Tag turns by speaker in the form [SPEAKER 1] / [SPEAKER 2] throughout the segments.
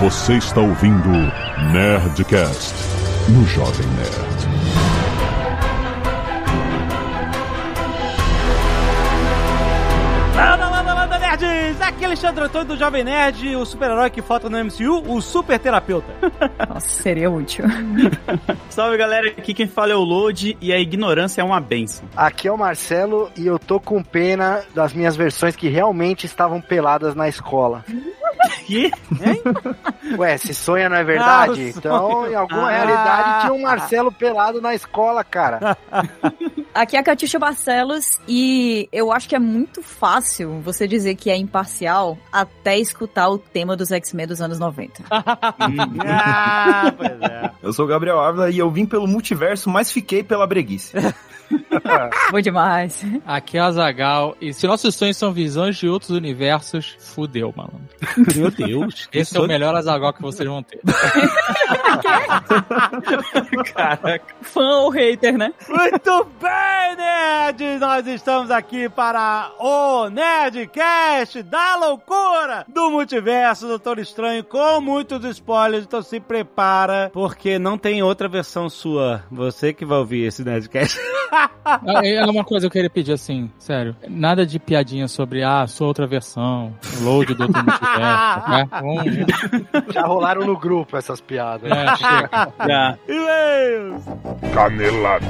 [SPEAKER 1] Você está ouvindo Nerdcast no Jovem Nerd.
[SPEAKER 2] Landa, landa, landa, nerds! Aqui é Alexandre Antônio do Jovem Nerd, o super-herói que falta no MCU, o super terapeuta.
[SPEAKER 3] Nossa, seria útil.
[SPEAKER 4] Salve galera, aqui quem fala é o Load e a ignorância é uma benção.
[SPEAKER 5] Aqui é o Marcelo e eu tô com pena das minhas versões que realmente estavam peladas na escola.
[SPEAKER 4] Que?
[SPEAKER 5] Ué, se sonha não é verdade?
[SPEAKER 2] Ah,
[SPEAKER 5] então, em alguma
[SPEAKER 2] Ah.
[SPEAKER 5] realidade, tinha um Marcelo pelado na escola, cara.
[SPEAKER 3] Aqui é a Catiuxa Barcelos e eu acho que é muito fácil você dizer que é imparcial até escutar o tema dos X-Men dos anos 90.
[SPEAKER 2] ah, pois é.
[SPEAKER 6] Eu sou o Gabriel Ávila e eu vim pelo multiverso, mas fiquei pela breguice.
[SPEAKER 3] Bom demais.
[SPEAKER 7] Aqui é a Zagal e se nossos sonhos são visões de outros universos, fudeu, mano.
[SPEAKER 2] Meu Deus.
[SPEAKER 7] Esse é o melhor Azagal que vocês vão ter.
[SPEAKER 4] Caraca.
[SPEAKER 3] Fã ou hater, né?
[SPEAKER 2] Muito bem, nerds! Nós estamos aqui para o Nerdcast da loucura do multiverso do Doutor Estranho com muitos spoilers, então se prepara, porque não tem outra versão sua. Você que vai ouvir esse Nerdcast.
[SPEAKER 7] Ah, É uma coisa que eu queria pedir assim, sério. Nada de piadinha sobre, ah, sua outra versão, load do outro multiverso, né?
[SPEAKER 5] Já rolaram no grupo essas piadas.
[SPEAKER 7] é, chega.
[SPEAKER 4] Já.
[SPEAKER 2] E-mails!
[SPEAKER 1] Canelada.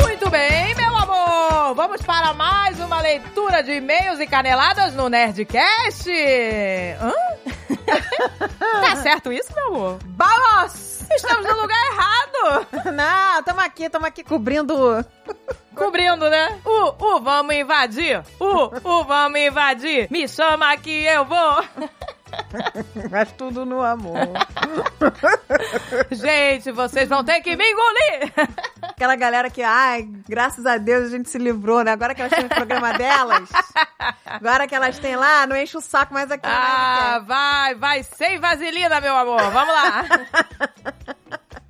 [SPEAKER 8] Muito bem, meu amor! Vamos para mais uma leitura de e-mails e caneladas no Nerdcast! Hã? tá certo isso, meu amor?
[SPEAKER 9] Vamos!
[SPEAKER 8] Estamos no lugar errado!
[SPEAKER 9] Não, tamo aqui, tamo aqui cobrindo.
[SPEAKER 8] Cobrindo, né? O, o vamos invadir! O, o vamos invadir! Me chama que eu vou!
[SPEAKER 9] Mas tudo no amor.
[SPEAKER 8] Gente, vocês vão ter que me engolir!
[SPEAKER 9] Aquela galera que, ai, graças a Deus a gente se livrou, né? Agora que elas têm o programa delas, agora que elas têm lá, não enche o saco mais aqui.
[SPEAKER 8] Ah, vai, vai sem vaselina, meu amor! Vamos lá!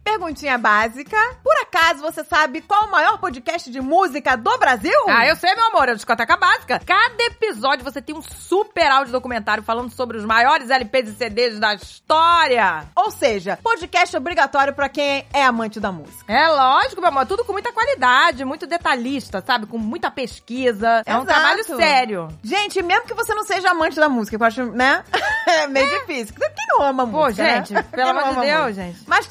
[SPEAKER 9] Perguntinha básica. Por acaso você sabe qual o maior podcast de música do Brasil?
[SPEAKER 8] Ah, eu sei, meu amor, é a discoteca básica. Cada episódio você tem um super áudio documentário falando sobre os maiores LPs e CDs da história.
[SPEAKER 9] Ou seja, podcast obrigatório pra quem é amante da música.
[SPEAKER 8] É lógico, meu amor, tudo com muita qualidade, muito detalhista, sabe? Com muita pesquisa. É um
[SPEAKER 9] Exato.
[SPEAKER 8] trabalho sério.
[SPEAKER 9] Gente, mesmo que você não seja amante da música, que eu acho, né? É meio difícil. Quem não ama
[SPEAKER 8] Pô,
[SPEAKER 9] música? né?
[SPEAKER 8] gente, pelo
[SPEAKER 9] Quem não
[SPEAKER 8] amor de Deus, gente.
[SPEAKER 9] Mas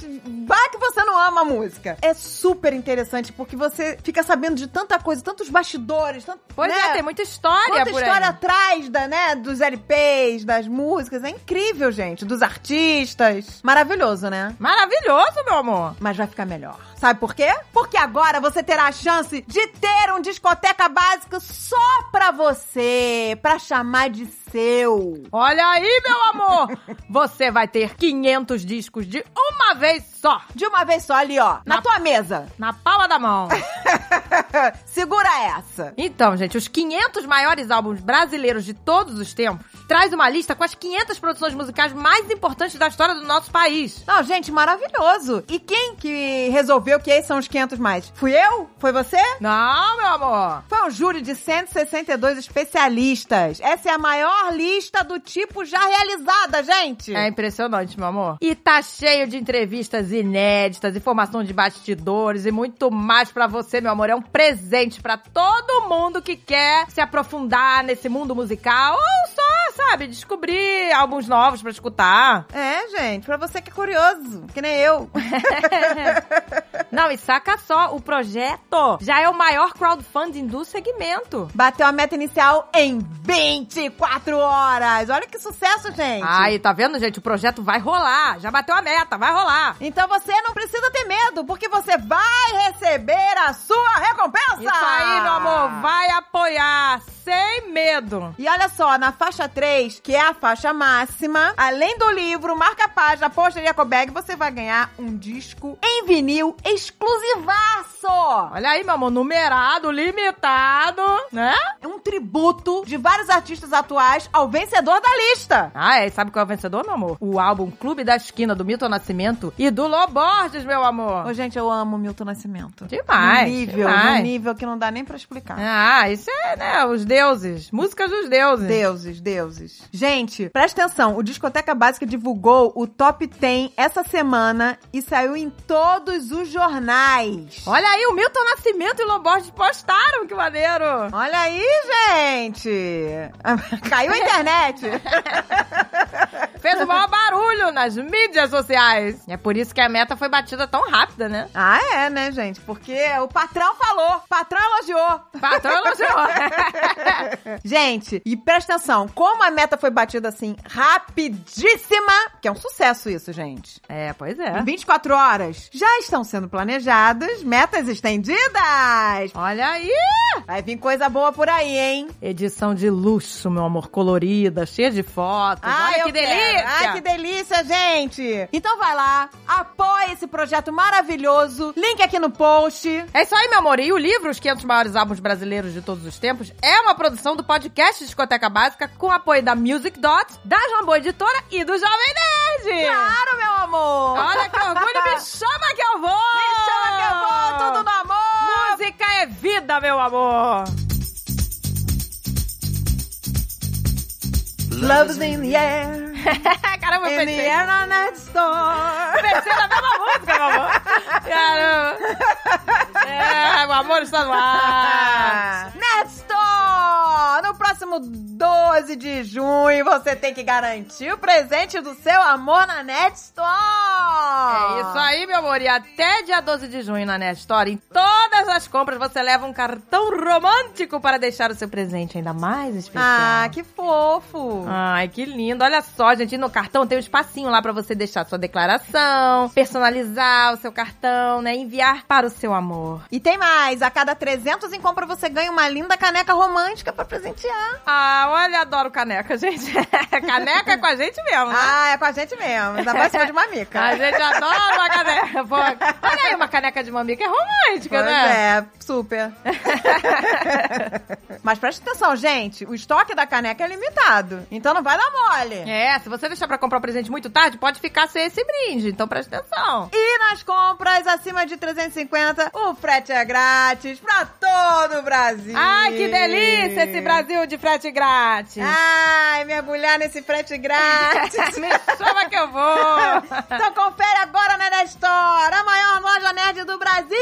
[SPEAKER 9] vai que você não ama música. É super interessante porque você fica sabendo de tanta coisa, tantos bastidores, tanto,
[SPEAKER 8] Pois
[SPEAKER 9] né?
[SPEAKER 8] é, tem muita história
[SPEAKER 9] Quanta
[SPEAKER 8] por
[SPEAKER 9] história
[SPEAKER 8] aí.
[SPEAKER 9] atrás da, né, dos LPs, das músicas. É incrível, gente. Dos artistas. Maravilhoso, né?
[SPEAKER 8] Maravilhoso, meu amor.
[SPEAKER 9] Mas vai ficar melhor. Sabe por quê? Porque agora você terá a chance de ter um discoteca básica só pra você, pra chamar de seu.
[SPEAKER 8] Olha aí, meu amor. Você vai ter 500 discos de uma vez só.
[SPEAKER 9] De uma vez só ali, ó, na,
[SPEAKER 8] Na-
[SPEAKER 9] tua mesa.
[SPEAKER 8] Na palma da mão.
[SPEAKER 9] Segura essa.
[SPEAKER 8] Então, gente, os 500 maiores álbuns brasileiros de todos os tempos traz uma lista com as 500 produções musicais mais importantes da história do nosso país.
[SPEAKER 9] Não, gente, maravilhoso. E quem que resolveu que esses são os 500 mais? Fui eu? Foi você?
[SPEAKER 8] Não, meu amor.
[SPEAKER 9] Foi um júri de 162 especialistas. Essa é a maior lista do tipo já realizada, gente.
[SPEAKER 8] É impressionante, meu amor. E tá cheio de entrevistas inéditas, informação de bastidores e muito mais pra você, meu amor. É um presente pra todo mundo que quer se aprofundar nesse mundo musical ou só, sabe, descobrir álbuns novos pra escutar.
[SPEAKER 9] É, gente, pra você que é curioso, que nem eu.
[SPEAKER 8] Não, e saca só, o projeto já é o maior crowdfunding do segmento.
[SPEAKER 9] Bateu a meta inicial em 24 horas. Olha que sucesso, gente.
[SPEAKER 8] Aí, tá vendo, gente? O projeto vai rolar. Já bateu a meta, vai rolar.
[SPEAKER 9] Então você não precisa ter medo, porque você vai receber a sua recompensa.
[SPEAKER 8] Isso aí, meu amor, vai apoiar sem medo.
[SPEAKER 9] E olha só, na faixa 3, que é a faixa máxima, além do livro, marca-página, pôster e ecobag, você vai ganhar um disco em vinil exclusivaço.
[SPEAKER 8] Olha aí, meu amor, numerado, limitado, né?
[SPEAKER 9] É um tributo de vários artistas atuais ao vencedor da lista.
[SPEAKER 8] Ah, é. E sabe qual é o vencedor, meu amor? O álbum Clube da Esquina, do Milton Nascimento e do Loborges, meu amor.
[SPEAKER 9] Ô, gente, eu amo Milton Nascimento.
[SPEAKER 8] Demais,
[SPEAKER 9] No nível,
[SPEAKER 8] demais.
[SPEAKER 9] no nível que não dá nem pra explicar.
[SPEAKER 8] Ah, isso é, né, os deuses. Músicas dos deuses.
[SPEAKER 9] Deuses, deuses. Gente, presta atenção. O Discoteca Básica divulgou o top 10 essa semana e saiu em todos os jornais.
[SPEAKER 8] Olha aí, o Milton Nascimento e o Loborges postaram, que maneiro.
[SPEAKER 9] Olha aí, gente! Caiu a internet!
[SPEAKER 8] Fez o maior barulho nas mídias sociais. E é por isso que a meta foi batida tão rápida, né?
[SPEAKER 9] ah, é, né, gente? Porque o patrão falou, patrão elogiou.
[SPEAKER 8] Patrão elogiou.
[SPEAKER 9] Gente, e presta atenção, como a meta foi batida assim rapidíssima, que é um sucesso isso, gente.
[SPEAKER 8] é, pois é.
[SPEAKER 9] Em 24 horas já estão sendo planejadas metas estendidas.
[SPEAKER 8] Olha aí!
[SPEAKER 9] Vai vir coisa boa por aí, hein?
[SPEAKER 8] Edição de luxo, meu amor, colorida, cheia de fotos. Olha
[SPEAKER 9] eu
[SPEAKER 8] que
[SPEAKER 9] quero.
[SPEAKER 8] delícia!
[SPEAKER 9] Ai, que delícia, gente! Então vai lá, apoia esse projeto maravilhoso. Link aqui no post.
[SPEAKER 8] É isso aí, meu amor. E o livro, Os 500 Maiores Álbuns Brasileiros de Todos os Tempos, é uma produção do podcast Discoteca Básica com apoio da Music Dot, da Jambô Editora e do Jovem Nerd.
[SPEAKER 9] Claro, meu amor!
[SPEAKER 8] Olha que orgulho, me chama que eu vou!
[SPEAKER 9] Me chama que eu vou, tudo no amor!
[SPEAKER 8] Música é vida, meu amor!
[SPEAKER 9] Love's in the air,
[SPEAKER 8] Caramba, eu
[SPEAKER 9] in the
[SPEAKER 8] pensei.
[SPEAKER 9] air na Night Store.
[SPEAKER 8] Pensei na mesma música, meu amor. Caramba. É, o amor está no ar.
[SPEAKER 9] Próximo 12 de junho, você tem que garantir o presente do seu amor na Net Store!
[SPEAKER 8] É isso aí, meu amor. E até dia 12 de junho na Net Store, em todas as compras, você leva um cartão romântico para deixar o seu presente ainda mais especial.
[SPEAKER 9] Ah, que fofo!
[SPEAKER 8] Ai, que lindo. Olha só, gente, no cartão tem um espacinho lá pra você deixar sua declaração, personalizar o seu cartão, né? Enviar para o seu amor.
[SPEAKER 9] E tem mais, a cada 300 em compra você ganha uma linda caneca romântica pra presentear.
[SPEAKER 8] Ah, olha, adoro caneca, gente. caneca é com a gente mesmo, né?
[SPEAKER 9] Ah, é com a gente mesmo, ainda mais cima de mamica.
[SPEAKER 8] A gente adora uma caneca. Pô, olha aí, uma caneca de mamica é romântica,
[SPEAKER 9] Pois
[SPEAKER 8] né?
[SPEAKER 9] é, super. Mas presta atenção, gente, o estoque da caneca é limitado, então não vai dar mole.
[SPEAKER 8] É, se você deixar pra comprar o presente muito tarde, pode ficar sem esse brinde. Então presta atenção.
[SPEAKER 9] E nas compras acima de 350, o frete é grátis pra todo o Brasil.
[SPEAKER 8] Ai, que delícia esse Brasil de frete grátis.
[SPEAKER 9] Ai, mergulhar nesse frete grátis.
[SPEAKER 8] Me chama que eu vou.
[SPEAKER 9] então confere agora na Nerd Store, a maior loja nerd do Brasil.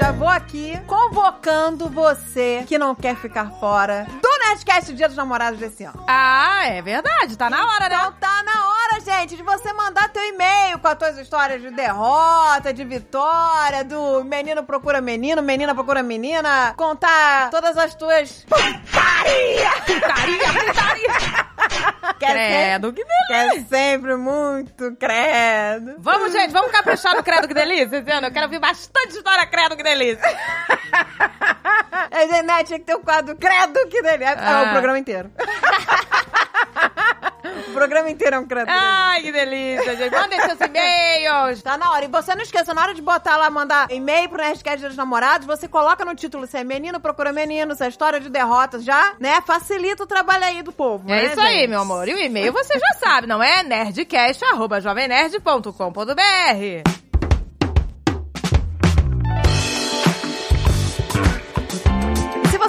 [SPEAKER 9] Já vou aqui convocando você que não quer ficar fora do Nerdcast Dia dos Namorados desse ano.
[SPEAKER 8] Ah, é verdade. Tá na hora,
[SPEAKER 9] Então
[SPEAKER 8] né?
[SPEAKER 9] tá na hora, gente, de você mandar teu e-mail com as tuas histórias de derrota, de vitória, do menino procura menino, menina procura menina, contar todas as tuas
[SPEAKER 8] Putaria, putaria.
[SPEAKER 9] é,
[SPEAKER 8] Credo, que delícia.
[SPEAKER 9] é sempre muito credo.
[SPEAKER 8] Vamos, gente, vamos caprichar no Credo que Delícia, entendeu? Eu quero ouvir bastante história Credo que Delícia.
[SPEAKER 9] A internet tinha que ter o quadro credo que dele. É,
[SPEAKER 8] Ah.
[SPEAKER 9] o programa inteiro. o programa inteiro é um que delícia.
[SPEAKER 8] Ai, que delícia, gente. Mandem seus e-mails.
[SPEAKER 9] Tá na hora. E você não esqueça, na hora de botar lá, mandar e-mail pro Nerdcast dos Namorados, você coloca no título se é menino, procura menino, se é história de derrotas, já, né? Facilita o trabalho aí do povo,
[SPEAKER 8] É
[SPEAKER 9] né,
[SPEAKER 8] isso aí,
[SPEAKER 9] gente?
[SPEAKER 8] meu amor. E o e-mail você já sabe, não é? nerdcast.jovemnerd.com.br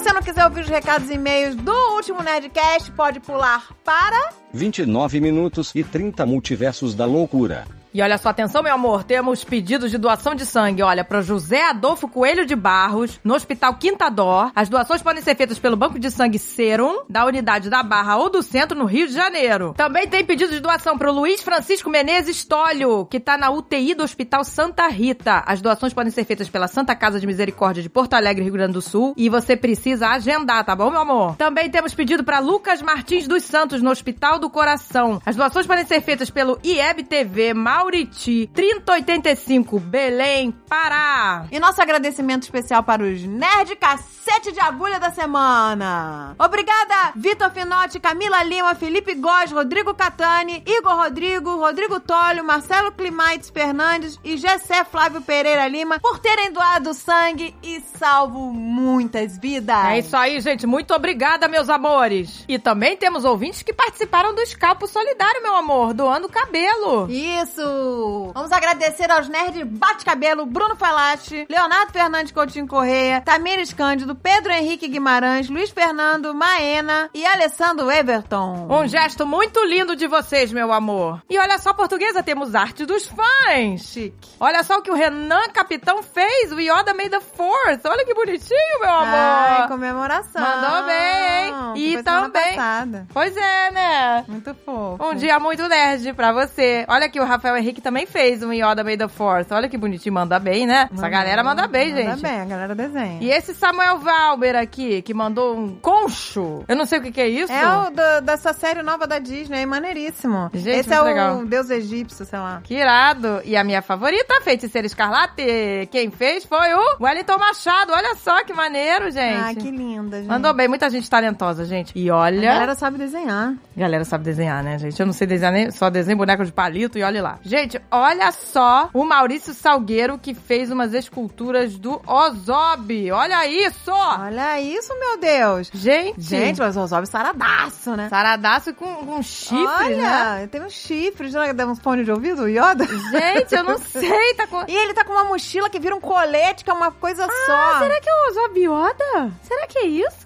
[SPEAKER 9] você não quiser ouvir os recados e e-mails do último Nerdcast, pode pular para...
[SPEAKER 10] 29 minutos e 30 multiversos da loucura.
[SPEAKER 8] E olha só, atenção, meu amor, temos pedidos de doação de sangue, olha, para José Adolfo Coelho de Barros, no Hospital Quinta Dó. As doações podem ser feitas pelo Banco de Sangue Serum, da unidade da Barra ou do Centro, no Rio de Janeiro. Também tem pedido de doação para o Luiz Francisco Menezes Tólio, que tá na UTI do Hospital Santa Rita. As doações podem ser feitas pela Santa Casa de Misericórdia de Porto Alegre, Rio Grande do Sul, e você precisa agendar, tá bom, meu amor? Também temos pedido para Lucas Martins dos Santos, no Hospital do Coração. As doações podem ser feitas pelo IEB TV, Mauriti, 3085, Belém, Pará.
[SPEAKER 9] E nosso agradecimento especial para os Nerd Cacete de Agulha da Semana. Obrigada, Vitor Finotti, Camila Lima, Felipe Góes, Rodrigo Catani, Igor Rodrigo, Rodrigo Tólio, Marcelo Climaites Fernandes e Gessé Flávio Pereira Lima por terem doado sangue e salvo muitas vidas.
[SPEAKER 8] É isso aí, gente. Muito obrigada, meus amores. E também temos ouvintes que participaram do Escalpo Solidário, meu amor, doando cabelo.
[SPEAKER 9] Isso! Vamos agradecer aos nerds Bate-Cabelo, Bruno Falati, Leonardo Fernandes Coutinho Correia, Tamires Cândido, Pedro Henrique Guimarães, Luiz Fernando, Maena e Alessandro Everton.
[SPEAKER 8] Um gesto muito lindo de vocês, meu amor. E olha só, portuguesa, temos arte dos fãs.
[SPEAKER 9] Chique.
[SPEAKER 8] Olha só o que o Renan Capitão fez, o Yoda Made the Force. Olha que bonitinho, meu amor.
[SPEAKER 9] Ai, comemoração.
[SPEAKER 8] Mandou bem, hein?
[SPEAKER 9] Que
[SPEAKER 8] E também-. Pois é, né?
[SPEAKER 9] Muito fofo.
[SPEAKER 8] Um dia muito nerd pra você. Olha que o Rafael Henrique também fez um Yoda Made the Force. Olha que bonitinho, manda bem, né? Essa galera manda bem,
[SPEAKER 9] Manda
[SPEAKER 8] gente.
[SPEAKER 9] bem, a galera desenha.
[SPEAKER 8] E esse Samuel Valber aqui, que mandou um concho. Eu não sei o que, que é isso.
[SPEAKER 9] É o do- dessa série nova da Disney, é maneiríssimo.
[SPEAKER 8] Gente,
[SPEAKER 9] Esse é o
[SPEAKER 8] legal.
[SPEAKER 9] Deus egípcio, sei lá.
[SPEAKER 8] Que irado. E a minha favorita, Feiticeira Escarlate, quem fez foi o Wellington Machado. Olha só que maneiro, gente.
[SPEAKER 9] Ah, que linda, gente.
[SPEAKER 8] Mandou bem, muita gente talentosa, gente. E
[SPEAKER 9] A
[SPEAKER 8] olha...
[SPEAKER 9] galera sabe desenhar.
[SPEAKER 8] Galera sabe desenhar, né, gente? Eu não sei desenhar nem, só desenho boneco de palito e olha lá. Gente, olha só o Maurício Salgueiro que fez umas esculturas do Ozob. Olha isso!
[SPEAKER 9] Olha isso, meu Deus.
[SPEAKER 8] Gente,
[SPEAKER 9] Gente, mas o Ozob saradaço, né?
[SPEAKER 8] saradaço com, com chifre,
[SPEAKER 9] Olha,
[SPEAKER 8] né?
[SPEAKER 9] tem uns chifres. Já deu uns fones de ouvido, Yoda?
[SPEAKER 8] Gente, eu não sei, tá com...
[SPEAKER 9] E ele tá com uma mochila que vira um colete, que é uma coisa só.
[SPEAKER 8] Será que é o Ozob Yoda? Será que é isso?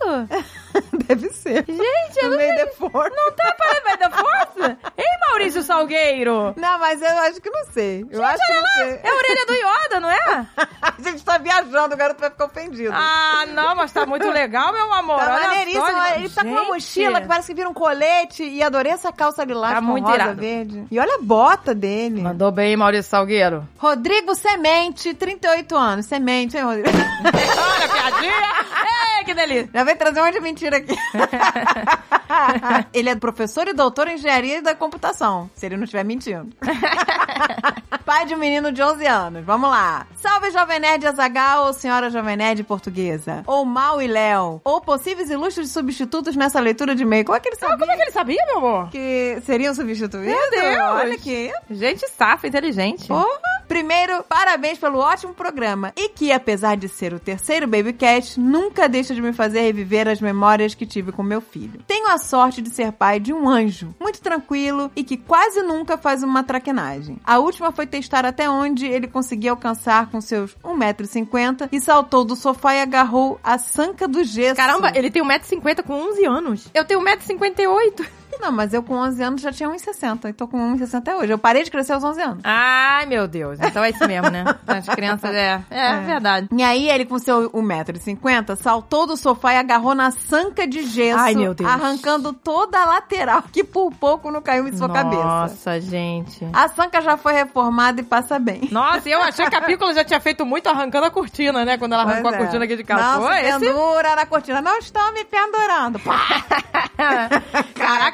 [SPEAKER 9] Deve ser.
[SPEAKER 8] Gente, eu
[SPEAKER 9] No
[SPEAKER 8] não
[SPEAKER 9] meio
[SPEAKER 8] sei.
[SPEAKER 9] forno.
[SPEAKER 8] Não tá para vai da força? Ei, Maurício Salgueiro!
[SPEAKER 9] Não, mas eu acho que não sei. Eu acho que não sei.
[SPEAKER 8] É a orelha do Yoda, não é?
[SPEAKER 9] A gente tá viajando, o garoto vai ficar ofendido.
[SPEAKER 8] Ah, não, mas tá muito legal, meu amor.
[SPEAKER 9] Tá
[SPEAKER 8] Olha
[SPEAKER 9] maneiríssimo.
[SPEAKER 8] só,
[SPEAKER 9] ele tá com uma mochila que parece que vira um colete. E adorei essa calça lilás
[SPEAKER 8] Tá
[SPEAKER 9] com
[SPEAKER 8] muito
[SPEAKER 9] rosa
[SPEAKER 8] irado.
[SPEAKER 9] verde. E olha a bota dele.
[SPEAKER 8] Mandou bem, Maurício Salgueiro.
[SPEAKER 9] Rodrigo Semente, 38 anos. Semente, hein, Rodrigo?
[SPEAKER 8] Olha piadinha. Ei, que delícia.
[SPEAKER 9] Já vem trazer um monte de mentira aqui. ele é professor e doutor em engenharia da computação, se ele não estiver mentindo. Pai de um menino de 11 anos. Vamos lá. Salve, Jovem Nerd Azagal ou Senhora Jovem Nerd Portuguesa. Ou Mal e Léo. Ou possíveis ilustres substitutos nessa leitura de e-mail. Como é que ele sabia?
[SPEAKER 8] Como é que ele sabia, meu amor?
[SPEAKER 9] que seriam substituídos?
[SPEAKER 8] Meu Deus.
[SPEAKER 9] Olha aqui.
[SPEAKER 8] Gente safa, inteligente.
[SPEAKER 9] Porra! Primeiro, parabéns pelo ótimo programa. E que, apesar de ser o terceiro Babycat, nunca deixa de me fazer reviver as memórias que tive com meu filho. Tenho a sorte de ser pai de um anjo, muito tranquilo e que quase nunca faz uma traquinagem. A última foi testar até onde ele conseguia alcançar com seus 1,50m e saltou do sofá e agarrou a sanca do gesso.
[SPEAKER 8] Caramba, ele tem 1,50m com 11 anos. Eu tenho 1,58m.
[SPEAKER 9] Não, mas eu com 11 anos já tinha 1,60m e tô com 1,60m até hoje. Eu parei de crescer aos 11 anos.
[SPEAKER 8] Ai, meu Deus. Então é isso mesmo, né? As crianças, é. É,
[SPEAKER 9] É.
[SPEAKER 8] verdade.
[SPEAKER 9] E aí ele, com seu 1,50m, saltou do sofá e agarrou na sanca de gesso,
[SPEAKER 8] Ai, meu Deus.
[SPEAKER 9] arrancando toda a lateral, que por pouco não caiu em sua cabeça.
[SPEAKER 8] Nossa, gente.
[SPEAKER 9] A sanca já foi reformada e passa bem.
[SPEAKER 8] Nossa, eu achei que a Pícola já tinha feito muito arrancando a cortina, né? Quando ela arrancou
[SPEAKER 9] Pois
[SPEAKER 8] a
[SPEAKER 9] é.
[SPEAKER 8] cortina aqui de casa.
[SPEAKER 9] Não
[SPEAKER 8] Pô,
[SPEAKER 9] se
[SPEAKER 8] esse...
[SPEAKER 9] pendura na cortina. Não estou me pendurando. Pá.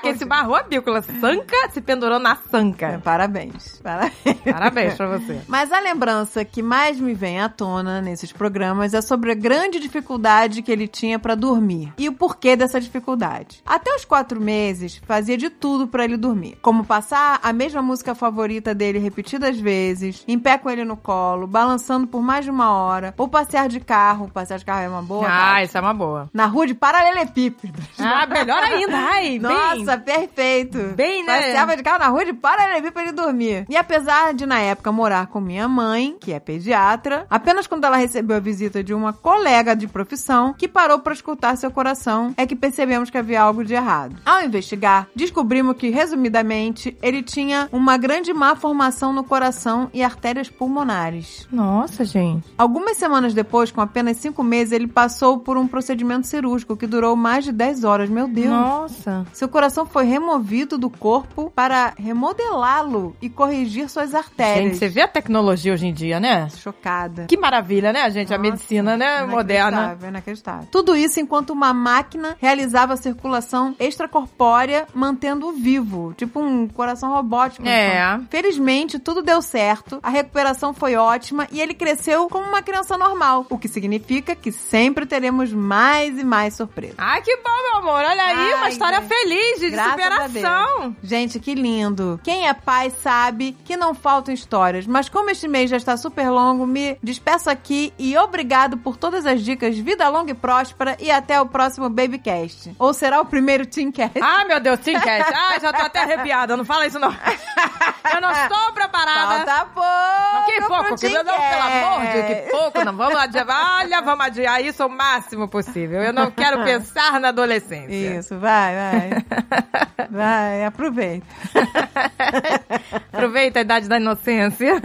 [SPEAKER 8] Caraca, esse barrou a Pícola. Sanca se pendurou na sanca.
[SPEAKER 9] Parabéns. Parabéns.
[SPEAKER 8] Parabéns pra você.
[SPEAKER 9] Mas a lembrança que mais me vem à tona nesses programas é sobre a grande dificuldade que ele tinha pra dormir e o porquê dessa dificuldade. Até os quatro meses, fazia de tudo pra ele dormir, como passar a mesma música favorita dele repetidas vezes, em pé com ele no colo, balançando por mais de uma hora, ou passear de carro. Passear de carro é uma boa.
[SPEAKER 8] Ah, isso é uma boa.
[SPEAKER 9] Na rua de paralelepípedos.
[SPEAKER 8] Ah, melhor ainda. Ai,
[SPEAKER 9] Nossa,
[SPEAKER 8] bem.
[SPEAKER 9] Perfeito.
[SPEAKER 8] Bem, né?
[SPEAKER 9] Passeava de carro na rua de Paralelepípedo pra ele dormir. E apesar de, na época, morar com minha mãe, que é pediatra, apenas quando ela recebeu a visita de uma colega de profissão que parou pra escutar seu coração, é que percebemos que havia algo de errado. Ao investigar, descobrimos que, resumidamente, ele tinha uma grande má formação no coração e artérias pulmonares.
[SPEAKER 8] Nossa, gente.
[SPEAKER 9] Algumas semanas depois, com apenas cinco meses, ele passou por um procedimento cirúrgico que durou mais de 10 horas. Meu Deus!
[SPEAKER 8] Nossa.
[SPEAKER 9] Seu coração coração foi removido do corpo para remodelá-lo e corrigir suas artérias.
[SPEAKER 8] Gente, você vê a tecnologia hoje em dia, né?
[SPEAKER 9] Chocada.
[SPEAKER 8] Que maravilha, né, gente? a
[SPEAKER 9] Nossa,
[SPEAKER 8] medicina, né? Moderna.
[SPEAKER 9] Inacreditável, inacreditável. Tudo isso enquanto uma máquina realizava a circulação extracorpórea, mantendo-o vivo. Tipo um coração robótico.
[SPEAKER 8] É.
[SPEAKER 9] Felizmente, tudo deu certo, a recuperação foi ótima e ele cresceu como uma criança normal, o que significa que sempre teremos mais e mais surpresas.
[SPEAKER 8] Ai, que bom, meu amor. Olha aí, uma
[SPEAKER 9] Ai,
[SPEAKER 8] história
[SPEAKER 9] gente.
[SPEAKER 8] feliz de
[SPEAKER 9] a
[SPEAKER 8] superação.
[SPEAKER 9] Gente, que lindo. Quem é pai sabe que não faltam histórias, mas como este mês já está super longo, me despeço aqui e obrigado por todas as dicas. Vida longa e próspera e até o próximo Babycast. Ou será o primeiro Teamcast?
[SPEAKER 8] Ai, meu Deus, sim, Cat. Ai, já tô até arrepiada. Não fala isso, não. Eu não estou preparada.
[SPEAKER 9] Falta pouco.
[SPEAKER 8] Não, que pouco, que não, pelo amor de que
[SPEAKER 9] Teamcast.
[SPEAKER 8] pouco, não vamos adiar. Olha, vamos adiar isso o máximo possível. Eu não quero pensar na adolescência.
[SPEAKER 9] Isso, vai, vai. Vai, aproveita.
[SPEAKER 8] Aproveita a idade da inocência.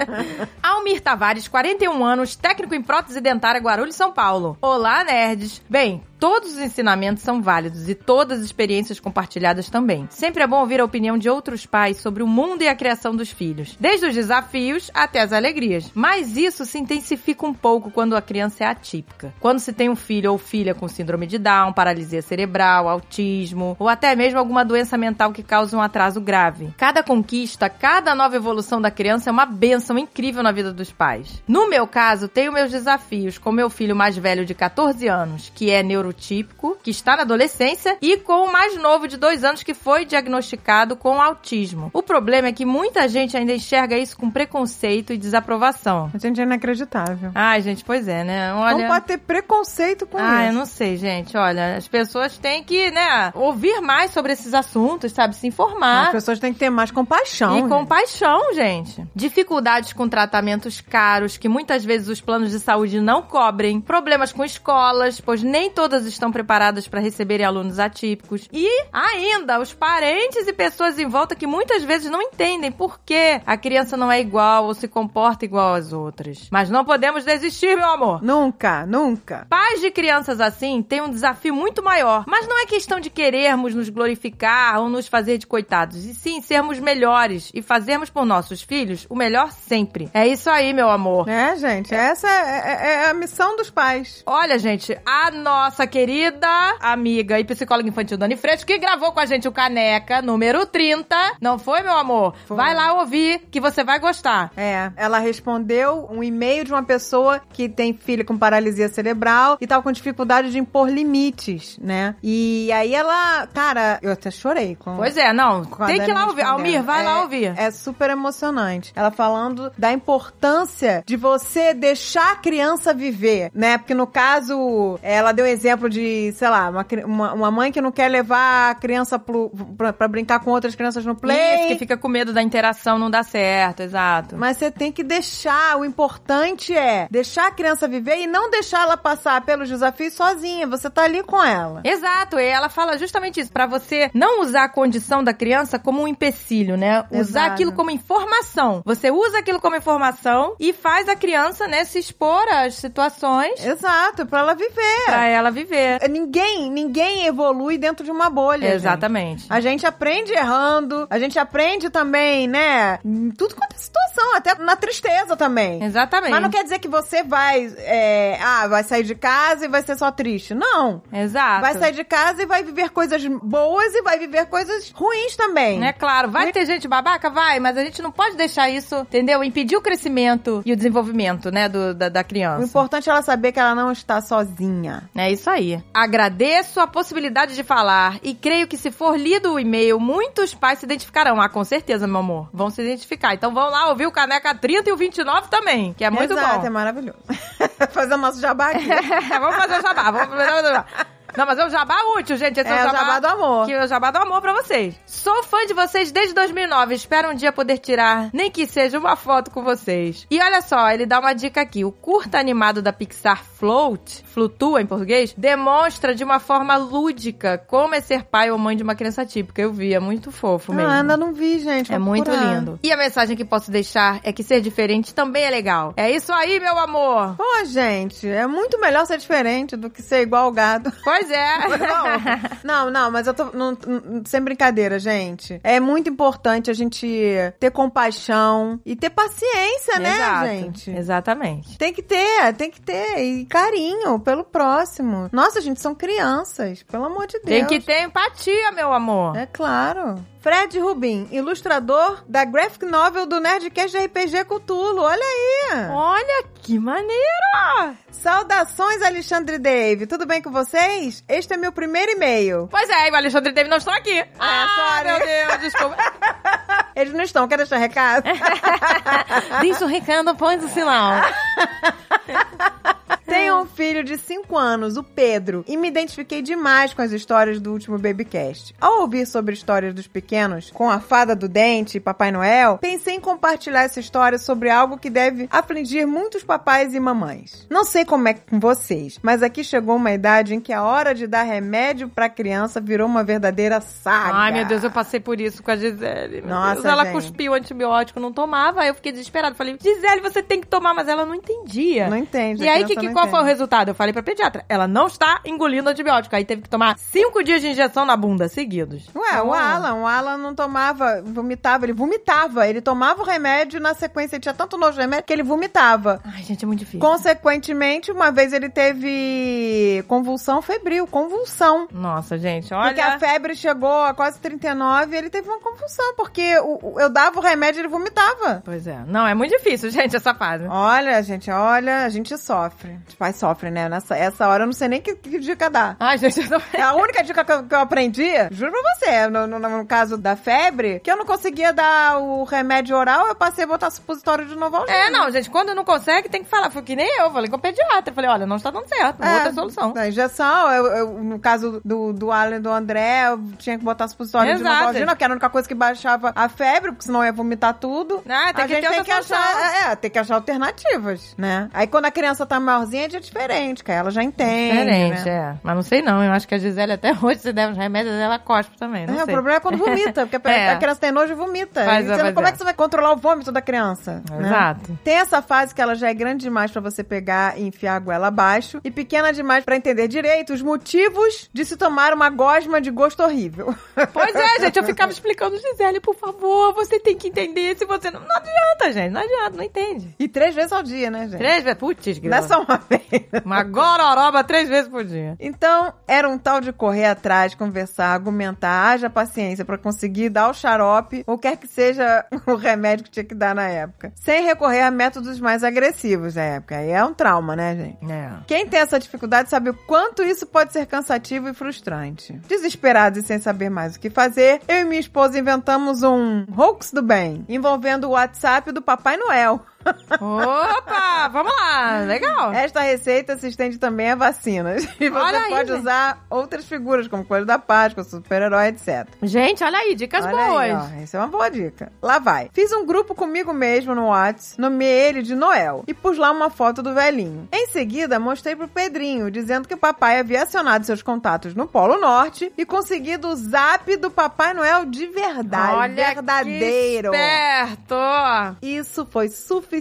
[SPEAKER 8] Almir Tavares, 41 anos, técnico em prótese dentária Guarulhos, São Paulo. Olá, nerds. Bem, todos os ensinamentos são válidos e todas as experiências compartilhadas também. Sempre é bom ouvir a opinião de outros pais sobre o mundo e a criação dos filhos, desde os desafios até as alegrias. Mas isso se intensifica um pouco quando a criança é atípica. Quando se tem um filho ou filha com síndrome de Down, paralisia cerebral, autismo ou até mesmo alguma doença mental que cause um atraso grave. Cada conquista, cada nova evolução da criança é uma benção incrível na vida dos pais. No meu caso, tenho meus desafios com meu filho mais velho de 14 anos, que é neurotípico, que está na adolescência, e com o mais novo de 2 anos, que foi diagnosticado com autismo. O problema é que muita gente ainda enxerga isso com preconceito e desaprovação.
[SPEAKER 9] A gente é inacreditável.
[SPEAKER 8] Ai, gente, pois é, né? Olha...
[SPEAKER 9] Não pode ter preconceito com
[SPEAKER 8] Ah, eu
[SPEAKER 9] isso.
[SPEAKER 8] não sei, gente. Olha, as pessoas têm que, né, ouvir mais sobre esses assuntos, sabe? Se informar.
[SPEAKER 9] As pessoas têm que ter mais compaixão.
[SPEAKER 8] E
[SPEAKER 9] né?
[SPEAKER 8] compaixão, gente. Dificuldades com tratamentos caros que muitas vezes os planos de saúde não cobrem. Problemas com escolas, pois nem todas estão preparadas para receberem alunos atípicos. E ainda os parentes e pessoas em volta que muitas vezes não entendem por que a criança não é igual ou se comporta igual às outras. Mas não podemos desistir, meu amor.
[SPEAKER 9] Nunca, nunca.
[SPEAKER 8] Pais de crianças assim têm um desafio muito maior, mas não é questão de querermos nos glorificar ou nos fazer de coitados, e sim sermos melhores e fazermos por nossos filhos o melhor sempre. É isso aí, meu amor.
[SPEAKER 9] É, gente, essa é, é- é a missão dos pais.
[SPEAKER 8] Olha, gente, a nossa querida amiga e psicóloga infantil Dani Freixo, que gravou com a gente o Caneca, número 30. Não foi, meu amor?
[SPEAKER 9] Foi.
[SPEAKER 8] Vai lá ouvir, que você vai gostar.
[SPEAKER 9] É, ela respondeu um e-mail de uma pessoa que tem filho com paralisia cerebral e tava com dificuldade de impor limites, né? E aí ela, cara, eu até chorei com
[SPEAKER 8] Pois é, não, tem que ir lá ouvir. Almir, vai
[SPEAKER 9] É-
[SPEAKER 8] lá ouvir.
[SPEAKER 9] É super emocionante. Ela falando da importância de você deixar a criança viver, né? Porque no caso, ela deu exemplo de, sei lá, uma, uma, uma mãe que não quer levar a criança pro, pra, pra brincar com outras crianças no play.
[SPEAKER 8] Isso, que fica com medo da interação não dar certo, exato.
[SPEAKER 9] Mas você tem que deixar. O importante é deixar a criança viver e não deixar ela passar pelos desafios sozinha. Você tá ali com ela.
[SPEAKER 8] Exato, e ela fala justamente isso, pra você não usar a condição da criança como um empecilho, né? Usar
[SPEAKER 9] Exato.
[SPEAKER 8] aquilo como informação. Você usa aquilo como informação e faz a criança, né, se expor às situações
[SPEAKER 9] Exato, pra ela viver.
[SPEAKER 8] pra ela viver.
[SPEAKER 9] Ninguém, ninguém evolui dentro de uma bolha. gente.
[SPEAKER 8] Exatamente.
[SPEAKER 9] A gente aprende errando, a gente aprende também, né? Em tudo quanto é situação, até na tristeza também.
[SPEAKER 8] Exatamente.
[SPEAKER 9] Mas não quer dizer que você vai, é, ah, vai sair de casa e vai ser só triste. Não.
[SPEAKER 8] Exato.
[SPEAKER 9] Vai sair de casa e vai viver coisas boas e vai viver coisas ruins também.
[SPEAKER 8] É claro, vai ter gente babaca? Vai, mas a gente não pode deixar isso, entendeu? Impedir o crescimento e o desenvolvimento, né, do, da, da
[SPEAKER 9] O
[SPEAKER 8] criança.
[SPEAKER 9] importante é ela saber que ela não está sozinha.
[SPEAKER 8] É isso aí. Agradeço a possibilidade de falar e creio que se for lido o e-mail, muitos pais se identificarão. Ah, com certeza, meu amor. Vão se identificar. Então vão lá ouvir o Caneca 30 e o 29 também, que é muito
[SPEAKER 9] Exato,
[SPEAKER 8] bom.
[SPEAKER 9] é maravilhoso. Fazer o nosso jabá aqui.
[SPEAKER 8] vamos fazer o jabá, vamos fazer o jabá. Não, mas é o jabá útil, gente. Esse é,
[SPEAKER 9] É o jabá do amor.
[SPEAKER 8] Que é o jabá do amor pra vocês. Sou fã de vocês desde 2009. Espero um dia poder tirar, nem que seja uma foto com vocês. E olha só, ele dá uma dica aqui. O curta animado da Pixar float, flutua em português, demonstra de uma forma lúdica como é ser pai ou mãe de uma criança típica. Eu vi, é muito fofo mesmo.
[SPEAKER 9] Ah, ainda não vi, gente.
[SPEAKER 8] É
[SPEAKER 9] vou
[SPEAKER 8] muito
[SPEAKER 9] procurar.
[SPEAKER 8] lindo. E a mensagem que posso deixar é que ser diferente também é legal. É isso aí, meu amor.
[SPEAKER 9] Pô, gente, é muito melhor ser diferente do que ser igual ao gado.
[SPEAKER 8] Pois é.
[SPEAKER 9] Não, não, mas eu tô. não- não- sem brincadeira, gente. É muito importante a gente ter compaixão e ter paciência, né,
[SPEAKER 8] Exato.
[SPEAKER 9] gente?
[SPEAKER 8] Exatamente.
[SPEAKER 9] Tem que ter, tem que ter. E carinho pelo próximo. Nossa, gente, são crianças, pelo amor de Deus.
[SPEAKER 8] Tem que ter empatia, meu amor.
[SPEAKER 9] É claro. Fred Rubin, ilustrador da graphic novel do Nerdcast RPG Cthulhu. Olha aí.
[SPEAKER 8] Olha que maneiro!
[SPEAKER 9] Saudações, Alexandre Dave. Tudo bem com vocês? Este é meu primeiro e-mail.
[SPEAKER 8] Pois é, o Alexandre e David não estão aqui. ah,
[SPEAKER 9] sorry.
[SPEAKER 8] meu Deus, desculpa.
[SPEAKER 9] Eles não estão. Quer deixar recado?
[SPEAKER 8] Deixa o recado, põe o sinal.
[SPEAKER 9] De 5 anos, o Pedro, e me identifiquei demais com as histórias do último Babycast. Ao ouvir sobre histórias dos pequenos, com a fada do dente e Papai Noel, pensei em compartilhar essa história sobre algo que deve afligir muitos papais e mamães. Não sei como é com vocês, mas aqui chegou uma idade em que a hora de dar remédio pra criança virou uma verdadeira saga.
[SPEAKER 8] Ai, meu Deus, eu passei por isso com a Gisele.
[SPEAKER 9] Nossa,
[SPEAKER 8] Deus, ela
[SPEAKER 9] gente.
[SPEAKER 8] cuspiu o antibiótico, não tomava. Aí eu fiquei desesperada. Falei, Gisele, você tem que tomar, mas ela não entendia.
[SPEAKER 9] Não entende.
[SPEAKER 8] E aí, que, que, qual foi o
[SPEAKER 9] entende.
[SPEAKER 8] resultado? Eu falei pra pediatra. Ela não está engolindo antibiótico. Aí teve que tomar cinco dias de injeção na bunda seguidos.
[SPEAKER 9] Ué, o Alan, o Alan não tomava, vomitava, ele vomitava. Ele tomava o remédio na sequência, ele tinha tanto nojo de remédio que ele vomitava.
[SPEAKER 8] Ai, gente, é muito difícil.
[SPEAKER 9] Consequentemente, uma vez ele teve convulsão febril, convulsão.
[SPEAKER 8] Nossa, gente,
[SPEAKER 9] Porque a
[SPEAKER 8] olha...
[SPEAKER 9] febre chegou a quase 39 e ele teve uma convulsão, porque o- o- eu dava o remédio e ele vomitava.
[SPEAKER 8] Pois é. Não, é muito difícil, gente, essa fase.
[SPEAKER 9] Olha, gente, olha, a gente sofre. Os pais sofrem, né? Nessa essa hora eu não sei nem que, que dica dar.
[SPEAKER 8] Ai, gente, eu tô...
[SPEAKER 9] É a única dica que eu, que eu aprendi, juro pra você, no, no- no caso da febre, que eu não conseguia dar o remédio oral, eu passei a botar supositório de novo
[SPEAKER 8] É, não, gente, quando não consegue, tem que falar. Foi que nem eu, falei com o pediatra. Falei, olha, não está dando certo,
[SPEAKER 9] É,
[SPEAKER 8] outra solução.
[SPEAKER 9] Da injeção, eu, eu- no caso do, do Alan e do André, eu tinha que botar supositório de
[SPEAKER 8] Exato.
[SPEAKER 9] Novalgina, porque era a única coisa que baixava a febre, porque senão ia vomitar tudo.
[SPEAKER 8] Ah, tem
[SPEAKER 9] a
[SPEAKER 8] que
[SPEAKER 9] gente
[SPEAKER 8] ter
[SPEAKER 9] tem que achar,
[SPEAKER 8] solução.
[SPEAKER 9] é, tem que achar alternativas, né? Aí quando a criança tá maiorzinha, é diferente, que aí ela já entende,
[SPEAKER 8] Diferente,
[SPEAKER 9] né?
[SPEAKER 8] é. Mas não sei não, eu acho que a Gisele até hoje, se der os remédios, ela cospe também, não
[SPEAKER 9] É, o
[SPEAKER 8] sei.
[SPEAKER 9] problema é quando vomita, porque a,
[SPEAKER 8] É.
[SPEAKER 9] a criança tem nojo e vomita. E você como é. que você vai controlar o vômito da criança? né?
[SPEAKER 8] Exato.
[SPEAKER 9] Tem essa fase que ela já é grande demais pra você pegar e enfiar a goela abaixo e pequena demais pra entender direito os motivos de se tomar uma gosma de gosto horrível.
[SPEAKER 8] Pois é, gente, eu ficava explicando, Gisele, por favor, você tem que entender se você não... Não adianta, gente, não adianta, não entende.
[SPEAKER 9] E três vezes ao dia, né, gente?
[SPEAKER 8] Três vezes, putz,
[SPEAKER 9] Não é só uma vez.
[SPEAKER 8] Uma gororoba três vezes por dia.
[SPEAKER 9] Então, era um tal de correr atrás, conversar, argumentar, haja paciência pra conseguir dar o xarope, ou quer que seja o remédio que tinha que dar na época. Sem recorrer a métodos mais agressivos na época. Aí é um trauma, né, gente?
[SPEAKER 8] É.
[SPEAKER 9] Quem tem essa dificuldade sabe o quanto isso pode ser cansativo e frustrante. Desesperados e sem saber mais o que fazer, eu e minha esposa inventamos um hoax do bem, envolvendo o WhatsApp do Papai Noel.
[SPEAKER 8] Opa, vamos lá, legal.
[SPEAKER 9] Esta receita se estende também a vacinas. E você
[SPEAKER 8] Olha aí,
[SPEAKER 9] pode
[SPEAKER 8] gente.
[SPEAKER 9] usar outras figuras, como Coelho da Páscoa, super-herói, etc.
[SPEAKER 8] Gente, olha aí, dicas
[SPEAKER 9] Olha
[SPEAKER 8] boas.
[SPEAKER 9] aí, essa é uma boa dica. Lá vai. Fiz um grupo comigo mesmo no Whats, nomeei ele de Noel e pus lá uma foto do velhinho. Em seguida, mostrei pro Pedrinho, dizendo que o papai havia acionado seus contatos no Polo Norte e conseguido o zap do Papai Noel de verdade,
[SPEAKER 8] olha
[SPEAKER 9] verdadeiro.
[SPEAKER 8] que esperto.
[SPEAKER 9] Isso foi suficiente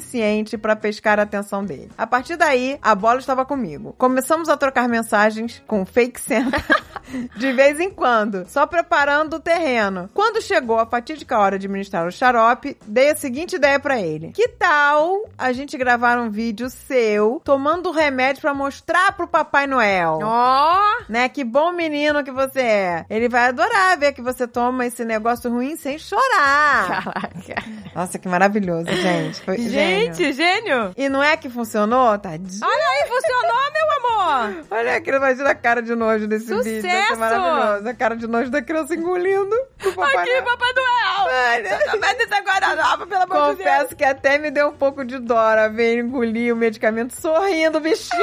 [SPEAKER 9] pra pescar a atenção dele. A partir daí, a bola estava comigo. Começamos a trocar mensagens com fake Santa de vez em quando, só preparando o terreno. Quando chegou a fatídica hora de ministrar o xarope, dei a seguinte ideia pra ele: Que tal a gente gravar um vídeo seu tomando remédio pra mostrar pro Papai Noel?
[SPEAKER 8] Ó,
[SPEAKER 9] Né? Que bom menino que você é. Ele vai adorar ver que você toma esse negócio ruim sem chorar.
[SPEAKER 8] caraca.
[SPEAKER 9] Nossa, que maravilhoso, gente. Foi gênio.
[SPEAKER 8] Gente, gênio.
[SPEAKER 9] E não é que funcionou? Tadinho.
[SPEAKER 8] Olha aí, funcionou, meu amor.
[SPEAKER 9] Olha aqui, imagina a cara de nojo desse vídeo. Deve ser maravilhoso. A cara de nojo da criança engolindo. Papai
[SPEAKER 8] Aqui,
[SPEAKER 9] Noel.
[SPEAKER 8] Papai Noel! Vai desse guardanapo, pelo amor de Deus.
[SPEAKER 9] Confesso que até me deu um pouco de dó ver ele engolir o medicamento sorrindo, bichinho,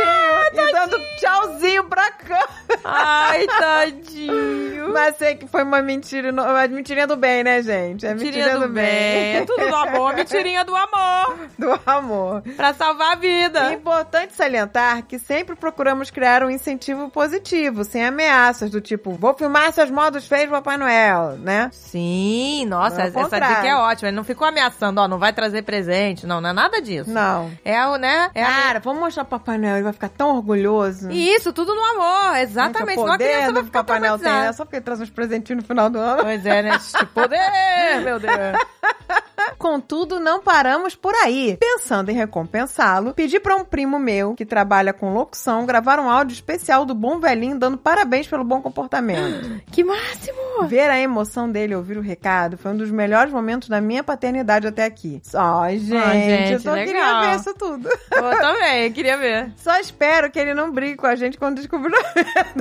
[SPEAKER 9] e dando tchauzinho pra cá.
[SPEAKER 8] Ai, tadinho.
[SPEAKER 9] Mas sei que foi uma mentira, uma mentirinha do bem, né, gente? É
[SPEAKER 8] Mentirinha do bem. É tudo do amor. Mentirinha do amor.
[SPEAKER 9] Do amor.
[SPEAKER 8] Pra salvar a
[SPEAKER 9] É
[SPEAKER 8] vida.
[SPEAKER 9] importante salientar que sempre procuramos criar um incentivo positivo, sem ameaças, do tipo, vou filmar seus modos feios do Papai Noel, né?
[SPEAKER 8] Sim, nossa,
[SPEAKER 9] Não,
[SPEAKER 8] essa
[SPEAKER 9] contrário.
[SPEAKER 8] dica é ótima. Ele não ficou ameaçando, ó, não vai trazer presente. Não, não é nada disso.
[SPEAKER 9] Não.
[SPEAKER 8] É o, né? É a-
[SPEAKER 9] Cara, vamos mostrar pro Papai Noel, ele vai ficar tão orgulhoso.
[SPEAKER 8] E Isso, tudo no amor, exatamente.
[SPEAKER 9] Gente, o
[SPEAKER 8] a criança
[SPEAKER 9] poder
[SPEAKER 8] vai
[SPEAKER 9] do
[SPEAKER 8] ficar
[SPEAKER 9] Papai Noel tem, né? Só porque ele traz uns presentinhos no final do ano.
[SPEAKER 8] Pois é, né? Este poder, meu Deus.
[SPEAKER 9] Contudo, não paramos por aí. Pensando em recompensá-lo, pedi pra um primo meu, que trabalha com locução, gravar um áudio especial do bom velhinho dando parabéns pelo bom comportamento.
[SPEAKER 8] Que máximo!
[SPEAKER 9] Ver a emoção dele ouvir o recado foi um dos melhores momentos da minha paternidade até aqui. Ai, gente,
[SPEAKER 8] gente,
[SPEAKER 9] eu só
[SPEAKER 8] legal.
[SPEAKER 9] queria ver isso tudo.
[SPEAKER 8] Eu também, queria ver.
[SPEAKER 9] Só espero que ele não brigue com a gente quando descobrir a verdade.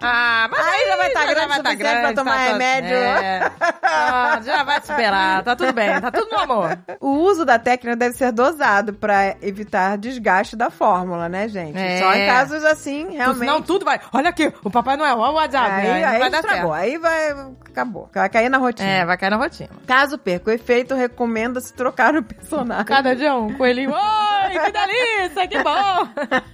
[SPEAKER 8] Ah, mas
[SPEAKER 9] Aí já vai estar grande o
[SPEAKER 8] vai tá
[SPEAKER 9] suficiente pra tomar
[SPEAKER 8] tá-
[SPEAKER 9] remédio.
[SPEAKER 8] É. Ah, já vai superar, tá tudo bem, tá tudo no amor.
[SPEAKER 9] O uso da técnica deve ser dosado pra evitar desgaste da fórmula, né, gente?
[SPEAKER 8] É.
[SPEAKER 9] Só em casos assim, realmente.
[SPEAKER 8] Senão tudo vai. Olha aqui, o Papai Noel, olha o WhatsApp.
[SPEAKER 9] Aí,
[SPEAKER 8] aí não
[SPEAKER 9] aí
[SPEAKER 8] vai dar
[SPEAKER 9] estragou,
[SPEAKER 8] certo.
[SPEAKER 9] aí vai. Acabou. Vai cair na rotina.
[SPEAKER 8] É, vai cair na rotina.
[SPEAKER 9] Caso perca o efeito, recomenda-se trocar o personagem.
[SPEAKER 8] Cada dia um coelhinho. Oi, que delícia, que bom.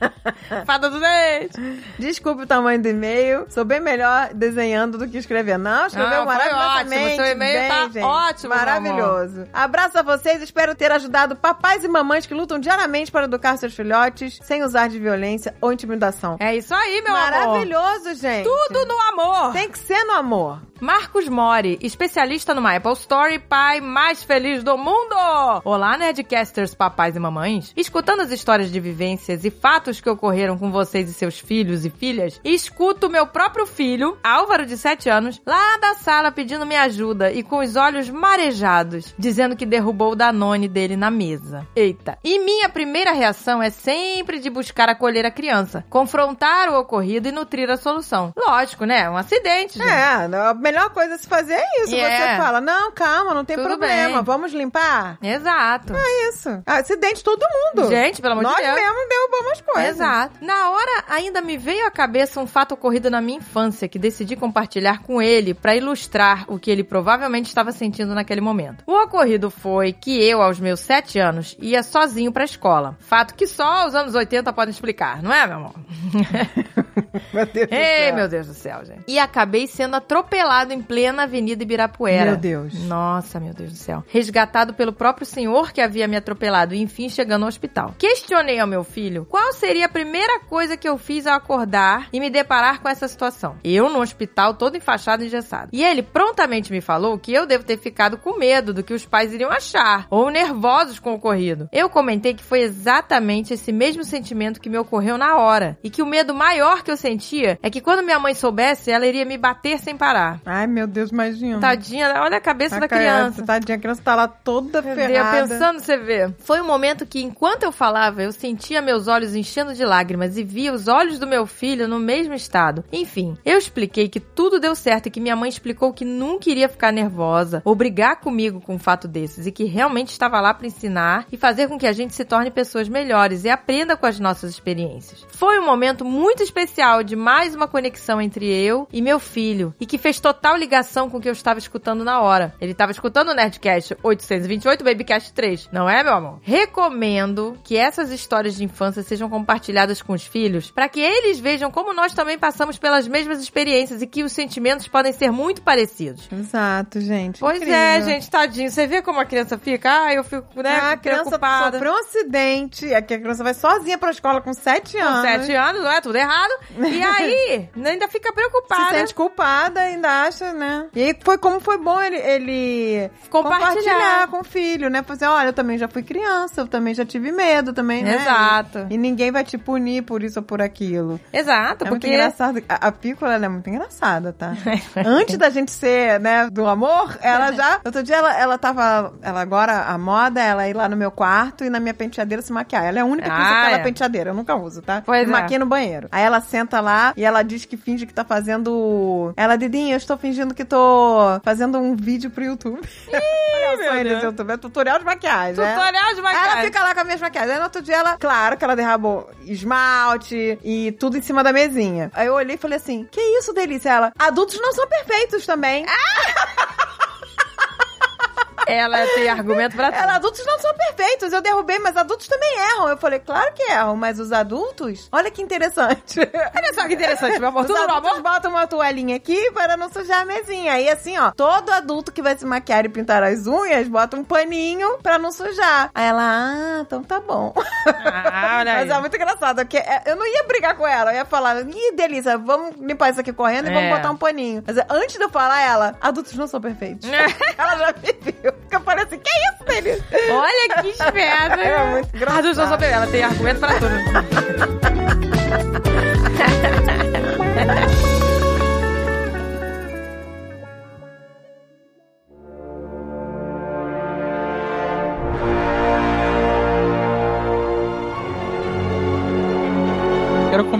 [SPEAKER 8] Fada do dente.
[SPEAKER 9] Desculpe o tamanho do e-mail. Sou bem melhor desenhando do que escrevendo. Não, escreveu
[SPEAKER 8] foi
[SPEAKER 9] maravilhosamente.
[SPEAKER 8] ótimo. Seu e-mail
[SPEAKER 9] bem,
[SPEAKER 8] tá
[SPEAKER 9] gente.
[SPEAKER 8] ótimo, meu
[SPEAKER 9] Maravilhoso. Abraço a vocês. Espero ter ajudado papais e mamães que lutam diariamente para educar seus filhotes sem usar de violência ou intimidação.
[SPEAKER 8] É isso aí, meu amor.
[SPEAKER 9] Maravilhoso, gente.
[SPEAKER 8] Tudo no amor.
[SPEAKER 9] Tem que ser no amor.
[SPEAKER 8] Marcos Mori, especialista no Apple Story, pai mais feliz do mundo! Olá, Nerdcasters, papais e mamães. Escutando as histórias de vivências e fatos que ocorreram com vocês e seus filhos e filhas, escuto meu próprio filho, Álvaro, de 7 anos, lá da sala pedindo minha ajuda e com os olhos marejados, dizendo que derrubou o Danone dele na mesa. Eita. E minha primeira reação é sempre de buscar acolher a criança, confrontar o ocorrido e nutrir a solução. Lógico, né? Um acidente, gente.
[SPEAKER 9] É, a melhor coisa a se fazer é isso.
[SPEAKER 8] É.
[SPEAKER 9] Você fala, não, calma, não tem
[SPEAKER 8] Tudo
[SPEAKER 9] problema.
[SPEAKER 8] bem.
[SPEAKER 9] Vamos limpar?
[SPEAKER 8] Exato.
[SPEAKER 9] É isso. Acidente todo mundo.
[SPEAKER 8] Gente, pelo amor
[SPEAKER 9] Nós
[SPEAKER 8] de Deus.
[SPEAKER 9] mesmo derrubamos as coisas.
[SPEAKER 8] Exato. Na hora, ainda me veio à cabeça um fato ocorrido na minha infância que decidi compartilhar com ele para ilustrar o que ele provavelmente estava sentindo naquele momento. O ocorrido foi que eu, aos meus sete anos, ia sozinho pra escola. Fato que só os anos 80 podem explicar, não é, meu amor?
[SPEAKER 9] Meu Deus
[SPEAKER 8] Ei,
[SPEAKER 9] céu.
[SPEAKER 8] meu Deus do céu, gente. E acabei sendo atropelado em plena Avenida Ibirapuera.
[SPEAKER 9] Meu Deus.
[SPEAKER 8] Nossa, meu Deus do céu. Resgatado pelo próprio senhor que havia me atropelado e enfim chegando ao hospital. Questionei ao meu filho qual seria a primeira coisa que eu fiz ao acordar e me deparar com essa situação. Eu no hospital todo enfaixado e engessado. E ele prontamente me falou que eu devo ter ficado com medo do que os pais iriam achar ou nervosos com o ocorrido. Eu comentei que foi exatamente esse mesmo sentimento que me ocorreu na hora e que o medo maior que eu sentia é que quando minha mãe soubesse, ela iria me bater sem parar.
[SPEAKER 9] Ai, meu Deus, imagina.
[SPEAKER 8] Tadinha, olha a cabeça da criança.
[SPEAKER 9] Tadinha, a criança tá lá toda ferrada.
[SPEAKER 8] Pensando, você vê. Foi um momento que, enquanto eu falava, eu sentia meus olhos enchendo de lágrimas e via os olhos do meu filho no mesmo estado. Enfim, eu expliquei que tudo deu certo e que minha mãe explicou que nunca iria ficar nervosa ou brigar comigo com um fato desses e que realmente estava lá para ensinar e fazer com que a gente se torne pessoas melhores e aprenda com as nossas experiências. Foi um momento muito especial de mais uma conexão entre eu e meu filho e que fez total ligação com o que eu estava escutando na hora. Ele estava escutando o Nerdcast 828 Babycast 3, não é, meu amor? Recomendo que essas histórias de infância sejam compartilhadas com os filhos para que eles vejam como nós também passamos pelas mesmas experiências e que os sentimentos podem ser muito parecidos.
[SPEAKER 9] Exato, gente.
[SPEAKER 8] Pois
[SPEAKER 9] incrível.
[SPEAKER 8] é, gente, tadinho. Você vê como a criança fica? Ah, eu fico, né,
[SPEAKER 9] Ah, a criança
[SPEAKER 8] preocupada.
[SPEAKER 9] sofreu um acidente. Aqui a criança vai sozinha pra escola com 7
[SPEAKER 8] Com
[SPEAKER 9] anos.
[SPEAKER 8] sete anos, não é tudo errado. E aí, ainda fica preocupada.
[SPEAKER 9] Se sente culpada, ainda acha, né? E aí foi como foi bom ele, ele
[SPEAKER 8] Compartilhar.
[SPEAKER 9] com o filho, né? Fazer, olha, eu também já fui criança, eu também já tive medo também, né?
[SPEAKER 8] Exato.
[SPEAKER 9] E ninguém vai te punir por isso ou por aquilo.
[SPEAKER 8] Exato,
[SPEAKER 9] É muito
[SPEAKER 8] porque...
[SPEAKER 9] engraçado. A, a Pícola, ela é muito engraçada, tá? Antes da gente ser, né, do amor, ela já... Outro dia, ela, ela tava... Ela agora, a moda, ela é ir lá no meu quarto e na minha penteadeira se maquiar. Ela é a única que usa
[SPEAKER 8] Ah,
[SPEAKER 9] aquela
[SPEAKER 8] é.
[SPEAKER 9] penteadeira. Eu nunca uso, tá?
[SPEAKER 8] Pois é.
[SPEAKER 9] maquia no banheiro. Aí ela senta lá e ela diz que finge que tá fazendo. Ela, Didinha, eu estou fingindo que tô fazendo um vídeo pro YouTube. Olha só YouTube, é tutorial de maquiagem. né?
[SPEAKER 8] Tutorial de
[SPEAKER 9] Aí
[SPEAKER 8] maquiagem.
[SPEAKER 9] ela fica lá com as minhas maquiagens. Aí no outro dia ela, claro que ela derrabou esmalte e tudo em cima da mesinha. Aí eu olhei e falei assim: Que isso, delícia? Ela, adultos não são perfeitos também.
[SPEAKER 8] Ela tem argumento pra tudo.
[SPEAKER 9] Ela, adultos não são perfeitos. Eu derrubei, mas adultos também erram. Eu falei, claro que erram, mas os adultos, olha que interessante.
[SPEAKER 8] Olha só que interessante, meu amor.
[SPEAKER 9] Os
[SPEAKER 8] Tudo
[SPEAKER 9] adultos botam uma toalhinha aqui para não sujar a mesinha. Aí assim, ó, todo adulto que vai se maquiar e pintar as unhas, bota um paninho pra não sujar. Aí ela, ah, então tá bom.
[SPEAKER 8] Ah, olha aí.
[SPEAKER 9] Mas é muito engraçado, porque é, eu não ia brigar com ela. Eu ia falar, ih, delícia, vamos limpar isso aqui correndo e vamos
[SPEAKER 8] É.
[SPEAKER 9] botar um paninho. Mas antes de eu falar, ela, adultos não são perfeitos. ela já me viu. Porque eu falei assim, que isso, delícia?
[SPEAKER 8] Olha que esperta.
[SPEAKER 9] É muito engraçado.
[SPEAKER 8] Ah. Ela tem argumento pra tudo.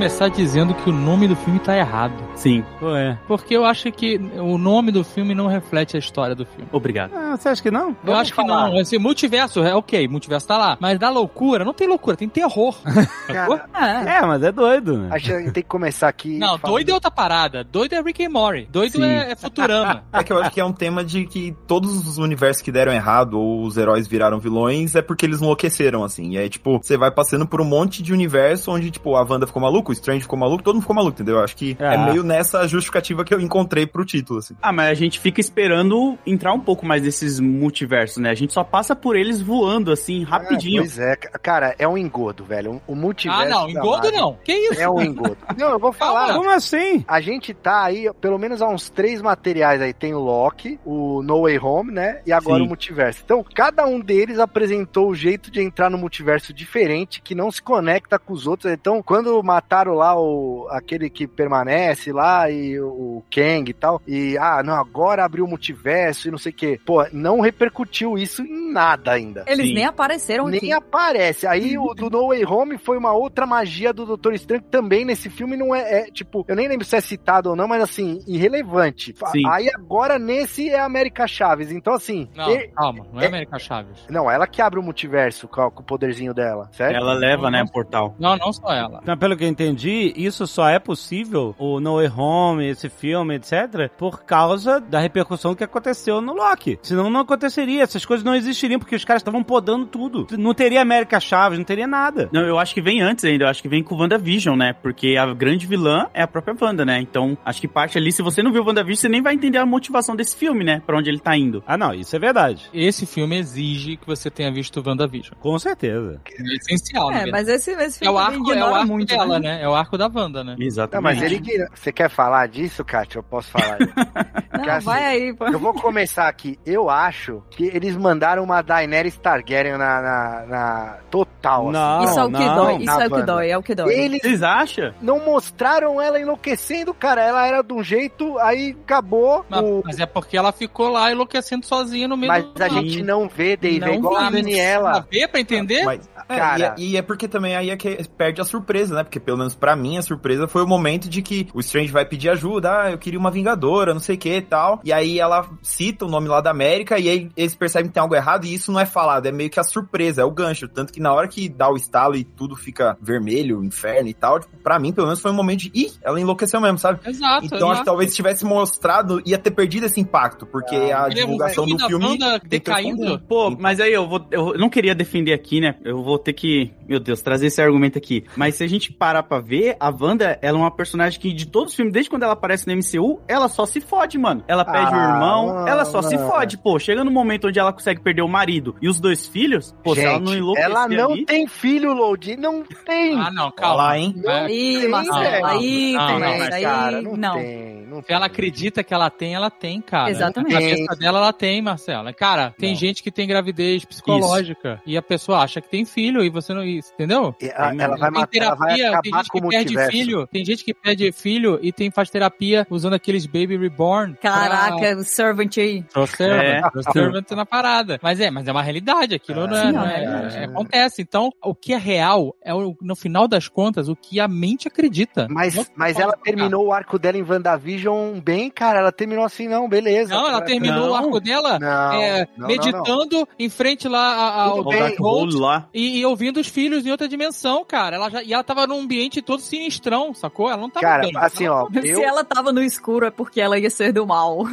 [SPEAKER 7] começar dizendo que o nome do filme tá errado.
[SPEAKER 4] Sim.
[SPEAKER 2] Ué.
[SPEAKER 7] Porque eu acho que o nome do filme não reflete a história do filme.
[SPEAKER 4] Obrigado.
[SPEAKER 2] Ah, você acha que não?
[SPEAKER 7] Eu acho que não. Esse multiverso, é ok, multiverso tá lá. Mas da loucura, não tem loucura, tem terror. Sacou?
[SPEAKER 2] É, mas é doido, né?
[SPEAKER 5] A gente tem que começar aqui.
[SPEAKER 7] Não,
[SPEAKER 5] falando-
[SPEAKER 7] doido é outra parada. Doido é Rick and Morty. Doido é, é Futurama.
[SPEAKER 6] É que eu acho que é um tema de que todos os universos que deram errado ou os heróis viraram vilões é porque eles enlouqueceram, assim. E aí, tipo, você vai passando por um monte de universo onde, tipo, a Wanda ficou maluco, Strange ficou maluco, todo mundo ficou maluco, entendeu? Eu acho que é,
[SPEAKER 2] É.
[SPEAKER 6] meio nessa justificativa que eu encontrei pro título, assim.
[SPEAKER 4] Ah, mas a gente fica esperando entrar um pouco mais nesses multiversos, né? A gente só passa por eles voando, assim, rapidinho.
[SPEAKER 5] É, pois é, cara, é um engodo, velho. O multiverso.
[SPEAKER 7] ah, não, engodo
[SPEAKER 5] Marvel
[SPEAKER 7] não. Que isso?
[SPEAKER 5] É um engodo. Não, eu vou falar.
[SPEAKER 2] Como assim?
[SPEAKER 5] A gente tá aí, pelo menos há uns três materiais aí. Tem o Loki, o No Way Home, né? E agora
[SPEAKER 4] Sim.
[SPEAKER 5] o multiverso. Então, cada um deles apresentou o jeito de entrar no multiverso diferente, que não se conecta com os outros. Então, quando mataram lá o aquele que permanece lá e o Kang e tal, e ah, não, agora abriu o multiverso e não sei o quê. Pô, não repercutiu isso em nada ainda.
[SPEAKER 3] Eles
[SPEAKER 4] Sim.
[SPEAKER 3] nem apareceram
[SPEAKER 5] Nem
[SPEAKER 3] aqui.
[SPEAKER 5] aparece. Aí o do No Way Home foi uma outra magia do Doutor Estranho que também nesse filme não é, é, tipo, eu nem lembro se é citado ou não, mas assim, irrelevante.
[SPEAKER 4] Sim.
[SPEAKER 5] Aí agora nesse é a América Chaves. Então assim,
[SPEAKER 7] Não,
[SPEAKER 5] e-
[SPEAKER 7] calma, não é
[SPEAKER 5] é-
[SPEAKER 7] América Chaves.
[SPEAKER 5] não, ela que abre o multiverso com, com o poderzinho dela, certo?
[SPEAKER 4] Ela leva, né, o portal.
[SPEAKER 7] Não, não só ela.
[SPEAKER 2] Então, pelo que eu entendi, isso só é possível, o No Way Home, esse filme, etc., por causa da repercussão que aconteceu no Loki. Senão não aconteceria, essas coisas não existiriam, porque os caras estavam podando tudo. Não teria América Chaves, não teria nada.
[SPEAKER 4] Não, eu acho que vem antes ainda, eu acho que vem com o WandaVision, né? Porque a grande vilã é a própria Wanda, né? Então, acho que parte ali, se você não viu o WandaVision, você nem vai entender a motivação desse filme, né? Pra onde ele tá indo.
[SPEAKER 2] Ah, não, isso é verdade.
[SPEAKER 7] Esse filme exige que você tenha visto WandaVision.
[SPEAKER 2] Com certeza.
[SPEAKER 7] É essencial,
[SPEAKER 3] É,
[SPEAKER 7] né?
[SPEAKER 3] mas esse, esse
[SPEAKER 7] É o
[SPEAKER 3] filme
[SPEAKER 7] arco, é o arco
[SPEAKER 3] muito,
[SPEAKER 7] dela,
[SPEAKER 3] né?
[SPEAKER 7] né? É o arco da Wanda, né?
[SPEAKER 5] Não,
[SPEAKER 4] Exatamente.
[SPEAKER 5] mas ele que. Você quer falar disso, Kátia? Eu posso falar. Porque,
[SPEAKER 3] Não,
[SPEAKER 5] assim,
[SPEAKER 3] vai aí, pô.
[SPEAKER 5] Eu vou começar aqui. Eu acho que eles mandaram uma Daenerys Targaryen na, na, na total.
[SPEAKER 2] Não,
[SPEAKER 3] Isso é o que
[SPEAKER 2] não,
[SPEAKER 3] dói, isso
[SPEAKER 5] na
[SPEAKER 3] é o que
[SPEAKER 5] Wanda.
[SPEAKER 3] dói, é o que dói.
[SPEAKER 5] Eles
[SPEAKER 4] Vocês acham?
[SPEAKER 5] não mostraram ela enlouquecendo, cara. Ela era de um jeito, aí acabou.
[SPEAKER 7] Mas,
[SPEAKER 5] o...
[SPEAKER 7] mas é porque ela ficou lá enlouquecendo sozinha no meio
[SPEAKER 5] Mas
[SPEAKER 7] do
[SPEAKER 5] a gente não vê, Dave.
[SPEAKER 3] Não
[SPEAKER 5] É igual a. Daniela.
[SPEAKER 7] Pra ver, pra entender?
[SPEAKER 6] Mas, é,
[SPEAKER 5] Cara.
[SPEAKER 6] e, é, e é porque também aí é que perde a surpresa, né? Porque pelo menos pra mim a surpresa foi o momento de que o Strange vai pedir ajuda, ah, eu queria uma vingadora, não sei o que e tal. E aí ela cita o nome lá da América e aí eles percebem que tem algo errado e isso não é falado, é meio que a surpresa, é o gancho. Tanto que na hora que dá o estalo e tudo fica vermelho, inferno e tal, tipo, pra mim pelo menos foi um momento de, ih, ela enlouqueceu mesmo, sabe?
[SPEAKER 7] Exato.
[SPEAKER 6] Então acho
[SPEAKER 7] exato.
[SPEAKER 6] que talvez se tivesse mostrado, ia ter perdido esse impacto, porque a
[SPEAKER 7] é o
[SPEAKER 6] divulgação
[SPEAKER 7] filme
[SPEAKER 6] do filme
[SPEAKER 7] decaindo.
[SPEAKER 4] Pô, mas aí eu vou. Eu não queria defender aqui, né? Eu vou ter que, meu Deus, trazer esse argumento aqui. Mas se a gente parar pra ver, a Wanda, ela é uma personagem que de todos os filmes, desde quando ela aparece no MCU, ela só se fode, mano. Ela perde o
[SPEAKER 5] Ah,
[SPEAKER 4] irmão,
[SPEAKER 5] não,
[SPEAKER 4] ela só se
[SPEAKER 5] não.
[SPEAKER 4] fode. Pô, chega no momento onde ela consegue perder o marido e os dois filhos, pô, se ela não
[SPEAKER 5] Gente,
[SPEAKER 4] enlouquecer
[SPEAKER 5] ela não
[SPEAKER 4] ali,
[SPEAKER 5] tem filho, Load. Não tem.
[SPEAKER 7] Ah, não, calma.
[SPEAKER 6] lá, hein?
[SPEAKER 3] Ih,
[SPEAKER 5] tem,
[SPEAKER 3] Marcelo,
[SPEAKER 5] velho.
[SPEAKER 3] aí,
[SPEAKER 7] Não, não,
[SPEAKER 3] isso
[SPEAKER 5] mas,
[SPEAKER 3] aí,
[SPEAKER 5] cara, não,
[SPEAKER 3] não.
[SPEAKER 5] tem. Não Não
[SPEAKER 7] Se ela acredita que ela tem, ela tem, cara.
[SPEAKER 3] Exatamente.
[SPEAKER 7] Na cabeça dela, ela tem, Marcela. Cara, tem
[SPEAKER 6] Não.
[SPEAKER 7] gente que tem gravidez psicológica e a pessoa acha que tem filho e você não. isso, Entendeu?
[SPEAKER 5] E a- ela vai matar, ela vai
[SPEAKER 7] terapia,
[SPEAKER 5] acabar
[SPEAKER 7] gente que
[SPEAKER 5] o
[SPEAKER 7] perde
[SPEAKER 5] multiverso.
[SPEAKER 7] filho, tem gente que perde filho e tem, faz terapia usando aqueles baby reborn. pra-
[SPEAKER 3] Caraca, o Servant aí.
[SPEAKER 7] Pro servant,
[SPEAKER 4] É.
[SPEAKER 7] pro servant na parada. Mas é, mas é uma realidade, aquilo não é,
[SPEAKER 3] Sim,
[SPEAKER 7] não
[SPEAKER 3] é uma
[SPEAKER 7] é-
[SPEAKER 3] realidade.
[SPEAKER 7] é- acontece. Então, o que é real é, o- no final das contas, o que a mente acredita.
[SPEAKER 5] Mas,
[SPEAKER 7] Não
[SPEAKER 5] mas ela terminou o arco dela em WandaVision bem, cara. Ela terminou assim, não, beleza.
[SPEAKER 7] Não, ela terminou
[SPEAKER 4] Não.
[SPEAKER 7] o arco dela
[SPEAKER 5] Não,
[SPEAKER 7] é,
[SPEAKER 5] não, não,
[SPEAKER 7] meditando em frente lá ao
[SPEAKER 4] O.
[SPEAKER 7] Dark
[SPEAKER 4] lá.
[SPEAKER 7] e, e ouvindo os filhos em outra dimensão, cara. Ela já, e ela tava num ambiente todo sinistrão, sacou? Ela não tava
[SPEAKER 5] Cara,
[SPEAKER 7] bem.
[SPEAKER 5] assim, ó,
[SPEAKER 3] Se
[SPEAKER 5] eu,
[SPEAKER 3] ela tava no escuro é porque ela ia ser do mal.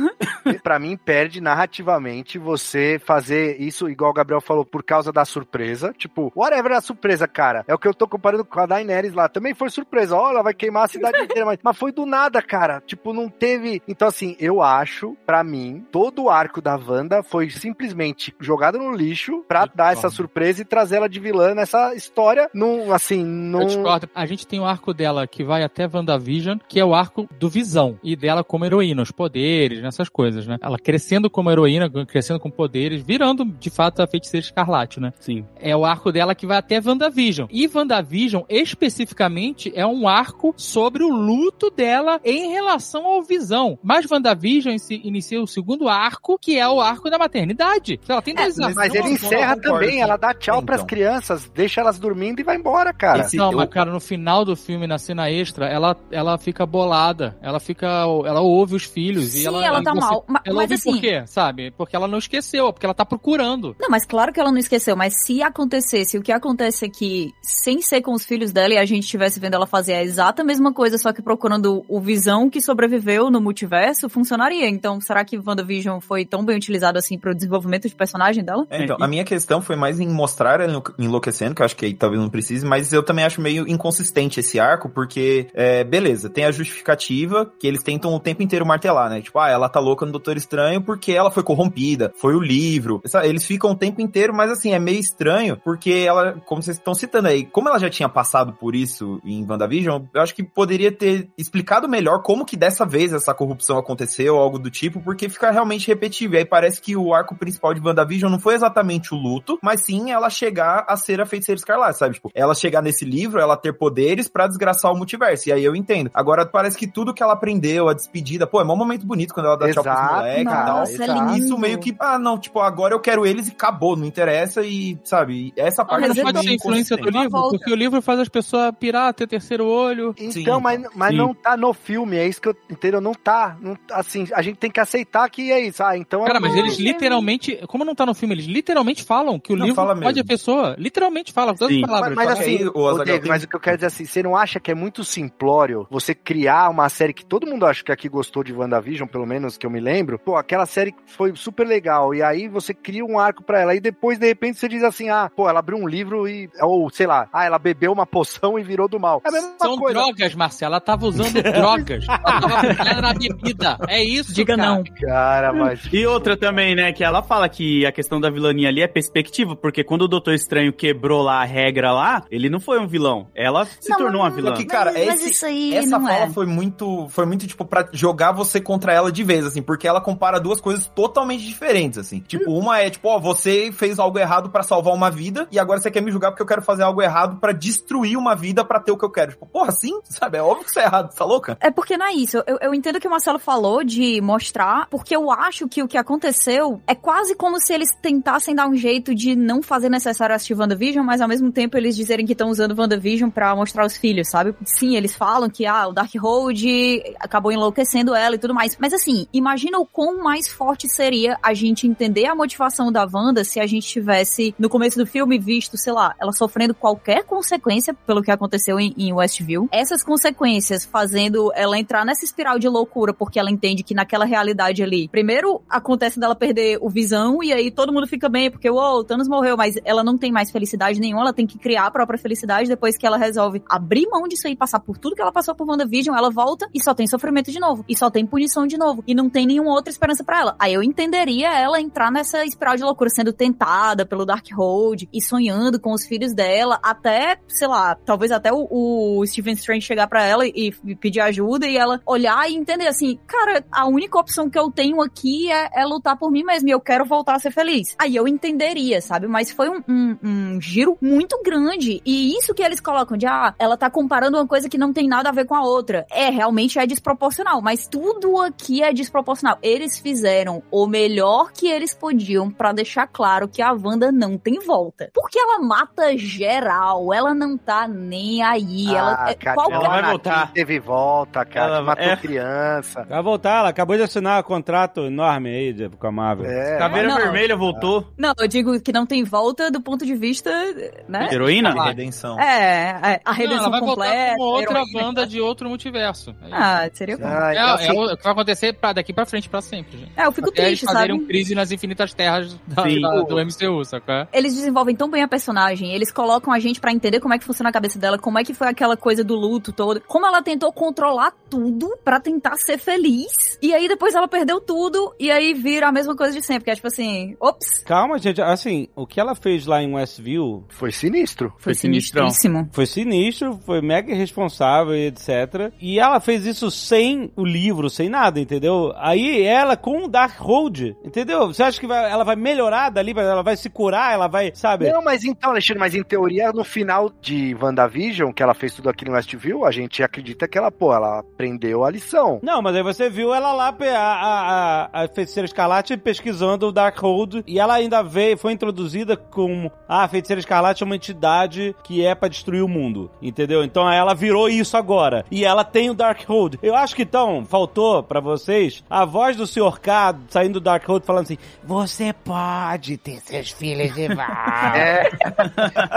[SPEAKER 5] pra mim, perde narrativamente você fazer isso, igual o Gabriel falou, por causa da surpresa. Tipo, whatever a surpresa, cara. É o que eu tô comparando com a Daenerys lá. Também foi surpresa. Ó, ela vai queimar a cidade inteira, mas, mas foi do nada, cara. Tipo, não teve. Então, assim, eu acho, pra mim, todo o arco da Wanda foi simplesmente jogado no lixo pra
[SPEAKER 7] Eu
[SPEAKER 5] dar essa
[SPEAKER 7] discordo.
[SPEAKER 5] surpresa e trazer ela de vilã nessa história. Num, assim, num.
[SPEAKER 7] Eu discordo. A gente tem o arco dela que vai até WandaVision, que é o arco do Visão. E dela como heroína, os poderes, nessas coisas, né? Ela crescendo como heroína, crescendo com poderes, virando, de fato, a feiticeira escarlate, né?
[SPEAKER 4] Sim.
[SPEAKER 7] É o arco dela que vai até WandaVision. E WandaVision, especificamente, é um arco sobre o luto dela em relação ao Visão. Mas WandaVision se inicia o segundo arco, que é o arco da maternidade. Ela tem dois arcos.
[SPEAKER 5] Mas ele encerra também, ela dá tchau
[SPEAKER 6] Então.
[SPEAKER 5] pras crianças, deixa elas dormindo e vai embora, cara.
[SPEAKER 6] Esse-
[SPEAKER 7] Não,
[SPEAKER 6] eu-
[SPEAKER 7] mas cara, no final do filme, na cena extra, ela, ela fica bolada. Ela fica. Ela ouve os filhos. e
[SPEAKER 3] Sim,
[SPEAKER 7] ela,
[SPEAKER 3] ela tá
[SPEAKER 7] você-
[SPEAKER 3] mal. Ma-
[SPEAKER 7] Ela
[SPEAKER 3] mas
[SPEAKER 7] ouve
[SPEAKER 3] assim-
[SPEAKER 7] por quê, sabe? Porque ela não esqueceu, porque ela tá procurando.
[SPEAKER 3] Não, mas claro que ela não esqueceu, mas se acontecesse, o que acontece é que, sem ser com os filhos dela e a gente estivesse vendo ela fazer a exata mesma coisa, só que procurando o Visão que sobreviveu no multiverso, funcionaria. Então, será que WandaVision foi tão bem utilizado assim pro desenvolvimento de personagem dela?
[SPEAKER 6] É, então, a minha questão foi mais em mostrar ela enlou- enlouquecendo, que eu acho que aí talvez não precise, mas eu também acho meio inconsistente esse arco, porque, é, beleza, tem a justificativa que eles tentam o tempo inteiro martelar, né? Tipo, ah, ela tá louca no Doutor Estranho porque ela foi corrompida, foi o livro. Eles ficam o tempo inteiro, mas assim, é meio estranho, porque ela, como vocês estão citando aí, como ela já tinha passado por isso em WandaVision, eu acho que poderia ter explicado melhor como que dessa vez essa corrupção aconteceu, algo do tipo, porque fica realmente repetitivo. E aí parece que o arco principal de WandaVision não foi exatamente o luto, mas sim ela chegar a ser a feiticeira escarlate, sabe? Tipo, ela chegar nesse livro, ela ter poderes pra desgraçar o multiverso. E aí eu entendo. Agora parece que tudo que ela aprendeu, a despedida, pô, é um momento bonito quando ela dá tchau pros
[SPEAKER 5] Exato,
[SPEAKER 6] moleques e tal.
[SPEAKER 3] Nossa, é
[SPEAKER 5] exato.
[SPEAKER 6] Isso meio que, ah, não, tipo, agora eu quero eles e acabou, não interessa e, sabe, essa parte
[SPEAKER 7] Mas
[SPEAKER 3] mas
[SPEAKER 7] não
[SPEAKER 3] é
[SPEAKER 7] pode ser influência do livro,
[SPEAKER 3] volta.
[SPEAKER 7] porque o livro faz as pessoas pirar, ter terceiro olho.
[SPEAKER 5] Então,
[SPEAKER 6] Sim,
[SPEAKER 5] mas, mas
[SPEAKER 4] sim.
[SPEAKER 5] não tá no filme, é isso que eu entendo, não tá, não, assim, a gente tem que aceitar que é isso, ah, então...
[SPEAKER 7] Cara,
[SPEAKER 5] é-
[SPEAKER 7] mas eles literalmente, como não tá no filme, eles literalmente falam que o
[SPEAKER 6] Não,
[SPEAKER 7] livro
[SPEAKER 6] fala
[SPEAKER 7] pode
[SPEAKER 6] mesmo.
[SPEAKER 7] a pessoa. Literalmente fala, todas as
[SPEAKER 4] Sim.
[SPEAKER 7] palavras.
[SPEAKER 5] Mas, mas assim,
[SPEAKER 6] o
[SPEAKER 5] David, mas o que eu quero dizer assim, você não acha que é muito simplório você criar uma série que todo mundo acha que aqui gostou de WandaVision, pelo menos que eu me lembro? Pô, aquela série foi super legal, e aí você cria um arco pra ela, e depois, de repente, você diz assim, ah, pô, ela abriu um livro e, ou, sei lá, ah, ela bebeu uma poção e virou do mal. É a mesma
[SPEAKER 7] São
[SPEAKER 5] coisa.
[SPEAKER 7] drogas, Marcela. Ela tava usando drogas. Ela tava na bebida. É isso,
[SPEAKER 3] Diga
[SPEAKER 7] cara.
[SPEAKER 3] não.
[SPEAKER 5] Cara, mas...
[SPEAKER 4] E outra também, né, que ela fala que a questão da vilania ali é perspectiva, porque quando o Doutor Estranho quebrou lá a regra lá, ele não foi um vilão. Ela se
[SPEAKER 3] Não,
[SPEAKER 4] tornou uma vilã.
[SPEAKER 6] Só que, cara,
[SPEAKER 3] Mas- mas
[SPEAKER 6] esse-
[SPEAKER 3] isso aí
[SPEAKER 6] essa
[SPEAKER 3] não
[SPEAKER 6] fala
[SPEAKER 3] é.
[SPEAKER 6] foi muito, foi muito, tipo, pra jogar você contra ela de vez, assim, porque ela compara duas coisas totalmente diferentes, assim. Tipo, uma é, tipo, ó, você fez algo errado pra salvar uma vida, e agora você quer me julgar porque eu quero fazer algo errado pra destruir uma vida pra ter o que eu quero. Tipo, porra, assim, sabe? É óbvio que isso é errado, tá louca?
[SPEAKER 3] É porque não é isso. Eu, eu entendo que o Marcelo falou de mostrar, porque eu acho que o que aconteceu é quase como se eles tentassem dar um jeito de não fazer necessário assistir WandaVision, mas ao mesmo tempo eles dizerem que estão usando WandaVision pra mostrar os filhos, sabe? Sim, eles falam que ah, o Darkhold acabou enlouquecendo ela e tudo mais. Mas assim, imagina o quão mais forte seria a gente entender a motivação da Wanda se a gente tivesse, no começo do filme, visto, sei lá, ela sofrendo qualquer consequência pelo que aconteceu em, em Westview. Essas consequências fazendo ela entrar nessa espiral de loucura, porque ela entende que naquela realidade ali, primeiro acontece dela perder o visão, e aí todo mundo fica bem, porque, o Thanos morreu, mas ela não tem mais felicidade nenhuma, ela tem que criar a própria felicidade depois que ela resolve abrir mão disso aí, passar por tudo que ela passou por WandaVision, ela volta e só tem sofrimento de novo, e só tem punição de novo, e não tem nenhuma outra esperança pra ela. Aí eu entenderia ela entrar nessa espiral de loucura, sendo tentada pelo Darkhold e sonhando com os filhos dela, até, sei lá, talvez até o, o Stephen Strange chegar pra ela e, e pedir ajuda e ela olhar e entender assim, cara, a única opção que eu tenho aqui é, é lutar por mim mesmo e eu quero voltar a ser feliz. Aí eu entenderia, sabe? Mas foi um, um, um giro muito grande. E isso que eles colocam de, ah, ela tá comparando uma coisa que não tem nada a ver com a outra. É, realmente é desproporcional, mas tudo aqui é desproporcional. Eles fizeram o melhor que eles podiam pra deixar claro que a Wanda não tem volta. Porque ela mata geral, ela não tá nem aí. ela, é, qualquer-
[SPEAKER 2] ela vai voltar.
[SPEAKER 5] Teve volta, cara.
[SPEAKER 2] Ela-
[SPEAKER 5] matou
[SPEAKER 2] é.
[SPEAKER 5] criança.
[SPEAKER 2] Vai voltar, ela acabou de assinar um contrato enorme aí com a Marvel.
[SPEAKER 5] É.
[SPEAKER 4] Caveira
[SPEAKER 3] não.
[SPEAKER 4] Vermelha voltou.
[SPEAKER 3] Não, eu digo que não tem volta do ponto de vista, né?
[SPEAKER 4] Heroína?
[SPEAKER 6] De redenção.
[SPEAKER 3] É, é, a
[SPEAKER 7] Não, ela vai voltar
[SPEAKER 3] completa.
[SPEAKER 7] com outra banda de outro multiverso. É.
[SPEAKER 3] Ah, seria bom.
[SPEAKER 5] Ah,
[SPEAKER 7] É,
[SPEAKER 5] então,
[SPEAKER 7] é
[SPEAKER 5] assim,
[SPEAKER 7] o que vai acontecer pra, daqui pra frente, pra sempre, gente.
[SPEAKER 3] É, eu fico
[SPEAKER 7] Até eles
[SPEAKER 3] triste,
[SPEAKER 7] fazerem
[SPEAKER 3] sabe?
[SPEAKER 7] um crise nas infinitas terras da- da- do MCU, sacou?
[SPEAKER 3] Eles desenvolvem tão bem a personagem, eles colocam a gente pra entender como é que funciona a cabeça dela, como é que foi aquela coisa do luto todo, como ela tentou controlar tudo pra tentar ser feliz, e aí depois ela perdeu tudo, e aí vira a mesma coisa de sempre, que é tipo assim, ops,
[SPEAKER 2] Calma, gente. Assim, o que ela fez lá em Westview
[SPEAKER 5] Foi sinistro.
[SPEAKER 3] foi
[SPEAKER 4] Foi
[SPEAKER 3] sinistríssimo.
[SPEAKER 2] foi sinistro, foi mega irresponsável e etc. E ela fez isso sem o livro, sem nada, entendeu? Aí ela com o Darkhold, entendeu? Você acha que vai- ela vai melhorar dali, ela vai se curar, ela vai, sabe?
[SPEAKER 5] Não, mas então, Alexandre, mas em teoria, no final de WandaVision, que ela fez tudo aquilo em Westview, a gente acredita que ela, pô, ela aprendeu a lição.
[SPEAKER 2] Não, mas aí você viu ela lá, a, a, a, a feiticeira escarlate pesquisando o Darkhold e ela ainda veio, foi introduzida como ah, a feiticeira escarlate é uma entidade que é pra destruir o mundo, entendeu? Então ela virou isso agora e ela tem o Darkhold. Eu acho que então faltou pra vocês a voz do Sr. K saindo do Darkhold falando assim: "Você pode ter seus filhos de volta".
[SPEAKER 5] É.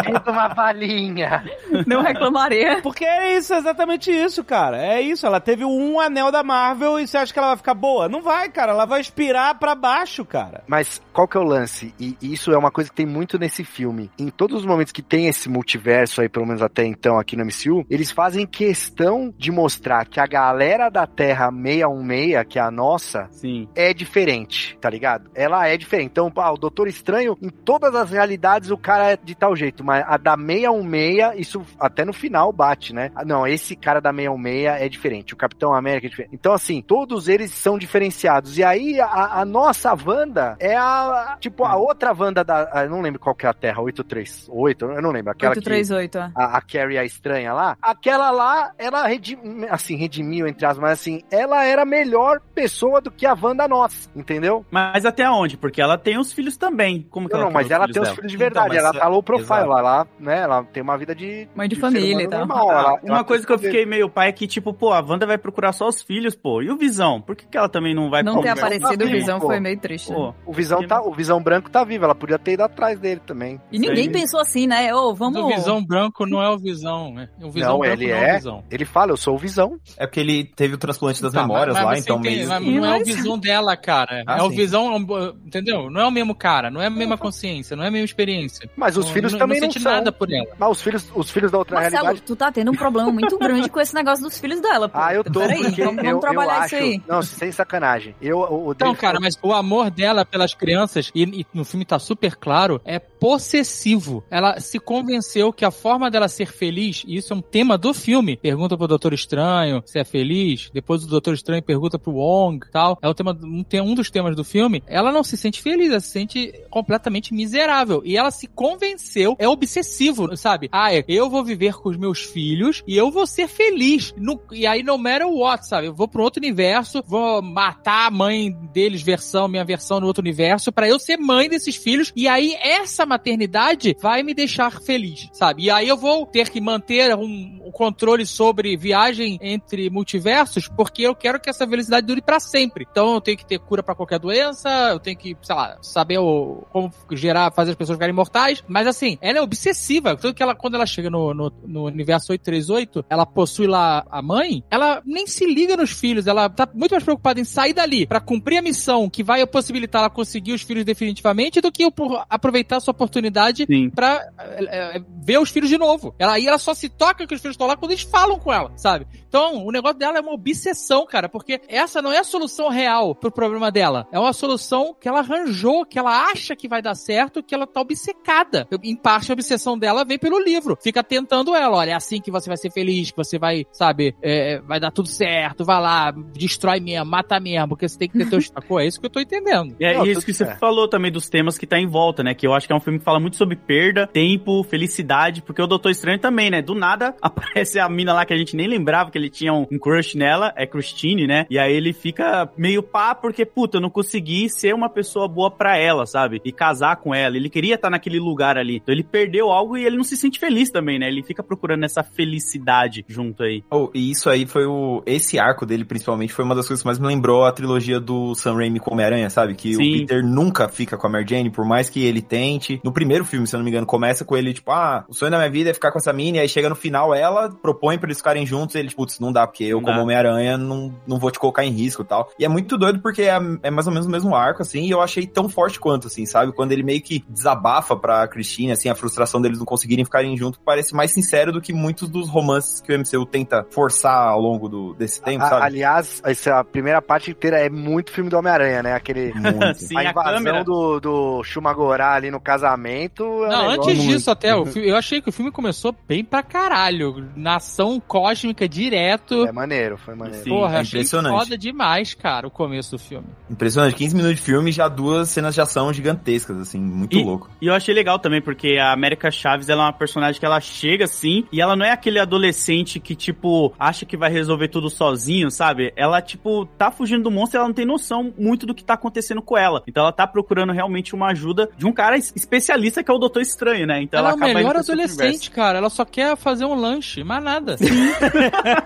[SPEAKER 5] Tenta uma balinha.
[SPEAKER 3] Não reclamaria.
[SPEAKER 2] Porque é isso, exatamente isso, cara. É isso, ela teve um anel da Marvel e você acha que ela vai ficar boa? Não vai, cara. Ela vai espirar pra baixo, cara.
[SPEAKER 5] Mas qual que é o lance? E isso é uma coisa que tem muito nesse filme. Em todos os momentos que tem esse multiverso aí, pelo menos até então aqui no MCU, eles fazem questão de mostrar que a galera da Terra 616, que é a nossa,
[SPEAKER 4] Sim.
[SPEAKER 5] é diferente, tá ligado? Ela é diferente. Então, pá, o Doutor Estranho, em todas as realidades, o cara é de tal jeito, mas a da 616, isso até no final bate, né? Ah, Não, esse cara da 616 é diferente, o Capitão América é diferente. Então, assim, todos eles são diferenciados. E aí, a, a nossa Wanda é a, tipo, a outra Wanda da, ah, eu não lembro qual que é a Terra, 838, eu não lembro, aquela que...
[SPEAKER 3] 838, ó.
[SPEAKER 5] A, a Carrie, a estranha lá, aquela lá, ela redim, assim, redimiu, entre as, mas assim, ela era melhor pessoa do que a Wanda nossa, entendeu?
[SPEAKER 4] Mas até onde? Porque ela tem os filhos também. Como que
[SPEAKER 5] Não,
[SPEAKER 4] ela
[SPEAKER 5] não, mas ela tem os
[SPEAKER 4] dela?
[SPEAKER 5] filhos de
[SPEAKER 6] Então,
[SPEAKER 5] verdade,
[SPEAKER 6] mas
[SPEAKER 5] ela tá low profile,
[SPEAKER 6] exato.
[SPEAKER 5] ela, ela, né, ela tem uma vida de...
[SPEAKER 3] Mãe de
[SPEAKER 5] ser
[SPEAKER 3] família e tal.
[SPEAKER 5] normal, ela- ela
[SPEAKER 4] Uma coisa que eu fiquei meio pai é que, tipo, pô, a Wanda vai procurar só os filhos, pô. E o Visão? Por que, que ela também não vai
[SPEAKER 3] Não ter aparecido o Visão
[SPEAKER 5] pô.
[SPEAKER 3] foi meio triste. né?
[SPEAKER 4] Pô,
[SPEAKER 5] O Visão, tá, o Visão Branco tá vivo, ela podia ter ido atrás dele também.
[SPEAKER 3] E ninguém pensou assim, né? Ô, vamos.
[SPEAKER 7] O Visão Branco não é o Visão, né? O Visão
[SPEAKER 5] Não, ele
[SPEAKER 7] não é
[SPEAKER 5] é.
[SPEAKER 7] o Visão.
[SPEAKER 5] Ele fala, eu sou o Visão.
[SPEAKER 6] É porque ele teve o transplante das
[SPEAKER 7] Tá,
[SPEAKER 6] memórias
[SPEAKER 7] mas-
[SPEAKER 6] lá,
[SPEAKER 7] mas
[SPEAKER 6] então
[SPEAKER 7] tem-
[SPEAKER 6] meio.
[SPEAKER 7] mas
[SPEAKER 3] Sim,
[SPEAKER 7] não é o visão dela, cara.
[SPEAKER 6] Ah,
[SPEAKER 7] é o
[SPEAKER 6] sim.
[SPEAKER 7] visão, entendeu? Não é o mesmo cara, não é a mesma consciência, não é a mesma experiência.
[SPEAKER 5] Mas os
[SPEAKER 7] Não-
[SPEAKER 5] filhos
[SPEAKER 7] não,
[SPEAKER 5] também não,
[SPEAKER 7] não sente
[SPEAKER 5] são.
[SPEAKER 7] nada por ela.
[SPEAKER 5] Mas os filhos, os filhos da outra
[SPEAKER 3] Marcelo,
[SPEAKER 5] realidade...
[SPEAKER 3] tu tá tendo um problema muito grande com esse negócio dos filhos dela, pô.
[SPEAKER 5] Ah, eu tô,
[SPEAKER 3] Peraí,
[SPEAKER 5] porque
[SPEAKER 3] vamos,
[SPEAKER 5] eu,
[SPEAKER 3] vamos trabalhar
[SPEAKER 5] eu
[SPEAKER 3] isso
[SPEAKER 5] acho...
[SPEAKER 3] aí.
[SPEAKER 5] Não, sem sacanagem. Eu, o, o
[SPEAKER 7] Então, cara, mas o amor dela pelas crianças, e, e no filme tá super claro, é possessivo. Ela se convenceu que a forma dela ser feliz, e isso é um tema do filme, pergunta pro Doutor Estranho se é feliz, depois o Doutor Estranho pergunta pro Wong tal, é o tema, um, um dos temas do filme, ela não se sente feliz, ela se sente completamente miserável. E ela se convenceu, é obsessivo, sabe? Ah, é, eu vou viver com os meus filhos e eu vou ser feliz. No- e aí, no matter what, sabe? Eu vou pro outro universo, vou matar a mãe deles, versão, minha versão no outro universo, pra eu ser mãe desses filhos. E aí, essa maternidade vai me deixar feliz, sabe? E aí eu vou ter que manter um, um controle sobre viagem entre multiversos, porque eu quero que essa felicidade dure pra sempre. Então eu tenho que ter cura pra qualquer doença, eu tenho que, sei lá, saber o, como gerar, fazer as pessoas ficarem imortais. Mas assim, ela é obsessiva. Tanto que ela, quando ela chega no, no, no universo 838, ela possui lá a mãe, ela nem se liga nos filhos, ela tá muito mais preocupada em sair dali pra cumprir a missão que vai possibilitar ela conseguir os filhos definitivamente do que aproveitar a sua oportunidade pra é, é, ver os filhos de novo. Ela aí ela só se toca que os filhos estão lá quando eles falam com ela, sabe? Então o negócio dela é uma obsessão, cara, porque essa não é a solução real pro problema dela. É uma solução que ela arranjou, que ela acha que vai dar certo, que ela tá obcecada. Em parte, a obsessão dela vem pelo livro. Fica tentando ela, olha, é assim que você vai ser feliz, que você vai, sabe, é, vai dar tudo certo, vai lá, destrói mesmo, mata mesmo, porque você tem que ter teu destacou. É isso que eu tô entendendo.
[SPEAKER 4] E é
[SPEAKER 5] Não,
[SPEAKER 4] isso
[SPEAKER 5] tudo
[SPEAKER 4] que você
[SPEAKER 5] certo.
[SPEAKER 4] falou também dos temas que tá em volta, né? Que eu acho que é um filme que fala muito sobre perda, tempo, felicidade, porque o Doutor Estranho também, né? Do nada aparece a mina lá que a gente nem lembrava que ele tinha um, um crush nela, é Christine, né? E aí ele fica meio pá, porque, puta, eu não consegui ser uma pessoa boa pra ela, sabe? E casar com ela. Ele queria estar naquele lugar ali. Então ele perdeu algo e ele não se sente feliz também, né? Ele fica procurando essa felicidade junto aí.
[SPEAKER 6] Oh, e isso aí foi o. Esse arco dele, principalmente, foi uma das coisas que mais me lembrou a trilogia do Sam Raimi com Homem-Aranha, sabe? Que
[SPEAKER 4] Sim.
[SPEAKER 6] o Peter nunca fica com a Mary Jane, por mais que ele tente. No primeiro filme, se eu não me engano, começa com ele, tipo, ah, o sonho da minha vida é ficar com essa mina, e aí chega no final, ela propõe pra eles ficarem juntos, e ele, tipo, putz, não dá, porque eu,
[SPEAKER 4] Não
[SPEAKER 6] como. Homem-Aranha, não, não vou te colocar em risco e tal. E é muito doido porque é, é mais ou menos o mesmo arco, assim, e eu achei tão forte quanto, assim, sabe? Quando ele meio que desabafa pra Christine, assim, a frustração deles não conseguirem ficarem juntos, parece mais sincero do que muitos dos romances que o MCU tenta forçar ao longo do, desse tempo,
[SPEAKER 5] A-
[SPEAKER 6] sabe?
[SPEAKER 5] aliás, essa primeira parte inteira é muito filme do Homem-Aranha, né? Aquele.
[SPEAKER 6] Muito.
[SPEAKER 4] Sim,
[SPEAKER 5] a
[SPEAKER 4] a
[SPEAKER 5] invasão
[SPEAKER 4] câmera.
[SPEAKER 5] do, do Shumagorá ali no casamento. é
[SPEAKER 7] Não, antes disso até, o fi- eu achei que o filme começou bem pra caralho. Nação cósmica direto.
[SPEAKER 5] É maneiro, foi maneiro.
[SPEAKER 4] Sim,
[SPEAKER 7] Porra,
[SPEAKER 6] é
[SPEAKER 7] achei
[SPEAKER 6] impressionante.
[SPEAKER 7] foda demais, cara, o começo do filme.
[SPEAKER 6] Impressionante, 15 minutos de filme já duas cenas de ação gigantescas, assim, muito
[SPEAKER 4] E-
[SPEAKER 6] louco.
[SPEAKER 4] E eu achei legal também, porque a América Chaves, ela é uma personagem que ela chega assim, e ela não é aquele adolescente que, tipo, acha que vai resolver tudo sozinho, sabe? Ela, tipo, tá fugindo do monstro e ela não tem noção muito do que tá acontecendo com ela. Então ela tá procurando realmente uma ajuda de um cara es- especialista que é o Doutor Estranho, né? Então
[SPEAKER 7] ela,
[SPEAKER 4] ela,
[SPEAKER 7] é
[SPEAKER 4] indo
[SPEAKER 7] melhor adolescente, cara. Ela só quer fazer um lanche, mais nada.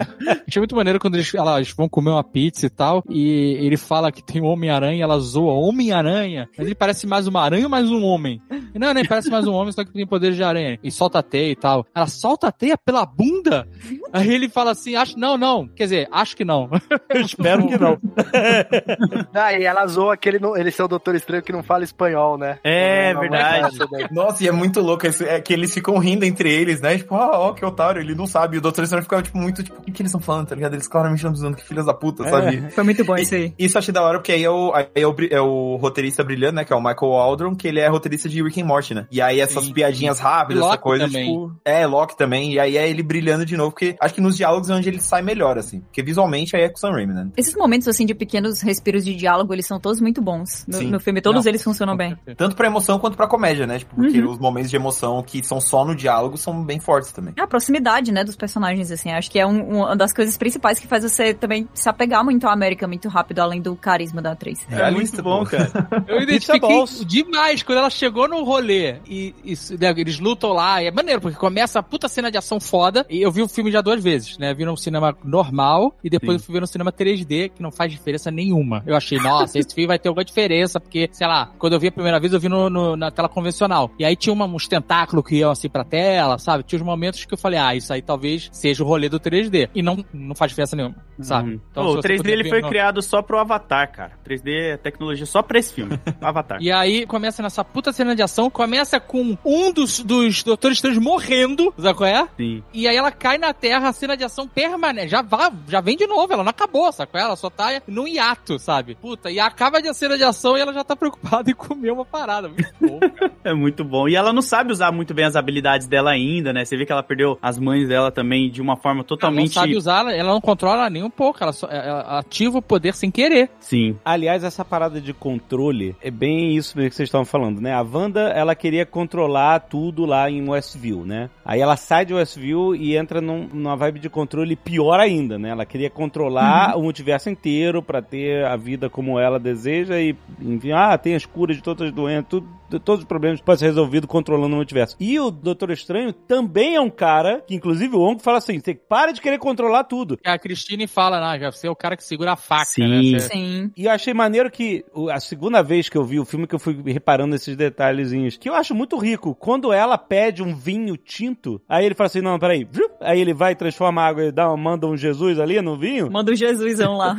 [SPEAKER 7] Achei muito maneiro quando eles, elas vão comer uma pizza e tal, e ele fala que tem um Homem-Aranha, ela zoa Homem-Aranha, mas ele parece mais uma aranha ou mais um homem? E Não, nem parece mais um homem, só que tem poderes de aranha. E solta a teia e tal. Ela solta a teia pela bunda? Aí ele fala assim, acho, não, não. Quer dizer, acho que não.
[SPEAKER 2] Eu espero que não.
[SPEAKER 5] Ah, e ela zoa que ele, não, ele ser o Doutor Estranho que não fala espanhol, né?
[SPEAKER 4] É,
[SPEAKER 5] Não,
[SPEAKER 4] verdade.
[SPEAKER 5] daí.
[SPEAKER 6] Nossa, e é muito louco esse- é que eles ficam rindo entre eles, né? Tipo, ah, ó, que otário, ele não sabe. E o Doutor Estranho fica, tipo, muito, tipo, que, que eles estão falando, tá ligado? Eles claramente estão dizendo que filhas da puta, sabe?
[SPEAKER 3] Foi muito bom isso aí.
[SPEAKER 6] Isso eu achei da hora, porque aí é o, aí é o, é o roteirista brilhante, né? Que é o Michael Aldron, que ele é roteirista de Rick and Morty, né? E aí essas
[SPEAKER 7] Sim.
[SPEAKER 6] piadinhas rápidas, essa coisa,
[SPEAKER 7] também.
[SPEAKER 6] tipo... É, Loki também. E aí é ele brilhando de novo, porque acho que nos diálogos é onde ele sai melhor, assim. Porque visualmente aí é com o Sam Raimi, né?
[SPEAKER 3] Esses momentos, assim, de pequenos respiros de diálogo, eles são todos muito bons. No, no filme, todos
[SPEAKER 7] Não,
[SPEAKER 3] eles funcionam bem.
[SPEAKER 6] Tanto pra emoção quanto pra comédia, né? Tipo, porque
[SPEAKER 3] Uhum.
[SPEAKER 6] os momentos de emoção que são só no diálogo são bem fortes também.
[SPEAKER 3] É a proximidade, né, dos personagens, assim. Acho que é um- uma das coisas principais que faz você também se apegar muito à América muito rápido, além do carisma da atriz.
[SPEAKER 4] É
[SPEAKER 6] Realista,
[SPEAKER 4] muito bom, cara.
[SPEAKER 7] Eu
[SPEAKER 2] Pizza
[SPEAKER 7] identifiquei demais quando ela chegou no rolê e, e né, eles lutam lá. E é maneiro, porque começa a puta cena de ação foda. E eu vi o filme já duas vezes, né? Vi no cinema normal e depois
[SPEAKER 4] Sim.
[SPEAKER 7] eu fui ver no cinema 3D, que não faz diferença nenhuma. Eu achei, nossa, esse filme vai ter alguma diferença, porque, sei lá, quando eu vi a primeira vez, eu vi no, no- na tela convencional. E aí tinha uma, uns tentáculos que iam assim pra tela, sabe? Tinha os momentos que eu falei, ah, isso aí talvez seja o rolê do 3D. E não, não faz diferença nenhuma, sabe?
[SPEAKER 4] Uhum.
[SPEAKER 7] Então,
[SPEAKER 4] o
[SPEAKER 7] você
[SPEAKER 4] 3D
[SPEAKER 7] puder
[SPEAKER 4] ele foi
[SPEAKER 7] no-
[SPEAKER 4] criado só pro Avatar, cara. 3D é tecnologia só pra esse filme. Avatar.
[SPEAKER 7] E aí começa nessa puta cena de ação, começa com um dos, dos Doutores Estranhos morrendo, sabe qual é?
[SPEAKER 4] Sim.
[SPEAKER 7] E aí ela cai na terra, a cena de ação permanece. Já, vá, já vem de novo, ela não acabou, sabe qual é? Ela só tá num hiato, sabe? Puta, e acaba de a cena de ação e ela já tá preocupada em comer uma parada. Muito bom, cara.
[SPEAKER 4] É muito bom. E ela não sabe usar muito bem as habilidades dela ainda, né? Você vê que ela perdeu as mães dela também de uma forma
[SPEAKER 7] Ela não
[SPEAKER 4] totalmente.
[SPEAKER 7] sabe usar, ela- ela não controla nem um pouco, ela, só, ela ativa o poder sem querer.
[SPEAKER 4] Sim.
[SPEAKER 2] Aliás, essa parada de controle é bem isso mesmo que vocês estavam falando, né? A Wanda, ela queria controlar tudo lá em Westview, né? Aí ela sai de Westview e entra num- numa vibe de controle pior ainda, né? Ela queria controlar o multiverso inteiro pra ter a vida como ela deseja e, enfim, ah, tem as curas de todas as doenças, tudo, todos os problemas podem ser resolvidos controlando o multiverso. E o Doutor Estranho também é um cara que, inclusive, o Ongo fala assim: você para de querer controlar tudo.
[SPEAKER 7] A Christine fala, já você é o cara que segura a faca,
[SPEAKER 4] Sim.
[SPEAKER 7] né? Você-
[SPEAKER 3] Sim.
[SPEAKER 2] E eu achei maneiro que o- a segunda vez que eu vi o filme que eu fui reparando nesses detalhezinhos, que eu acho muito rico. Quando ela pede um vinho tinto, aí ele fala assim, não, peraí. Aí ele vai, transforma a água e dá, manda um Jesus ali no vinho.
[SPEAKER 3] Manda o Jesusão lá.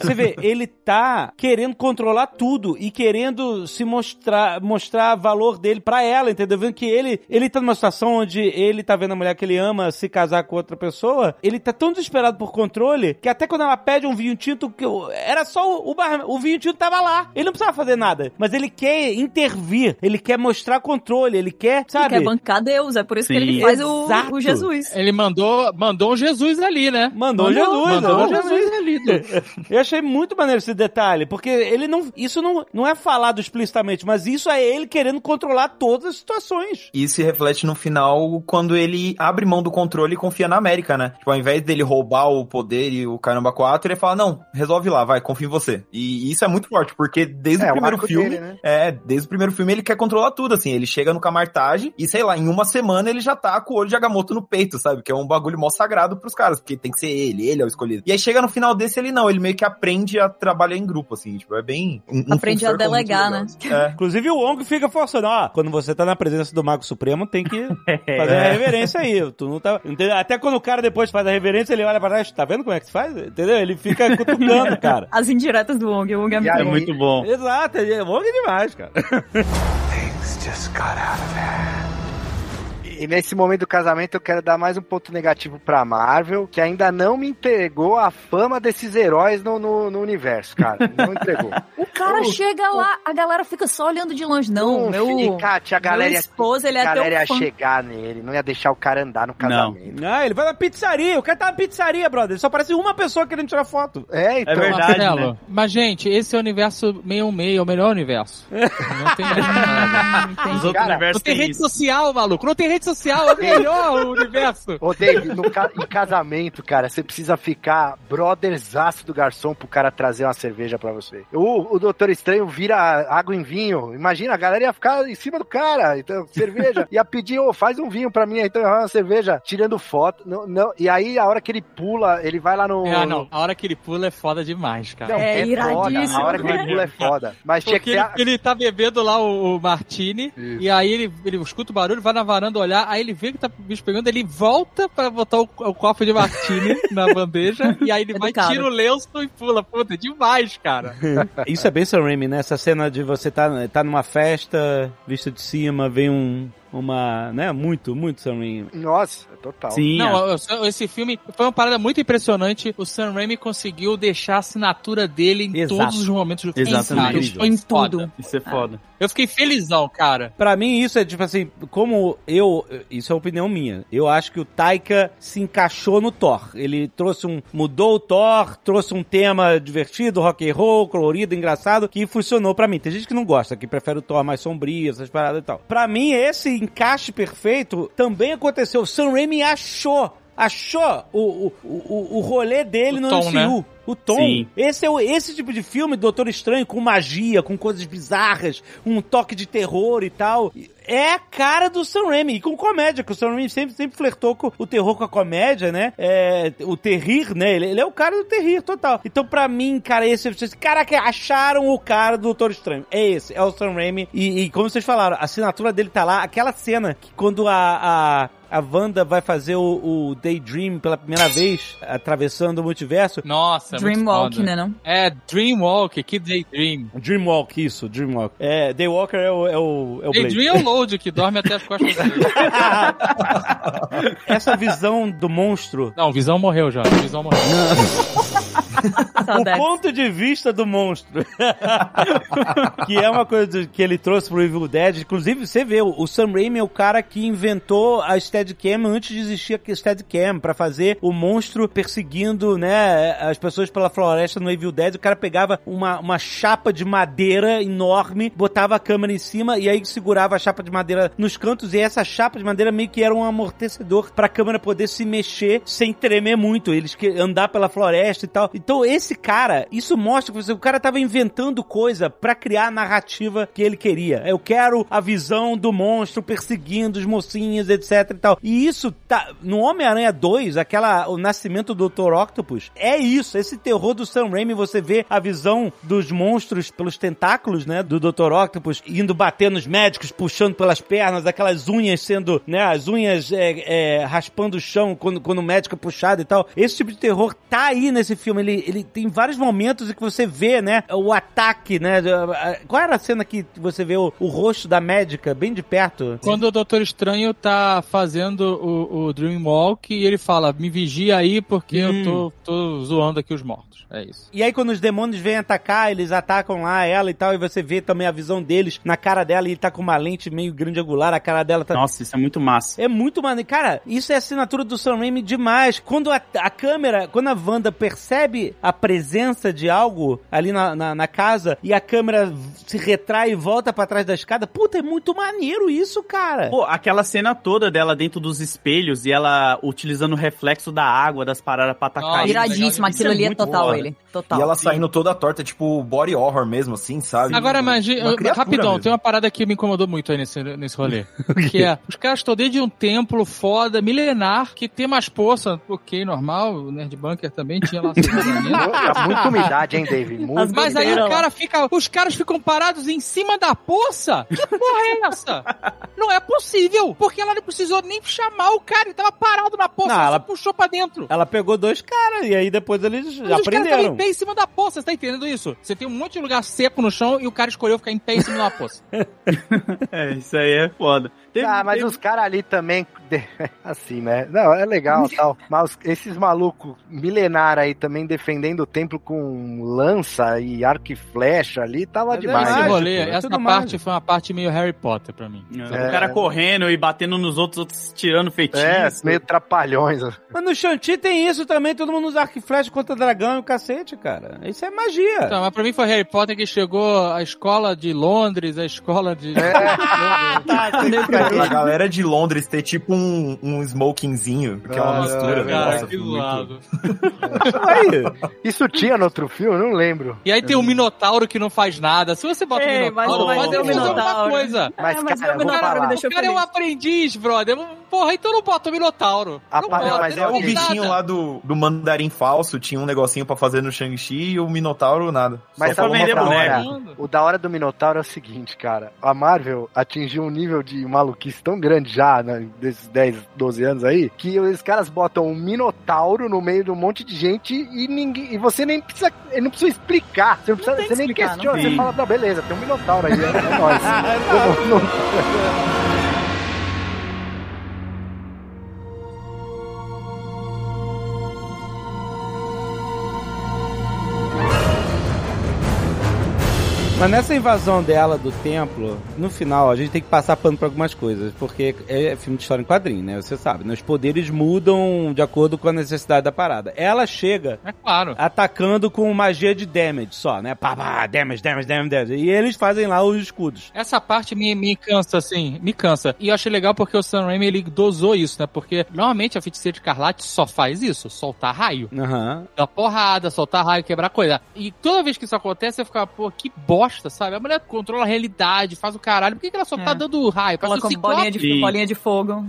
[SPEAKER 2] Você vê, ele tá querendo controlar tudo e querendo se mostrar, mostrar valor dele pra ela, entendeu? Vendo que ele, ele tá numa situação onde ele tá vendo a mulher que ele ama se casar com outra pessoa, ele tá tão desesperado por controle que até quando ela pede um vinho tinto, que era só o, bar- o vinho tinto tava lá. Ele não precisava fazer nada, mas ele quer intervir, ele quer mostrar controle, ele quer,
[SPEAKER 3] Ele
[SPEAKER 2] sabe?
[SPEAKER 3] quer bancar Deus, é por isso que
[SPEAKER 4] Sim.
[SPEAKER 3] ele faz o, o Jesus.
[SPEAKER 7] Ele mandou, mandou um Jesus ali, né?
[SPEAKER 2] Mandou um Jesus,
[SPEAKER 7] mandou
[SPEAKER 2] mandou
[SPEAKER 7] um Jesus ali. Du.
[SPEAKER 2] Eu achei muito maneiro esse detalhe, porque ele não. Isso não, não é falado explicitamente, mas isso é ele querendo controlar todas as situações.
[SPEAKER 6] E se reflete no final quando ele abre mão do controle e confia na América, né? Tipo, ao invés dele roubar o poder e o caramba 4, ele fala, não, resolve lá, vai, confia em você. E isso é muito forte, porque desde
[SPEAKER 5] É,
[SPEAKER 6] o
[SPEAKER 5] o
[SPEAKER 6] primeiro
[SPEAKER 5] arco
[SPEAKER 6] filme,
[SPEAKER 5] dele, né?
[SPEAKER 6] é, desde o primeiro filme ele quer controlar tudo, assim, ele chega no Camartage e, sei lá, em uma semana ele já tá com o olho de Agamotto no peito, sabe? Que é um bagulho mó sagrado pros caras, porque tem que ser ele, ele é o escolhido. E aí chega no final desse, ele não, ele meio que aprende a trabalhar em grupo, assim, tipo, é bem... Um, um
[SPEAKER 3] Aprende a delegar, né?
[SPEAKER 6] É.
[SPEAKER 2] Inclusive o Wong fica forçando, ó, quando você tá na presença do Mago Supremo, tem que fazer a reverência aí. Tu não tá. Entendeu? Até quando o cara depois faz a reverência, ele olha pra trás, tá vendo como é que se faz? Entendeu? Ele fica cutucando, cara.
[SPEAKER 3] As indiretas do Wong. O Wong é muito
[SPEAKER 4] É muito bom.
[SPEAKER 2] Exato, é Wong é demais, cara.
[SPEAKER 5] E nesse momento do casamento eu quero dar mais um ponto negativo pra Marvel, que ainda não me entregou a fama desses heróis no, no, no universo, cara. Não entregou.
[SPEAKER 3] O cara
[SPEAKER 5] O-
[SPEAKER 3] chega lá, a galera fica só olhando de longe. Não, meu,
[SPEAKER 5] tia, a galera,
[SPEAKER 3] meu
[SPEAKER 5] ia-
[SPEAKER 3] esposo, ele
[SPEAKER 5] a
[SPEAKER 3] é
[SPEAKER 5] galera ia
[SPEAKER 3] fã.
[SPEAKER 5] chegar nele, não ia deixar o cara andar no casamento.
[SPEAKER 2] Ah, ele vai na pizzaria. O cara tá na pizzaria, brother. Só parece uma pessoa querendo tirar foto.
[SPEAKER 5] É, então.
[SPEAKER 4] É verdade,
[SPEAKER 7] Marcelo,
[SPEAKER 4] né?
[SPEAKER 7] Mas, gente, esse é o universo meio meio, é o melhor universo. Não tem nada.
[SPEAKER 4] Os outros
[SPEAKER 5] Cara,
[SPEAKER 7] Não tem rede
[SPEAKER 4] isso.
[SPEAKER 7] social, maluco. Não tem rede social, é o melhor universo.
[SPEAKER 5] Ô, Dave, no ca- em casamento, cara, você precisa ficar brotherzaço do garçom pro cara trazer uma cerveja pra você. O, o Doutor Estranho vira água em vinho. Imagina, a galera ia ficar em cima do cara. Então, cerveja. ia pedir, ô, faz um vinho pra mim, então uma cerveja. Tirando foto. Não, não. E aí, a hora que ele pula, ele vai lá no.
[SPEAKER 7] Ah, não. A hora que ele pula é foda demais, cara.
[SPEAKER 5] Não,
[SPEAKER 3] É
[SPEAKER 5] foda.
[SPEAKER 3] iradíssimo.
[SPEAKER 5] A hora que ele pula é foda. Mas tinha que
[SPEAKER 7] Porque
[SPEAKER 5] ter.
[SPEAKER 7] ele, ele tá bebendo lá o, o Martini,
[SPEAKER 5] Isso.
[SPEAKER 7] e aí ele, ele escuta o barulho, vai na varanda olhar, aí ele vê que tá o bicho pegando, ele volta pra botar o, o copo de Martini na bandeja, e aí ele vai,
[SPEAKER 3] Educado.
[SPEAKER 7] tira o lenço e pula. Puta, é demais, cara.
[SPEAKER 2] Isso é bem Sam Raimi, né? Essa cena de você tá, tá numa festa, vista de cima, vem um, uma, né? Muito, muito Sam Raimi.
[SPEAKER 5] Nossa, total.
[SPEAKER 4] Sim.
[SPEAKER 7] Não, esse filme foi uma parada muito impressionante. O Sam Raimi conseguiu deixar a assinatura dele em
[SPEAKER 2] Exato.
[SPEAKER 7] todos os momentos do filme.
[SPEAKER 4] Exatamente.
[SPEAKER 3] Em
[SPEAKER 7] foda.
[SPEAKER 3] tudo.
[SPEAKER 4] isso é foda.
[SPEAKER 7] Eu fiquei felizão, cara.
[SPEAKER 2] Pra mim, isso é tipo assim, como eu. Isso é opinião minha. Eu acho que o Taika se encaixou no Thor. Ele trouxe um. Mudou o Thor, trouxe um tema divertido, rock and roll, colorido, engraçado, que funcionou pra mim. Tem gente que não gosta, que prefere o Thor mais sombrio, essas paradas e tal. Pra mim, esse encaixe perfeito também aconteceu. O Sam Raimi achou. Achou o, o, o, o rolê dele
[SPEAKER 7] O
[SPEAKER 2] no
[SPEAKER 7] tom,
[SPEAKER 2] MCU.
[SPEAKER 7] né?
[SPEAKER 2] O tom.
[SPEAKER 4] Sim.
[SPEAKER 2] Esse é o, esse tipo de filme, Doutor Estranho, com magia, com coisas bizarras, um toque de terror e tal. É a cara do Sam Raimi. E com comédia, que o Sam Raimi sempre, sempre flertou com o terror com a comédia, né? É, o terrir, né? Ele, ele é o cara do terrir total. Então, pra mim, cara, esse... esse caraca, acharam o cara do Doutor Estranho. É esse, é o Sam Raimi. E, e como vocês falaram, a assinatura dele tá lá. Aquela cena que quando a... a a Wanda vai fazer o, o Daydream pela primeira vez, atravessando o multiverso.
[SPEAKER 7] Nossa, é
[SPEAKER 3] Dreamwalk, né, não?
[SPEAKER 7] É, Dreamwalk, que Daydream.
[SPEAKER 2] Dreamwalk, isso, Dreamwalk. É, Daywalker é o, é o, é o Blade.
[SPEAKER 7] Daydream é o Load, que dorme até as costas dele.
[SPEAKER 2] Essa visão do monstro,
[SPEAKER 7] Não, Visão morreu já. Visão morreu.
[SPEAKER 2] o ponto de vista do monstro, que é uma coisa que ele trouxe pro Evil Dead. Inclusive, você vê, o Sam Raimi é o cara que inventou a Steadicam antes de existir a Steadicam, pra fazer o monstro perseguindo, né, as pessoas pela floresta no Evil Dead. O cara pegava uma, uma chapa de madeira enorme, botava a câmera em cima e aí segurava a chapa de madeira nos cantos e essa chapa de madeira meio que era um amortecedor pra câmera poder se mexer sem tremer muito, eles que andar pela floresta e tal. Então esse cara, isso mostra que o cara tava inventando coisa pra criar a narrativa que ele queria. Eu quero a visão do monstro perseguindo os mocinhos, etc e tal. E isso tá no Homem-Aranha 2, aquela o nascimento do Dr. Octopus, é isso, esse terror do Sam Raimi, você vê a visão dos monstros pelos tentáculos, né, do Dr. Octopus indo bater nos médicos, puxando pelas pernas, aquelas unhas sendo, né, as unhas é, é, raspando o chão quando, quando o médico é puxado e tal. Esse tipo de terror tá aí nesse filme. Ele, ele tem vários momentos em que você vê, né, o ataque, né. Qual era a cena que você vê o, o rosto da médica bem de perto?
[SPEAKER 7] Quando o Doutor Estranho tá fazendo o, o Dreamwalk e ele fala, me vigia aí porque
[SPEAKER 2] Hum.
[SPEAKER 7] eu tô, tô zoando aqui os mortos. É isso.
[SPEAKER 2] E aí, quando os demônios vêm atacar, eles atacam lá ela e tal, e você vê também a visão deles na cara dela, e ele tá com uma lente meio grande angular, a cara dela tá.
[SPEAKER 4] Nossa, isso é muito massa.
[SPEAKER 2] É muito maneiro. Cara, isso é assinatura do Sam Raimi demais. Quando a, a câmera, quando a Wanda percebe a presença de algo ali na, na, na casa e a câmera se retrai e volta pra trás da escada, puta, é muito maneiro isso, cara.
[SPEAKER 4] Pô, aquela cena toda dela dentro dos espelhos e ela utilizando o reflexo da água, das paradas pra atacar
[SPEAKER 7] Nossa,
[SPEAKER 4] ele.
[SPEAKER 3] Aquilo ali é total
[SPEAKER 4] foda.
[SPEAKER 3] ele. Total.
[SPEAKER 6] E ela saindo toda torta, tipo body horror mesmo, assim, sabe?
[SPEAKER 7] Agora, imagina, rapidão,
[SPEAKER 6] mesmo.
[SPEAKER 7] tem uma parada que me incomodou muito aí nesse, nesse rolê. que é, os caras estão dentro de um templo foda, milenar, que tem mais poça, ok, normal, o Nerd Bunker também tinha lá.
[SPEAKER 5] Muita umidade, hein, David? Muito.
[SPEAKER 7] Mas aí o cara fica. Os caras ficam parados em cima da poça? Que porra é essa? Não é possível! Porque ela não precisou nem chamar o cara, ele tava parado na poça,
[SPEAKER 2] Não,
[SPEAKER 7] ela puxou pra dentro.
[SPEAKER 2] Ela pegou dois caras, e aí depois eles
[SPEAKER 7] Mas
[SPEAKER 2] aprenderam.
[SPEAKER 7] Pé em cima da poça, você tá entendendo isso? Você tem um monte de lugar seco no chão e o cara escolheu ficar em pé em cima da poça.
[SPEAKER 4] É, isso aí é foda. Teve-
[SPEAKER 5] Ah, mas
[SPEAKER 4] teve-
[SPEAKER 5] os caras ali também, assim, né? Não, é legal tal. Mas esses malucos milenar aí também defendendo o templo com lança e arco e flecha ali, tava
[SPEAKER 2] Mas é
[SPEAKER 5] demais.
[SPEAKER 7] Rolê,
[SPEAKER 2] é
[SPEAKER 7] essa parte
[SPEAKER 2] mágico.
[SPEAKER 7] foi uma parte meio Harry Potter pra mim.
[SPEAKER 4] O cara correndo e batendo nos outros, outros tirando feitiço.
[SPEAKER 5] É, meio trapalhões.
[SPEAKER 2] Mas no Shanti tem isso também, todo mundo usa arco e flecha contra dragão e o cacete, cara. Isso é magia.
[SPEAKER 7] Então, mas pra mim foi Harry Potter que chegou a escola de Londres, a escola de.
[SPEAKER 6] A galera de Londres ter tipo um, um smokingzinho, que é uma
[SPEAKER 5] Ah,
[SPEAKER 6] mistura, né?
[SPEAKER 7] Cara,
[SPEAKER 6] Nossa,
[SPEAKER 7] que
[SPEAKER 6] muito-.
[SPEAKER 2] Aí,
[SPEAKER 5] Isso tinha no outro filme? Eu não lembro.
[SPEAKER 7] E aí tem o Minotauro que não faz nada. Se você bota
[SPEAKER 3] Ei,
[SPEAKER 7] o
[SPEAKER 3] mas
[SPEAKER 7] Minotauro,
[SPEAKER 3] não
[SPEAKER 7] faz
[SPEAKER 3] vai
[SPEAKER 7] ele
[SPEAKER 3] ter o
[SPEAKER 7] fazer alguma coisa.
[SPEAKER 5] Mas,
[SPEAKER 3] É, mas
[SPEAKER 5] cara,
[SPEAKER 3] me deixou
[SPEAKER 7] cara é um aprendiz, brother. Porra, então não bota o Minotauro.
[SPEAKER 5] Ah,
[SPEAKER 7] Não
[SPEAKER 5] pá,
[SPEAKER 7] bota,
[SPEAKER 5] mas é
[SPEAKER 6] O bichinho
[SPEAKER 7] nada.
[SPEAKER 6] lá do, do mandarim falso tinha um negocinho pra fazer no Shang-Chi e o Minotauro nada.
[SPEAKER 5] Mas
[SPEAKER 6] Só
[SPEAKER 5] sabe
[SPEAKER 6] falou
[SPEAKER 5] o que é
[SPEAKER 6] uma
[SPEAKER 5] da
[SPEAKER 6] frase.
[SPEAKER 5] hora? O da hora do Minotauro é o seguinte, cara. A Marvel atingiu um nível de maluquice tão grande já, né, desses 10, 12 anos aí, que os caras botam um Minotauro no meio de um monte de gente e ninguém. E você nem precisa. Ele não precisa explicar. Você, não precisa,
[SPEAKER 3] tem
[SPEAKER 5] você nem questiona.
[SPEAKER 4] não
[SPEAKER 5] Você fala, não, beleza, tem um Minotauro aí, é, é nóis. Não- não-
[SPEAKER 2] Mas nessa invasão dela do templo, no final, a gente tem que passar pano pra algumas coisas, porque é filme de história em quadrinho, né? Você sabe, né? Os poderes mudam de acordo com a necessidade da parada. Ela chega
[SPEAKER 7] É claro.
[SPEAKER 2] atacando com magia de damage só, né? Pá, pá, damage, damage, damage, damage. E eles fazem lá os escudos.
[SPEAKER 7] Essa parte me, me cansa, assim, me cansa. E eu achei legal porque o Sam Raimi, ele dosou isso, né? Porque normalmente a feiticeira de Escarlate só faz isso, soltar raio.
[SPEAKER 2] Aham.
[SPEAKER 7] Dar porrada, soltar raio, quebrar coisa. E toda vez que isso acontece, eu fico, pô, que bosta, sabe? A mulher controla a realidade, faz o caralho. Por que, que ela só
[SPEAKER 3] É.
[SPEAKER 7] tá dando raio? O
[SPEAKER 3] uma bolinha de, bolinha de fogo.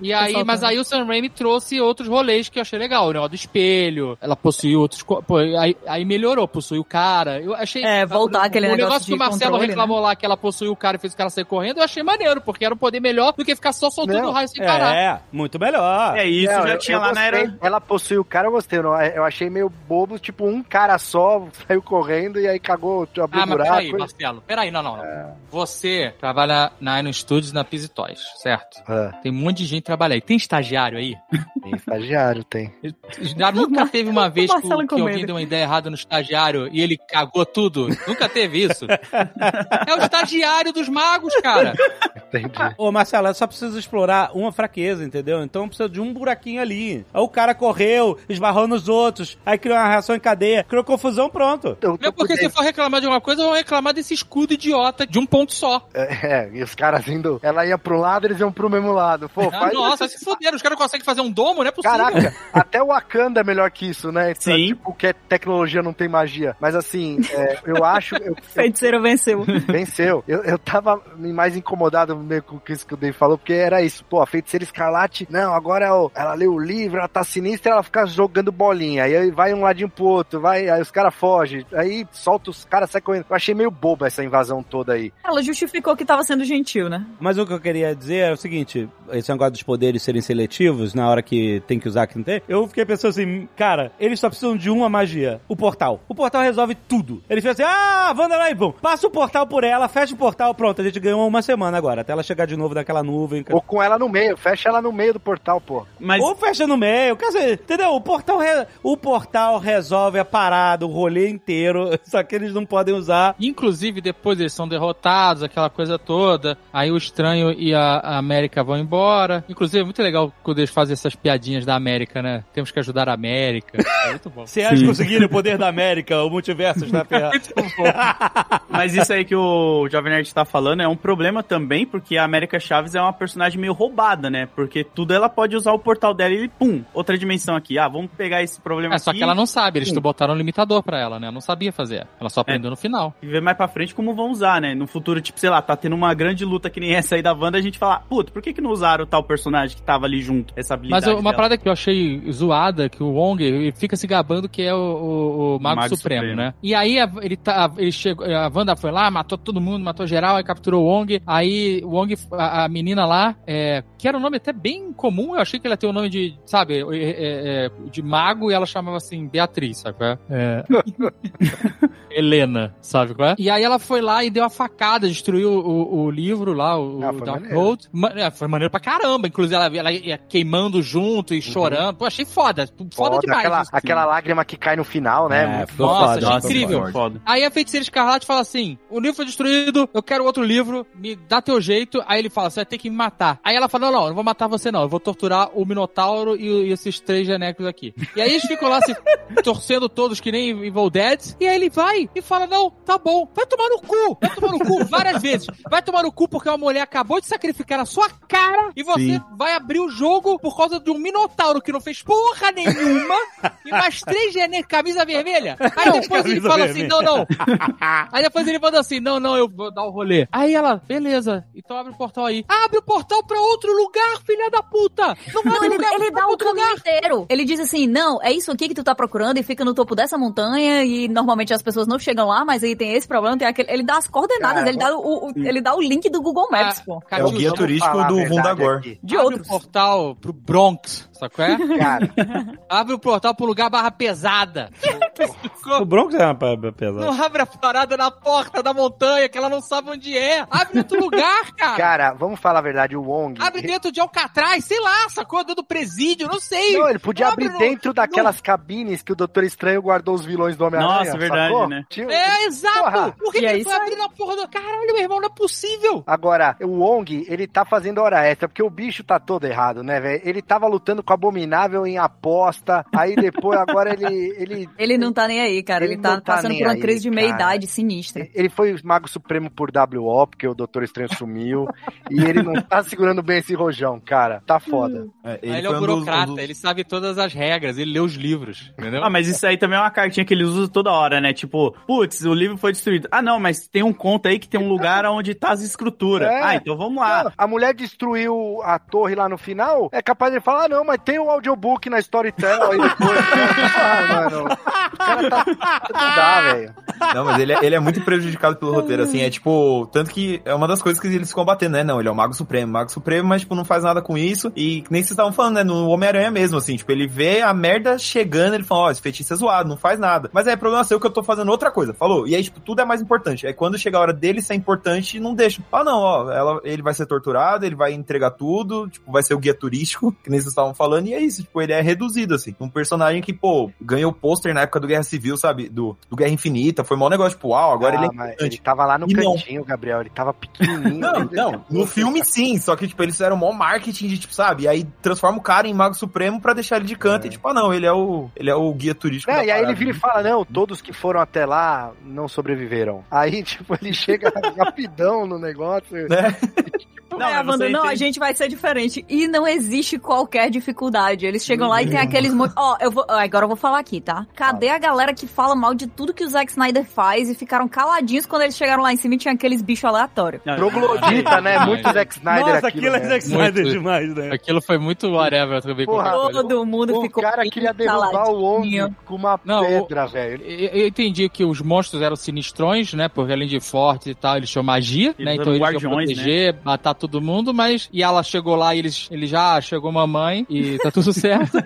[SPEAKER 7] E aí, mas aí o Sam Raimi trouxe outros rolês que eu achei legal. O negócio do espelho, ela possuiu outros. Pô, aí, aí melhorou, possuiu o cara. Eu achei.
[SPEAKER 3] É, voltar
[SPEAKER 7] o,
[SPEAKER 3] aquele
[SPEAKER 7] o
[SPEAKER 3] negócio
[SPEAKER 7] negócio que o Marcelo
[SPEAKER 3] controle,
[SPEAKER 7] reclamou lá, que ela possuiu o cara e fez o cara sair correndo, eu achei maneiro, porque era um poder melhor do que ficar só soltando
[SPEAKER 5] Não,
[SPEAKER 7] raio sem parar.
[SPEAKER 2] É, muito melhor.
[SPEAKER 4] É isso,
[SPEAKER 5] Não,
[SPEAKER 4] já
[SPEAKER 5] eu-
[SPEAKER 4] tinha
[SPEAKER 5] eu
[SPEAKER 4] lá na
[SPEAKER 5] gostei.
[SPEAKER 4] era.
[SPEAKER 5] Ela possui o cara, eu gostei. não, Eu achei meio bobo, tipo, um cara só saiu correndo e aí cagou, abriu
[SPEAKER 7] Ah, mas
[SPEAKER 5] buraco.
[SPEAKER 7] peraí, Marcelo. Peraí, não, não, não. Você trabalha na Iron Studios na Pizzy Toys, certo?
[SPEAKER 5] Ah,
[SPEAKER 7] Tem um monte de gente trabalhando aí. Tem estagiário aí?
[SPEAKER 5] tem estagiário, tem.
[SPEAKER 7] Já nunca teve uma vez que, que alguém deu uma ideia errada no estagiário e ele cagou tudo? Nunca teve isso? É o estagiário dos magos, cara.
[SPEAKER 5] Entendi.
[SPEAKER 2] Ô, Marcelo, só precisa explorar uma fraqueza, entendeu? Então precisa de um buraquinho ali. Aí o cara correu, esbarrou nos outros, aí criou uma reação em cadeia, criou confusão, pronto.
[SPEAKER 7] Mesmo porque se for reclamar de uma coisa, vão reclamar desse escudo idiota de um ponto só.
[SPEAKER 5] É, e os caras indo. Ela ia um lado, eles iam pro mesmo lado. Pô,
[SPEAKER 7] Ah, nossa, se fuderam, os caras conseguem fazer um domo, é possível.
[SPEAKER 5] Caraca, até o Wakanda é melhor que isso, né?
[SPEAKER 4] Sim.
[SPEAKER 5] Tipo, que é tecnologia não tem magia. Mas assim, é, eu acho. Eu,
[SPEAKER 3] Feiticeiro venceu.
[SPEAKER 5] venceu. Eu, eu tava mais incomodado meio com isso que o Dave falou, porque era isso. Pô, a feiticeira escarlate, não, agora é o- ela lê o livro, ela tá sinistra, ela fica jogando bolinha. Aí vai um ladinho pro outro, vai, aí os caras fogem, aí solta os caras, sai correndo. Eu achei meio boba essa invasão toda aí.
[SPEAKER 3] Ela justificou que tava sendo gentil, né?
[SPEAKER 2] Mas o que eu queria dizer é o seguinte: esse negócio dos poderes serem seletivos na hora que tem que usar, que não tem. Eu fiquei pensando assim, cara, eles só precisam de uma magia: o portal. O portal resolve tudo. Ele fez assim: ah, Wanda lá e bom, passa o portal por ela, fecha o portal, pronto, a gente ganhou uma semana agora, até ela chegar de novo daquela nuvem.
[SPEAKER 5] Ou com ela no meio, fecha ela no meio do portal, pô.
[SPEAKER 4] Mas
[SPEAKER 2] Ou fecha no meio, quer dizer, entendeu? O portal, re- o portal resolve a parada, o rolê inteiro, só que eles não podem usar.
[SPEAKER 7] Inclusive, depois eles são derrotados, aquela coisa toda. Aí o Estranho e a, a América vão embora. Inclusive, é muito legal quando eles fazem essas piadinhas da América, né? Temos que ajudar a América. É muito bom.
[SPEAKER 2] Se eles conseguirem o poder da América, o multiverso está ferrado.
[SPEAKER 7] Muito bom.
[SPEAKER 4] Mas isso aí que o Jovem Nerd tá falando é um problema também, porque a América Chaves é uma personagem meio roubada, né? Porque tudo ela pode usar o portal dela e pum, outra dimensão aqui. Ah, vamos pegar esse problema
[SPEAKER 7] É, só
[SPEAKER 4] aqui
[SPEAKER 7] que ela não sabe, eles botaram um limitador pra ela, né? Ela não sabia fazer. Ela só aprendeu no final.
[SPEAKER 4] E ver mais pra frente como vão usar, né? No futuro, tipo, sei lá, tá tendo uma grande luta que nem essa aí da Wanda, a gente fala, puta, por que que não usaram tal personagem que tava ali junto, essa
[SPEAKER 7] Mas
[SPEAKER 4] habilidade
[SPEAKER 7] uma
[SPEAKER 4] dela?
[SPEAKER 7] parada que eu achei zoada, que o Wong ele fica se gabando que é o, o- o Mago,
[SPEAKER 4] Mago
[SPEAKER 7] Supremo,
[SPEAKER 4] Supremo.
[SPEAKER 7] né? E aí a, ele tá, ele chegou, a Wanda foi lá, matou todo mundo, matou geral, aí capturou o Wong. Aí o Wong, a, a menina lá, é, que era um nome até bem comum, eu achei que ela ter o nome de, sabe, é, é, é, de mago e ela chamava assim Beatriz, sabe? é? Helena, sabe qual é? E aí ela foi lá e deu a facada, destruiu o, o livro lá, o,
[SPEAKER 5] Ah,
[SPEAKER 7] o
[SPEAKER 5] foi
[SPEAKER 7] Dark
[SPEAKER 5] maneiro.
[SPEAKER 7] Road. Ma- é, foi maneiro pra caramba. Inclusive, ela, ela ia queimando junto e chorando. Pô, achei foda. Foda,
[SPEAKER 5] Uhum. Foda,
[SPEAKER 7] demais.
[SPEAKER 5] aquela, aquela lágrima que cai no final, né?
[SPEAKER 2] É, ficou
[SPEAKER 7] Nossa,
[SPEAKER 2] foda.
[SPEAKER 7] achei
[SPEAKER 4] Nossa,
[SPEAKER 7] incrível.
[SPEAKER 4] foda, foda.
[SPEAKER 7] Aí a feiticeira escarlate fala assim: o livro foi destruído, eu quero outro livro, me dá teu jeito. Aí ele fala: você vai ter que me matar. Aí ela fala: não, não, eu não vou matar você, não. Eu vou torturar o Minotauro e, e esses três genecos aqui. E aí eles ficam lá se torcendo todos que nem Evil Dead. E aí ele vai e fala: não, tá bom, vai tomar no cu, vai tomar no cu várias vezes. Vai tomar no cu porque uma mulher acabou de sacrificar a sua cara e você
[SPEAKER 4] Sim.
[SPEAKER 7] vai abrir o jogo por causa de um Minotauro que não fez porra nenhuma e mais três genecos, camisa vermelha. Aí depois ele fala assim:
[SPEAKER 2] vermelha.
[SPEAKER 7] não, não. Aí depois ele manda assim: não, não, eu vou dar o rolê. Aí ela, beleza, então abre o portal aí. Abre o portal pra outro lugar, filha da puta! Não,
[SPEAKER 3] Não, ele,
[SPEAKER 7] lugar,
[SPEAKER 3] ele dá o caminho inteiro. Ele diz assim, não, é isso aqui que tu tá procurando e fica no topo dessa montanha e normalmente as pessoas não chegam lá, mas aí tem esse problema, tem aquele... Ele dá as coordenadas,
[SPEAKER 5] Cara,
[SPEAKER 3] ele, dá o, o- ele dá o link do Google Maps,
[SPEAKER 7] Ah,
[SPEAKER 3] pô.
[SPEAKER 7] cara,
[SPEAKER 6] É o guia turístico do Vundagor.
[SPEAKER 5] aqui.
[SPEAKER 3] De
[SPEAKER 7] Abre
[SPEAKER 3] outros.
[SPEAKER 7] o portal pro Bronx, qual é?
[SPEAKER 5] Cara,
[SPEAKER 7] Abre o portal pro lugar barra pesada.
[SPEAKER 2] O Bronx é uma pa- pesada.
[SPEAKER 7] Não abre a parada na porta da montanha que ela não sabe onde é. Abre outro lugar, cara.
[SPEAKER 5] cara, vamos falar a verdade, o Wong.
[SPEAKER 7] Abre dentro de Alcatraz, sei lá, sacou? Dentro do presídio, não sei.
[SPEAKER 5] Não, ele podia
[SPEAKER 7] Abre
[SPEAKER 5] abrir
[SPEAKER 7] no-
[SPEAKER 5] dentro daquelas cabines que o Doutor Estranho guardou os vilões do Homem-Aranha.
[SPEAKER 4] Nossa, verdade,
[SPEAKER 5] sacou?
[SPEAKER 4] né?
[SPEAKER 7] É, exato!
[SPEAKER 5] Porra.
[SPEAKER 7] Por que, que
[SPEAKER 3] é
[SPEAKER 7] ele foi
[SPEAKER 3] aí.
[SPEAKER 7] abrir na porra do... Caralho, meu irmão, não é possível!
[SPEAKER 5] Agora, o Wong, ele tá fazendo hora extra, porque o bicho tá todo errado, né, velho? Ele tava lutando com o Abominável em aposta, aí depois, agora ele... Ele,
[SPEAKER 3] Ele não tá nem aí, cara. Ele,
[SPEAKER 5] Ele
[SPEAKER 3] tá
[SPEAKER 5] tá
[SPEAKER 3] passando por uma
[SPEAKER 5] aí,
[SPEAKER 3] crise de meia-idade sinistra.
[SPEAKER 5] ele foi o Mago Supremo por WO, porque o Doutor Estranho sumiu, e ele não tá segurando bem esse rojão, cara. Tá foda.
[SPEAKER 6] É,
[SPEAKER 7] ele, é o
[SPEAKER 6] foi um
[SPEAKER 7] burocrata,
[SPEAKER 6] dos-
[SPEAKER 7] ele sabe todas as regras, ele lê os livros, entendeu?
[SPEAKER 4] Ah, mas isso aí também é uma cartinha que eles usam toda hora, né? Tipo, putz, o livro foi destruído. Ah, não, mas tem um conto aí que tem um lugar onde tá as escrituras.
[SPEAKER 5] É.
[SPEAKER 4] Ah, então vamos lá.
[SPEAKER 5] Não, a mulher destruiu a torre lá no final, é capaz de falar, ah, não, mas tem o audiobook na Storytel aí depois. ah, mano. O cara tá... Não dá, velho.
[SPEAKER 6] Não, mas ele é, ele é muito prejudicado pelo roteiro, assim, é tipo, tanto que é uma das coisas que eles ficam batendo, né? Não, ele é o Mago Supremo, Mago Supremo, mas, tipo, não faz nada com isso, e nem vocês estavam falando, né? No Homem-Aranha mesmo, assim, tipo, ele vê a merda chegando, ele fala, ó, esse feitiço é zoado, não faz nada. Mas aí é problema seu que eu tô fazendo outra coisa, falou? E aí, tipo, tudo é mais importante. Aí quando chega a hora dele ser importante, não deixa. Ah, não, ó, ela, ele vai ser torturado, ele vai entregar tudo, tipo, vai ser o guia turístico, que nem vocês estavam falando, e é isso, tipo, ele é reduzido, assim. Um personagem que, pô, ganhou pôster na época do Guerra Civil, sabe? Do, do Guerra Infinita, Foi um negócio, tipo, uau, agora
[SPEAKER 5] Ah,
[SPEAKER 6] ele é importante.
[SPEAKER 5] ele tava lá no
[SPEAKER 6] E não.
[SPEAKER 5] cantinho, Gabriel. Ele tava pequenininho.
[SPEAKER 6] Não, não, no filme sim, só que, tipo, eles fizeram mó marketing de, tipo, sabe? E aí transforma o cara em Mago Supremo pra deixar ele de canto e, tipo, ah, não, ele é o, ele é o guia turístico.
[SPEAKER 5] É, e aí ele vira e fala, não, todos que foram até lá não sobreviveram. Aí, tipo, ele chega rapidão no negócio.
[SPEAKER 6] Né?
[SPEAKER 4] Não,
[SPEAKER 3] é, não, a gente vai ser diferente. E não existe qualquer dificuldade. Eles chegam lá e tem aqueles. mo- Ó, eu vou. Agora eu vou falar aqui, tá? Cadê a galera que fala mal de tudo que o Zack Snyder faz e ficaram caladinhos quando eles chegaram lá em cima e tinha aqueles bichos aleatórios?
[SPEAKER 5] Troglodita, né? Muito Zack Snyder
[SPEAKER 2] Nossa,
[SPEAKER 5] aquilo,
[SPEAKER 2] aquilo é
[SPEAKER 5] né?
[SPEAKER 2] Zack Snyder
[SPEAKER 7] Muito.
[SPEAKER 2] demais, né?
[SPEAKER 7] Aquilo foi muito whatever também.
[SPEAKER 5] Porra.
[SPEAKER 3] Todo mundo
[SPEAKER 5] O
[SPEAKER 3] ficou.
[SPEAKER 5] cara
[SPEAKER 3] bem
[SPEAKER 5] queria derrubar o homem com uma
[SPEAKER 7] Não, o-
[SPEAKER 5] pedra, velho.
[SPEAKER 7] Eu eu entendi que os monstros eram sinistrões, né? Porque além de fortes e tal, eles tinham magia,
[SPEAKER 4] Eles
[SPEAKER 7] né? Então eles iam
[SPEAKER 4] guardiões,
[SPEAKER 7] proteger, matar todo mundo, mas. E ela chegou lá e eles, ele já chegou mamãe e tá tudo certo.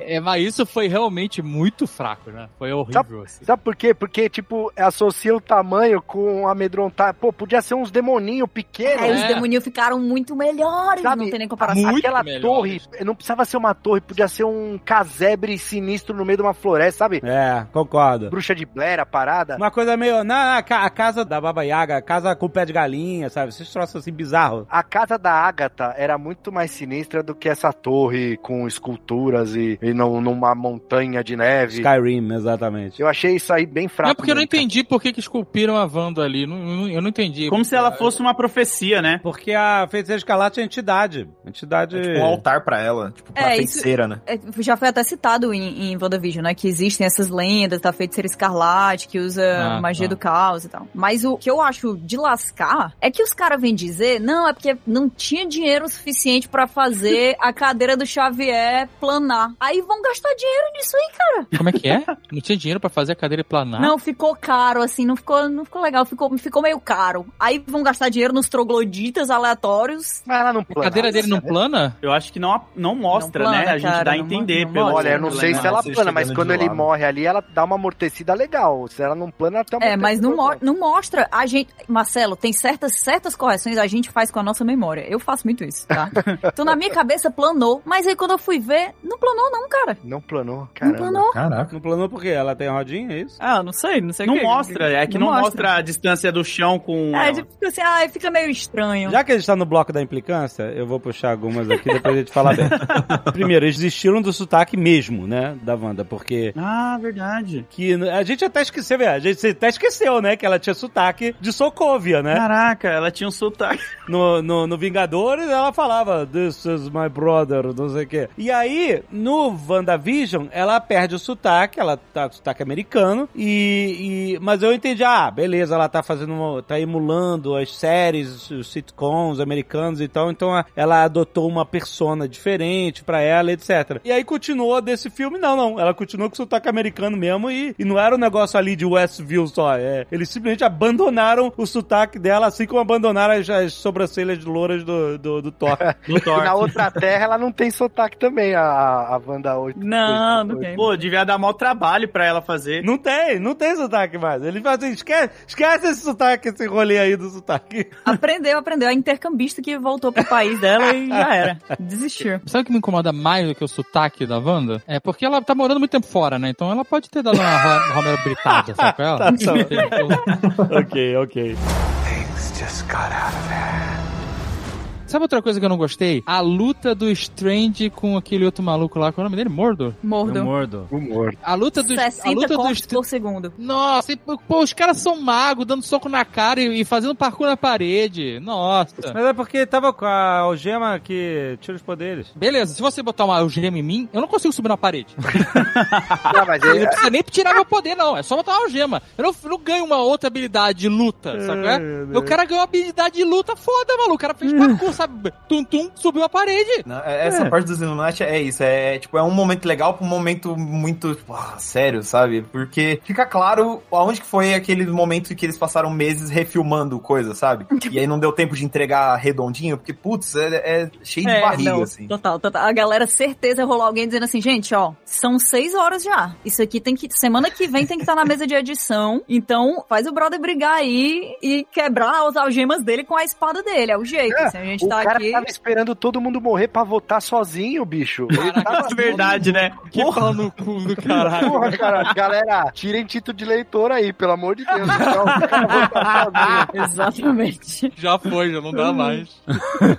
[SPEAKER 7] é, mas isso foi realmente muito fraco, né? Foi horrível, assim.
[SPEAKER 5] Sabe por quê? Porque, tipo, associa o tamanho com amedrontar. Pô, podia ser uns demoninhos pequenos.
[SPEAKER 3] Aí
[SPEAKER 7] É.
[SPEAKER 3] os demoninhos ficaram muito melhores,
[SPEAKER 5] Sabe,
[SPEAKER 3] não tem nem comparação.
[SPEAKER 7] muito
[SPEAKER 5] Aquela
[SPEAKER 7] melhores.
[SPEAKER 5] torre, não precisava ser uma torre, podia ser um casebre sinistro no meio de uma floresta, sabe?
[SPEAKER 2] É, concordo.
[SPEAKER 5] Bruxa de Blair, a parada.
[SPEAKER 2] Uma coisa meio. Na, a casa da Baba Yaga, a casa com pé de galinha, sabe? Esses troços assim bizarros.
[SPEAKER 5] A casa da Agatha era muito mais sinistra do que essa torre com esculturas e, e não- numa montanha de neve.
[SPEAKER 2] Skyrim, exatamente.
[SPEAKER 5] Eu achei isso aí bem fraco.
[SPEAKER 7] Não, porque eu não entendi por que, que esculpiram a Wanda ali. Não- não- eu não entendi.
[SPEAKER 4] Como se ela fosse uma profecia, né?
[SPEAKER 2] Porque a Feiticeira Escarlate é entidade. Entidade.
[SPEAKER 6] É tipo um altar pra ela, tipo, pra
[SPEAKER 3] É, isso-
[SPEAKER 6] feiticeira, né?
[SPEAKER 3] É, já foi até citado em, em WandaVision, né? Que existem essas lendas da feiticeira escarlate, que usa
[SPEAKER 7] Ah,
[SPEAKER 3] magia
[SPEAKER 7] tá.
[SPEAKER 3] do caos e tal. Mas o que eu acho de lascar é que os caras vêm dizer, não, é porque não tinha dinheiro suficiente pra fazer a cadeira do Xavier planar. Aí vão gastar dinheiro nisso aí, cara.
[SPEAKER 7] Como é que é? Não tinha dinheiro pra fazer a cadeira planar?
[SPEAKER 3] Não, ficou caro, assim, não ficou, não ficou legal, ficou, ficou meio caro. Aí vão gastar dinheiro nos trogloditas aleatórios.
[SPEAKER 5] Mas ela não
[SPEAKER 7] A
[SPEAKER 5] plana.
[SPEAKER 7] cadeira dele não plana?
[SPEAKER 4] Eu acho que não, não mostra,
[SPEAKER 3] Não plana,
[SPEAKER 4] né? A gente
[SPEAKER 3] cara,
[SPEAKER 4] dá a entender
[SPEAKER 3] não
[SPEAKER 4] pelo.
[SPEAKER 5] Olha, eu não sei se ela plana, mas quando ele
[SPEAKER 6] lado.
[SPEAKER 5] morre ali, ela dá uma amortecida legal. Se ela não plana, ela tem uma
[SPEAKER 3] É, mas não, mo não mostra. A gente. Marcelo, tem certas, certas correções a gente faz com a nossa memória. Eu faço muito isso, tá? então na minha cabeça planou, mas aí quando eu fui ver, não planou, não, cara.
[SPEAKER 5] Não planou,
[SPEAKER 3] Não
[SPEAKER 5] caramba.
[SPEAKER 3] planou.
[SPEAKER 6] Caraca.
[SPEAKER 2] Não planou por quê? Ela tem rodinha, é isso?
[SPEAKER 3] Ah, não sei, não sei
[SPEAKER 4] Não mostra, é que não, mostra. a distância do chão com.
[SPEAKER 3] É,
[SPEAKER 4] ela.
[SPEAKER 3] tipo assim, ah, fica meio estranho.
[SPEAKER 2] Já que a gente tá no bloco da implicância, eu vou puxar algumas aqui depois a gente falar bem. Primeiro, eles desistiram do sotaque mesmo, né? Da Wanda, porque.
[SPEAKER 4] Ah, verdade.
[SPEAKER 2] Que a gente até esqueceu, velho. A gente até esqueceu, né? Que ela tinha sotaque de Sokovia, né?
[SPEAKER 4] Caraca, ela tinha um sotaque.
[SPEAKER 2] No, no, no Vingadores, ela falava, This is my brother, não sei o quê. E aí, no WandaVision, ela perde o sotaque, ela tá com sotaque americano, e, e- Mas eu entendi, ah, beleza, ela tá fazendo, uma- tá emulando as séries, os sitcoms americanos e tal, então ela adotou uma persona diferente pra ela, etc. E aí continuou desse filme, não, não, ela continuou com sotaque americano mesmo, e, e não era um negócio ali de Westview só, é, eles simplesmente abandonaram o sotaque dela, assim como abandonaram as, as sobrancelhas louras do, do, do Thor.
[SPEAKER 4] Do Thor.
[SPEAKER 5] Na outra terra, ela não tem sotaque também, a, a Wanda 8.
[SPEAKER 3] Não, não tem.
[SPEAKER 4] Pô, devia dar mau trabalho pra ela fazer.
[SPEAKER 2] Não tem, não tem sotaque mais. Ele fala assim, esquece, esquece esse sotaque, esse rolê aí do sotaque.
[SPEAKER 3] Aprendeu, aprendeu. A intercambista que voltou pro país dela e já era. Desistiu.
[SPEAKER 7] Sabe o que me incomoda mais do que o sotaque da Wanda? É porque ela tá morando muito tempo fora, né? Então ela pode ter dado uma Ro- Romero Britada, sabe é?
[SPEAKER 2] Tá, tá. ok, ok. got out of there.
[SPEAKER 7] Sabe outra coisa que eu não gostei? A luta do Strange com aquele outro maluco lá, qual é o nome dele? Mordor?
[SPEAKER 3] Mordo.
[SPEAKER 2] mordo.
[SPEAKER 5] Humor.
[SPEAKER 7] A luta do, a
[SPEAKER 3] 60
[SPEAKER 7] luta do Strange...
[SPEAKER 3] por segundo.
[SPEAKER 7] Nossa, e, pô, os caras são magos, dando soco na cara e, e fazendo parkour na parede. Nossa.
[SPEAKER 2] Mas é porque tava com a algema que tira os poderes.
[SPEAKER 7] Beleza, se você botar uma algema em mim, eu não consigo subir na parede.
[SPEAKER 5] Não, mas
[SPEAKER 7] Ele não precisa nem tirar meu poder, não. É só botar uma algema. Eu não, não ganho uma outra habilidade de luta, sabe? qual É? O cara ganhou uma habilidade de luta foda, maluco. O cara fez parkour, sabe? Tum, tum, subiu a parede.
[SPEAKER 6] Não, é- Essa parte dos Illuminati é isso, é tipo, é um momento legal pra um momento muito tipo, ah, sério, sabe? Porque fica claro aonde que foi aquele momento em que eles passaram meses refilmando coisa, sabe? E aí não deu tempo de entregar redondinho, porque, putz, é, é cheio de barriga,
[SPEAKER 3] não,
[SPEAKER 6] assim.
[SPEAKER 3] Total, total. A galera, certeza, rolou alguém dizendo assim, gente, ó, são seis horas já. Isso aqui tem que. Semana que vem tem que estar na mesa de edição. Então, faz o brother brigar aí e quebrar as algemas dele com a espada dele. É o jeito.
[SPEAKER 5] É,
[SPEAKER 3] assim, a gente gente
[SPEAKER 5] O
[SPEAKER 3] tá
[SPEAKER 5] cara
[SPEAKER 3] aqui.
[SPEAKER 5] tava esperando todo mundo morrer pra votar sozinho, bicho. Tava...
[SPEAKER 4] É verdade, né?
[SPEAKER 7] Que pau no cu do caralho.
[SPEAKER 5] Porra, cara, galera, tirem título de leitor aí, pelo amor de Deus. Então, o votar.
[SPEAKER 3] Exatamente.
[SPEAKER 7] Já foi, já não dá mais.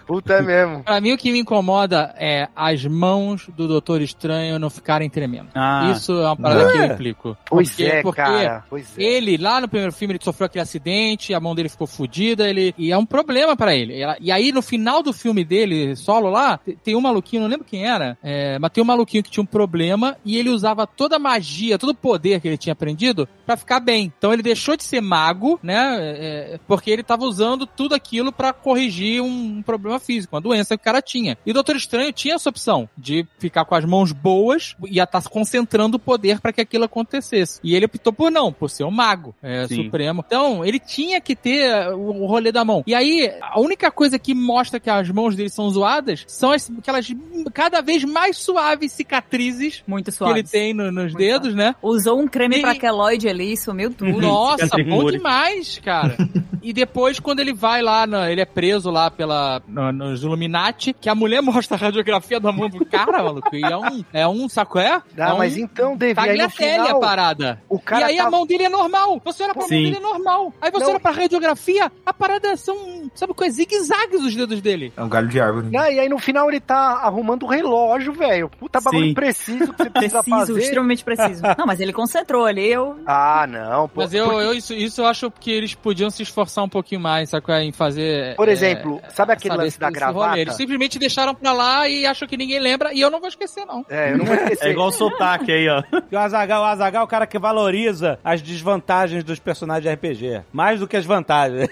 [SPEAKER 5] Puta é mesmo.
[SPEAKER 7] Pra mim, o que me incomoda é as mãos do Doutor Estranho não ficarem tremendo.
[SPEAKER 4] Ah.
[SPEAKER 7] Isso é uma parada que eu implico.
[SPEAKER 5] Pois
[SPEAKER 7] Porque-
[SPEAKER 5] é,
[SPEAKER 7] porque
[SPEAKER 5] cara. Pois é.
[SPEAKER 7] Ele, lá no primeiro filme, ele sofreu aquele acidente, a mão dele ficou fodida, ele, e é um problema pra ele. E- E aí, no final do filme dele, solo lá, te- tem um maluquinho, não lembro quem era, é, mas tem um maluquinho que tinha um problema e ele usava toda a magia, todo o poder que ele tinha aprendido pra ficar bem. Então ele deixou de ser mago, né, é, porque ele tava usando tudo aquilo pra corrigir um, um problema físico, uma doença que o cara tinha. E o Doutor Estranho tinha essa opção de ficar com as mãos boas e estar concentrando o poder pra que aquilo acontecesse. E ele optou por não, por ser um mago é, supremo. Então, ele tinha que ter o rolê da mão. E aí, a única coisa que mostra que as mãos dele são zoadas são as, aquelas cada vez mais suaves cicatrizes
[SPEAKER 3] Muito
[SPEAKER 7] que ele
[SPEAKER 3] suave.
[SPEAKER 7] tem no- nos dedos, né?
[SPEAKER 3] Usou um creme
[SPEAKER 7] E-
[SPEAKER 3] pra queloide ali e sumiu tudo.
[SPEAKER 7] Nossa, bom demais, cara. e depois, quando ele vai lá, na- ele é preso lá pela, no- nos Illuminati, que a mulher mostra a radiografia da mão do cara, maluco. E é um, é um saco é?
[SPEAKER 5] Ah,
[SPEAKER 7] é um
[SPEAKER 5] mas então, Davi, aí no
[SPEAKER 7] tagliatelle a
[SPEAKER 5] final,
[SPEAKER 7] parada.
[SPEAKER 5] o
[SPEAKER 7] E
[SPEAKER 5] cara
[SPEAKER 7] aí a
[SPEAKER 5] tá...
[SPEAKER 7] mão dele é normal. Você olha pra mão
[SPEAKER 4] Sim.
[SPEAKER 7] dele é normal. Aí você
[SPEAKER 5] Não.
[SPEAKER 7] olha pra radiografia, a parada são, sabe o que? Zigue-zagues os dedos dele.
[SPEAKER 6] É um galho de árvore.
[SPEAKER 5] Não, e aí no final ele tá arrumando o relógio, velho. Puta bagulho
[SPEAKER 4] Sim.
[SPEAKER 5] preciso que você precisa
[SPEAKER 3] Preciso,
[SPEAKER 5] fazer.
[SPEAKER 3] extremamente preciso. Não, mas ele concentrou ali, eu...
[SPEAKER 5] Ah, não. Pô,
[SPEAKER 7] Mas eu,
[SPEAKER 5] porque-
[SPEAKER 7] eu isso, isso eu acho que eles podiam se esforçar um pouquinho mais, sabe? é? Em fazer.
[SPEAKER 5] Por
[SPEAKER 7] é,
[SPEAKER 5] exemplo, sabe aquele
[SPEAKER 7] sabe,
[SPEAKER 5] lance da
[SPEAKER 7] esse
[SPEAKER 5] gravata?
[SPEAKER 7] Eles simplesmente deixaram pra lá e acham que ninguém lembra, e eu não vou esquecer, não.
[SPEAKER 5] É, eu não vou esquecer.
[SPEAKER 4] É igual o sotaque aí, ó.
[SPEAKER 2] O Azagal, o Azagal é o cara que valoriza as desvantagens dos personagens de RPG. Mais do que as vantagens.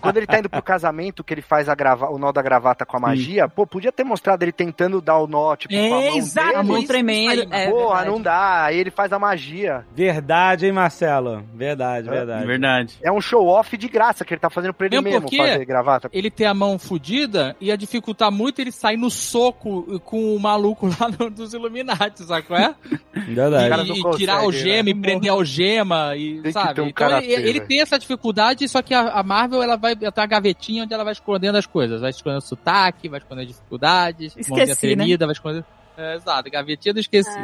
[SPEAKER 5] Quando ele tá indo pro casamento, que ele faz a grava... o nó da gravata com a magia, pô, podia ter mostrado ele tentando dar o nó, tipo, com a mão
[SPEAKER 7] exato,
[SPEAKER 5] dele.
[SPEAKER 3] A mão tremendo.
[SPEAKER 7] aí,
[SPEAKER 3] É,
[SPEAKER 5] Porra,
[SPEAKER 3] verdade.
[SPEAKER 5] não dá. Aí ele faz a magia.
[SPEAKER 2] verdade, hein, Marcelo? Verdade, verdade.
[SPEAKER 4] Verdade.
[SPEAKER 5] É um show-off de graça que ele tá fazendo pra ele
[SPEAKER 7] Mesmo
[SPEAKER 5] mesmo
[SPEAKER 7] porque-
[SPEAKER 5] fazer gravata.
[SPEAKER 7] Ele ter a mão fodida ia dificultar muito ele sair no soco com o maluco lá no- dos Illuminati, sabe qual é?
[SPEAKER 2] Verdade.
[SPEAKER 7] E, e
[SPEAKER 5] consegue,
[SPEAKER 7] tirar a algema
[SPEAKER 5] né?
[SPEAKER 7] e prender a algema e,
[SPEAKER 5] Tem que
[SPEAKER 7] sabe?
[SPEAKER 5] ter um
[SPEAKER 7] então
[SPEAKER 5] karatê,
[SPEAKER 7] ele, ele tem essa dificuldade, só que a, a Marvel ela vai ter uma gavetinha onde ela vai escondendo as coisas. Vai escondendo sotaque, vai escondendo dificuldades,
[SPEAKER 3] Esqueci,
[SPEAKER 7] mãozinha
[SPEAKER 3] né?
[SPEAKER 7] tremida, vai esconder... É, exato, gavetinha do esqueci.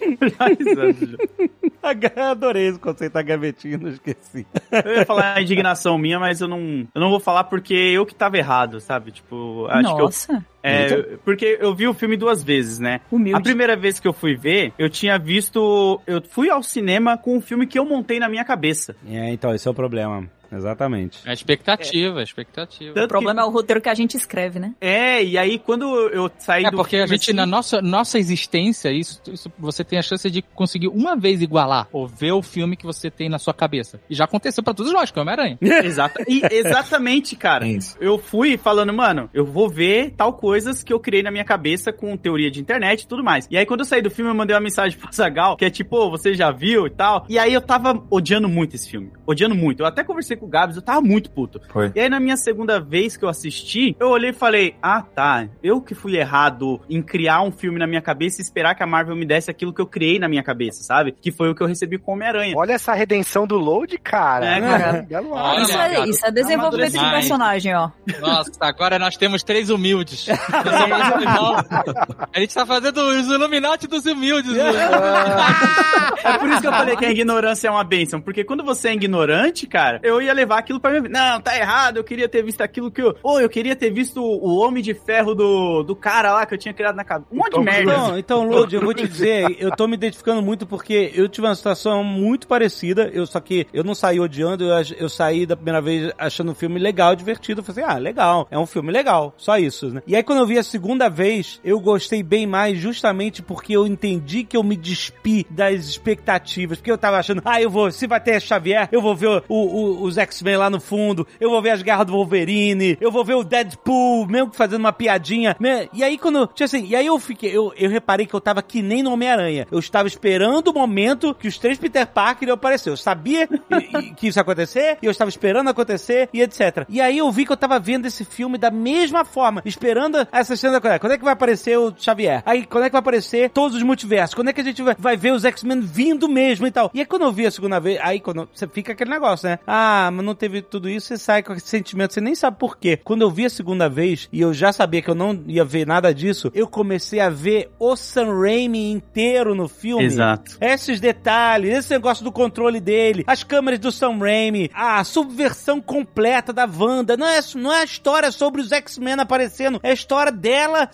[SPEAKER 2] Adorei esse conceito da gavetinha, não esqueci.
[SPEAKER 4] Eu ia falar a indignação minha, mas eu não, eu não vou falar porque eu que tava errado, sabe? Tipo, acho que eu,
[SPEAKER 3] Nossa,
[SPEAKER 4] é, porque eu vi o filme duas vezes, né? A
[SPEAKER 3] humilde.
[SPEAKER 4] primeira vez que eu fui ver, eu tinha visto. Eu fui ao cinema com um filme que eu montei na minha cabeça.
[SPEAKER 2] É, então, esse é o problema. Exatamente.
[SPEAKER 7] É expectativa, é expectativa.
[SPEAKER 4] Tanto
[SPEAKER 3] O problema é o roteiro que a gente escreve, né?
[SPEAKER 4] que- É, e aí quando eu saí
[SPEAKER 7] É
[SPEAKER 4] do
[SPEAKER 7] porque a
[SPEAKER 4] filme,
[SPEAKER 7] gente,
[SPEAKER 4] assim,
[SPEAKER 7] na nossa, nossa existência, isso, isso você tem a chance de conseguir uma vez igualar ou ver o filme que você tem na sua cabeça. E já aconteceu pra todos nós, que é o Homem-Aranha.
[SPEAKER 4] Exata, e exatamente, cara.
[SPEAKER 6] É isso.
[SPEAKER 4] Eu fui falando, mano, eu vou ver tal coisas que eu criei na minha cabeça com teoria de internet e tudo mais. E aí, quando eu saí do filme, eu mandei uma mensagem pro Zagal, que é tipo, "Ô, você já viu e tal. E aí eu tava odiando muito esse filme. Odiando muito. Eu até conversei com o Gabs, eu tava muito puto.
[SPEAKER 6] Foi.
[SPEAKER 4] E aí, na minha segunda vez que eu assisti, eu olhei e falei: Ah, tá. Eu que fui errado em criar um filme na minha cabeça e esperar que a Marvel me desse aquilo que eu criei na minha cabeça, sabe? Que foi o que eu recebi com Homem-Aranha.
[SPEAKER 5] Olha essa redenção do Load, cara.
[SPEAKER 4] É, cara.
[SPEAKER 7] Olha.
[SPEAKER 3] Isso é, isso é desenvolvimento de personagem, ó.
[SPEAKER 7] Nossa, agora nós temos três humildes. A gente tá fazendo os Illuminati dos humildes.
[SPEAKER 4] É por isso que eu falei que a ignorância é uma bênção. Porque quando você é ignorante, cara, eu ia levar aquilo pra minha vida. Não, tá errado, eu queria ter visto aquilo que eu. Ou eu queria ter visto o Homem de Ferro do, do cara lá que eu tinha criado na cabeça. Um monte de merda.
[SPEAKER 2] Não, então, Lud, eu vou te dizer, eu tô me identificando muito porque eu tive uma situação muito parecida, eu só que eu não saí odiando, eu, eu saí da primeira vez achando um filme legal, divertido, eu falei assim, ah, legal, é um filme legal, só isso, né? E aí quando eu vi a segunda vez, eu gostei bem mais justamente porque eu entendi que eu me despi das expectativas, porque eu tava achando, ah, eu vou, se vai ter Xavier, eu vou ver o- o- os X-Men lá no fundo, eu vou ver as garras do Wolverine, eu vou ver o Deadpool, mesmo fazendo uma piadinha, né? E aí quando, tipo assim, e aí eu fiquei, eu, eu reparei que eu tava que nem no Homem-Aranha. Eu estava esperando o momento que os três Peter Parker iam aparecer. Eu sabia que isso ia acontecer, e eu estava esperando acontecer, e etc. E aí eu vi que eu tava vendo esse filme da mesma forma, esperando essa cena da Quando é que vai aparecer o Xavier? Aí, quando é que vai aparecer todos os multiversos? Quando é que a gente vai, vai ver os X-Men vindo mesmo e tal? E aí quando eu vi a segunda vez, aí quando você fica aquele negócio, né? Ah, ah, mas não teve tudo isso, você sai com esse sentimento, você nem sabe por quê. Quando eu vi a segunda vez, e eu já sabia que eu não ia ver nada disso, eu comecei a ver o Sam Raimi inteiro no filme.
[SPEAKER 4] Exato.
[SPEAKER 2] Esses detalhes, esse negócio do controle dele, as câmeras do Sam Raimi, a subversão completa da Wanda. Não é, não é a história sobre os X-Men aparecendo, é a história dela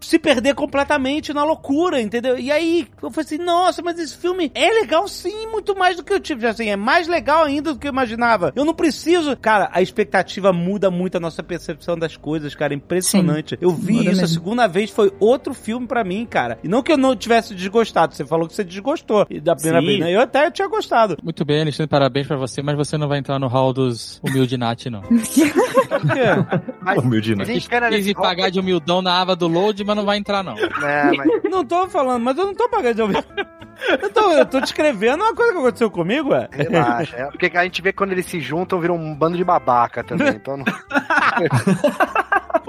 [SPEAKER 2] se perder completamente na loucura, entendeu? E aí eu falei assim, nossa, mas esse filme é legal sim, muito mais do que eu tive. Assim, é mais legal ainda do que eu imaginava. Eu não preciso. Cara, a expectativa muda muito a nossa percepção das coisas, cara. É impressionante. eu vi isso a
[SPEAKER 3] mesmo.
[SPEAKER 2] segunda vez, foi outro filme pra mim, cara. E não que eu não tivesse desgostado, você falou que você desgostou e da primeira
[SPEAKER 4] Sim.
[SPEAKER 2] vez, né? Eu até tinha gostado.
[SPEAKER 7] Muito bem, Alexandre, parabéns pra você, mas você não vai entrar no hall dos humilde Nat, não.
[SPEAKER 5] Mas,
[SPEAKER 6] Humilde,
[SPEAKER 5] a fica
[SPEAKER 7] Quis pagar de humildão na aba do load, mas não vai entrar, não.
[SPEAKER 5] É, mas
[SPEAKER 2] Não tô falando, mas eu não tô pagando de ouvir. Eu tô, eu tô descrevendo uma coisa que aconteceu comigo, ué.
[SPEAKER 5] relaxa. É, porque a gente vê quando eles se juntam, viram um bando de babaca também. Então não...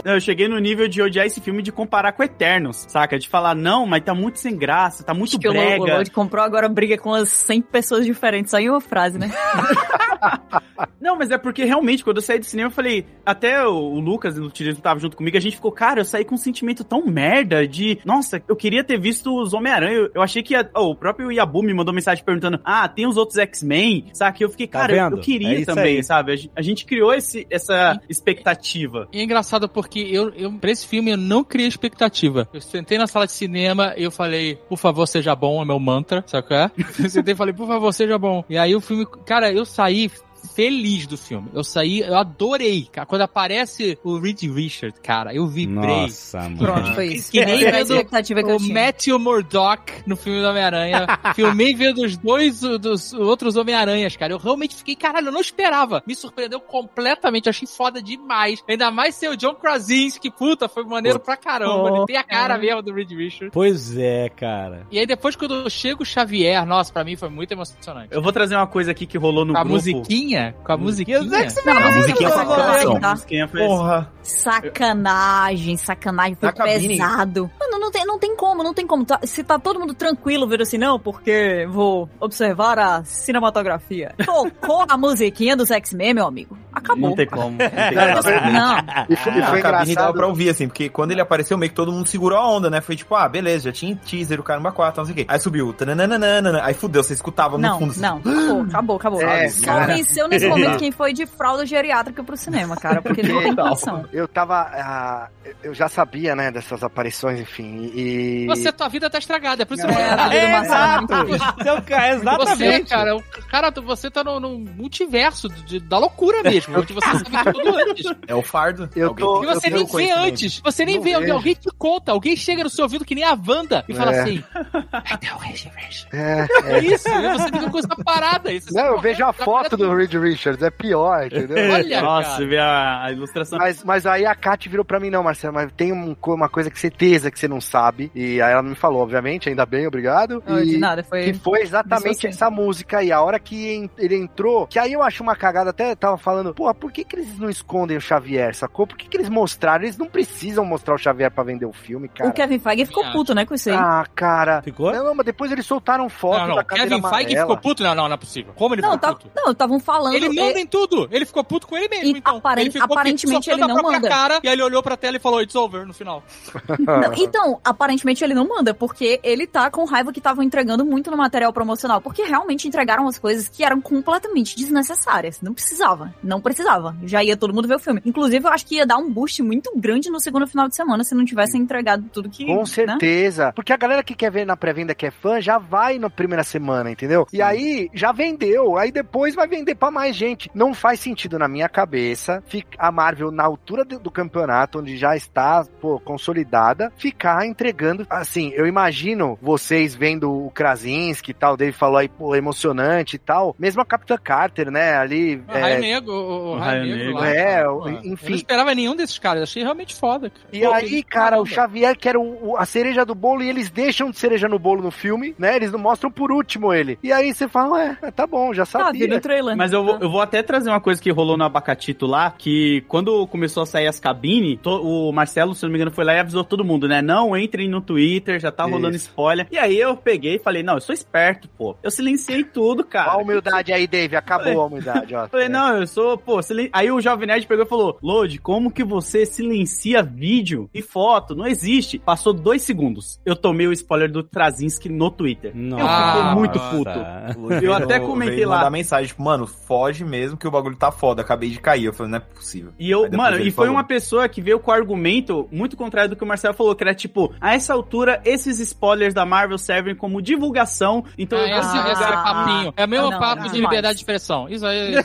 [SPEAKER 4] Eu cheguei no nível de odiar esse filme de comparar com Eternos, saca? De falar, não, mas tá muito sem graça, tá muito
[SPEAKER 3] Acho que o Lo- o
[SPEAKER 4] brega.
[SPEAKER 3] Lord comprou agora briga com as 100 pessoas diferentes. Só em uma frase, né?
[SPEAKER 4] Não, mas é porque realmente, quando eu saí do cinema, eu falei, até o, Lucas e o Tirismo tava junto comigo, a gente ficou, cara, eu saí com um sentimento tão merda de, nossa, eu queria ter visto os Homem-Aranha. Eu, eu achei que ia- oh, próprio Yabu me mandou mensagem perguntando, ah, tem os outros X-Men, saca? E eu fiquei,
[SPEAKER 2] Tá
[SPEAKER 4] cara, eu-
[SPEAKER 2] vendo?
[SPEAKER 4] eu queria
[SPEAKER 2] É
[SPEAKER 4] também,
[SPEAKER 2] aí.
[SPEAKER 4] sabe? A gente, criou esse, essa expectativa.
[SPEAKER 7] E é engraçado porque eu, eu, pra esse filme, eu não criei expectativa. Eu sentei na sala de cinema e eu falei, por favor, seja bom, é meu mantra, sabe qual é? Eu sentei e falei, por favor, seja bom. E aí o filme, cara, eu saí feliz do filme. Eu saí, eu adorei, cara. Quando aparece o Reed Richard, cara, eu vibrei.
[SPEAKER 2] Nossa, mano.
[SPEAKER 3] Pronto, foi isso.
[SPEAKER 7] Que nem
[SPEAKER 3] a
[SPEAKER 7] vendo
[SPEAKER 3] expectativa que eu
[SPEAKER 7] o
[SPEAKER 3] tinha.
[SPEAKER 7] Matthew Murdock no filme do Homem-Aranha. Filmei vendo os dois dos outros Homem-Aranhas, cara. Eu realmente fiquei, caralho, eu não esperava. Me surpreendeu completamente, achei foda demais. Ainda mais ser o John Krasinski, puta, foi maneiro pra caramba.
[SPEAKER 3] Oh,
[SPEAKER 7] Ele tem a cara mesmo do Reed Richards.
[SPEAKER 2] Pois é, cara.
[SPEAKER 7] E aí depois quando chega o Xavier, nossa, pra mim foi muito emocionante.
[SPEAKER 4] Eu vou trazer uma coisa aqui que rolou no
[SPEAKER 7] a
[SPEAKER 4] grupo.
[SPEAKER 7] musiquinha, com a musiquinha.
[SPEAKER 2] Os X-Men,
[SPEAKER 3] Não,
[SPEAKER 6] A musiquinha foi
[SPEAKER 3] tá?
[SPEAKER 4] A musiquinha foi.
[SPEAKER 6] Porra.
[SPEAKER 3] Sacanagem, sacanagem, foi
[SPEAKER 6] Na cabine.
[SPEAKER 3] pesado. Mano, não tem, não tem como, não tem como. Tá- se tá todo mundo tranquilo vendo assim, não, porque vou observar a cinematografia. Tocou a musiquinha dos X-Men, meu amigo. Acabou.
[SPEAKER 4] Não tem como. Não tem como.
[SPEAKER 3] Não.
[SPEAKER 5] E foi,
[SPEAKER 6] Na
[SPEAKER 5] foi
[SPEAKER 6] cabine dava pra ouvir, assim, porque quando ele apareceu, meio que todo mundo segurou a onda, né? Foi tipo, ah, beleza, já tinha teaser, o Caramba 4, não sei o quê. Aí subiu, tananana, aí fudeu, você escutava no
[SPEAKER 3] Não,
[SPEAKER 6] fundo. assim,
[SPEAKER 3] não, acabou, acabou, acabou.
[SPEAKER 5] É,
[SPEAKER 3] Só venceu nesse momento quem foi de fralda geriátrica pro cinema, cara, porque não tem condição.
[SPEAKER 5] Eu tava. ah, eu já sabia, né, dessas aparições, enfim. E.
[SPEAKER 7] Você, tua vida tá estragada, é por isso que
[SPEAKER 3] É,
[SPEAKER 7] eu
[SPEAKER 3] vida do Marcelo
[SPEAKER 2] Exato. Seu cara,
[SPEAKER 7] Você,
[SPEAKER 2] exatamente.
[SPEAKER 7] cara, o, cara, você tá no, no multiverso de- da loucura mesmo, onde você sabe tudo antes.
[SPEAKER 6] É o fardo.
[SPEAKER 5] Eu tô-
[SPEAKER 7] E você
[SPEAKER 6] que ter
[SPEAKER 7] nem vê antes. Você nem
[SPEAKER 5] Não
[SPEAKER 7] vê. Alguém,
[SPEAKER 5] vejo.
[SPEAKER 7] alguém te conta. Alguém chega no seu ouvido que nem a Wanda e fala
[SPEAKER 5] É.
[SPEAKER 7] assim. Richards.
[SPEAKER 5] É,
[SPEAKER 7] É isso. E você fica com essa parada. Isso,
[SPEAKER 5] Não, eu vejo a foto do Reed Richards, é pior, entendeu?
[SPEAKER 7] Olha,
[SPEAKER 4] Nossa, vê a, a ilustração.
[SPEAKER 5] Mas, mas aí a Kat virou pra mim, não, Marcelo, mas tem um uma coisa que certeza que você não sabe. E aí ela me falou, obviamente, ainda bem, obrigado.
[SPEAKER 3] Não,
[SPEAKER 5] e,
[SPEAKER 3] de nada, foi.
[SPEAKER 5] Que foi exatamente essa música aí. A hora que ele entrou, que aí eu acho uma cagada, até tava falando, pô, por que, que eles não escondem o Xavier, sacou? Por que, que eles mostraram? Eles não precisam mostrar o Xavier pra vender o filme, cara.
[SPEAKER 3] O Kevin Feige ficou
[SPEAKER 7] Minha
[SPEAKER 3] puto, né, com isso aí.
[SPEAKER 5] Ah, cara.
[SPEAKER 2] Ficou?
[SPEAKER 5] Não, mas depois eles soltaram foto
[SPEAKER 7] Não, não.
[SPEAKER 5] da cadeira
[SPEAKER 7] Kevin Feige
[SPEAKER 5] amarela.
[SPEAKER 7] ficou puto? Não, não, não é possível. Como ele
[SPEAKER 3] Não,
[SPEAKER 7] ficou
[SPEAKER 3] tá,
[SPEAKER 7] puto?
[SPEAKER 3] não, estavam falando.
[SPEAKER 7] Ele manda
[SPEAKER 3] é,
[SPEAKER 7] em tudo. Ele ficou puto com ele mesmo,
[SPEAKER 3] E
[SPEAKER 7] então.
[SPEAKER 3] aparen-
[SPEAKER 7] ele ficou
[SPEAKER 3] aparentemente ele não manda.
[SPEAKER 7] cara e aí ele olhou pra tela e falou, it's over, no final.
[SPEAKER 3] Não, então, aparentemente ele não manda, porque ele tá com raiva que estavam entregando muito no material promocional, porque realmente entregaram as coisas que eram completamente desnecessárias. Não precisava, não precisava. Já ia todo mundo ver o filme. Inclusive, eu acho que ia dar um boost muito grande no segundo final de semana se não tivessem entregado tudo que.
[SPEAKER 5] Com
[SPEAKER 3] né?
[SPEAKER 5] certeza. Porque a galera que quer ver na pré-venda que é fã já vai na primeira semana, entendeu? E aí já vendeu. Aí depois vai vender pra mais gente. Não faz sentido na minha cabeça a Marvel, na altura do, campeonato, onde já está pô, consolidada, ficar entregando. Assim, eu imagino vocês vendo o Krasinski e tal, dele falou aí, pô, emocionante e tal. Mesmo a Capitã Carter, né? Ali.
[SPEAKER 7] O
[SPEAKER 5] é,
[SPEAKER 7] Raio Negro, o, o Raio
[SPEAKER 4] Raio
[SPEAKER 7] Negro lá.
[SPEAKER 5] É, enfim.
[SPEAKER 7] Eu não esperava nenhum desses caras, achei realmente foda. Cara.
[SPEAKER 5] E
[SPEAKER 7] Pô,
[SPEAKER 5] aí, cara, o. Xavier, que era o- o- a cereja do bolo, e eles deixam de cereja no bolo no filme, né? Eles não mostram por último ele. E aí você fala, ué, tá bom, já
[SPEAKER 3] Tá, viu
[SPEAKER 5] sabia.
[SPEAKER 3] no trailer.
[SPEAKER 4] Mas eu vou, eu vou até trazer uma coisa que rolou no Abacatito lá, que quando começou sair as cabines, to- o Marcelo, se não me engano, foi lá e avisou todo mundo, né? Não entrem no Twitter, já tá rolando
[SPEAKER 5] Isso.
[SPEAKER 4] spoiler. E aí eu peguei e falei, não, eu sou esperto, pô. Eu silenciei tudo, cara.
[SPEAKER 5] Ó a humildade aí, Dave. Acabou a humildade, ó.
[SPEAKER 4] Falei, não, eu sou, pô, silen... aí o Jovem Nerd pegou e falou, Lodi, como que você silencia vídeo e foto? Não existe. Passou dois segundos. Eu tomei o spoiler do Trazinski no Twitter. Eu fiquei muito puto. Eu até comentei lá.
[SPEAKER 6] mandar mensagem, tipo, mano, foge mesmo que o bagulho tá foda, acabei de cair. Eu falei, não é possível.
[SPEAKER 4] E eu, mano, e foi
[SPEAKER 6] falou.
[SPEAKER 4] uma pessoa que veio com o argumento muito contrário do que o Marcelo falou, que era tipo, a essa altura, esses spoilers da Marvel servem como divulgação, então
[SPEAKER 7] Ah,
[SPEAKER 4] eu vou
[SPEAKER 7] esse, esse é papinho. É o mesmo
[SPEAKER 3] não,
[SPEAKER 7] papo
[SPEAKER 3] não,
[SPEAKER 7] de liberdade de expressão. Isso aí.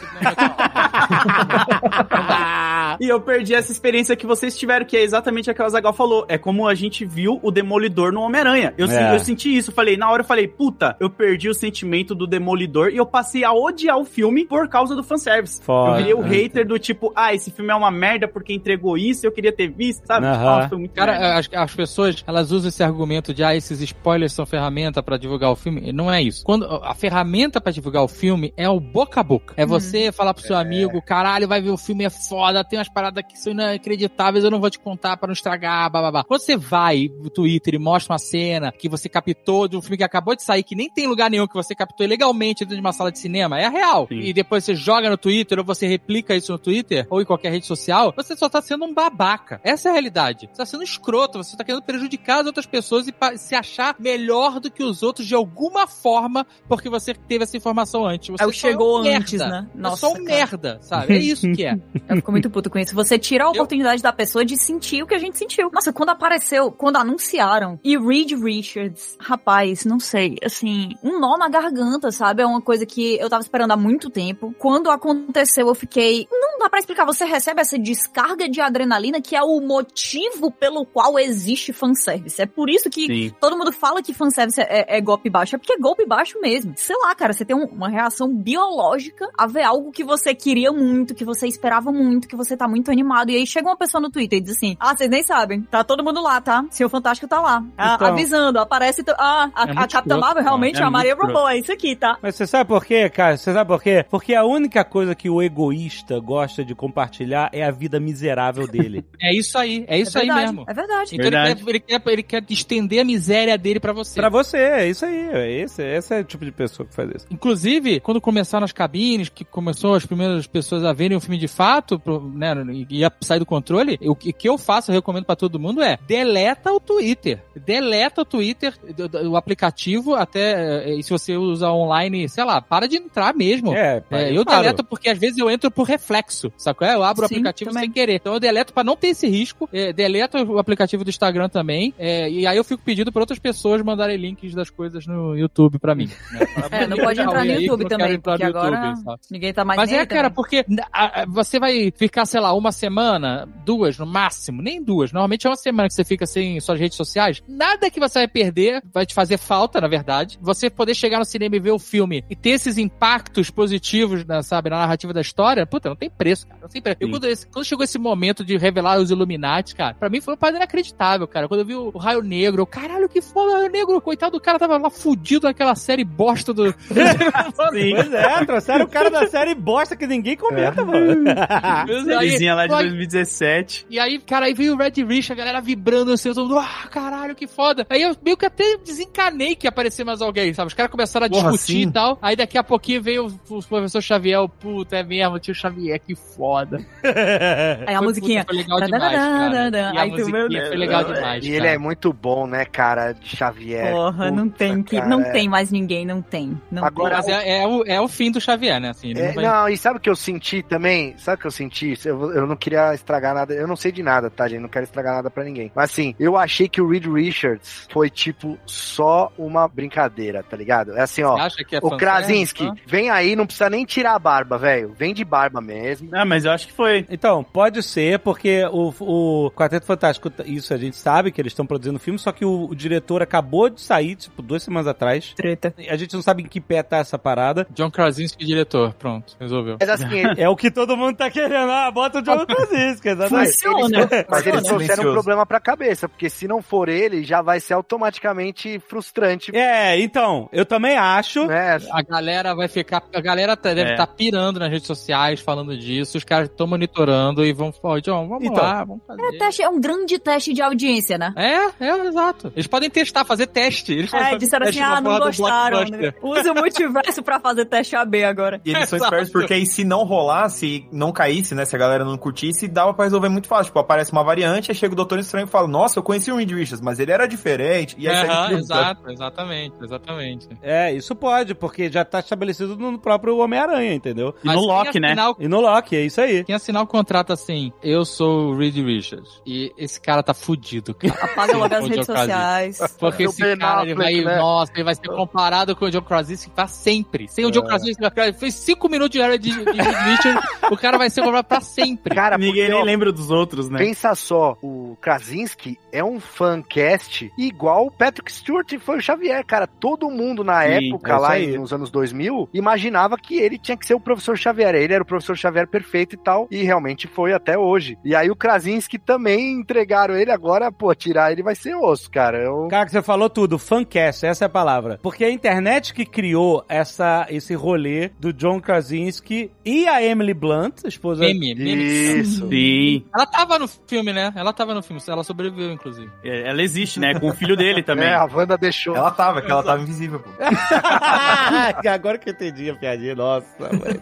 [SPEAKER 4] E eu perdi essa experiência que vocês tiveram, que é exatamente a que o Azagal falou. É como a gente viu o Demolidor no Homem-Aranha. Eu,
[SPEAKER 2] É.
[SPEAKER 4] eu senti isso. Falei, na hora eu falei, puta, eu perdi o sentimento do Demolidor e eu passei a odiar o filme por causa do fanservice.
[SPEAKER 2] Foda.
[SPEAKER 4] Eu virei o hater do tipo, ah, esse filme é uma merda porque entregou isso, eu queria ter visto, sabe?
[SPEAKER 2] Aham.
[SPEAKER 4] Ah, foi muito
[SPEAKER 7] Cara, as, as pessoas, elas usam esse argumento de, ah, esses spoilers são ferramenta pra divulgar o filme. Não é isso. Quando a ferramenta pra divulgar o filme é o boca a boca. É você falar pro seu amigo, caralho, vai ver o filme, é foda, tem umas paradas que são inacreditáveis, eu não vou te contar pra não estragar, babá. Quando você vai no Twitter e mostra uma cena que você captou de um filme que acabou de sair, que nem tem lugar nenhum, que você captou ilegalmente dentro de uma sala de cinema, é real.
[SPEAKER 4] Sim.
[SPEAKER 7] E depois você joga no Twitter ou você replica isso no Twitter ou em qualquer rede social, você só tá sendo um babaca. Essa é a realidade. Você tá sendo escroto, você tá querendo prejudicar as outras pessoas e se achar melhor do que os outros de alguma forma porque você teve essa informação antes. Você
[SPEAKER 3] É o chegou
[SPEAKER 7] um merda.
[SPEAKER 3] antes, né?
[SPEAKER 7] é
[SPEAKER 3] Nossa,
[SPEAKER 7] só um
[SPEAKER 3] cara.
[SPEAKER 7] merda, sabe? É isso que é.
[SPEAKER 3] Eu fico muito puto com isso. Você tira a oportunidade da pessoa de sentir o que a gente sentiu. Nossa, quando apareceu, quando anunciaram, e Reed Richards, rapaz, não sei, assim, um nó na garganta, sabe? É uma coisa que eu tava esperando há muito tempo. Quando aconteceu, eu fiquei. Não dá pra explicar. Você recebe essa descarga de adrenalina que é o motivo pelo qual existe fanservice. É por isso que
[SPEAKER 4] Sim.
[SPEAKER 3] Todo mundo fala que fanservice é, é golpe baixo, é porque é golpe baixo mesmo. Sei lá, cara, você tem um- uma reação biológica a ver algo que você queria muito, que você esperava muito, que você tá muito animado. E aí chega uma pessoa no Twitter e diz assim: Ah, vocês nem sabem, tá todo mundo lá, tá? Seu Fantástico tá lá. Ah,
[SPEAKER 2] Então-
[SPEAKER 3] avisando, aparece. Ah, a,
[SPEAKER 7] É
[SPEAKER 3] a Capitã Marvel realmente
[SPEAKER 4] é
[SPEAKER 3] é a Maria Rambeau, é isso aqui, tá?
[SPEAKER 2] Mas você sabe por quê, cara? Você sabe por quê? Porque a única coisa que o egoísta gosta de compartilhar é a vida miserável dele.
[SPEAKER 7] É isso aí. É isso
[SPEAKER 3] é
[SPEAKER 7] aí
[SPEAKER 3] verdade,
[SPEAKER 7] mesmo.
[SPEAKER 3] É verdade.
[SPEAKER 7] Então ele
[SPEAKER 4] Verdade.
[SPEAKER 7] quer, ele, quer, ele quer estender a miséria dele pra você.
[SPEAKER 2] pra você, é isso aí. É esse, esse é o tipo de pessoa que faz isso.
[SPEAKER 7] Inclusive, quando começaram as cabines, que começou as primeiras pessoas a verem o filme de fato, pro- né, e ia sair do controle, o que, que eu faço, eu recomendo pra todo mundo é, deleta o Twitter. Deleta o Twitter, o aplicativo, até, eh, e se você usa online, sei lá, para de entrar mesmo.
[SPEAKER 2] É,
[SPEAKER 7] É, eu
[SPEAKER 2] claro.
[SPEAKER 7] deleto porque às vezes eu entro por reflexo, sacou? É, Eu abro o
[SPEAKER 3] Sim,
[SPEAKER 7] aplicativo
[SPEAKER 3] também.
[SPEAKER 7] sem querer. Então eu deleto pra não ter esse risco. É, deleto o aplicativo do Instagram também. é, e aí eu fico pedindo pra outras pessoas mandarem links das coisas no YouTube pra mim. né?
[SPEAKER 3] É, não pode entrar no
[SPEAKER 7] Aí
[SPEAKER 3] YouTube
[SPEAKER 7] quero
[SPEAKER 3] também, porque agora
[SPEAKER 7] YouTube, sabe?
[SPEAKER 3] ninguém tá mais
[SPEAKER 7] Mas é,
[SPEAKER 3] aí
[SPEAKER 7] cara,
[SPEAKER 3] também.
[SPEAKER 7] porque a- a- você vai ficar, sei lá, uma semana, duas no máximo, nem duas. Normalmente é uma semana que você fica sem suas redes sociais. Nada que você vai perder vai te fazer falta, na verdade. Você poder chegar no cinema e ver o filme e ter esses impactos positivos, na, sabe, na narrativa da história, puta, não tem preço, cara. Não tem preço. Eu, quando, esse- quando chegou esse momento de revelar os Illuminati, cara, pra mim foi uma parada inacreditável, cara. Quando eu vi o, o Raio Negro, eu, caralho, que foda o Raio Negro. Coitado do cara, tava lá fudido naquela série bosta do.
[SPEAKER 2] Pois é, trouxeram o cara da série bosta que ninguém comenta, mano.
[SPEAKER 4] Sériezinha lá de
[SPEAKER 7] Aí-
[SPEAKER 4] 2017.
[SPEAKER 7] E aí, cara, aí veio o Red Rich, a galera vibrando assim, todo mundo, ah, caralho, que foda. Aí eu meio que até desencanei que ia aparecer mais alguém, sabe? Os caras começaram a
[SPEAKER 6] Porra,
[SPEAKER 7] discutir
[SPEAKER 6] sim.
[SPEAKER 7] e tal. Aí daqui a pouquinho veio o, o professor Xavier, o puta, é mesmo, tio Xavier, que foda.
[SPEAKER 3] Aí a
[SPEAKER 7] Foi,
[SPEAKER 3] musiquinha.
[SPEAKER 7] puta, Foi legal demais, cara. E a
[SPEAKER 3] Aí meu
[SPEAKER 7] musiquinha
[SPEAKER 3] Deus.
[SPEAKER 7] foi legal demais,
[SPEAKER 5] E ele é muito bom, né, cara, de Xavier.
[SPEAKER 3] Porra, não
[SPEAKER 5] Puta,
[SPEAKER 3] tem que.
[SPEAKER 5] cara,
[SPEAKER 3] Não tem mais ninguém, não tem. Não
[SPEAKER 5] Agora,
[SPEAKER 7] Mas é, é o, é o fim do Xavier, né? Assim, ele
[SPEAKER 5] É,
[SPEAKER 7] não vai...
[SPEAKER 5] não, e sabe o que eu senti também? Sabe o que eu senti? Eu, eu não queria estragar nada. Eu não sei de nada, tá, gente? Não quero estragar nada pra ninguém. Mas assim, eu achei que o Reed Richards foi, tipo, só uma brincadeira, tá ligado? É assim, ó.
[SPEAKER 7] Você acha que é
[SPEAKER 5] O Krasinski, vem aí, não precisa nem tirar a barba, velho. Vem de barba mesmo.
[SPEAKER 4] Ah, mas eu acho que foi.
[SPEAKER 2] Então, pode ser, porque o, o Quarteto Fantástico, isso a gente sabe que eles estão produzindo filme, só que o, o diretor acabou de sair, tipo, duas semanas atrás.
[SPEAKER 3] Treta.
[SPEAKER 2] A gente não sabe em que pé tá essa parada.
[SPEAKER 7] John Krasinski, diretor. Pronto, resolveu.
[SPEAKER 5] Mas assim, ele-
[SPEAKER 2] É o que todo mundo tá querendo. Ah, bota o John Krasinski, exatamente.
[SPEAKER 3] Funciona.
[SPEAKER 5] Mas eles trouxeram um problema pra cabeça, porque se não for ele, já vai ser automaticamente frustrante.
[SPEAKER 2] É, então, eu também acho.
[SPEAKER 5] Né?
[SPEAKER 7] A galera vai ficar. A galera tá- deve
[SPEAKER 4] É.
[SPEAKER 7] estar pirando nas redes sociais falando disso. Os caras estão monitorando e vão falar, John, vamos
[SPEAKER 2] Então.
[SPEAKER 7] lá, vamos fazer.
[SPEAKER 3] É, teste, é um grande teste de audiência, né?
[SPEAKER 7] É, é, exato. Eles podem testar, fazer teste. Eles
[SPEAKER 3] É, disseram
[SPEAKER 7] teste
[SPEAKER 3] assim, ah, não gostaram. Né? Use o multiverso pra fazer teste AB agora.
[SPEAKER 6] E eles são espertos porque aí se não rolar, se não caísse, né, se a galera não curtisse, dava pra resolver muito fácil. Tipo, aparece uma variante, aí chega o Doutor Estranho e fala, nossa, eu conheci o Reed Richards, mas ele era diferente. E aí tudo,
[SPEAKER 7] exato, exatamente, exatamente.
[SPEAKER 2] É, isso pode, porque já tá estabelecido no próprio Homem-Aranha, entendeu?
[SPEAKER 4] E no Loki, né?
[SPEAKER 2] E no Loki, é isso aí.
[SPEAKER 7] Quem assinar o contrato assim, eu sou o Reed Richards, e esse cara tá fudido, cara.
[SPEAKER 3] Apaga logo as redes sociais.
[SPEAKER 7] Porque esse cara, ele vai,
[SPEAKER 5] né?
[SPEAKER 7] nossa, ele vai ser comparado com o John Krasinski pra sempre. Sem o John Krasinski, cara, fez cinco minutos de área de, de Reed Richards, o cara vai ser comparado pra sempre.
[SPEAKER 5] Cara,
[SPEAKER 4] Ninguém
[SPEAKER 5] porque,
[SPEAKER 4] nem
[SPEAKER 5] ó,
[SPEAKER 4] lembra dos outros, né?
[SPEAKER 5] Pensa só, o Krasinski é um fancast igual o Patrick Stewart foi o Xavier, cara. Todo mundo na
[SPEAKER 2] Sim,
[SPEAKER 5] época,
[SPEAKER 2] é
[SPEAKER 5] lá nos anos 2000, imaginava que ele tinha que ser o professor Xavier. Ele era o professor Xavier perfeito e tal, e realmente foi até hoje. E aí o Krasinski também entregaram ele agora, pô, tirar ele vai ser osso, cara. Eu...
[SPEAKER 2] Cara, que você falou tudo, fancast, essa é a palavra. Porque a internet que criou essa, esse rolê do John Krasinski e a Emily Blunt, esposa...
[SPEAKER 7] Meme.
[SPEAKER 5] Isso.
[SPEAKER 4] Sim.
[SPEAKER 7] Ela tava no filme, né? Ela tava no filme, ela sobreviveu, inclusive.
[SPEAKER 4] É, Ela existe, né? Com o filho dele também.
[SPEAKER 5] É, a Wanda deixou.
[SPEAKER 6] Ela tava, que ela tava invisível, pô.
[SPEAKER 2] Agora que eu entendi a piadinha, nossa, mãe.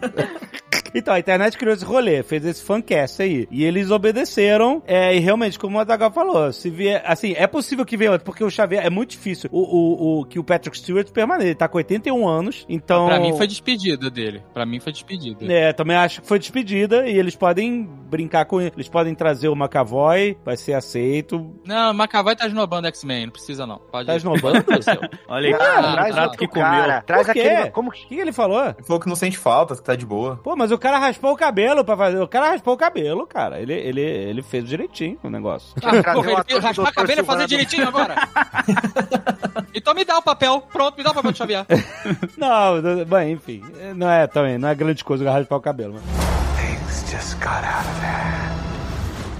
[SPEAKER 2] Então, a internet criou esse rolê, fez esse fancast aí. E eles obedeceram, é, e realmente, como o Adagal falou, se vier, assim, é possível que venha outro, porque o Xavier é muito difícil. O, o, o que o Patrick Stewart permaneça, ele tá com 81 anos, então...
[SPEAKER 7] Pra mim foi despedida dele. Pra mim foi despedida.
[SPEAKER 2] É, também acho que foi despedida, e eles podem brincar com, eles podem trazer o McAvoy, vai ser aceito.
[SPEAKER 7] Não, McAvoy tá esnobando X-Men, não precisa não. Pode
[SPEAKER 2] Tá esnobando?
[SPEAKER 4] Olha aí,
[SPEAKER 5] Cara,
[SPEAKER 7] Ah,
[SPEAKER 4] o
[SPEAKER 5] traz
[SPEAKER 4] trato
[SPEAKER 5] outro
[SPEAKER 4] que comeu.
[SPEAKER 5] cara. Traz
[SPEAKER 2] Por quê?
[SPEAKER 5] aquele. Como que.
[SPEAKER 2] O que ele falou?
[SPEAKER 6] Ele falou que não sente falta, que tá de boa.
[SPEAKER 2] Pô, mas o cara raspou o cabelo pra fazer. O cara raspou o cabelo, cara. Ele, ele, ele fez direitinho o negócio.
[SPEAKER 7] Ah, porra,
[SPEAKER 5] o
[SPEAKER 7] ele fez raspar
[SPEAKER 5] Dr.
[SPEAKER 7] cabelo e fazer direitinho agora. então me dá o papel. Pronto, me dá o papel de Xavier.
[SPEAKER 2] não, não- bem, enfim. Não é também, não é grande coisa raspar o cabelo. Mas...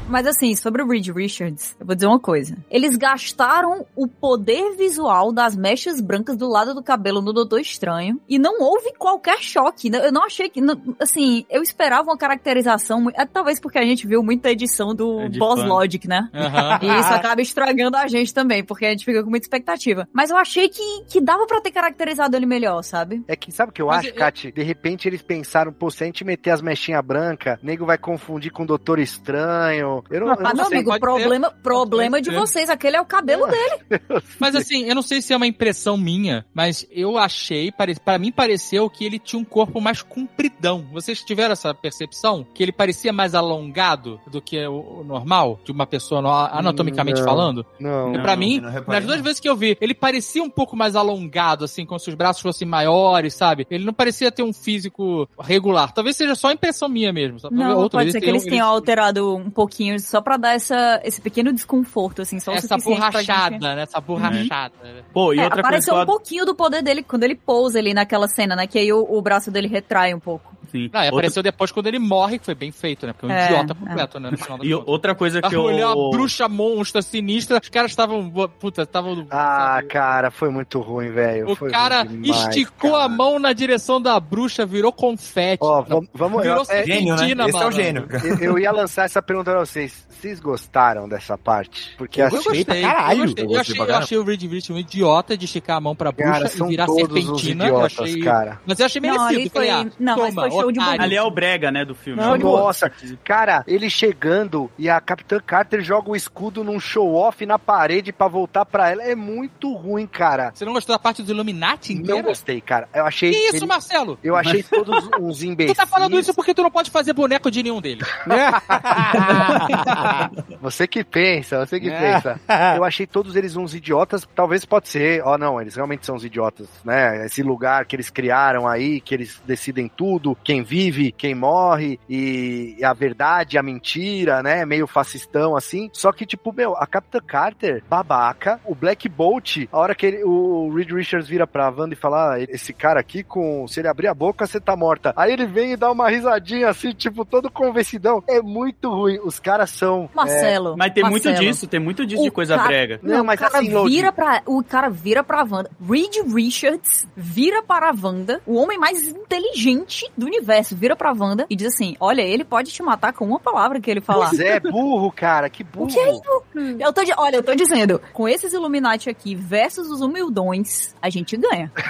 [SPEAKER 3] Mas assim, sobre o Reed Richards, eu vou dizer uma coisa. Eles gastaram o poder visual das mechas brancas do lado do cabelo do Doutor Estranho e não houve qualquer choque. Eu não achei que. assim, eu esperava uma caracterização. é, talvez porque a gente viu muita edição do
[SPEAKER 4] É
[SPEAKER 3] Boss
[SPEAKER 4] fã.
[SPEAKER 3] Logic, né?
[SPEAKER 7] Aham.
[SPEAKER 3] E isso acaba estragando a gente também, porque a gente fica com muita expectativa. Mas eu achei que, que dava pra ter caracterizado ele melhor, sabe?
[SPEAKER 5] É que sabe o que eu
[SPEAKER 7] Mas
[SPEAKER 5] acho,
[SPEAKER 7] eu-
[SPEAKER 5] Kat? De repente eles pensaram, pô, se a gente meter as mechinhas brancas, nego vai confundir com o Doutor Estranho. Eu não, eu
[SPEAKER 3] Ah,
[SPEAKER 5] não
[SPEAKER 3] meu amigo, problema, problema de vocês. Aquele é o cabelo dele.
[SPEAKER 7] Mas assim, eu não sei se é uma impressão minha, mas eu achei, pra mim pareceu que ele tinha um corpo mais compridão. Vocês tiveram essa percepção? Que ele parecia mais alongado do que o, o normal? De uma pessoa no- anatomicamente
[SPEAKER 5] Não.
[SPEAKER 7] falando?
[SPEAKER 5] Não.
[SPEAKER 7] Pra mim,
[SPEAKER 6] não
[SPEAKER 7] nas duas
[SPEAKER 6] não.
[SPEAKER 7] vezes que eu vi, ele parecia um pouco mais alongado, assim, como se os braços fossem maiores, sabe? Ele não parecia ter um físico regular. Talvez seja só impressão minha mesmo. sabe?
[SPEAKER 3] Não,
[SPEAKER 7] Ou
[SPEAKER 3] pode ser que eles tenham alterado um pouquinho só pra dar essa, esse pequeno desconforto, assim, só o
[SPEAKER 7] Essa borrachada,
[SPEAKER 3] gente...
[SPEAKER 7] né? Essa borrachada.
[SPEAKER 4] Pô, e
[SPEAKER 3] É,
[SPEAKER 4] outra coisa
[SPEAKER 3] apareceu
[SPEAKER 4] eu
[SPEAKER 3] um pouquinho do poder dele quando ele pousa ali naquela cena, né? Que aí o, o braço dele retrai um pouco.
[SPEAKER 4] Sim.
[SPEAKER 7] Não, e
[SPEAKER 4] Outra-
[SPEAKER 7] apareceu depois quando ele morre, que foi bem feito, né? Porque é um
[SPEAKER 3] É,
[SPEAKER 7] idiota
[SPEAKER 3] é.
[SPEAKER 7] completo, né? No final
[SPEAKER 4] E
[SPEAKER 7] contas.
[SPEAKER 4] outra coisa
[SPEAKER 7] A
[SPEAKER 4] que eu.
[SPEAKER 7] mulher, uma bruxa monstra sinistra, os caras estavam. Puta, estavam.
[SPEAKER 5] Ah,
[SPEAKER 7] sabe?
[SPEAKER 5] cara, foi muito ruim, velho.
[SPEAKER 7] o
[SPEAKER 5] Foi
[SPEAKER 7] cara
[SPEAKER 5] demais,
[SPEAKER 7] esticou
[SPEAKER 5] cara.
[SPEAKER 7] a mão na direção da bruxa, virou confete.
[SPEAKER 5] Ó, vamos, vamos
[SPEAKER 7] Virou
[SPEAKER 5] eu, é,
[SPEAKER 6] Gênio, né?
[SPEAKER 7] Serpentina,
[SPEAKER 6] Esse é o gênio.
[SPEAKER 5] eu- eu ia lançar essa pergunta pra vocês. Vocês gostaram dessa parte? Porque
[SPEAKER 7] Eu
[SPEAKER 5] assim,
[SPEAKER 7] gostei,
[SPEAKER 2] caralho.
[SPEAKER 7] eu, gostei.
[SPEAKER 6] Eu
[SPEAKER 7] Eu, achei, eu achei o Reed Richards um idiota de esticar a mão pra bruxa
[SPEAKER 5] cara,
[SPEAKER 7] e
[SPEAKER 5] são
[SPEAKER 7] virar
[SPEAKER 5] todos os
[SPEAKER 7] serpentina. Eu
[SPEAKER 5] idiotas,
[SPEAKER 7] achei...
[SPEAKER 5] cara.
[SPEAKER 7] Mas eu achei
[SPEAKER 3] Não,
[SPEAKER 7] merecido. Falei,
[SPEAKER 3] foi-
[SPEAKER 7] ah,
[SPEAKER 3] não, mas foi show de
[SPEAKER 7] otário.
[SPEAKER 4] Ali é o brega, né, do filme.
[SPEAKER 2] Não,
[SPEAKER 4] Né?
[SPEAKER 5] Nossa, cara, ele chegando e a Capitã Carter joga o escudo num show-off na parede pra voltar pra ela. É muito ruim, cara.
[SPEAKER 7] Você não gostou da parte do Illuminati
[SPEAKER 5] Não
[SPEAKER 7] inteira?
[SPEAKER 5] gostei, cara. Eu achei.
[SPEAKER 7] Que isso,
[SPEAKER 5] ele-
[SPEAKER 7] Marcelo?
[SPEAKER 5] Eu achei todos uns imbecis.
[SPEAKER 7] Tu tá falando isso porque tu não pode fazer boneco de nenhum deles.
[SPEAKER 5] Você que pensa, você que
[SPEAKER 2] É.
[SPEAKER 5] pensa. Eu achei todos eles uns idiotas. Talvez pode ser. Ó, não, eles realmente são uns idiotas, né? Esse lugar que eles criaram aí, que eles decidem tudo. Quem vive, quem morre, e a verdade, a mentira, né? Meio fascistão, assim. Só que, tipo, meu, a Capitã Carter, babaca, o Black Bolt, a hora que ele, o Reed Richards vira pra Wanda e fala, ah, esse cara aqui, com se ele abrir a boca, você tá morta. Aí ele vem e dá uma risadinha, assim, tipo, todo convencidão. É muito ruim. Os caras são...
[SPEAKER 3] Marcelo.
[SPEAKER 4] Mas tem muito
[SPEAKER 3] Marcelo.
[SPEAKER 4] disso, tem muito disso
[SPEAKER 3] O
[SPEAKER 4] de coisa
[SPEAKER 3] cara-
[SPEAKER 4] brega.
[SPEAKER 5] Não, mas
[SPEAKER 3] o cara
[SPEAKER 5] assim,
[SPEAKER 3] vira pra, o cara vira pra Wanda. Reed Richards vira para a Wanda, o homem mais inteligente do universo, vira pra Wanda e diz assim: Olha, ele pode te matar com uma palavra que ele falar.
[SPEAKER 5] Pois é, burro, cara, que burro.
[SPEAKER 3] O que é isso? Eu tô, olha, eu tô dizendo, com esses Illuminati aqui versus os humildões, a gente ganha.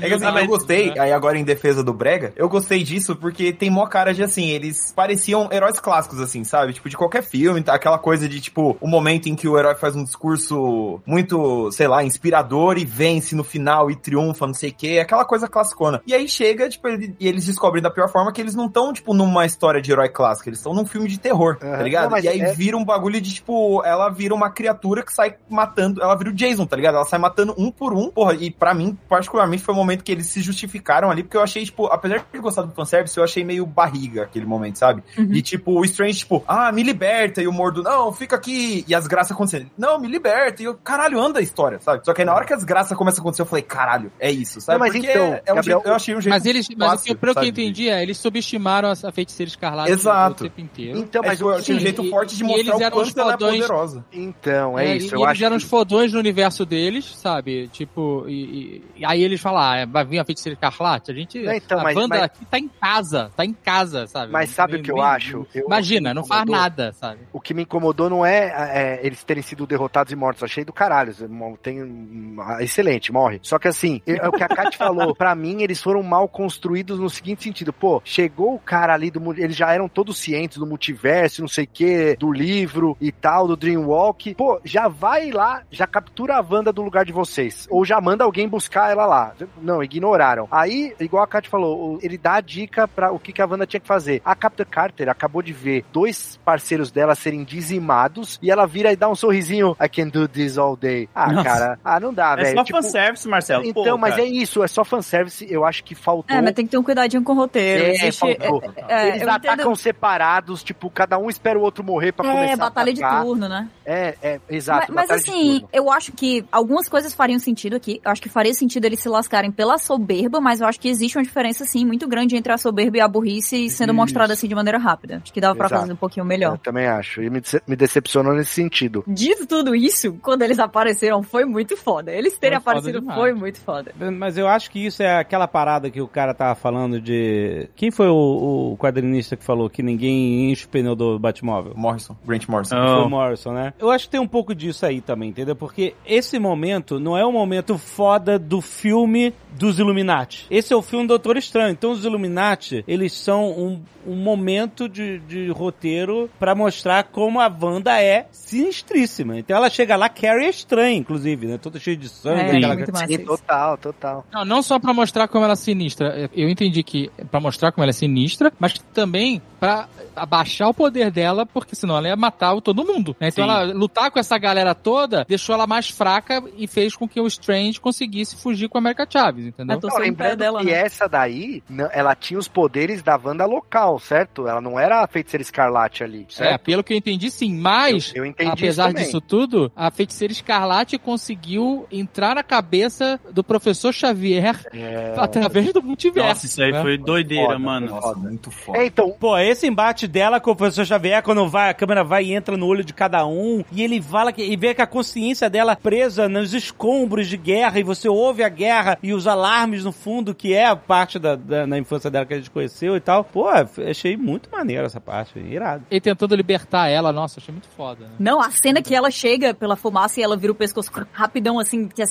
[SPEAKER 6] É que assim, eu gostei, aí agora em defesa do Brega, eu gostei disso porque tem mó cara de assim, eles pareciam heróis clássicos, assim, sabe? Tipo, de qualquer filme, tá? aquela coisa de, tipo, o momento em que o herói faz um discurso muito, sei lá, inspirador e vence no final e triunfa, não sei o quê, aquela coisa classicona. E aí chega, tipo, ele- e eles descobrem da pior forma que eles não estão, tipo, numa história de herói clássico, eles estão num filme de terror, tá
[SPEAKER 5] Aham.
[SPEAKER 6] ligado?
[SPEAKER 5] Não,
[SPEAKER 6] e aí
[SPEAKER 5] é-
[SPEAKER 6] vira um bagulho de, tipo, ela vira uma criatura que sai matando, ela vira o Jason, tá ligado? Ela sai matando um por um, porra, e pra mim, particularmente, foi o momento que eles se justificaram ali, porque eu achei, tipo, apesar de ter gostado do fanservice, eu achei meio barriga aquele momento, sabe? E, tipo, o Strange, tipo, ah, me liberta, e o Mordo, não, fica aqui, e as graças acontecendo, não, me liberta, e eu, caralho, anda a história, sabe? Só que aí na hora que as graças começam a acontecer, eu falei, caralho, é isso, sabe?
[SPEAKER 5] Não, mas
[SPEAKER 6] Porque
[SPEAKER 5] então,
[SPEAKER 6] é, é um
[SPEAKER 5] Gabriel,
[SPEAKER 6] jeito, eu achei um jeito
[SPEAKER 7] Mas eles, mas o que, pelo que eu entendi é, eles subestimaram a, feiticeira escarlate
[SPEAKER 6] Exato.
[SPEAKER 7] o tempo inteiro.
[SPEAKER 5] Então,
[SPEAKER 6] É,
[SPEAKER 5] mas o
[SPEAKER 6] eu achei um jeito
[SPEAKER 7] e-
[SPEAKER 6] forte de mostrar
[SPEAKER 7] eles
[SPEAKER 6] o
[SPEAKER 7] eram os
[SPEAKER 6] quanto ela é
[SPEAKER 7] fodões-
[SPEAKER 6] poderosa.
[SPEAKER 5] Então, é,
[SPEAKER 7] É,
[SPEAKER 5] isso.
[SPEAKER 7] e
[SPEAKER 5] eu
[SPEAKER 7] eles
[SPEAKER 5] acho
[SPEAKER 7] eram
[SPEAKER 5] que...
[SPEAKER 7] os fodões no universo deles, sabe? Tipo, e, e- e aí eles falam, ah, vai vir a feiticeira escarlate? A gente.
[SPEAKER 5] Não, então,
[SPEAKER 7] a
[SPEAKER 5] mas-
[SPEAKER 7] banda
[SPEAKER 5] mas-
[SPEAKER 7] aqui tá em casa, tá em casa, sabe?
[SPEAKER 5] Mas sabe o que eu acho? Eu-
[SPEAKER 7] Imagina,
[SPEAKER 5] o
[SPEAKER 7] não faz nada, sabe?
[SPEAKER 5] O que me incomodou não é, é, eles terem sido derrotados e mortos. Achei do caralho. Tem, um- excelente, morre. Só que assim, é é o que a Kat falou. Pra mim, eles foram mal construídos no seguinte sentido. Pô, chegou o cara ali do. Eles já eram todos cientes do multiverso, não sei o que, do livro e tal, do Dreamwalk. Pô, já vai lá, já captura a Wanda do lugar de vocês. Ou já manda alguém buscar ela lá. Não, ignoraram. Aí, igual a Kat falou, ele dá a dica pra o que, que a Wanda tinha que fazer. A Captain Carter acabou de ver dois parceiros dela serem dizimados e ela vira e dá um sorrisinho. I can do this all day. Ah,
[SPEAKER 4] Nossa.
[SPEAKER 5] cara. Ah, não dá,
[SPEAKER 4] É
[SPEAKER 5] velho.
[SPEAKER 4] só
[SPEAKER 5] Tipo,
[SPEAKER 4] fanservice, Marcelo.
[SPEAKER 5] então,
[SPEAKER 4] Pô,
[SPEAKER 5] mas
[SPEAKER 4] cara.
[SPEAKER 5] é isso, é só fanservice. Eu acho que faltou.
[SPEAKER 3] É, mas tem que ter um cuidadinho com o roteiro.
[SPEAKER 5] É,
[SPEAKER 3] Existe-
[SPEAKER 5] faltou.
[SPEAKER 3] é,
[SPEAKER 5] Eles
[SPEAKER 3] eu
[SPEAKER 5] atacam
[SPEAKER 3] entendo-
[SPEAKER 5] separados, tipo, cada um espera o outro morrer pra começar
[SPEAKER 3] É, batalha
[SPEAKER 5] a
[SPEAKER 3] de turno, né?
[SPEAKER 5] É, é, exato.
[SPEAKER 3] mas mas assim,
[SPEAKER 5] turno.
[SPEAKER 3] eu acho que algumas coisas fariam sentido aqui. Eu acho que faria sentido eles se lascarem pela soberba, mas eu acho que existe uma diferença, sim, muito grande entre a soberba e a burrice sendo
[SPEAKER 5] Isso.
[SPEAKER 3] mostrada assim de maneira rápida. Acho que dava pra
[SPEAKER 5] Exato.
[SPEAKER 3] fazer um pouquinho
[SPEAKER 5] Eu
[SPEAKER 3] melhor.
[SPEAKER 5] também acho. E me, dece- me decepcionou nesse sentido.
[SPEAKER 3] Dito tudo isso, quando eles apareceram, foi muito foda. Eles terem
[SPEAKER 7] Foi
[SPEAKER 3] aparecido foi muito foda.
[SPEAKER 2] Mas eu acho que isso é aquela parada que o cara tava falando de. Quem foi o, o quadrinista que falou que ninguém enche o pneu do Batmóvel?
[SPEAKER 6] Morrison, Grant Morrison.
[SPEAKER 4] Ah.
[SPEAKER 2] Foi o Morrison, né? Eu acho que tem um pouco disso aí também, entendeu? Porque esse momento não é o momento foda do filme dos Illuminati. Esse é o filme do Doutor Estranho. Então os Illuminati, eles são um, um momento de, de roteiro pra mostrar como a Wanda é sinistríssima. Então ela chega lá, Carrie é estranha, inclusive, né? Toda cheia de sangue,
[SPEAKER 3] É,
[SPEAKER 2] aquela
[SPEAKER 3] muito massa
[SPEAKER 5] Sim, total, total.
[SPEAKER 7] Não, não só pra mostrar como ela é sinistra. Eu entendi que pra mostrar como ela é sinistra, mas também pra abaixar o poder dela, porque senão ela ia matar o- todo mundo. né? Então
[SPEAKER 4] Sim.
[SPEAKER 7] ela lutar com essa galera toda deixou ela mais fraca e fez com que o Strange conseguisse fugir com a América Chaves, entendeu?
[SPEAKER 3] Eu tô
[SPEAKER 5] Não, lembrando
[SPEAKER 3] dela,
[SPEAKER 5] que
[SPEAKER 3] né?
[SPEAKER 5] essa daí, ela tinha os poderes da Wanda local, certo? Ela não era a feiticeira escarlate ali,
[SPEAKER 7] É,
[SPEAKER 5] certo?
[SPEAKER 7] pelo que eu entendi, sim. Mas,
[SPEAKER 5] Eu- eu entendi
[SPEAKER 7] apesar disso tudo, a feiticeira escarlate conseguiu entrar na cabeça do professor Xavier
[SPEAKER 5] É.
[SPEAKER 7] através do multiverso.
[SPEAKER 4] Nossa, isso aí
[SPEAKER 7] né?
[SPEAKER 4] foi doideira,
[SPEAKER 5] Foda,
[SPEAKER 4] mano.
[SPEAKER 6] Nossa, muito foda.
[SPEAKER 5] É, então,
[SPEAKER 2] Pô, esse embate dela com o professor Xavier, quando vai, a câmera vai e entra no olho de cada um, e ele fala que, e vê que a consciência dela presa nos escombros de guerra, e você ouve a guerra e os alarmes no fundo, que é a parte da, da na infância dela que a gente conheceu e tal. Pô, achei muito maneiro essa parte, irado.
[SPEAKER 7] Ele tentando libertar ela, nossa, achei muito foda. Né?
[SPEAKER 3] Não, a cena que ela chega pela fumaça e ela vira o pescoço rapidão, assim, que é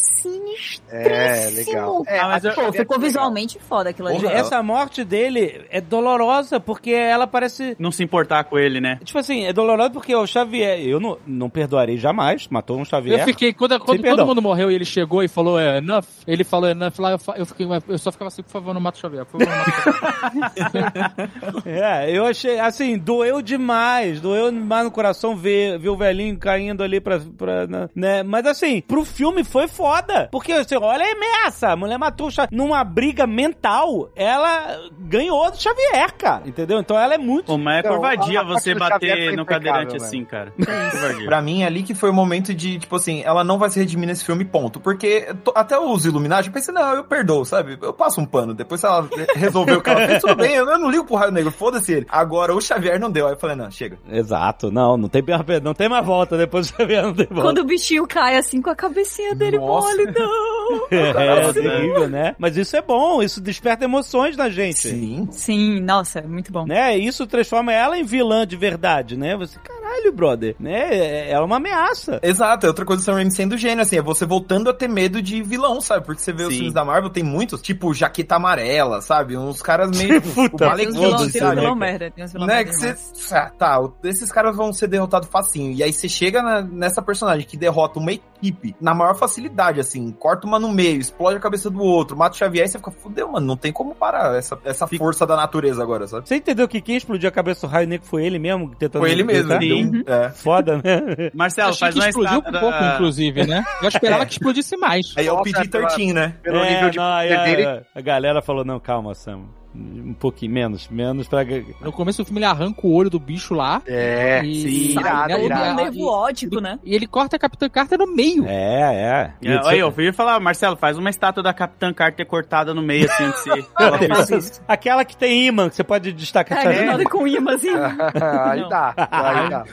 [SPEAKER 5] é,
[SPEAKER 3] sinistríssimo.
[SPEAKER 5] legal. É,
[SPEAKER 2] Ah, mas
[SPEAKER 3] Pô, ficou visualmente foda aquilo ali.
[SPEAKER 2] Essa morte dele é dolorosa, porque ela ela parece.
[SPEAKER 4] Não se importar com ele, né?
[SPEAKER 2] Tipo assim, é doloroso porque o Xavier. Eu não, não perdoarei jamais. Matou um Xavier.
[SPEAKER 7] Eu fiquei, quando, quando todo mundo morreu e ele chegou e falou é, enough, ele falou enough lá, eu, eu, fiquei, eu só ficava assim, por favor, não mata o Xavier, por favor, não mata o Xavier.
[SPEAKER 2] É, eu achei, assim, doeu demais, doeu demais no coração ver, ver o velhinho caindo ali pra, pra na- né, mas assim, pro filme foi foda, porque você olha a ameaça, a mulher matou o Xavier, numa briga mental, ela ganhou do Xavier, cara, entendeu? Então ela é muito...
[SPEAKER 4] Pô, mas é
[SPEAKER 5] Não,
[SPEAKER 4] covardia você bater no cadeirante
[SPEAKER 5] velho.
[SPEAKER 4] assim, cara. Covardia.
[SPEAKER 6] Pra mim, ali que foi o momento de, tipo assim, ela não vai se redimir nesse filme, ponto. Porque até os Illuminati, eu pensei, não, eu perdoo, sabe? Eu passo um pano. Depois se ela resolveu o que ela fez, tudo bem, eu, não ligo pro raio negro, foda-se ele. Agora, o Xavier não deu. Aí eu falei, não, chega.
[SPEAKER 2] Exato, não, não tem, mais- não tem mais volta, depois do Xavier não tem volta.
[SPEAKER 3] Quando o bichinho cai assim com a cabecinha dele
[SPEAKER 6] Nossa.
[SPEAKER 3] mole, não.
[SPEAKER 2] É, é terrível, né? Mas isso é bom, isso desperta emoções na gente.
[SPEAKER 6] Sim.
[SPEAKER 3] Sim, nossa, muito bom.
[SPEAKER 2] né? Isso transforma ela em vilã de verdade, né? Você, caralho, brother, né? Ela é uma ameaça.
[SPEAKER 6] Exato, é outra coisa do Sam Raimi sendo gênio, assim, é você voltando a ter medo de vilão, sabe? Porque você vê os
[SPEAKER 4] Sim.
[SPEAKER 6] filmes da Marvel, tem muitos, tipo Jaqueta Amarela, sabe? Uns caras meio
[SPEAKER 2] Puta,
[SPEAKER 3] Tem uns
[SPEAKER 2] Foda-se,
[SPEAKER 3] vilão,
[SPEAKER 2] né,
[SPEAKER 3] vilão merda, tem uns vilão
[SPEAKER 6] né,
[SPEAKER 3] merda
[SPEAKER 6] que
[SPEAKER 3] demais.
[SPEAKER 6] você, ah, tá, esses caras vão ser derrotados facinho. E aí você chega na- nessa personagem que derrota uma equipe na maior facilidade, assim, corta uma no meio, explode a cabeça do outro, mata o Xavier e você fica, fudeu, mano, não tem como parar essa, essa força da natureza agora, sabe?
[SPEAKER 2] Você entendeu que quem explodiu a cabeça do raio negro foi ele mesmo? Tentando
[SPEAKER 6] Foi ele mesmo,
[SPEAKER 2] gritar?
[SPEAKER 6] Deu um- é.
[SPEAKER 2] Foda, né?
[SPEAKER 4] Marcelo,
[SPEAKER 7] Achei
[SPEAKER 4] faz
[SPEAKER 7] que explodiu um pouco,
[SPEAKER 4] da-
[SPEAKER 7] inclusive, né? Eu esperava que explodisse mais.
[SPEAKER 6] Aí é o
[SPEAKER 5] Nossa,
[SPEAKER 6] PG-13, né?
[SPEAKER 5] Pelo
[SPEAKER 2] É,
[SPEAKER 5] nível de
[SPEAKER 2] não, a, a galera falou, não, calma, Sam. Um pouquinho menos, menos pra...
[SPEAKER 7] No começo do filme ele arranca o olho do bicho lá.
[SPEAKER 5] É,
[SPEAKER 7] E-
[SPEAKER 5] sim,
[SPEAKER 7] sai,
[SPEAKER 5] irado,
[SPEAKER 7] né,
[SPEAKER 5] irado.
[SPEAKER 3] ótico, né?
[SPEAKER 7] E ele corta a Capitã Carter no meio.
[SPEAKER 2] É, é.
[SPEAKER 4] É, aí, eu ia falar, Marcelo, faz uma estátua da Capitã Carter cortada no meio, assim, de ser.
[SPEAKER 2] Aquela que tem imã, que você pode destacar.
[SPEAKER 3] É, nada com imã, assim.
[SPEAKER 5] aí dá, aí dá.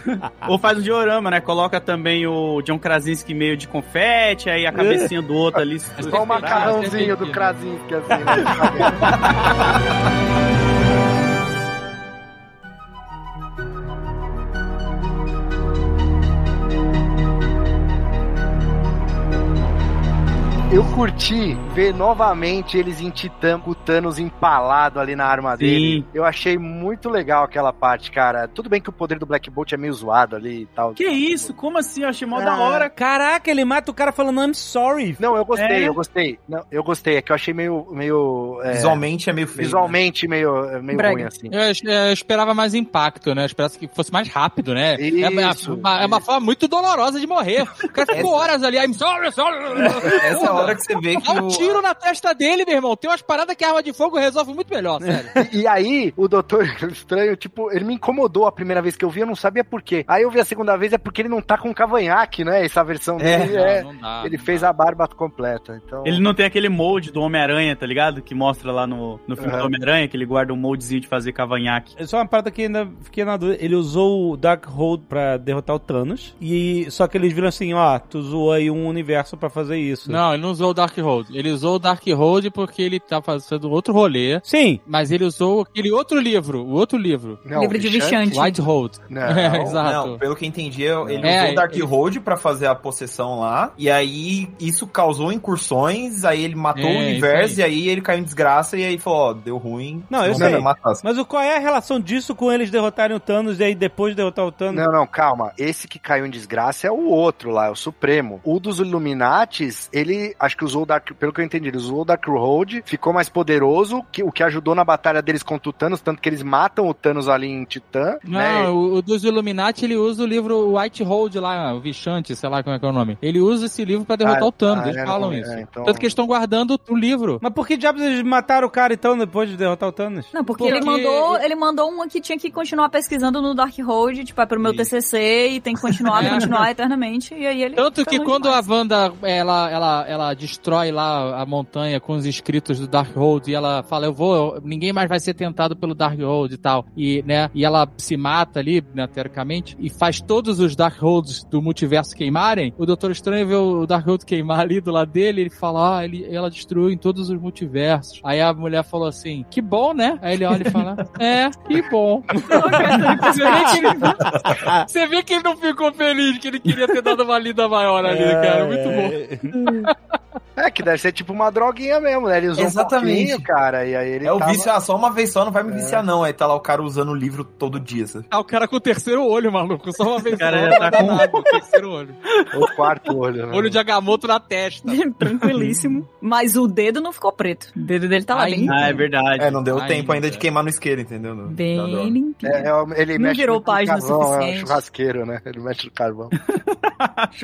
[SPEAKER 4] Ou faz um diorama, né? Coloca também o John Krasinski meio de confete, aí a cabecinha do outro ali.
[SPEAKER 5] Só o macarrãozinho do Krasinski, assim, né? 快 快 Eu curti ver novamente eles em Titã, com o Thanos empalado ali na arma
[SPEAKER 4] Sim.
[SPEAKER 5] dele. Eu achei muito legal aquela parte, cara. Tudo bem que o poder do Black Bolt é meio zoado ali e tal.
[SPEAKER 4] Que isso? Como assim? Eu achei mó
[SPEAKER 5] Ah.
[SPEAKER 4] da hora.
[SPEAKER 2] Caraca, ele mata o cara falando I'm sorry.
[SPEAKER 5] Não, eu gostei,
[SPEAKER 4] É.
[SPEAKER 5] eu gostei. Não, eu gostei, é que eu achei meio. meio é,
[SPEAKER 6] Visualmente é meio feio.
[SPEAKER 5] visualmente meio, meio
[SPEAKER 3] Brega.
[SPEAKER 5] ruim, assim.
[SPEAKER 7] Eu, eu esperava mais impacto, né? Eu esperava que fosse mais rápido, né? é, uma,
[SPEAKER 5] Isso,
[SPEAKER 7] uma- é uma forma muito dolorosa de morrer. O cara ficou horas ali, I'm sorry, sorry.
[SPEAKER 6] Essa é a hora que você vê que
[SPEAKER 7] Dá um
[SPEAKER 6] o...
[SPEAKER 7] tiro na testa dele, meu irmão. Tem umas paradas que a arma de fogo resolve muito melhor, sério.
[SPEAKER 5] E aí, o Doutor Estranho, tipo, ele me incomodou a primeira vez que eu vi, eu não sabia por quê. Aí eu vi a segunda vez, é porque ele não tá com cavanhaque, né? Essa versão dele é.
[SPEAKER 7] Não, não dá,
[SPEAKER 5] ele
[SPEAKER 7] não
[SPEAKER 5] fez
[SPEAKER 7] dá.
[SPEAKER 5] a barba completa. Então.
[SPEAKER 4] Ele não tem aquele molde do Homem-Aranha, tá ligado? Que mostra lá no, no filme
[SPEAKER 5] Uhum.
[SPEAKER 4] do Homem-Aranha, que ele guarda um moldezinho de fazer cavanhaque.
[SPEAKER 2] É Só uma parada que ainda fiquei na dúvida. Ele usou o Darkhold pra derrotar o Thanos. E só que eles viram assim, ó, tu usou aí um universo pra fazer isso.
[SPEAKER 7] Não, ele não usou o Darkhold. Ele usou o Darkhold porque ele tá fazendo outro rolê.
[SPEAKER 2] Sim.
[SPEAKER 7] Mas ele usou aquele outro livro, o outro livro.
[SPEAKER 5] Não,
[SPEAKER 3] Livro de Vichante.
[SPEAKER 7] Whitehold.
[SPEAKER 5] Não,
[SPEAKER 7] É, exato.
[SPEAKER 6] Não, pelo que entendi, ele
[SPEAKER 7] É,
[SPEAKER 6] usou o Dark
[SPEAKER 7] ele-
[SPEAKER 6] Road pra fazer a possessão lá, e aí isso causou incursões, aí ele matou
[SPEAKER 7] É,
[SPEAKER 6] o universo,
[SPEAKER 7] isso
[SPEAKER 6] e aí ele caiu em desgraça, e aí falou, ó, deu ruim.
[SPEAKER 2] Não, eu sei. Mas o, qual é a relação disso com eles derrotarem o Thanos e aí depois derrotar o Thanos?
[SPEAKER 5] Não, não, calma. Esse que caiu em desgraça é o outro lá, é o Supremo. O dos Illuminates, ele acho que usou o Dark, pelo que eu entendi, ele usou o Dark Road, ficou mais poderoso, que, o que ajudou na batalha deles contra o Thanos, tanto que eles matam o Thanos ali em Titã,
[SPEAKER 7] Não,
[SPEAKER 5] né?
[SPEAKER 7] o, o dos Illuminati ele usa o livro Whitehold lá, o Vichante, sei lá como é que é o nome. Ele usa esse livro pra derrotar
[SPEAKER 5] Ah,
[SPEAKER 7] o Thanos,
[SPEAKER 5] ah,
[SPEAKER 7] eles
[SPEAKER 5] é,
[SPEAKER 7] falam
[SPEAKER 5] não,
[SPEAKER 7] isso.
[SPEAKER 5] é, então-
[SPEAKER 7] Tanto que eles estão guardando o livro.
[SPEAKER 2] Mas por que diabos eles mataram o cara então depois de derrotar o Thanos?
[SPEAKER 3] Não, porque,
[SPEAKER 7] Porque-
[SPEAKER 3] ele mandou, ele mandou uma que tinha que continuar pesquisando no Darkhold, tipo, é pro meu
[SPEAKER 7] Isso.
[SPEAKER 3] TCC e tem que continuar,
[SPEAKER 7] É.
[SPEAKER 3] continuar eternamente. E aí ele
[SPEAKER 7] Tanto que quando
[SPEAKER 3] demais.
[SPEAKER 7] a Wanda, ela, ela, ela destrói lá a montanha com os escritos do Darkhold e ela fala, eu vou, ninguém mais vai ser tentado pelo Darkhold e tal, e, né, e ela se mata ali, né, teoricamente, e faz todos os Darkholds do multiverso queimarem, o Doutor Estranho vê o Darkhold queimar ali do lado dele, ele fala, ah, ele, ela destruiu em todos os multiversos. Aí a mulher falou assim, que bom, né? Aí ele olha e fala, é, que bom. Você vê que ele, não ficou feliz, que ele queria ter dado uma lida maior ali, cara. Muito bom.
[SPEAKER 2] bom.
[SPEAKER 5] É, que deve ser tipo uma droguinha mesmo, né? Ele usou
[SPEAKER 6] Exatamente.
[SPEAKER 5] um cara, e aí ele
[SPEAKER 6] É o
[SPEAKER 5] tava...
[SPEAKER 6] vício, ah, só uma vez só, não vai me viciar não. Aí tá lá o cara usando o livro todo dia. sabe?
[SPEAKER 7] Ah, o cara com o terceiro olho, maluco. Só uma vez
[SPEAKER 4] Cara,
[SPEAKER 7] só,
[SPEAKER 4] já tá com-
[SPEAKER 7] nada, o terceiro olho.
[SPEAKER 5] O quarto olho, né?
[SPEAKER 7] Olho de Agamotto na testa.
[SPEAKER 3] Tranquilíssimo. Mas o dedo não ficou preto. O dedo dele tá lá bem
[SPEAKER 4] Ah, é verdade.
[SPEAKER 6] É, não deu
[SPEAKER 7] Ainda.
[SPEAKER 6] tempo ainda de queimar no isqueiro, entendeu? No-
[SPEAKER 3] Bem
[SPEAKER 6] droga.
[SPEAKER 3] limpinho.
[SPEAKER 5] É, é, ele
[SPEAKER 3] Não
[SPEAKER 5] mexe
[SPEAKER 3] virou
[SPEAKER 5] no
[SPEAKER 3] página
[SPEAKER 5] carvão, é um
[SPEAKER 3] suficiente.
[SPEAKER 5] churrasqueiro, né? Ele mexe no carvão.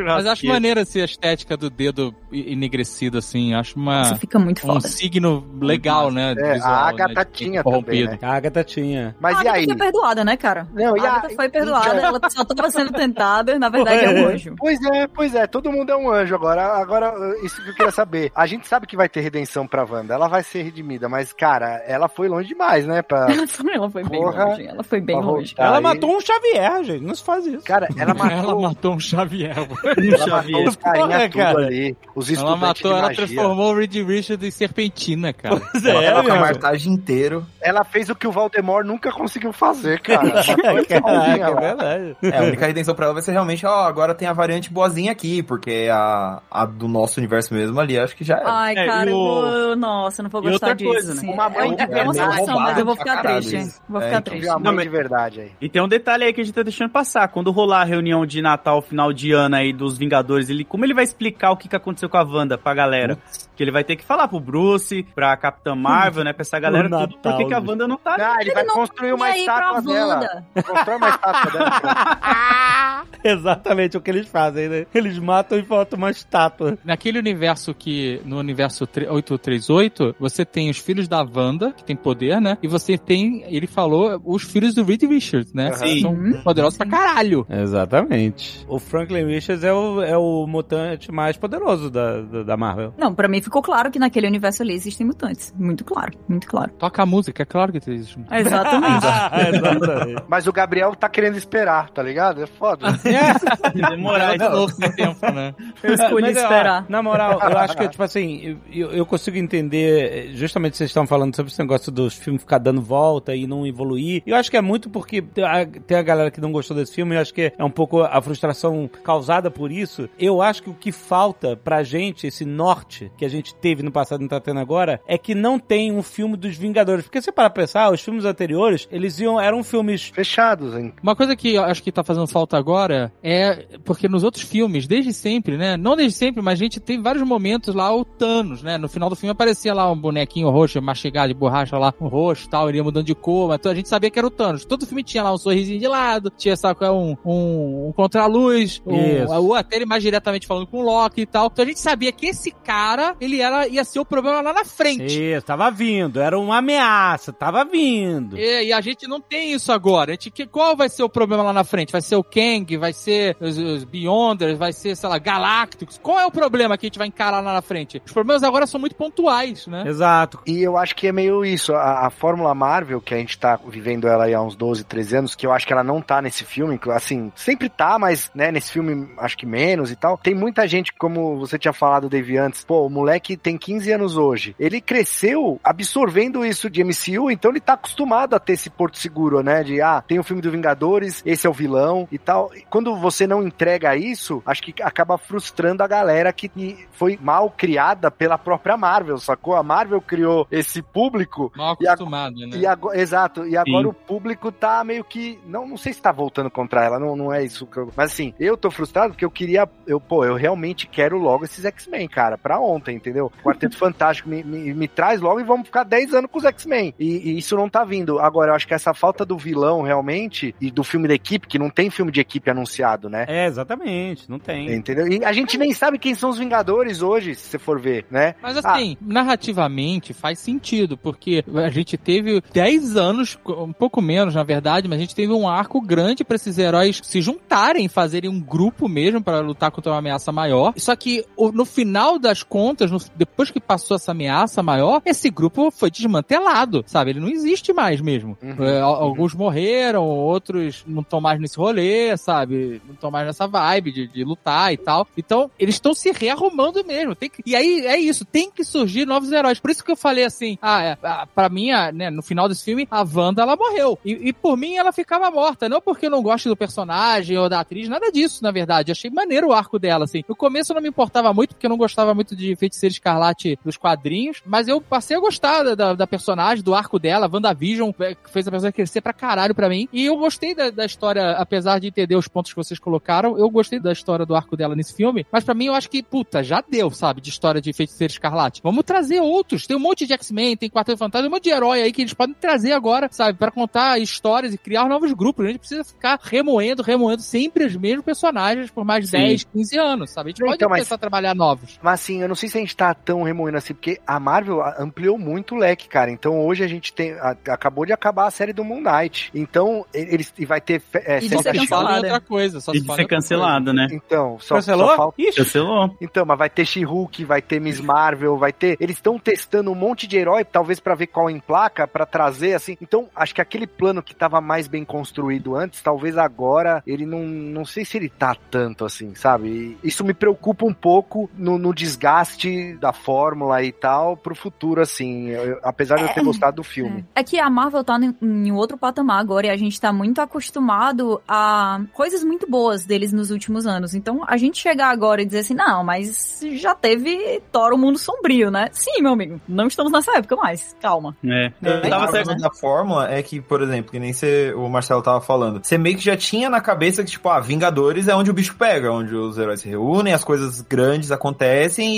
[SPEAKER 7] Mas acho maneira essa estética do dedo e- enegrecido, assim. Acho uma,
[SPEAKER 3] Isso fica muito
[SPEAKER 7] um
[SPEAKER 3] foda.
[SPEAKER 7] signo legal, né?
[SPEAKER 5] É,
[SPEAKER 7] visual,
[SPEAKER 5] a Agatha
[SPEAKER 7] né,
[SPEAKER 5] tinha também, né?
[SPEAKER 2] A Agatha tinha.
[SPEAKER 5] Mas
[SPEAKER 3] a
[SPEAKER 5] e aí?
[SPEAKER 3] foi perdoada, né, cara?
[SPEAKER 5] Não,
[SPEAKER 3] a
[SPEAKER 5] a-
[SPEAKER 3] Agatha foi perdoada,
[SPEAKER 5] então-
[SPEAKER 3] ela só tava sendo tentada, na verdade é um anjo.
[SPEAKER 5] Pois é, pois é, todo mundo é um anjo agora. Agora, isso que eu queria saber. A gente sabe que vai ter redenção pra Wanda, ela vai ser redimida, mas, cara, ela foi longe demais, né? Pra...
[SPEAKER 3] Ela foi, bem
[SPEAKER 5] Porra.
[SPEAKER 3] longe, ela foi bem longe.
[SPEAKER 2] Ela
[SPEAKER 5] Aí-
[SPEAKER 2] matou um Xavier, gente. Não se faz isso.
[SPEAKER 5] Cara, ela matou,
[SPEAKER 7] Ela matou um Xavier.
[SPEAKER 5] ela matou os carinha
[SPEAKER 2] Porra,
[SPEAKER 5] tudo
[SPEAKER 2] cara.
[SPEAKER 5] ali. Os
[SPEAKER 7] Ela matou, ela
[SPEAKER 5] magia.
[SPEAKER 7] transformou o Reed Richards em serpentina, cara.
[SPEAKER 2] Pois
[SPEAKER 6] Ela
[SPEAKER 2] é,
[SPEAKER 6] tava com a martagem inteiro.
[SPEAKER 5] Ela fez o que o Voldemort nunca conseguiu fazer, cara.
[SPEAKER 2] Caraca, é verdade.
[SPEAKER 6] É, a única redenção pra ela vai ser realmente, ó, agora tem a variante boazinha aqui, porque a, a do nosso universo mesmo ali, acho que já era.
[SPEAKER 3] Ai,
[SPEAKER 4] É,
[SPEAKER 3] cara,
[SPEAKER 4] e
[SPEAKER 3] eu
[SPEAKER 4] o-.
[SPEAKER 3] Nossa, não vou gostar
[SPEAKER 4] outra
[SPEAKER 3] disso.
[SPEAKER 4] coisa, né?
[SPEAKER 3] assim.
[SPEAKER 5] Uma mãe de
[SPEAKER 3] é, é uma sensação, mas eu vou ficar triste.
[SPEAKER 6] isso.
[SPEAKER 3] Vou
[SPEAKER 6] É,
[SPEAKER 3] ficar
[SPEAKER 6] então
[SPEAKER 3] triste.
[SPEAKER 5] A
[SPEAKER 4] Não, mas-
[SPEAKER 5] de verdade aí.
[SPEAKER 4] E tem um detalhe aí que a gente tá deixando passar. Quando rolar a reunião de Natal, final de ano aí dos Vingadores, ele, como ele vai explicar o que, que aconteceu com a Wanda pra galera? Que ele vai ter que falar pro Bruce, pra Capitã Marvel, né? Pra essa galera
[SPEAKER 2] No
[SPEAKER 4] tudo, por que a
[SPEAKER 2] Natal,
[SPEAKER 4] Wanda não tá ali?
[SPEAKER 5] Ah, ele vai
[SPEAKER 3] não
[SPEAKER 5] construir uma estátua dela. Constrói uma estátua dela.
[SPEAKER 2] Exatamente o que eles fazem, né? Eles matam e botam uma estátua.
[SPEAKER 7] Naquele universo que, no universo tre- 838, você tem os filhos da Wanda, que tem poder, né? E você tem, ele falou, os filhos do Reed Richards, né?
[SPEAKER 4] Sim.
[SPEAKER 7] São poderosos pra caralho.
[SPEAKER 2] Exatamente. O Franklin Richards é o, é o mutante mais poderoso da, da, da Marvel.
[SPEAKER 3] Não, pra mim ficou claro que naquele universo ali existem mutantes. Muito claro, muito claro.
[SPEAKER 7] Toca a música, é claro que existe.
[SPEAKER 3] Exatamente.
[SPEAKER 2] Exatamente.
[SPEAKER 5] Mas o Gabriel tá querendo esperar, tá ligado? É foda.
[SPEAKER 4] Demorar
[SPEAKER 7] de novo sem tempo, né?
[SPEAKER 3] Eu escolhi
[SPEAKER 2] Mas, ó,
[SPEAKER 3] esperar.
[SPEAKER 2] Na moral, eu acho que, tipo assim, eu, eu consigo entender, justamente vocês estão falando sobre esse negócio dos filmes ficar dando volta e não evoluir. Eu acho que é muito porque tem a, tem a galera que não gostou desse filme, eu acho que é um pouco a frustração causada por isso. Eu acho que o que falta pra gente, esse norte que a gente teve no passado e não tá tendo agora, é que não tem um filme dos Vingadores. Porque você para pensar, os filmes anteriores, eles iam, eram filmes
[SPEAKER 5] Fechados, hein?
[SPEAKER 7] Uma coisa que eu acho que tá fazendo falta agora é porque nos outros filmes, desde sempre, né? Não desde sempre, mas a gente tem vários momentos lá, o Thanos, né? No final do filme aparecia lá um bonequinho roxo, mastigado de borracha lá, um roxo e tal, ele ia mudando de cor, mas a gente sabia que era o Thanos. Todo filme tinha lá um sorrisinho de lado, tinha, sabe, é, um, um, um contra-luz, um, ou até ele mais diretamente falando com o Loki e tal. Então a gente sabia que esse cara, ele era, ia ser o problema lá na frente.
[SPEAKER 2] Isso, tava vindo, era uma ameaça, tava vindo.
[SPEAKER 7] E, e a gente não tem isso agora. A gente, que, qual vai ser o problema lá na frente? Vai ser o Kang? Vai ser os, os Beyonders? Vai ser, sei lá, Galacticus? Qual é o problema que a gente vai encarar lá na frente? Os problemas agora são muito pontuais, né?
[SPEAKER 2] Exato.
[SPEAKER 5] E eu acho que é meio isso. A, a Fórmula Marvel, que a gente tá vivendo ela aí há uns 12, 13 anos, que eu acho que ela não tá nesse filme, assim, sempre tá, mas, né, nesse filme acho que menos e tal. Tem muita gente, como você tinha falado, Dave, antes, pô, o moleque tem 15 anos hoje. Ele cresceu absorvendo isso de MCU, então ele tá acostumado a ter esse porto seguro, né? De, ah, tem o filme do Vingadores, esse é o vilão e tal. E quando você não entrega isso, acho que acaba frustrando a galera que foi mal criada pela própria Marvel, sacou? A Marvel criou esse público
[SPEAKER 7] Mal
[SPEAKER 5] E a-
[SPEAKER 7] acostumado, né?
[SPEAKER 5] e agora, exato, e agora
[SPEAKER 4] Sim.
[SPEAKER 5] o público tá meio que. Não, não sei se tá voltando contra ela, não, não é isso que eu. Mas assim, eu tô frustrado porque eu queria. Eu, pô, eu realmente quero logo esses X-Men, cara, pra ontem, entendeu? Quarteto Fantástico me, me, me traz logo e vamos ficar 10 anos com os X-Men. E, e isso não tá vindo. Agora, eu acho que essa falta do vilão realmente e do filme da equipe, que não tem filme de equipe anunciado, né?
[SPEAKER 2] É, exatamente, não tem.
[SPEAKER 5] Entendeu? E a gente nem sabe quem são os Vingadores hoje, se você for ver, né?
[SPEAKER 7] Mas assim, narrativamente faz sentido, porque a gente teve 10 anos, um pouco menos na verdade, mas a gente teve um arco grande pra esses heróis se juntarem, fazerem um grupo mesmo pra lutar contra uma ameaça maior. Só que no final das contas, no- depois que passou essa ameaça maior, esse grupo foi desmantelado, sabe? Ele não existe mais mesmo.
[SPEAKER 5] Uhum,
[SPEAKER 7] É, al- Alguns morreram, outros não estão mais nesse rolê, sabe? não estão mais nessa vibe de, de lutar e tal. Então, eles estão se rearrumando mesmo. Que, e aí é isso, tem que surgir novos heróis. Por isso que eu falei assim, ah, é, pra mim, né, no final desse filme, a Wanda, ela morreu. E, e por mim, ela ficava morta. Não porque eu não gosto do personagem ou da atriz, nada disso, na verdade. Eu achei maneiro o arco dela, assim. No começo eu não me importava muito, porque eu não gostava muito de Feiticeiro Escarlate dos quadrinhos, mas eu passei a gostar da, da personagem, do arco dela, WandaVision, é, que fez a pessoa crescer pra caralho pra mim. E eu gostei da, da história, apesar de entender os pontos que vocês colocaram, eu gostei da história do arco dela nesse filme, mas pra mim eu acho que, puta, já deu, sabe, de história de Feiticeiro Escarlate. Vamos trazer outros. Tem um monte de X-Men, tem Quarteto Fantasma, um monte de herói aí que eles podem trazer agora, sabe, para contar histórias e criar novos grupos. A gente precisa ficar remoendo, remoendo sempre os mesmos personagens por mais
[SPEAKER 4] Sim.
[SPEAKER 7] 10, 15 anos, sabe? A gente
[SPEAKER 5] Então,
[SPEAKER 7] pode
[SPEAKER 5] mas-
[SPEAKER 7] começar a trabalhar novos.
[SPEAKER 5] Mas assim, eu não sei se a gente tá tão remoendo assim, porque a Marvel ampliou muito o leque, cara. Então hoje a gente tem. a- acabou de acabar a série do Moon Knight. Então, e- eles e vai ter é,
[SPEAKER 3] E de
[SPEAKER 5] série
[SPEAKER 3] ser
[SPEAKER 7] em
[SPEAKER 3] cancelada.
[SPEAKER 7] outra coisa. Só
[SPEAKER 4] E
[SPEAKER 7] se
[SPEAKER 4] de ser
[SPEAKER 7] em outra
[SPEAKER 4] cancelado, né?
[SPEAKER 5] Então, só,
[SPEAKER 2] Cancelou?
[SPEAKER 5] só falta.
[SPEAKER 2] Ixi,
[SPEAKER 4] Cancelou.
[SPEAKER 5] Então, mas vai ter She-Hulk, vai ter Miss Marvel, vai ter. Eles estão testando um monte de herói, talvez pra ver qual emplaca, pra trazer assim. Então, acho que aquele plano que tava mais bem construído antes, talvez agora ele não. Não sei se ele tá tanto assim, sabe? E isso me preocupa um pouco no, no desgaste da fórmula e tal pro futuro, assim. Eu- eu- apesar de eu ter gostado do filme.
[SPEAKER 3] É que a Marvel tá em, em outro patamar agora e a gente tá muito acostumado a coisas muito boas deles nos últimos anos. Então, a gente chegar agora e dizer assim, não, mas já teve Thor o Mundo Sombrio, né? Sim, meu amigo. Não estamos nessa época mais. Calma.
[SPEAKER 4] É.
[SPEAKER 6] Eu
[SPEAKER 3] É,
[SPEAKER 6] tava
[SPEAKER 3] né?
[SPEAKER 6] certo da fórmula é que, por exemplo, que nem cê, o Marcelo tava falando, você meio que já tinha na cabeça que, tipo, ah, Vingadores é onde o bicho pega, onde os heróis se reúnem, as coisas grandes acontecem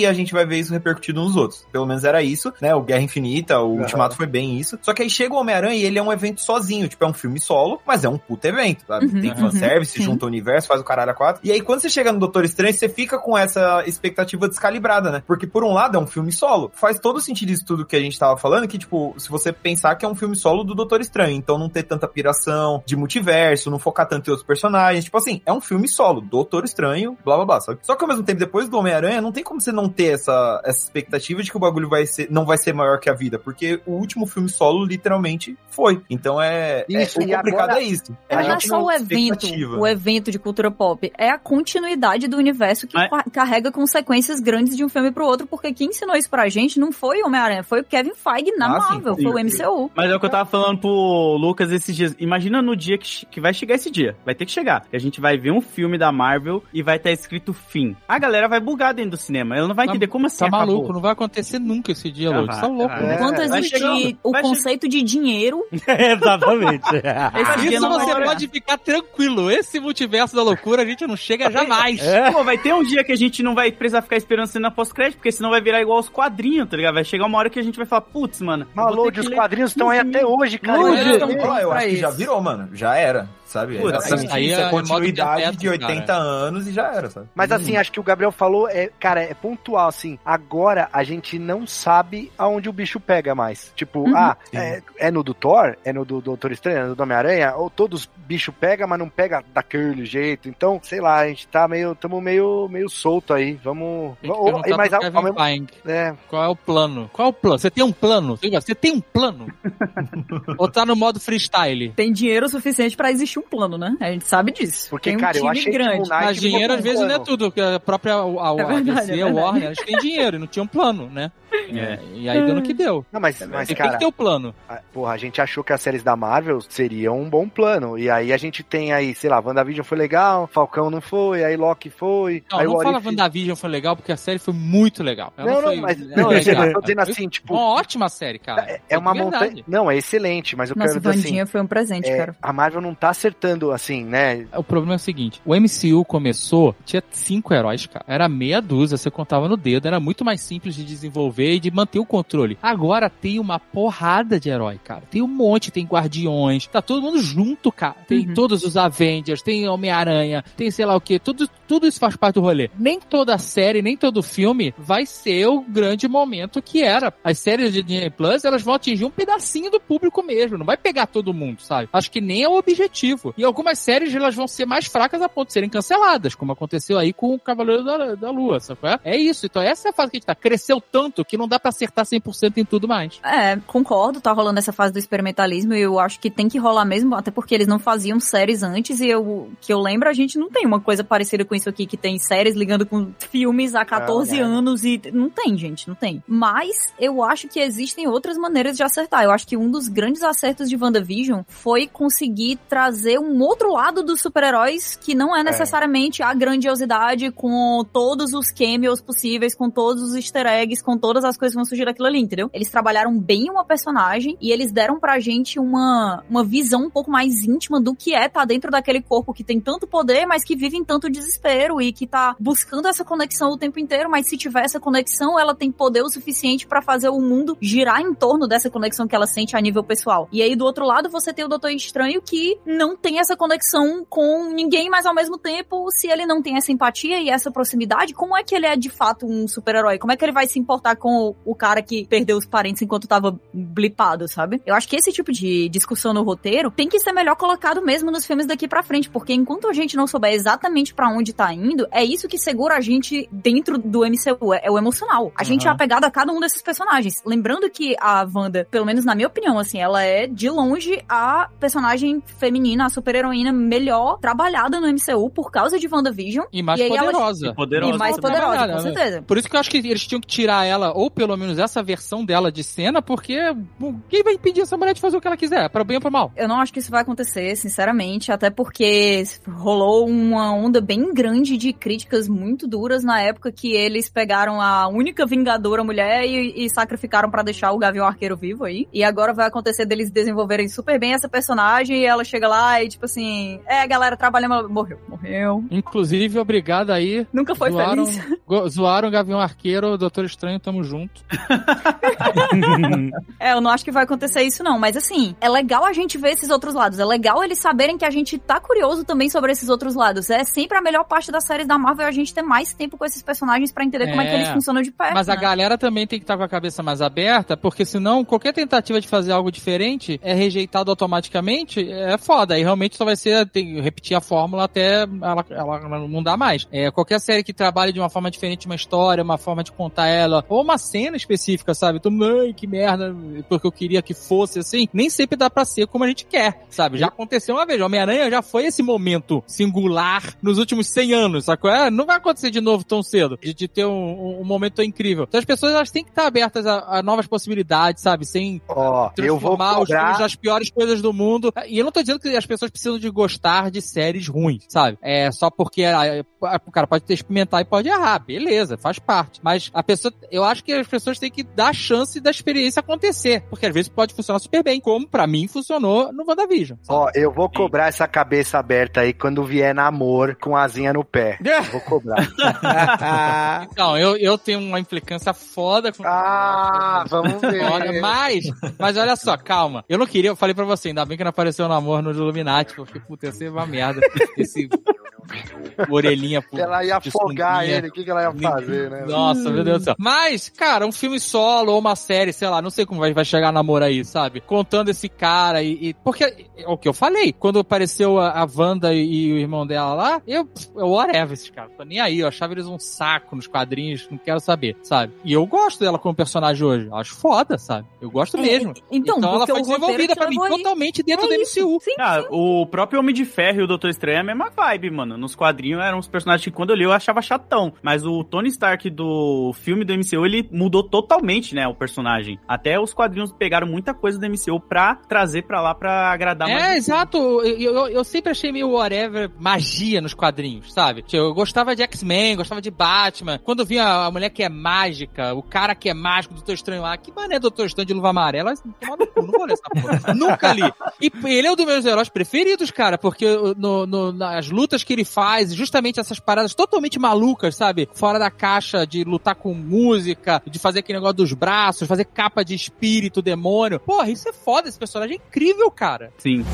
[SPEAKER 6] e a gente vai ver isso repercutido nos outros. Pelo menos era isso, né? O Guerra Infinita, o Ultimato foi bem isso. Só que aí chega o Homem-Aranha e ele é um evento sozinho, tipo, é um filme solo, mas é um puto evento, sabe?
[SPEAKER 3] Uhum,
[SPEAKER 6] Tem
[SPEAKER 3] uhum,
[SPEAKER 6] fanservice,
[SPEAKER 3] sim.
[SPEAKER 6] junta o universo, faz o caralho a quatro. E aí quando você chega no Doutor Estranho, você fica com essa expectativa descalibrada, né? Porque por um lado é um filme solo. Faz todo sentido isso tudo que a gente tava falando, que tipo, se você pensar que é um filme solo do Doutor Estranho, então não ter tanta piração de multiverso, não focar tanto em outros personagens, tipo assim, é um filme solo, Doutor Estranho, blá blá blá, sabe? Só que ao mesmo tempo, depois do Homem-Aranha, não tem como você não ter essa, essa expectativa de que o bagulho vai ser, não vai ser maior que a vida, porque o último filme solo literalmente foi. Então é, é-
[SPEAKER 5] Isso,
[SPEAKER 6] o
[SPEAKER 5] e
[SPEAKER 6] complicado
[SPEAKER 5] agora-
[SPEAKER 6] é isso.
[SPEAKER 3] Não é só o evento, o evento de cultura pop, é a continuidade do universo que
[SPEAKER 4] Mas-
[SPEAKER 3] carrega consequências grandes de um filme pro outro, porque quem ensinou isso pra gente não foi o Homem-Aranha, foi o Kevin Feige na
[SPEAKER 6] Ah, sim,
[SPEAKER 3] Marvel,
[SPEAKER 6] sim,
[SPEAKER 3] foi o
[SPEAKER 6] sim.
[SPEAKER 3] MCU.
[SPEAKER 4] Mas é o que eu tava falando pro Lucas esses dias. Imagina no dia que, que vai chegar esse dia. Vai ter que chegar. Que a gente vai ver um filme da Marvel e vai estar escrito fim. A galera vai bugar dentro do cinema. Ela não vai
[SPEAKER 7] Tá-
[SPEAKER 4] entender como assim
[SPEAKER 7] Tá
[SPEAKER 4] acabou.
[SPEAKER 7] maluco, não vai acontecer nunca esse dia,
[SPEAKER 4] Ah,
[SPEAKER 7] Lourdes. Tá louco.
[SPEAKER 5] É.
[SPEAKER 3] Enquanto
[SPEAKER 4] vai
[SPEAKER 3] existe
[SPEAKER 4] chegando,
[SPEAKER 3] o
[SPEAKER 4] vai
[SPEAKER 3] conceito de dinheiro,
[SPEAKER 2] Exatamente.
[SPEAKER 4] Esse dia
[SPEAKER 7] Isso você pode ficar tranquilo. Esse multiverso da loucura a gente não chega jamais.
[SPEAKER 4] Pô, vai ter um dia que a gente não vai precisar ficar esperando cena pós-crédito, porque senão vai virar igual os quadrinhos, tá ligado? Vai chegar uma hora que a gente vai falar, putz, mano.
[SPEAKER 5] Maluco, os quadrinhos estão aí
[SPEAKER 4] 15
[SPEAKER 5] até hoje, cara.
[SPEAKER 2] Não,
[SPEAKER 5] Eu-
[SPEAKER 6] acho que já virou, mano. Já era, sabe?
[SPEAKER 4] Putz,
[SPEAKER 6] Exatamente
[SPEAKER 7] aí
[SPEAKER 6] isso.
[SPEAKER 7] é
[SPEAKER 6] É
[SPEAKER 7] modo
[SPEAKER 6] continuidade
[SPEAKER 7] diabetes,
[SPEAKER 6] de 80 anos e já era, sabe?
[SPEAKER 5] Mas assim, acho que o Gabriel falou, é, cara, é pontual, assim. Agora a gente não sabe aonde o bicho pega mais. Tipo,
[SPEAKER 3] Uhum.
[SPEAKER 5] ah, é, é no do Thor? É no do Doutor Estranho? É no do Homem-Aranha? Ou todos bicho pega, mas não pega daquele jeito. Então, sei lá, a gente tá meio, tamo meio, meio solto aí. Vamos.
[SPEAKER 7] Tem que
[SPEAKER 5] ou- mas
[SPEAKER 7] pro
[SPEAKER 5] ao, mesmo, é,
[SPEAKER 7] Qual é o plano? Qual é o plano? Você tem um plano? Você tem um plano? Ou tá no modo freestyle?
[SPEAKER 3] tem dinheiro suficiente pra existir um plano, né? A gente sabe disso.
[SPEAKER 5] Porque,
[SPEAKER 3] tem um
[SPEAKER 5] cara, eu achei que o
[SPEAKER 3] grande.
[SPEAKER 5] Knight
[SPEAKER 7] Mas dinheiro às
[SPEAKER 5] um
[SPEAKER 7] vezes não é
[SPEAKER 5] plano.
[SPEAKER 7] tudo, porque a própria a, a,
[SPEAKER 3] É
[SPEAKER 7] a
[SPEAKER 3] verdade,
[SPEAKER 7] DC,
[SPEAKER 3] é
[SPEAKER 7] a. Warner, eles têm dinheiro e não tinham plano, né?
[SPEAKER 4] É.
[SPEAKER 7] E aí deu no que deu.
[SPEAKER 5] Não, mas, mas
[SPEAKER 7] Tem
[SPEAKER 5] cara,
[SPEAKER 7] que ter o plano.
[SPEAKER 5] a- porra, a gente achou que as séries da Marvel seriam um bom plano. E aí a gente tem aí, sei lá, WandaVision foi legal, Falcão não foi, aí Loki foi.
[SPEAKER 7] Não,
[SPEAKER 5] aí
[SPEAKER 7] não fala
[SPEAKER 5] What If-
[SPEAKER 7] WandaVision foi legal, porque a série foi muito legal. Ela
[SPEAKER 5] Não, não,
[SPEAKER 7] foi
[SPEAKER 5] mas
[SPEAKER 7] legal.
[SPEAKER 5] não, eu tô dizendo assim, tipo,
[SPEAKER 7] Uma ótima série, cara.
[SPEAKER 5] É, é uma montanha. Não, é excelente, mas eu
[SPEAKER 3] Nossa,
[SPEAKER 5] quero dizer assim.
[SPEAKER 3] Foi um presente,
[SPEAKER 5] é,
[SPEAKER 3] cara.
[SPEAKER 5] a Marvel não tá acertando assim, né?
[SPEAKER 7] O problema é o seguinte: o MCU começou, tinha cinco heróis, cara. Era meia dúzia, você contava no dedo, era muito mais simples de desenvolver e de manter o controle. Agora tem uma porrada de herói, cara. Tem um monte, tem Guardiões, tá todo mundo junto, cara. Tem
[SPEAKER 3] Uhum.
[SPEAKER 7] todos os Avengers, tem Homem-Aranha, tem sei lá o que, tudo, tudo isso faz parte do rolê. Nem toda série, nem todo filme vai ser o grande momento que era. As séries de Disney Plus, elas vão atingir um pedacinho do público mesmo, não vai pegar todo mundo, sabe? Acho que nem é o objetivo. E algumas séries, elas vão ser mais fracas a ponto de serem canceladas, como aconteceu aí com o Cavaleiro da, da Lua, sabe? é? É isso, então essa é a fase que a gente tá. Cresceu tanto que não dá pra acertar 100% em tudo mais.
[SPEAKER 3] É, concordo, tá rolando essa fase do experimentalismo e eu acho que tem que rolar mesmo, até porque eles não faziam séries antes e eu que eu lembro, a gente não tem uma coisa parecida com isso aqui, que tem séries ligando com filmes há 14
[SPEAKER 5] Não, né?
[SPEAKER 3] anos e. Não tem, gente, não tem. Mas eu acho que existem outras maneiras de acertar. Eu acho que um dos grandes acertos de WandaVision foi conseguir trazer um outro lado dos super-heróis que não é necessariamente a grandiosidade com todos os cameos possíveis, com todos os easter eggs, com todas as coisas que vão surgir daquilo ali, entendeu? Eles trabalharam bem uma personagem e eles deram pra gente uma, uma visão um pouco mais íntima do que é estar dentro daquele corpo que tem tanto poder, mas que vive em tanto desespero e que tá buscando essa conexão o tempo inteiro, mas se tiver essa conexão, ela tem poder o suficiente pra fazer o mundo girar em torno dessa conexão que ela sente a nível pessoal. E aí do outro lado você tem o Doutor Estranho que não tem essa conexão com ninguém, mas ao mesmo tempo, se ele não tem essa empatia e essa proximidade, como é que ele é de fato um super-herói? Como é que ele vai se importar com o, cara que perdeu os parentes enquanto tava blipado, sabe? Eu acho que esse tipo de discussão no roteiro tem que ser melhor colocado mesmo nos filmes daqui pra frente, porque enquanto a gente não souber exatamente pra onde tá indo, é isso que segura a gente dentro do MCU, é, é o emocional. A gente é
[SPEAKER 7] Aham.
[SPEAKER 3] apegado a cada um desses personagens. Lembrando que a Wanda, pelo menos na minha opinião, assim, ela é de longe a personagem feminina, a super-heroína melhor trabalhada no MCU por causa de WandaVision.
[SPEAKER 7] E mais
[SPEAKER 3] E aí ela-
[SPEAKER 7] poderosa.
[SPEAKER 4] E poderosa
[SPEAKER 3] e mais
[SPEAKER 4] também.
[SPEAKER 3] poderosa, com
[SPEAKER 7] né?
[SPEAKER 3] certeza.
[SPEAKER 7] Por isso que eu acho que eles tinham que tirar ela, ou pelo menos essa versão dela de cena, porque quem vai impedir essa mulher de fazer o que ela quiser, para bem ou para mal?
[SPEAKER 3] Eu não acho que isso vai acontecer, sinceramente, até porque rolou uma onda bem grande de críticas muito duras na época que eles pegaram a única vingadora mulher e, e sacrificaram pra deixar o Gavião Arqueiro vivo aí. E agora vai acontecer deles desenvolverem super bem essa personagem e ela chega lá e tipo assim, é, galera, trabalhamos, ela morreu, morreu.
[SPEAKER 7] Inclusive, obrigado aí.
[SPEAKER 3] Nunca foi
[SPEAKER 7] zoaram,
[SPEAKER 3] feliz.
[SPEAKER 7] go- zoaram o Gavião Arqueiro, Doutor Estranho, tamo junto.
[SPEAKER 3] É, eu não acho que vai acontecer isso não, mas assim, é legal a gente ver esses outros lados, é legal eles saberem que a gente tá curioso também sobre esses outros lados. É sempre a melhor parte das séries da Marvel é a gente ter mais tempo com esses personagens pra entender como é que
[SPEAKER 7] É.
[SPEAKER 3] eles funcionam de perto.
[SPEAKER 7] Mas a
[SPEAKER 3] né?
[SPEAKER 7] galera também tem que estar com a cabeça mais aberta, porque senão qualquer tentativa de fazer algo diferente é rejeitado automaticamente, é foda. Aí realmente só vai ser tem, repetir a fórmula até ela, ela não dá mais. É, qualquer série que trabalhe de uma forma diferente uma história, uma forma de contar ela, ou uma cena específica, sabe? Tu, ai, que merda, porque eu queria que fosse assim, nem sempre dá pra ser como a gente quer, sabe? Já aconteceu uma vez, Homem-Aranha já foi esse momento singular nos últimos 100 anos, sacou? É, não vai acontecer de novo tão cedo, de, de ter um, um- um momento tão incrível. Então as pessoas elas têm que estar abertas a, a novas possibilidades, sabe? Sem
[SPEAKER 5] Ó, eu vou
[SPEAKER 7] transformar os filmes
[SPEAKER 5] cobrar.
[SPEAKER 7] nas piores coisas do mundo. E eu não tô dizendo que as pessoas precisam de gostar de séries ruins, sabe? É só porque ah, ah, o cara pode ter experimentar e pode errar, beleza, faz parte. Mas a pessoa, eu acho que as pessoas têm que dar a chance da experiência acontecer, porque às vezes pode funcionar super bem, como pra mim funcionou no WandaVision.
[SPEAKER 5] Ó, eu vou cobrar essa cabeça aberta aí quando vier namor com asinha no pé. Vou cobrar.
[SPEAKER 7] Então, eu, eu tenho uma implicância foda com
[SPEAKER 5] ah, vamos ver.
[SPEAKER 7] Olha, mas, mas olha só, calma. Eu não queria, eu falei pra você, ainda bem que não apareceu o namoro no Illuminati, porque, puta, ia ser uma merda. Esse orelhinha pro,
[SPEAKER 5] Ela ia afogar
[SPEAKER 7] sunguinha.
[SPEAKER 5] ele, o que, que ela ia fazer, né?
[SPEAKER 7] Nossa, meu Deus do céu. Mas, cara, um filme solo ou uma série, sei lá, não sei como vai, vai chegar namoro aí, sabe? Contando esse cara e. e- porque é o que eu falei. Quando apareceu a, a Wanda e, e o irmão dela lá, eu. eu whatever esses caras. Tô nem aí. Eu achava eles um saco nos quadrinhos, não quero saber, sabe? E eu gosto dela como personagem hoje. Eu acho foda, sabe? Eu gosto mesmo.
[SPEAKER 3] Então,
[SPEAKER 7] ela
[SPEAKER 3] porque
[SPEAKER 7] foi desenvolvida pra mim
[SPEAKER 3] aí.
[SPEAKER 7] totalmente dentro
[SPEAKER 3] É
[SPEAKER 7] do. MCU.
[SPEAKER 3] Sim,
[SPEAKER 4] Ah,
[SPEAKER 3] sim.
[SPEAKER 4] o próprio Homem de Ferro e o Doutor Estranho é a mesma vibe, mano. Nos quadrinhos eram uns personagens que quando eu li eu achava chatão. Mas o Tony Stark do filme do MCU, ele mudou totalmente, né, o personagem. Até os quadrinhos pegaram muita coisa do MCU pra trazer pra lá pra agradar
[SPEAKER 7] É,
[SPEAKER 4] mais.
[SPEAKER 7] exato. Eu, eu, eu sempre achei meio whatever magia nos quadrinhos, sabe? Tipo, Eu gostava de X-Men, gostava de Batman. Quando vinha a mulher que é mágica, o cara que é mágico, o Doutor Estranho lá, que mané Doutor Estranho de luva amarela, toma no cu, não vou ler essa porra. Nunca li. E ele é um dos meus heróis preferidos, cara, porque no, no- nas lutas que ele faz, justamente essas paradas totalmente malucas, sabe? Fora da caixa de lutar com música, de fazer aquele negócio dos braços, fazer capa de espírito, demônio. Porra, isso é foda, esse personagem é incrível, cara.
[SPEAKER 4] Sim.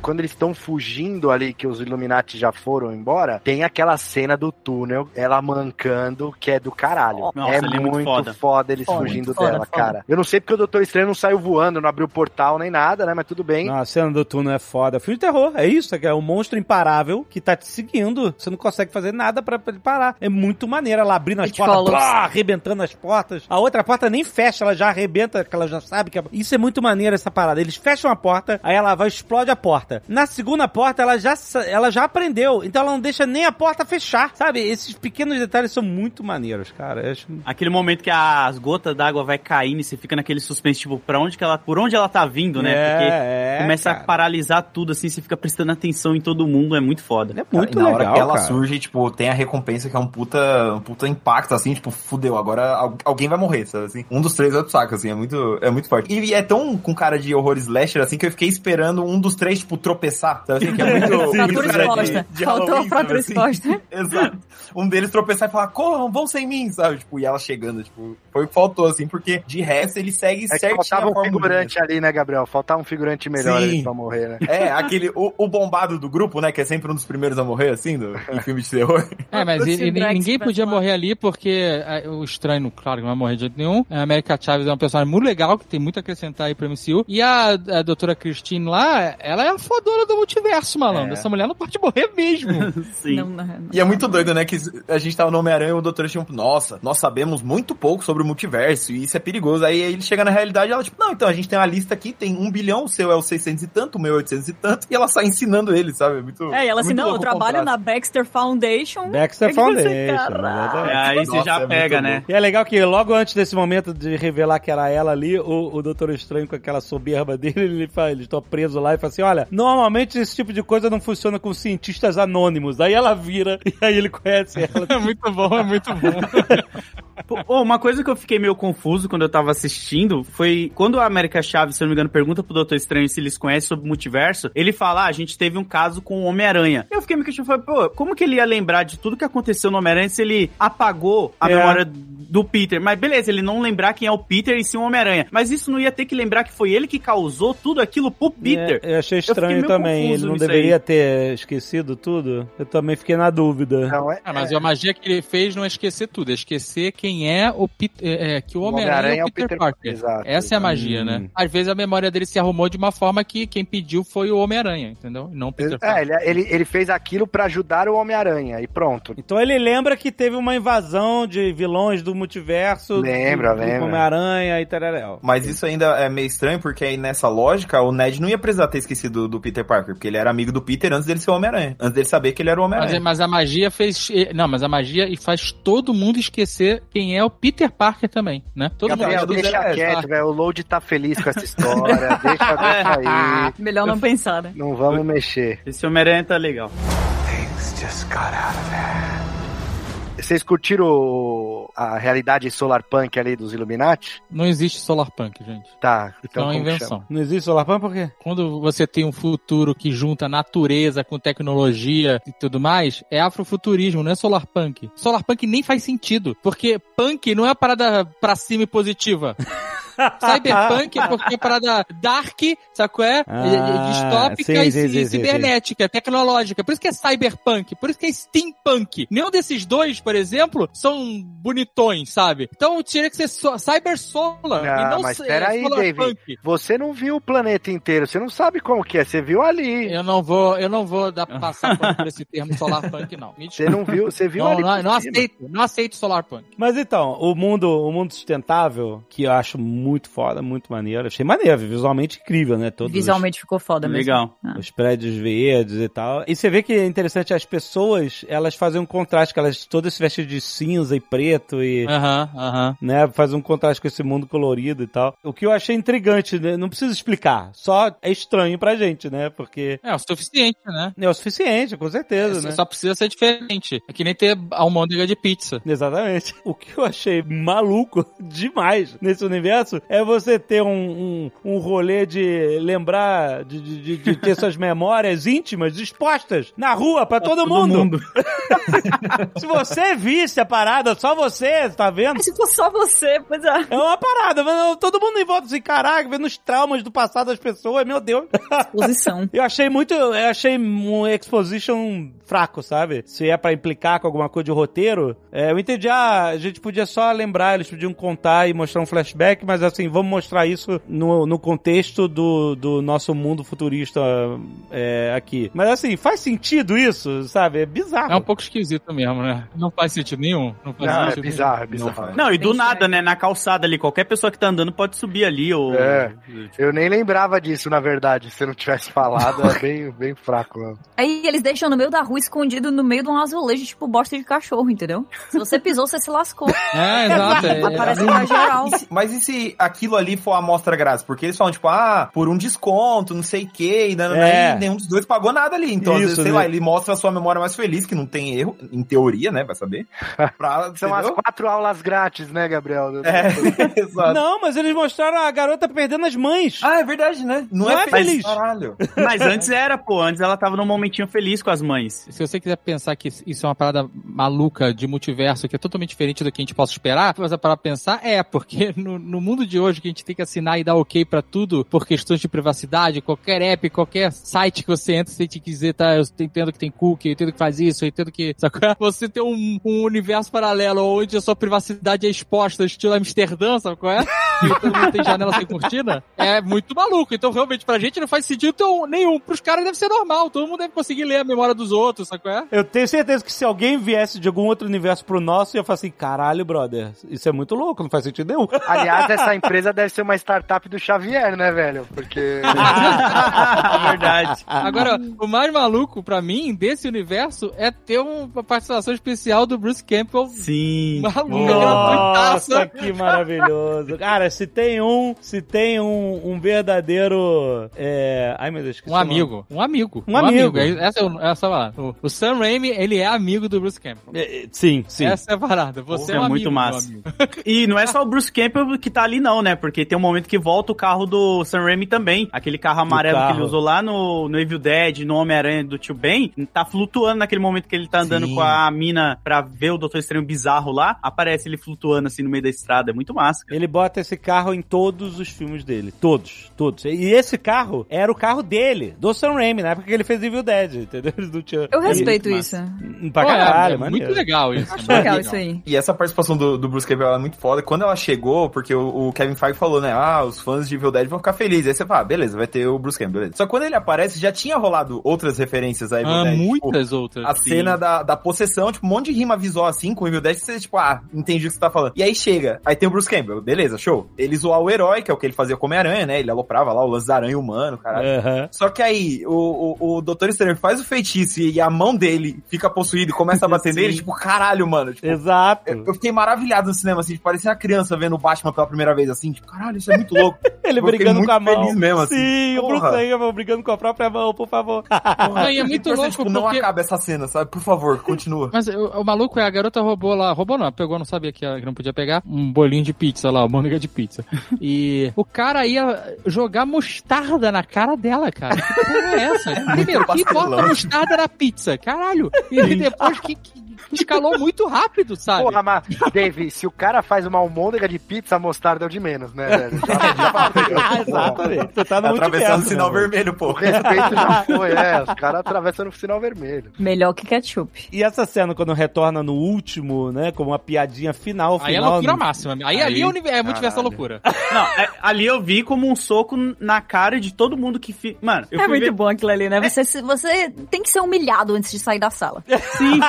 [SPEAKER 5] Quando eles estão fugindo ali, que os Illuminati já foram embora, tem aquela cena do túnel, ela mancando, que é do caralho.
[SPEAKER 4] Nossa,
[SPEAKER 5] é
[SPEAKER 4] é muito
[SPEAKER 5] muito,
[SPEAKER 4] foda.
[SPEAKER 5] foda. eles
[SPEAKER 3] Foda,
[SPEAKER 5] fugindo
[SPEAKER 3] foda,
[SPEAKER 5] dela,
[SPEAKER 3] foda.
[SPEAKER 5] cara. Eu não sei porque o Doutor Estranho não saiu voando, não abriu portal nem nada, né? Mas tudo bem.
[SPEAKER 2] Não, a cena do túnel é foda. Filme de terror, é isso, é um monstro imparável que tá te seguindo. Você não consegue fazer nada pra, pra ele parar. É muito maneiro ela abrindo as
[SPEAKER 3] It
[SPEAKER 2] portas, pá, arrebentando as portas. A outra porta nem fecha, ela já arrebenta, que ela já sabe que é... Isso é muito maneiro, essa parada. Eles fecham a porta, aí ela vai e explode a porta. Na segunda porta, ela já, ela já aprendeu, então ela não deixa nem a porta fechar, sabe? Esses pequenos detalhes são muito maneiros, cara. Acho...
[SPEAKER 4] Aquele momento que as gotas d'água vai caindo e você fica naquele suspense, tipo, pra onde que ela, por onde ela tá vindo, né?
[SPEAKER 2] É,
[SPEAKER 4] Porque
[SPEAKER 2] é,
[SPEAKER 4] começa
[SPEAKER 2] cara.
[SPEAKER 4] a paralisar tudo, assim, você fica prestando atenção em todo mundo, é muito foda.
[SPEAKER 2] É muito
[SPEAKER 6] e na
[SPEAKER 2] legal,
[SPEAKER 6] hora que ela
[SPEAKER 2] cara.
[SPEAKER 6] surge, tipo, tem a recompensa que é um puta, um puta impacto, assim, tipo, fudeu, agora al- alguém vai morrer, sabe assim? Um dos três vai pro saco, assim, é muito, é muito forte. E é tão com cara de horror slasher, assim, que eu fiquei esperando um dos três, tipo, tropeçar, sabe assim? Que é muito, de-
[SPEAKER 3] exposta.
[SPEAKER 6] de
[SPEAKER 3] Faltou a fratura
[SPEAKER 6] sabe, assim?
[SPEAKER 3] exposta.
[SPEAKER 6] Exato. Um deles tropeçar e falar, corram, vão sem mim, sabe? Tipo, e ela chegando, tipo, foi o que faltou, assim, porque de resto ele segue
[SPEAKER 5] É
[SPEAKER 6] certinho
[SPEAKER 5] faltava um figurante ali, né, Gabriel? Faltava um figurante melhor
[SPEAKER 6] Sim.
[SPEAKER 5] ali pra morrer, né?
[SPEAKER 6] É, aquele, o, o bombado do grupo, né, que é sempre um dos primeiros a morrer, assim, do, em filme de terror.
[SPEAKER 7] É, mas ele- ele- ninguém podia morrer ali porque é, o estranho, claro, que não vai morrer de jeito nenhum. A América Chaves é uma personagem muito legal, que tem muito a acrescentar aí pro MCU. E a, a doutora Christine lá, ela é a fodona do multiverso, malandro.
[SPEAKER 6] É.
[SPEAKER 7] Essa mulher não pode morrer mesmo.
[SPEAKER 4] Sim.
[SPEAKER 3] Não, não, não.
[SPEAKER 6] E é muito doido, né? Que a gente tava no Homem-Aranha e o doutor tinha um, nossa, nós sabemos muito pouco sobre o multiverso e isso é perigoso. Aí ele chega na realidade e ela, tipo, não, então a gente tem uma lista aqui, tem um bilhão, o seu é o 600 e tanto, o meu é 800 e tanto, e ela sai ensinando ele, sabe? É muito.
[SPEAKER 3] É, e ela assim, não, eu trabalho
[SPEAKER 6] contraste.
[SPEAKER 3] na Baxter Foundation.
[SPEAKER 2] Baxter
[SPEAKER 3] É
[SPEAKER 2] Foundation.
[SPEAKER 4] É, aí você
[SPEAKER 6] Nossa,
[SPEAKER 4] já
[SPEAKER 6] é
[SPEAKER 4] pega, né?
[SPEAKER 2] E é legal que logo antes desse momento de revelar que era ela ali, o, o Doutor Estranho com aquela soberba dele, ele fala, ele está preso lá e fala assim, olha, normalmente esse tipo de coisa não funciona com cientistas anônimos. Aí ela vira e aí ele conhece ela.
[SPEAKER 7] É muito bom, é muito bom.
[SPEAKER 4] Pô, uma coisa que eu fiquei meio confuso quando eu tava assistindo foi quando a América Chaves, se eu não me engano, pergunta pro Doutor Estranho se eles conhecem sobre o multiverso, ele fala, ah, a gente teve um caso com o Homem-Aranha. Eu fiquei me questionando, falei, pô, como que ele ia lembrar de tudo que aconteceu no Homem-Aranha se ele apagou a
[SPEAKER 2] É.
[SPEAKER 4] memória do Peter? Mas beleza, ele não lembrar quem é o Peter e sim o Homem-Aranha. Mas isso não ia ter que lembrar que foi ele que causou tudo aquilo pro Peter.
[SPEAKER 2] É, eu achei estranho
[SPEAKER 4] meio
[SPEAKER 2] também. Ele não deveria
[SPEAKER 4] aí.
[SPEAKER 2] ter esquecido tudo. Eu também fiquei na dúvida.
[SPEAKER 5] Não, é,
[SPEAKER 7] Ah, mas a magia que ele fez não é esquecer tudo, é esquecer quem é o Peter, é, é, que o Homem-Aranha é o Peter, Parker.
[SPEAKER 5] Exato.
[SPEAKER 7] Essa é a magia,
[SPEAKER 2] Hum.
[SPEAKER 7] né? Às vezes a memória dele se arrumou de uma forma que quem pediu foi o Homem-Aranha, entendeu? Não o Peter
[SPEAKER 5] É,
[SPEAKER 7] Parker.
[SPEAKER 5] ele, ele, ele fez aquilo pra ajudar o Homem-Aranha e pronto.
[SPEAKER 2] Então ele lembra que teve uma invasão de vilões do multiverso.
[SPEAKER 5] Lembra,
[SPEAKER 2] do, do
[SPEAKER 5] lembra.
[SPEAKER 2] Homem-Aranha e tareréu.
[SPEAKER 6] Mas isso ainda é meio estranho, porque aí nessa lógica, o Ned não ia precisar ter esquecido do Peter Parker, porque ele era amigo do Peter antes dele ser o Homem-Aranha. Antes dele saber que ele era o
[SPEAKER 7] Mas,
[SPEAKER 6] Homem-Aranha.
[SPEAKER 7] mas a magia fez. Não, mas a magia e faz todo mundo esquecer quem é o Peter Parker também, né? Todo
[SPEAKER 5] Gabriel,
[SPEAKER 7] mundo
[SPEAKER 5] deixa
[SPEAKER 7] é,
[SPEAKER 5] quieto, velho. O Load tá feliz com essa história. deixa, deixa aí.
[SPEAKER 3] Melhor não pensar, né?
[SPEAKER 5] Não vamos mexer.
[SPEAKER 4] Esse Homem-Aranha tá legal.
[SPEAKER 5] Vocês curtiram o- a realidade solar punk ali dos Illuminati?
[SPEAKER 7] Não existe solar punk, gente.
[SPEAKER 5] Tá,
[SPEAKER 7] Então é uma invenção.
[SPEAKER 5] chama?
[SPEAKER 2] Não existe Solarpan por quê?
[SPEAKER 7] Quando você tem um futuro que junta natureza com tecnologia e tudo mais, é afrofuturismo, não é solar punk. Solar punk nem faz sentido, porque punk não é uma parada pra cima e positiva. Cyberpunk é porque é parada dark, sabe qual é?
[SPEAKER 2] Ah,
[SPEAKER 7] Distópica
[SPEAKER 2] sim,
[SPEAKER 7] e,
[SPEAKER 2] sim,
[SPEAKER 7] e
[SPEAKER 2] sim, sim,
[SPEAKER 7] cibernética, tecnológica. Por isso que é cyberpunk, por isso que é steampunk. Nenhum desses dois, por exemplo, são bonitões, sabe? Então teria que ser so cyber solar
[SPEAKER 5] Ah,
[SPEAKER 7] e não
[SPEAKER 5] mas peraí,
[SPEAKER 7] solar
[SPEAKER 5] David.
[SPEAKER 7] punk.
[SPEAKER 5] Você não viu o planeta inteiro, você não sabe como que é, você viu ali.
[SPEAKER 7] Eu não vou, eu não vou dar passar por esse termo solar punk, não. Me
[SPEAKER 5] Você não viu, você viu
[SPEAKER 7] Não,
[SPEAKER 5] ali.
[SPEAKER 7] não, não aceito, não aceito solar punk.
[SPEAKER 2] Mas então, o mundo, o mundo sustentável, que eu acho muito foda, muito maneiro. Achei maneiro, visualmente incrível, né? Todos os-
[SPEAKER 3] Visualmente ficou foda mesmo.
[SPEAKER 4] Legal.
[SPEAKER 3] Ah.
[SPEAKER 2] os prédios verdes e tal. E você vê que é interessante, as pessoas, elas fazem um contraste, que elas todas se vestem de cinza e preto e...
[SPEAKER 7] Aham, aham.
[SPEAKER 2] Né, faz um contraste com esse mundo colorido e tal. O que eu achei intrigante, né? Não preciso explicar. Só é estranho pra gente, né? Porque
[SPEAKER 7] É o suficiente, né?
[SPEAKER 2] é o suficiente, com certeza,
[SPEAKER 7] Só-
[SPEAKER 2] né?
[SPEAKER 7] Só precisa ser diferente. É que nem ter almôndega de pizza.
[SPEAKER 2] Exatamente. O que eu achei maluco demais nesse universo é você ter um, um, um rolê de lembrar, de, de, de ter suas memórias íntimas expostas na rua pra todo, mundo. Se você visse a parada, só você, tá vendo?
[SPEAKER 3] Se for só você, pois é.
[SPEAKER 2] É uma parada, mas todo mundo em volta assim, caraca, vendo os traumas do passado das pessoas, meu Deus.
[SPEAKER 3] Posição.
[SPEAKER 2] Eu achei muito, eu achei um exposition fraco, sabe? Se é pra implicar com alguma coisa de roteiro, é, eu entendi, ah, a gente podia só lembrar, eles podiam contar e mostrar um flashback, mas assim, vamos mostrar isso no, no contexto do, do nosso mundo futurista é, aqui. Mas assim, faz sentido isso, sabe? É bizarro.
[SPEAKER 7] É um pouco esquisito mesmo, né? Não faz sentido nenhum. Não faz
[SPEAKER 5] Não, é
[SPEAKER 7] sentido
[SPEAKER 5] bizarro, é
[SPEAKER 7] nenhum.
[SPEAKER 5] bizarro.
[SPEAKER 4] Não, e do nada, né? Na calçada ali, qualquer pessoa que tá andando pode subir ali. Ou...
[SPEAKER 5] É, eu nem lembrava disso, na verdade, se eu não tivesse falado, é bem, bem fraco. Né?
[SPEAKER 3] Aí eles deixam no meio da rua escondido no meio de um azulejo, tipo bosta de cachorro, entendeu? Se você pisou, você se lascou.
[SPEAKER 7] É, exato. É,
[SPEAKER 3] Aparece pra geral.
[SPEAKER 6] Mas e se aquilo ali for a amostra grátis? Porque eles falam, tipo, ah, por um desconto, não sei o quê, e, não,
[SPEAKER 2] É.
[SPEAKER 6] e nenhum dos dois pagou nada ali. Então, às
[SPEAKER 2] Isso,
[SPEAKER 6] vezes, sei
[SPEAKER 2] né?
[SPEAKER 6] lá, ele mostra a sua memória mais feliz, que não tem erro, em teoria, né? Vai saber. Pra,
[SPEAKER 5] São as quatro aulas grátis, né, Gabriel?
[SPEAKER 6] É, exato.
[SPEAKER 2] Não, mas eles mostraram a garota perdendo as mães.
[SPEAKER 6] Ah, é verdade, né? Não,
[SPEAKER 2] Não é
[SPEAKER 6] é, feliz.
[SPEAKER 2] feliz.
[SPEAKER 6] Caralho.
[SPEAKER 4] Mas antes era, pô. Antes ela tava num momentinho feliz com as mães.
[SPEAKER 7] Se você quiser pensar que isso é uma parada maluca de multiverso, que é totalmente diferente do que a gente possa esperar, você para pensar, é, porque no, no mundo de hoje que a gente tem que assinar e dar ok pra tudo por questões de privacidade, qualquer app, qualquer site que você entra, você tem que dizer, tá, eu entendo que tem cookie, eu entendo que faz isso, eu entendo que. Sacou? Você tem um, um universo paralelo onde a sua privacidade é exposta, estilo Amsterdã, sabe qual é? Todo mundo tem janela sem cortina, é muito maluco. Então, realmente, pra gente não faz sentido nenhum. Pros caras deve ser normal, todo mundo deve conseguir ler a memória dos outros, sabe qual é?
[SPEAKER 2] Eu tenho certeza que se alguém viesse de algum outro universo pro nosso, ia falar assim, caralho, brother, isso é muito louco, não faz sentido nenhum.
[SPEAKER 5] Aliás, essa empresa deve ser uma startup do Xavier, né, velho? Porque.
[SPEAKER 4] Verdade.
[SPEAKER 7] Agora, o mais maluco pra mim desse universo é ter uma participação especial do Bruce Campbell.
[SPEAKER 4] Sim.
[SPEAKER 7] Maluco,
[SPEAKER 2] Nossa, que maravilhoso. Cara, se tem um, se tem um, um verdadeiro, é... ai meu Deus, esqueci
[SPEAKER 7] Um
[SPEAKER 2] o nome.
[SPEAKER 7] amigo. Um amigo.
[SPEAKER 2] Um amigo.
[SPEAKER 7] É- Essa é, o- essa é a parada. O, o Sam Raimi, ele é amigo do Bruce Campbell.
[SPEAKER 2] É, é, sim, sim.
[SPEAKER 7] Essa é a parada. Você
[SPEAKER 4] Porra,
[SPEAKER 7] é um
[SPEAKER 4] é muito
[SPEAKER 7] amigo,
[SPEAKER 4] massa.
[SPEAKER 7] amigo.
[SPEAKER 4] E não é só o Bruce Campbell que tá ali, não, né? Porque tem um momento que volta o carro do Sam Raimi também. Aquele carro amarelo
[SPEAKER 2] carro.
[SPEAKER 4] que ele usou lá no, no Evil Dead, no Homem-Aranha do Tio Ben, tá flutuando naquele momento que ele tá andando
[SPEAKER 6] Sim.
[SPEAKER 4] com a mina pra ver o Doutor Estranho bizarro lá. Aparece ele flutuando assim no meio da estrada. É muito massa. cara.
[SPEAKER 2] Ele bota esse carro em todos os filmes dele. Todos, todos. E esse carro era o carro dele, do Sam Raimi, na época que ele fez Evil Dead, entendeu? Tinham...
[SPEAKER 3] Eu respeito isso.
[SPEAKER 2] Ele- Pra
[SPEAKER 7] Pô, é-
[SPEAKER 2] caralho,
[SPEAKER 7] é,
[SPEAKER 2] maneiro.
[SPEAKER 7] muito legal isso.
[SPEAKER 3] Acho
[SPEAKER 7] né?
[SPEAKER 3] legal isso aí.
[SPEAKER 6] E essa participação do, do Bruce Campbell ela é muito foda. Quando ela chegou, porque o, o Kevin Feige falou, né? Ah, os fãs de Evil Dead vão ficar felizes. Aí você fala, ah, beleza, vai ter o Bruce Campbell, beleza. Só que quando ele aparece, já tinha rolado outras referências a Evil
[SPEAKER 7] Ah,
[SPEAKER 6] Dead. tipo,
[SPEAKER 7] muitas outras.
[SPEAKER 6] a
[SPEAKER 7] Sim.
[SPEAKER 6] cena da, da possessão, tipo, um monte de rima visual assim com o Evil Dead, que você, tipo, ah, entendi o que você tá falando. E aí chega, aí tem o Bruce Campbell, beleza, show. Ele zoar o herói, que é o que ele fazia com o Homem-Aranha, né? Ele aloprava lá o lance da aranha humano, caralho.
[SPEAKER 2] Aham.
[SPEAKER 6] Só que aí, o, o, o Doutor Estranho faz o feitiço e a mão dele fica possuída e começa a bater nele, tipo, caralho, mano. Tipo,
[SPEAKER 2] Exato.
[SPEAKER 6] eu eu fiquei maravilhado no cinema, assim, tipo, parecia uma criança vendo o Batman pela primeira vez, assim, tipo, caralho, isso é muito louco.
[SPEAKER 2] Ele
[SPEAKER 6] Eu fiquei
[SPEAKER 2] brigando com a mão.
[SPEAKER 6] feliz mesmo, assim.
[SPEAKER 2] Sim, o
[SPEAKER 6] Porra.
[SPEAKER 2] Bruce Campbell brigando com a própria mão, por favor.
[SPEAKER 7] Não, e é muito louco
[SPEAKER 6] tipo, não
[SPEAKER 7] porque...
[SPEAKER 6] acaba essa cena, sabe? Por favor, continua.
[SPEAKER 7] Mas o, o maluco é a garota roubou lá, roubou não, pegou, não sabia que, ela- que não podia pegar, um bolinho de pizza lá, uma manga de pizza. E o cara ia jogar mostarda na cara dela, cara. Que porra é essa? Primeiro, que bota mostarda na pizza? Caralho! E depois que, que escalou muito rápido, sabe?
[SPEAKER 5] Porra, mas, Dave, se o cara faz uma almôndega de pizza, a mostarda é o de menos, né, velho?
[SPEAKER 2] Ah, exatamente. Você tá no
[SPEAKER 6] Atravessando o sinal
[SPEAKER 2] né,
[SPEAKER 6] vermelho, pô.
[SPEAKER 5] O respeito já foi, é. Os caras atravessando o sinal vermelho.
[SPEAKER 3] Melhor que ketchup.
[SPEAKER 2] E essa cena, quando retorna no último, né? Como uma piadinha final,
[SPEAKER 7] Aí é
[SPEAKER 2] final.
[SPEAKER 7] loucura
[SPEAKER 2] no-
[SPEAKER 7] máxima. Aí, ali é, uni- é multiverso loucura.
[SPEAKER 4] Não, é- ali eu vi como um soco na cara de todo mundo que... Fi... Mano, eu
[SPEAKER 3] é
[SPEAKER 4] fui
[SPEAKER 3] muito
[SPEAKER 4] ver...
[SPEAKER 3] bom aquilo ali, né? Você, se- você tem que ser humilhado antes de sair da sala.
[SPEAKER 4] Sim,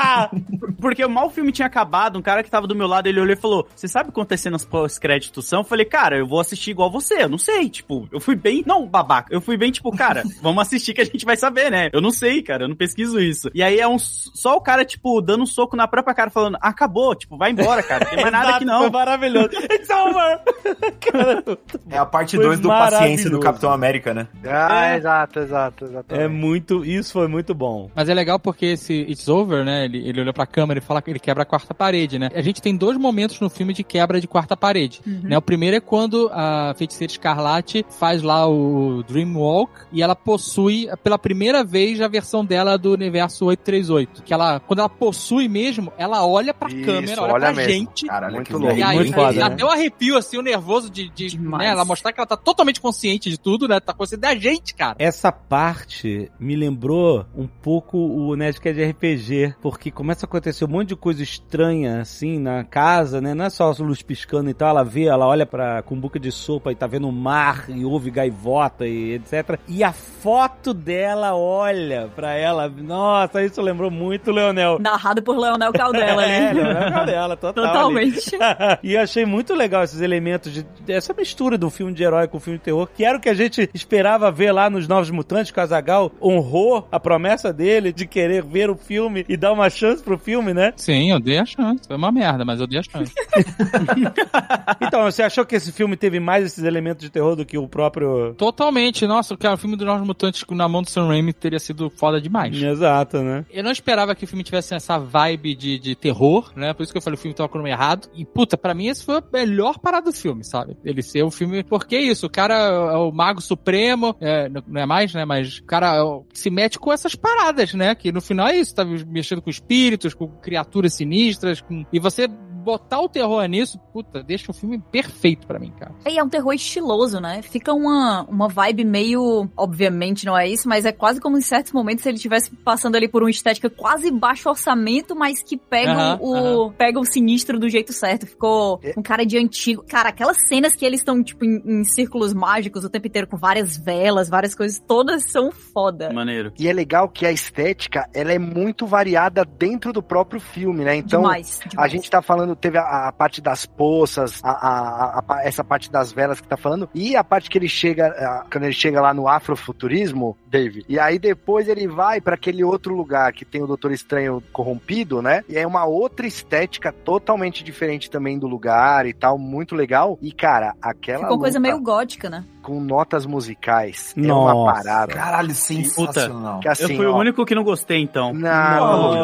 [SPEAKER 4] porque mal o filme tinha acabado, um cara que tava do meu lado, ele olhou e falou, você sabe o que acontecendo nas pós-créditos são? Eu falei, cara, eu vou assistir igual você, eu não sei, tipo, eu fui bem, não, babaca, eu fui bem, tipo, cara, vamos assistir que a gente vai saber, né? Eu não sei, cara, eu não pesquiso isso. E aí é um, só o cara, tipo, dando um soco na própria cara, falando, acabou, tipo, vai embora, cara, não tem mais nada aqui não.
[SPEAKER 2] Foi maravilhoso. It's over! Cara,
[SPEAKER 6] É a parte
[SPEAKER 2] Foi
[SPEAKER 6] 2 do Paciência do. Capitão América, né?
[SPEAKER 5] Ah,
[SPEAKER 2] É.
[SPEAKER 5] exato, exato, exato.
[SPEAKER 2] é muito. Isso foi muito bom.
[SPEAKER 7] Mas é legal porque esse It's Over, né? Ele, ele olhou pra pra câmera e fala que ele quebra a quarta parede, né? A gente tem dois momentos no filme de quebra de quarta parede. Né? O primeiro é quando a feiticeira Escarlate faz lá o Dreamwalk e ela possui pela primeira vez a versão dela do universo 838. Que ela, quando ela possui mesmo, ela olha pra
[SPEAKER 5] Isso,
[SPEAKER 7] câmera, olha,
[SPEAKER 5] olha
[SPEAKER 7] pra
[SPEAKER 5] mesmo.
[SPEAKER 7] gente.
[SPEAKER 6] Caralho,
[SPEAKER 5] Muito
[SPEAKER 6] que
[SPEAKER 5] louco.
[SPEAKER 7] E aí,
[SPEAKER 2] Muito foda,
[SPEAKER 7] dá
[SPEAKER 2] né?
[SPEAKER 7] até um arrepio, assim, o nervoso de, de né, ela mostrar que ela tá totalmente consciente de tudo, né? Tá consciente da gente, cara.
[SPEAKER 2] Essa parte me lembrou um pouco o Nerdcast de RPG, porque começa a acontecer um monte de coisa estranha, assim, na casa, né? Não é só a luz piscando e tal, ela vê, ela olha pra cumbuca de sopa e tá vendo o mar e ouve gaivota e etc. E a foto dela olha pra ela. Nossa, isso lembrou muito o Leonel.
[SPEAKER 3] Narrado por Leonel Caldela
[SPEAKER 2] É,
[SPEAKER 3] ali.
[SPEAKER 2] Leonel Caldela, total.
[SPEAKER 3] Totalmente.
[SPEAKER 2] e eu achei muito legal esses elementos de essa mistura do filme de herói com o filme de terror, que era o que a gente esperava ver lá nos Novos Mutantes, Azagal honrou a promessa dele de querer ver o filme e dar uma chance pro filme, né?
[SPEAKER 7] Sim, eu dei a chance. Foi uma merda, mas eu dei a chance.
[SPEAKER 2] Então, você achou que esse filme teve mais esses elementos de terror do que o próprio.
[SPEAKER 7] Totalmente. Nossa, cara, o filme dos Novos Mutantes na mão do Sam Raimi teria sido foda demais.
[SPEAKER 2] Exato, né?
[SPEAKER 7] Eu não esperava que o filme tivesse essa vibe de, de terror, né? Por isso que eu falei o filme tava com o nome errado. E, puta, pra mim esse foi a melhor parada do filme, sabe? Ele ser o filme... Porque é isso, o cara é o mago supremo, é, não é mais, né? Mas o cara é o- se mete com essas paradas, né? Que no final é isso, tá mexendo com espíritos, com criaturas sinistras, com... E você botar o terror nisso, puta, deixa o filme perfeito pra mim, cara.
[SPEAKER 3] E é um terror estiloso, né? Fica uma, uma vibe meio. Obviamente não é isso, mas é quase como em certos momentos ele estivesse passando ali por uma estética quase baixo orçamento, mas que pega
[SPEAKER 7] Aham,
[SPEAKER 3] o. pega o sinistro do jeito certo. Ficou
[SPEAKER 5] É.
[SPEAKER 3] um cara de antigo. Cara, aquelas cenas que eles estão, tipo, em, em círculos mágicos o tempo inteiro, com várias velas, várias coisas, todas são foda.
[SPEAKER 4] Maneiro.
[SPEAKER 5] E é legal que a estética, ela é muito variada dentro do próprio filme, né? Então,
[SPEAKER 3] demais,
[SPEAKER 5] A
[SPEAKER 3] demais.
[SPEAKER 5] gente tá falando, teve a, a parte das poças, a, a- essa parte das velas que tá falando, e a parte que ele chega, quando ele chega lá no afrofuturismo, Dave, e aí depois ele vai pra aquele outro lugar que tem o Doutor Estranho corrompido, né? E é uma outra estética totalmente diferente também do lugar e tal, muito legal. E cara, aquela
[SPEAKER 3] Ficou uma coisa
[SPEAKER 5] luta
[SPEAKER 3] meio gótica, né?
[SPEAKER 5] Com notas musicais é uma
[SPEAKER 2] Nossa.
[SPEAKER 5] parada.
[SPEAKER 6] Caralho, sensacional.
[SPEAKER 5] Que assim,
[SPEAKER 4] eu fui
[SPEAKER 5] ó,
[SPEAKER 4] o único que não gostei, então.
[SPEAKER 5] Não,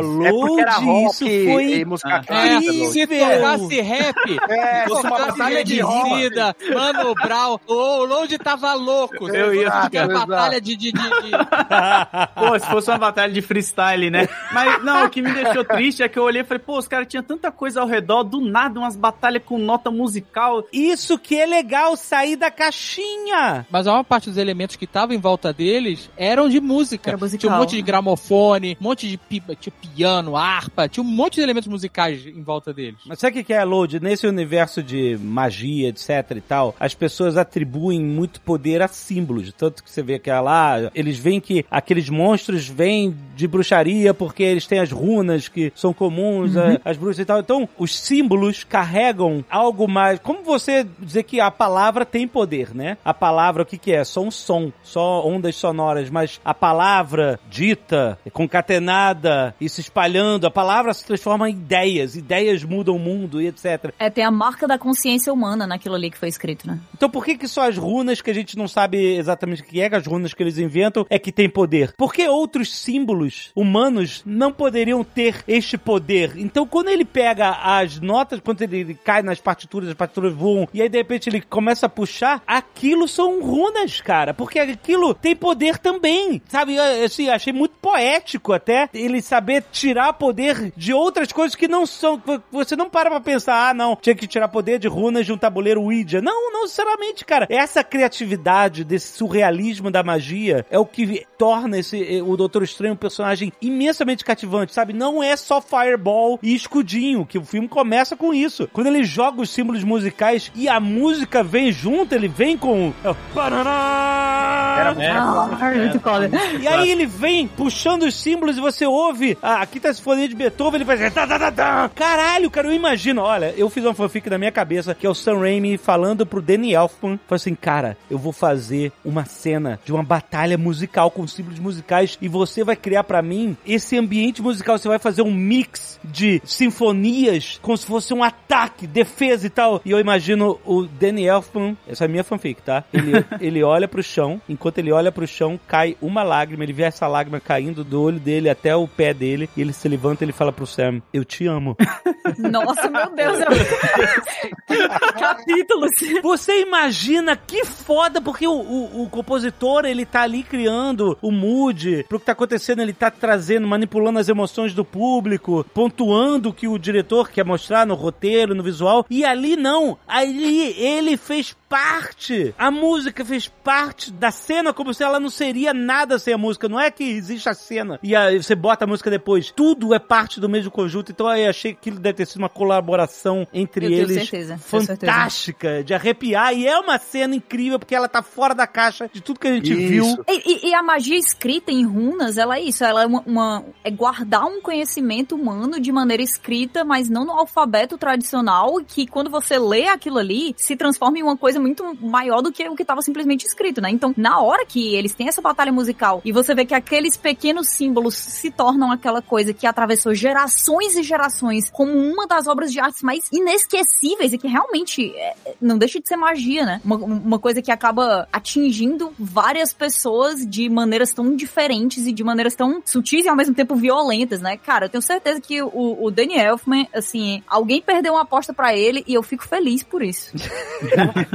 [SPEAKER 2] Não,
[SPEAKER 5] é porque era
[SPEAKER 2] Load,
[SPEAKER 5] rock
[SPEAKER 2] isso foi
[SPEAKER 5] e música
[SPEAKER 4] Ah.
[SPEAKER 5] clássica,
[SPEAKER 7] É, se tocasse rap,
[SPEAKER 5] É,
[SPEAKER 6] fosse uma batalha de.
[SPEAKER 7] Reduzida, Mano Brown, o Load tava louco.
[SPEAKER 4] Eu ia
[SPEAKER 5] ficar-
[SPEAKER 7] batalha de, de, de, de-
[SPEAKER 4] Pô, se fosse uma batalha de freestyle, né? Mas não, o que me deixou triste é que eu olhei e falei, pô, os caras tinham tanta coisa ao redor, do nada, umas batalhas com nota musical.
[SPEAKER 2] Isso que é legal, sair da caixinha!
[SPEAKER 7] Mas a maior parte dos elementos que estavam em volta deles eram de música.
[SPEAKER 3] Era musical.
[SPEAKER 7] Tinha um monte de gramofone, um monte de pi- tinha piano, harpa, tinha um monte de elementos musicais em volta deles.
[SPEAKER 2] Mas sabe o que é, Load? Nesse universo de magia, etc e tal, as pessoas atribuem muito poder a símbolos. Tanto que você vê que lá, eles veem que aqueles monstros vêm de bruxaria porque eles têm as runas que são comuns, a- as bruxas e tal. Então, os símbolos carregam algo mais. Como você dizer que a palavra tem poder, né? A palavra, o que que é? Só um som, só ondas sonoras, mas a palavra dita, concatenada e se espalhando, a palavra se transforma em ideias, ideias mudam o mundo e etc.
[SPEAKER 3] É, tem a marca da consciência humana naquilo ali que foi escrito, né?
[SPEAKER 2] Então por que que só as runas que a gente não sabe exatamente o que é, que as runas que eles inventam, é que tem poder? Por que outros símbolos humanos não poderiam ter este poder? Então quando ele pega as notas, quando ele, ele cai nas partituras, as partituras voam, e aí de repente ele começa a puxar, aquilo são runas, cara, porque aquilo tem poder também, sabe? Eu, Assim, achei muito poético até ele saber tirar poder de outras coisas que não são. Você não para pra pensar, ah, não, tinha que tirar poder de runas de um tabuleiro Ouija. Não, não necessariamente, cara. Essa criatividade desse surrealismo da magia é o que torna esse eh, o Doutor Estranho um personagem imensamente cativante, sabe? Não é só Fireball e escudinho, que o filme começa com isso. Quando ele joga os símbolos musicais e a música vem junto, ele vem com. É o Paraná!
[SPEAKER 5] Era muito
[SPEAKER 3] Ah, muito foda.
[SPEAKER 2] E aí ele vem puxando os símbolos e você ouve a quinta sinfonia de Beethoven, ele vai dizer tá, tá, tá, tá. Caralho, cara, eu imagino, olha, eu fiz uma fanfic na minha cabeça que é o Sam Raimi falando pro Danny Elfman, falou assim, cara, eu vou fazer uma cena de uma batalha musical com símbolos musicais e você vai criar pra mim esse ambiente musical, você vai fazer um mix de sinfonias como se fosse um ataque, defesa e tal. E eu imagino o Danny Elfman, essa é a minha fanfic, tá? Ele, ele olha pro chão, enquanto ele olha pro chão, cai uma lágrima, ele vê essa lágrima caindo do olho dele até o pé dele, e ele se levanta e ele fala pro Sam, eu te amo.
[SPEAKER 3] Nossa, meu Deus. Eu... Capítulos.
[SPEAKER 2] Você imagina que foda, porque o, o, o compositor, ele tá ali criando o mood pro que tá acontecendo, ele tá trazendo, manipulando as emoções do público, pontuando o que o diretor quer mostrar no roteiro, no visual, e ali não, ali ele fez parte, a música fez parte da cena como se ela não seria nada sem a música, não é que existe a cena e aí você bota a música depois, tudo é parte do mesmo conjunto, então eu achei que aquilo deve ter sido uma colaboração entre
[SPEAKER 3] Eu
[SPEAKER 2] eles
[SPEAKER 3] certeza.
[SPEAKER 2] fantástica, de arrepiar, e é uma cena incrível porque ela tá fora da caixa de tudo que a gente
[SPEAKER 5] Isso.
[SPEAKER 2] viu.
[SPEAKER 3] E, e- e a magia escrita em runas, ela é isso, ela é uma, uma- é guardar um conhecimento humano de maneira escrita, mas não no alfabeto tradicional, que quando você lê aquilo ali, se transforma em uma coisa muito maior do que o que estava simplesmente escrito, né? Então, na hora que eles têm essa batalha musical e você vê que aqueles pequenos símbolos se tornam aquela coisa que atravessou gerações e gerações como uma das obras de artes mais inesquecíveis e que realmente é, não deixa de ser magia, né? Uma, uma coisa que acaba atingindo várias pessoas de maneiras tão diferentes e de maneiras tão sutis e ao mesmo tempo violentas, né? Cara, eu tenho certeza que o, o Danny Elfman, assim, alguém perdeu uma aposta pra ele e eu fico feliz por isso.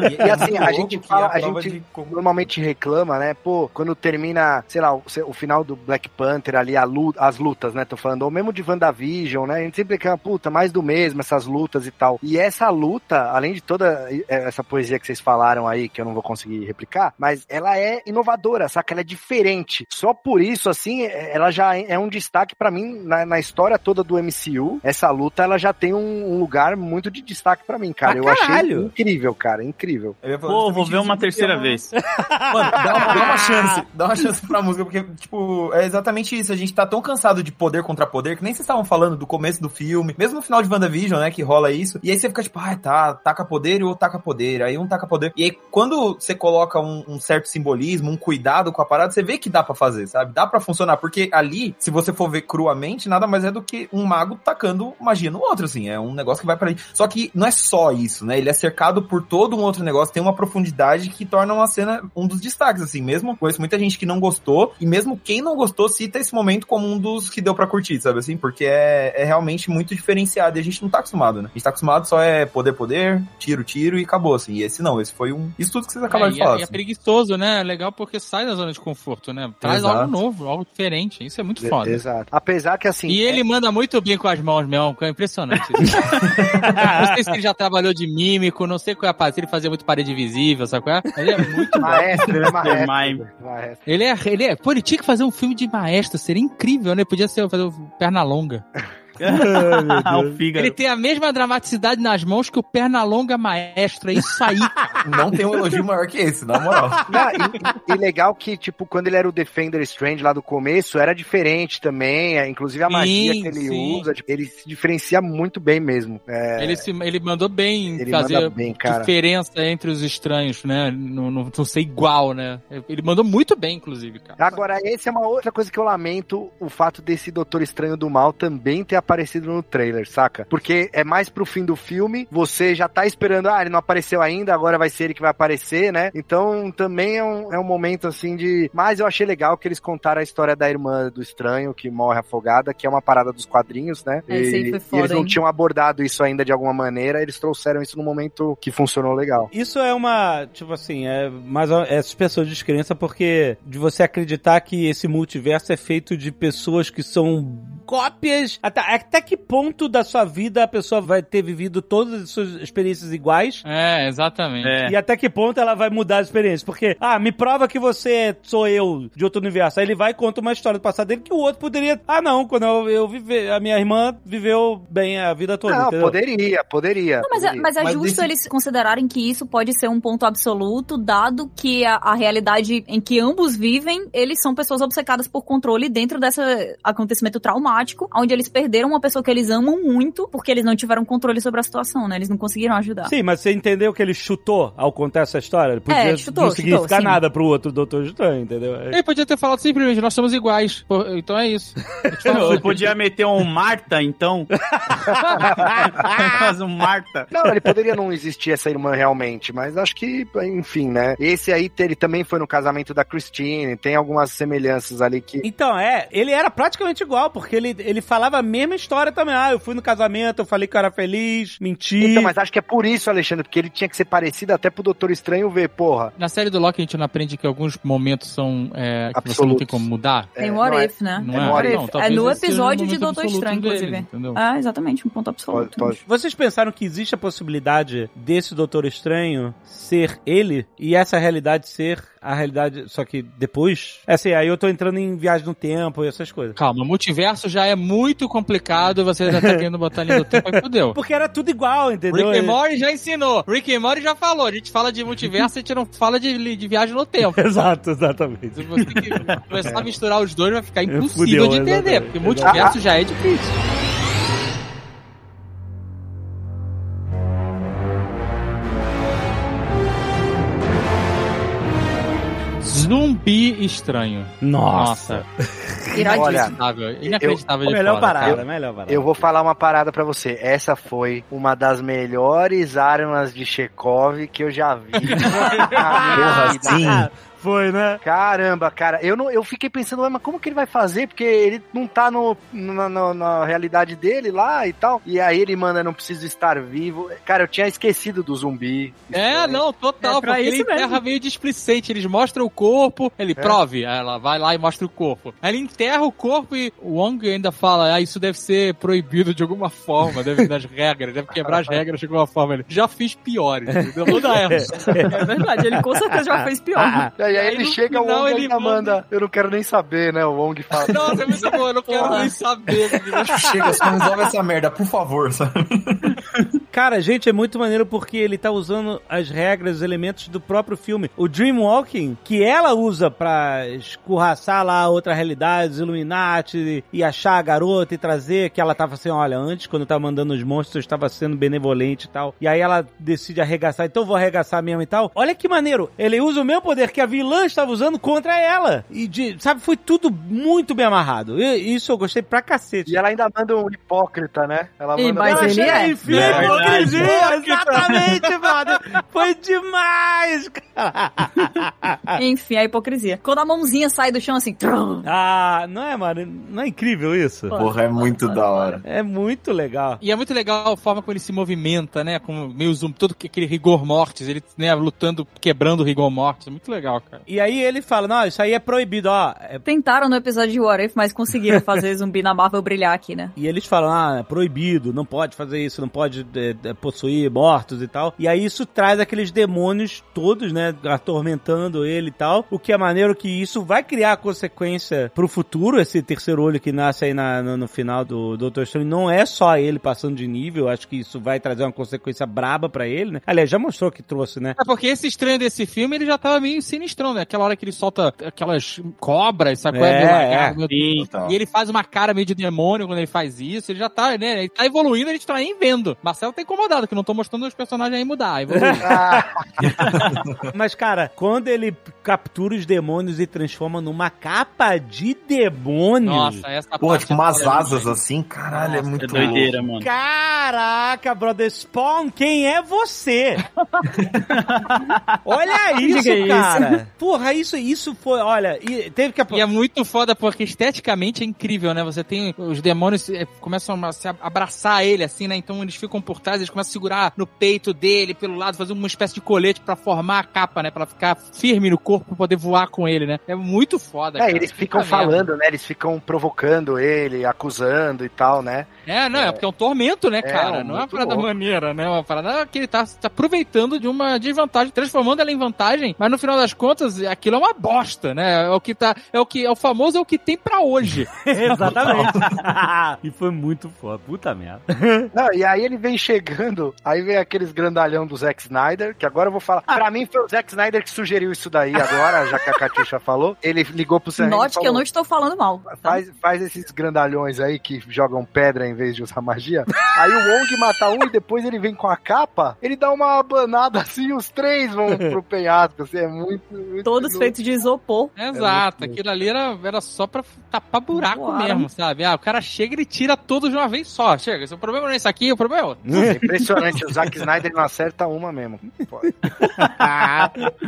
[SPEAKER 5] E assim, a gente
[SPEAKER 6] que
[SPEAKER 5] fala,
[SPEAKER 6] a
[SPEAKER 5] gente
[SPEAKER 6] de
[SPEAKER 5] normalmente reclama, né? Pô, quando termina, sei lá, o, o final do Black Panther ali, a luta, as lutas, né? Tô falando, ou mesmo de WandaVision, né? A gente sempre reclama, puta, mais do mesmo, essas lutas e tal. E essa luta, além de toda eh, essa poesia que vocês falaram aí, que eu não vou conseguir replicar, mas ela é inovadora, saca? Ela é diferente. Só por isso, assim, eh, ela já é um destaque pra mim na, na história toda do MCU. Essa luta, ela já tem um, um lugar muito de destaque pra mim, cara.
[SPEAKER 2] Pra
[SPEAKER 5] eu achei
[SPEAKER 2] caralho.
[SPEAKER 5] incrível, cara, incrível.
[SPEAKER 6] Eu ia falar
[SPEAKER 4] Pô, vou ver uma terceira
[SPEAKER 6] uma-
[SPEAKER 4] vez.
[SPEAKER 6] Mano, dá uma, dá uma chance, dá uma chance pra música, porque, tipo, é exatamente isso. A gente tá tão cansado de poder contra poder, que nem vocês estavam falando do começo do filme, mesmo no final de WandaVision, né, que rola isso. E aí você fica tipo, ah, tá, taca poder e o outro taca poder, aí um taca poder. E aí quando você coloca um, um certo simbolismo, um cuidado com a parada, você vê que dá pra fazer, sabe? Dá pra funcionar, porque ali, se você for ver cruamente, nada mais é do que um mago tacando magia no outro, assim. É um negócio que vai pra ali. Só que não é só isso, né? Ele é cercado por todo um outro negócio, tem uma profundidade que torna uma cena um dos destaques, assim. Mesmo conheço muita gente que não gostou, e mesmo quem não gostou cita esse momento como um dos que deu pra curtir, sabe assim? Porque é, é realmente muito diferenciado e a gente não tá acostumado, né? A gente tá acostumado só é poder, poder, tiro, tiro e acabou, assim. E esse não, esse foi um. Isso tudo que vocês acabaram
[SPEAKER 7] É,
[SPEAKER 6] de
[SPEAKER 7] é,
[SPEAKER 6] falar.
[SPEAKER 7] e é
[SPEAKER 6] assim.
[SPEAKER 7] preguiçoso, né? É legal porque sai da zona de conforto, né? Traz
[SPEAKER 6] Exato.
[SPEAKER 7] algo novo, algo diferente. Isso é muito foda.
[SPEAKER 5] Exato. Apesar que assim.
[SPEAKER 7] E ele manda muito bem com as mãos mesmo, que é impressionante. não sei se ele já trabalhou de mímico, não sei qual é a parte, se ele fazia muito parede visível, sabe qual é? Ele é muito.
[SPEAKER 5] Maestro, ele é maestro.
[SPEAKER 4] Mime.
[SPEAKER 5] maestro.
[SPEAKER 7] Ele é, ele é, pô, ele tinha que fazer um filme de maestro, seria incrível, né? Podia ser fazer o Pernalonga.
[SPEAKER 4] Fígaro.
[SPEAKER 7] Ele tem a mesma dramaticidade nas mãos que o Pernalonga maestro, é isso aí.
[SPEAKER 6] Não tem um elogio maior que esse, na moral.
[SPEAKER 5] Não, e, e legal que, tipo, quando ele era o Defender Strange lá do começo, era diferente também. é, Inclusive a
[SPEAKER 7] Sim,
[SPEAKER 5] magia que ele
[SPEAKER 7] sim.
[SPEAKER 5] usa, tipo, ele se diferencia muito bem mesmo. É,
[SPEAKER 7] Ele, se, ele mandou bem
[SPEAKER 5] Ele
[SPEAKER 7] fazer
[SPEAKER 5] manda bem, cara.
[SPEAKER 7] diferença entre os estranhos, né? Não, não, não ser igual, né? Ele mandou muito bem, inclusive, cara.
[SPEAKER 5] Agora, essa é uma outra coisa que eu lamento, o fato desse Doutor Estranho do Mal também ter aparecido no trailer, saca? Porque é mais pro fim do filme, você já tá esperando, ah, ele não apareceu ainda, agora vai ser ele que vai aparecer, né? Então, também é um, é um momento, assim, de... Mas eu achei legal que eles contaram a história da irmã do Estranho, que morre afogada, que é uma parada dos quadrinhos, né?
[SPEAKER 3] É,
[SPEAKER 5] E-
[SPEAKER 3] foi
[SPEAKER 5] e
[SPEAKER 3] foda,
[SPEAKER 5] eles não
[SPEAKER 3] hein?
[SPEAKER 5] tinham abordado isso ainda de alguma maneira, eles trouxeram isso num momento que funcionou legal.
[SPEAKER 2] Isso é uma, tipo assim, é mais uma- é suspensão de descrença porque de você acreditar que esse multiverso é feito de pessoas que são cópias. Até, até que ponto da sua vida a pessoa vai ter vivido todas as suas experiências iguais?
[SPEAKER 7] É, exatamente.
[SPEAKER 4] É.
[SPEAKER 2] E até que ponto ela vai mudar as experiências? Porque, ah, me prova que você sou eu de outro universo. Aí ele vai e conta uma história do passado dele que o outro poderia. Ah, não, quando eu, eu vive, a minha irmã viveu bem a vida toda.
[SPEAKER 5] Não,
[SPEAKER 2] entendeu?
[SPEAKER 5] poderia, poderia.
[SPEAKER 3] Não, mas, é,
[SPEAKER 5] poderia.
[SPEAKER 3] mas é
[SPEAKER 6] Mas
[SPEAKER 3] justo
[SPEAKER 6] desse-
[SPEAKER 3] eles considerarem que isso pode ser um ponto absoluto, dado que a, a realidade em que ambos vivem, eles são pessoas obcecadas por controle dentro desse acontecimento traumático, onde eles perderam uma pessoa que eles amam muito, porque eles não tiveram controle sobre a situação, né? Eles não conseguiram ajudar.
[SPEAKER 2] Sim, mas você entendeu que ele chutou ao contar essa história? Ele podia
[SPEAKER 3] É, chutou,
[SPEAKER 2] não
[SPEAKER 3] chutou,
[SPEAKER 2] significar
[SPEAKER 3] sim.
[SPEAKER 2] nada pro outro Doutor Estranho, entendeu?
[SPEAKER 7] Ele podia ter falado simplesmente, nós somos iguais. Então é isso.
[SPEAKER 4] Eu podia meter um Marta, então. Faz um Marta.
[SPEAKER 5] Não, ele poderia não existir essa irmã realmente, mas acho que, enfim, né? Esse aí, ele também foi no casamento da Christine, tem algumas semelhanças ali que.
[SPEAKER 2] Então, é, ele era praticamente igual, porque ele, ele falava a mesma história também. Ah, eu fui no casamento, eu falei que eu era feliz, menti.
[SPEAKER 5] Então, mas acho que é por isso, Alexandre, porque ele tinha que ser parecido até pro Doutor Estranho ver, porra.
[SPEAKER 7] Na série do Loki a gente não aprende que alguns momentos são é, que você não
[SPEAKER 5] Absolutos.
[SPEAKER 7] tem como mudar.
[SPEAKER 3] Tem
[SPEAKER 5] É,
[SPEAKER 3] What
[SPEAKER 5] é-
[SPEAKER 3] If, né?
[SPEAKER 7] Não
[SPEAKER 5] É
[SPEAKER 7] é?
[SPEAKER 5] what if.
[SPEAKER 7] Não,
[SPEAKER 3] É no
[SPEAKER 7] o
[SPEAKER 3] episódio de Doutor Estranho,
[SPEAKER 7] dele,
[SPEAKER 3] inclusive.
[SPEAKER 7] entendeu?
[SPEAKER 3] Ah, exatamente, um ponto absoluto.
[SPEAKER 5] Pode, pode.
[SPEAKER 2] Vocês pensaram que existe a possibilidade desse Doutor Estranho ser ele e essa realidade ser a realidade, só que depois? É assim, aí eu tô entrando em viagem no tempo e essas coisas.
[SPEAKER 7] Calma, multiverso já é muito complicado, você já tá querendo botar ali no tempo, aí fudeu.
[SPEAKER 2] Porque era tudo igual, entendeu?
[SPEAKER 7] Rick and Morty já ensinou. Rick and Morty já falou. A gente fala de multiverso, a gente não fala de, de viagem no tempo.
[SPEAKER 2] Exato, exatamente.
[SPEAKER 7] Se você que começar a misturar os dois, vai ficar impossível
[SPEAKER 2] Fudeu,
[SPEAKER 7] de entender.
[SPEAKER 2] exatamente.
[SPEAKER 7] Porque multiverso já é difícil. Zumbi estranho.
[SPEAKER 2] Nossa.
[SPEAKER 7] Inacreditável. Inacreditável de
[SPEAKER 2] melhor
[SPEAKER 7] foda,
[SPEAKER 2] parada,
[SPEAKER 7] cara.
[SPEAKER 2] melhor parada.
[SPEAKER 5] Eu vou falar uma parada pra você. Essa foi uma das melhores armas de Chekhov que eu já vi.
[SPEAKER 6] Porra, sim.
[SPEAKER 2] Foi, né?
[SPEAKER 5] Caramba, cara, eu não, eu fiquei pensando, mas como que ele vai fazer? Porque ele não tá no, na, na- na realidade dele lá e tal. E aí ele manda, não preciso estar vivo. Cara, eu tinha esquecido do zumbi.
[SPEAKER 7] É, não, total,
[SPEAKER 3] É pra
[SPEAKER 7] porque ele enterra meio displicente. Eles mostram o corpo, ele prove, aí ela vai lá e mostra o corpo. Aí ele enterra o corpo e o Wong ainda fala, ah, isso deve ser proibido de alguma forma, deve das regras, deve quebrar as regras de alguma forma. Ele, já fiz piores, entendeu? Não dá essa.
[SPEAKER 3] É verdade, ele com certeza já fez pior.
[SPEAKER 5] E aí,
[SPEAKER 7] Aí
[SPEAKER 5] ele chega, o Wong
[SPEAKER 7] ele manda-
[SPEAKER 5] manda, eu não quero nem saber, né? O Wong fala.
[SPEAKER 7] Nossa, é muito bom, eu não quero nem saber.
[SPEAKER 6] Chega, só resolve essa merda, por favor, sabe?
[SPEAKER 2] Cara, gente, é muito maneiro porque ele tá usando as regras, os elementos do próprio filme. O Dreamwalking, que ela usa pra escorraçar lá outra realidade, os Illuminati, e achar a garota e trazer, que ela tava assim, olha, antes, quando eu tava mandando os monstros, eu estava sendo benevolente e tal. E aí ela decide arregaçar, então eu vou arregaçar mesmo e tal. Olha que maneiro, ele usa o mesmo poder que a vilã estava usando contra ela. E, de, sabe, foi tudo muito bem amarrado. E- isso eu gostei pra cacete.
[SPEAKER 5] E ela ainda manda um hipócrita, né? Ela manda.
[SPEAKER 3] mas
[SPEAKER 2] Eu
[SPEAKER 3] ele
[SPEAKER 2] achei,
[SPEAKER 3] é.
[SPEAKER 2] enfim,
[SPEAKER 6] É
[SPEAKER 2] hipocrisia, exatamente, brother. Foi demais, cara.
[SPEAKER 3] Enfim, a hipocrisia. Quando a mãozinha sai do chão assim, trum,
[SPEAKER 2] Ah, não é, mano? Não é incrível isso?
[SPEAKER 6] Porra, é muito da hora.
[SPEAKER 2] É muito legal.
[SPEAKER 7] E é muito legal a forma como ele se movimenta, né? Com meio zumbi, todo aquele rigor mortis, ele né, lutando, quebrando o rigor mortis. É muito legal, cara.
[SPEAKER 2] E aí ele fala, não, isso aí é proibido, ó. É-
[SPEAKER 3] Tentaram no episódio de What If, mas conseguiram fazer zumbi na Marvel brilhar aqui, né?
[SPEAKER 2] E eles falam, ah, é proibido, não pode fazer isso, não pode é, possuir mortos e tal. E aí isso traz aqueles demônios todos, né, atormentando ele e tal. O que é maneiro que isso vai criar consequência pro futuro, esse terceiro olho que nasce aí na- no, no final do Doutor Estranho. Não é só ele passando de nível, acho que isso vai trazer uma consequência braba pra ele, né? Aliás, já mostrou que trouxe, né?
[SPEAKER 7] É porque esse estranho desse filme, ele já tava meio sinistrão, né? Aquela hora que ele solta aquelas cobras, sabe qual é?
[SPEAKER 2] É, é.
[SPEAKER 6] Então.
[SPEAKER 7] E ele faz uma cara meio de demônio quando ele faz isso. Ele já tá, né? Ele tá evoluindo, a gente tá nem vendo. Marcelo tá incomodado, que não tô mostrando os personagens aí mudar. Evoluir.
[SPEAKER 2] Mas, cara, quando ele captura os demônios e transforma numa capa de demônios.
[SPEAKER 7] Nossa, essa
[SPEAKER 6] Porra,
[SPEAKER 7] parte
[SPEAKER 6] tipo umas
[SPEAKER 7] é foda.
[SPEAKER 6] asas assim, caralho, é
[SPEAKER 4] Nossa,
[SPEAKER 6] muito
[SPEAKER 4] é doideira, mano.
[SPEAKER 2] Caraca, brother Spawn, quem é você? olha isso,
[SPEAKER 3] isso.
[SPEAKER 2] cara. Porra, isso, isso foi, olha, e teve que
[SPEAKER 7] E é muito foda porque esteticamente é incrível, né? Você tem os demônios eh, começam a se ab- abraçar ele assim, né? Então eles ficam por trás, eles começam a segurar no peito dele, pelo lado, fazer uma espécie de colete pra formar a capa, né? Pra ela ficar firme no corpo pra poder voar com ele, né? É muito foda,
[SPEAKER 5] É,
[SPEAKER 7] cara.
[SPEAKER 5] eles ficam
[SPEAKER 7] Puta merda.
[SPEAKER 5] falando, né? Eles ficam provocando ele, acusando e tal, né?
[SPEAKER 7] É, não, é, porque é um tormento, né,
[SPEAKER 5] É,
[SPEAKER 7] cara? não é uma parada
[SPEAKER 5] louco.
[SPEAKER 7] maneira, né? É uma parada que ele tá se aproveitando de uma desvantagem, transformando ela em vantagem, mas no final das contas, aquilo é uma bosta, né? É o que tá. É o que é o famoso é o que tem pra hoje.
[SPEAKER 2] Exatamente. e foi muito foda, puta merda.
[SPEAKER 5] Não, e aí ele vem chegando, aí vem aqueles grandalhão do Zack Snyder, que agora eu vou falar. Pra mim foi o Zack Snyder que sugeriu isso daí agora, já que a Katusha falou. Ele ligou pro Sam Raimi e
[SPEAKER 3] Note que eu não estou falando mal. tá?
[SPEAKER 5] Faz, faz esses grandalhões aí que jogam pedra em vez de usar magia. Aí o Wong mata um e depois ele vem com a capa, ele dá uma abanada assim e os três vão pro penhasco. Assim, é muito. muito
[SPEAKER 3] Todos feitos de isopor.
[SPEAKER 7] Exato,
[SPEAKER 5] muito
[SPEAKER 7] aquilo ali era, era só pra tapar buraco mesmo, sabe? Ah, o cara chega e ele tira todos de uma vez só. Chega, se o problema não é isso aqui, o problema é outro.
[SPEAKER 5] É impressionante, o Zack Snyder não acerta uma mesmo.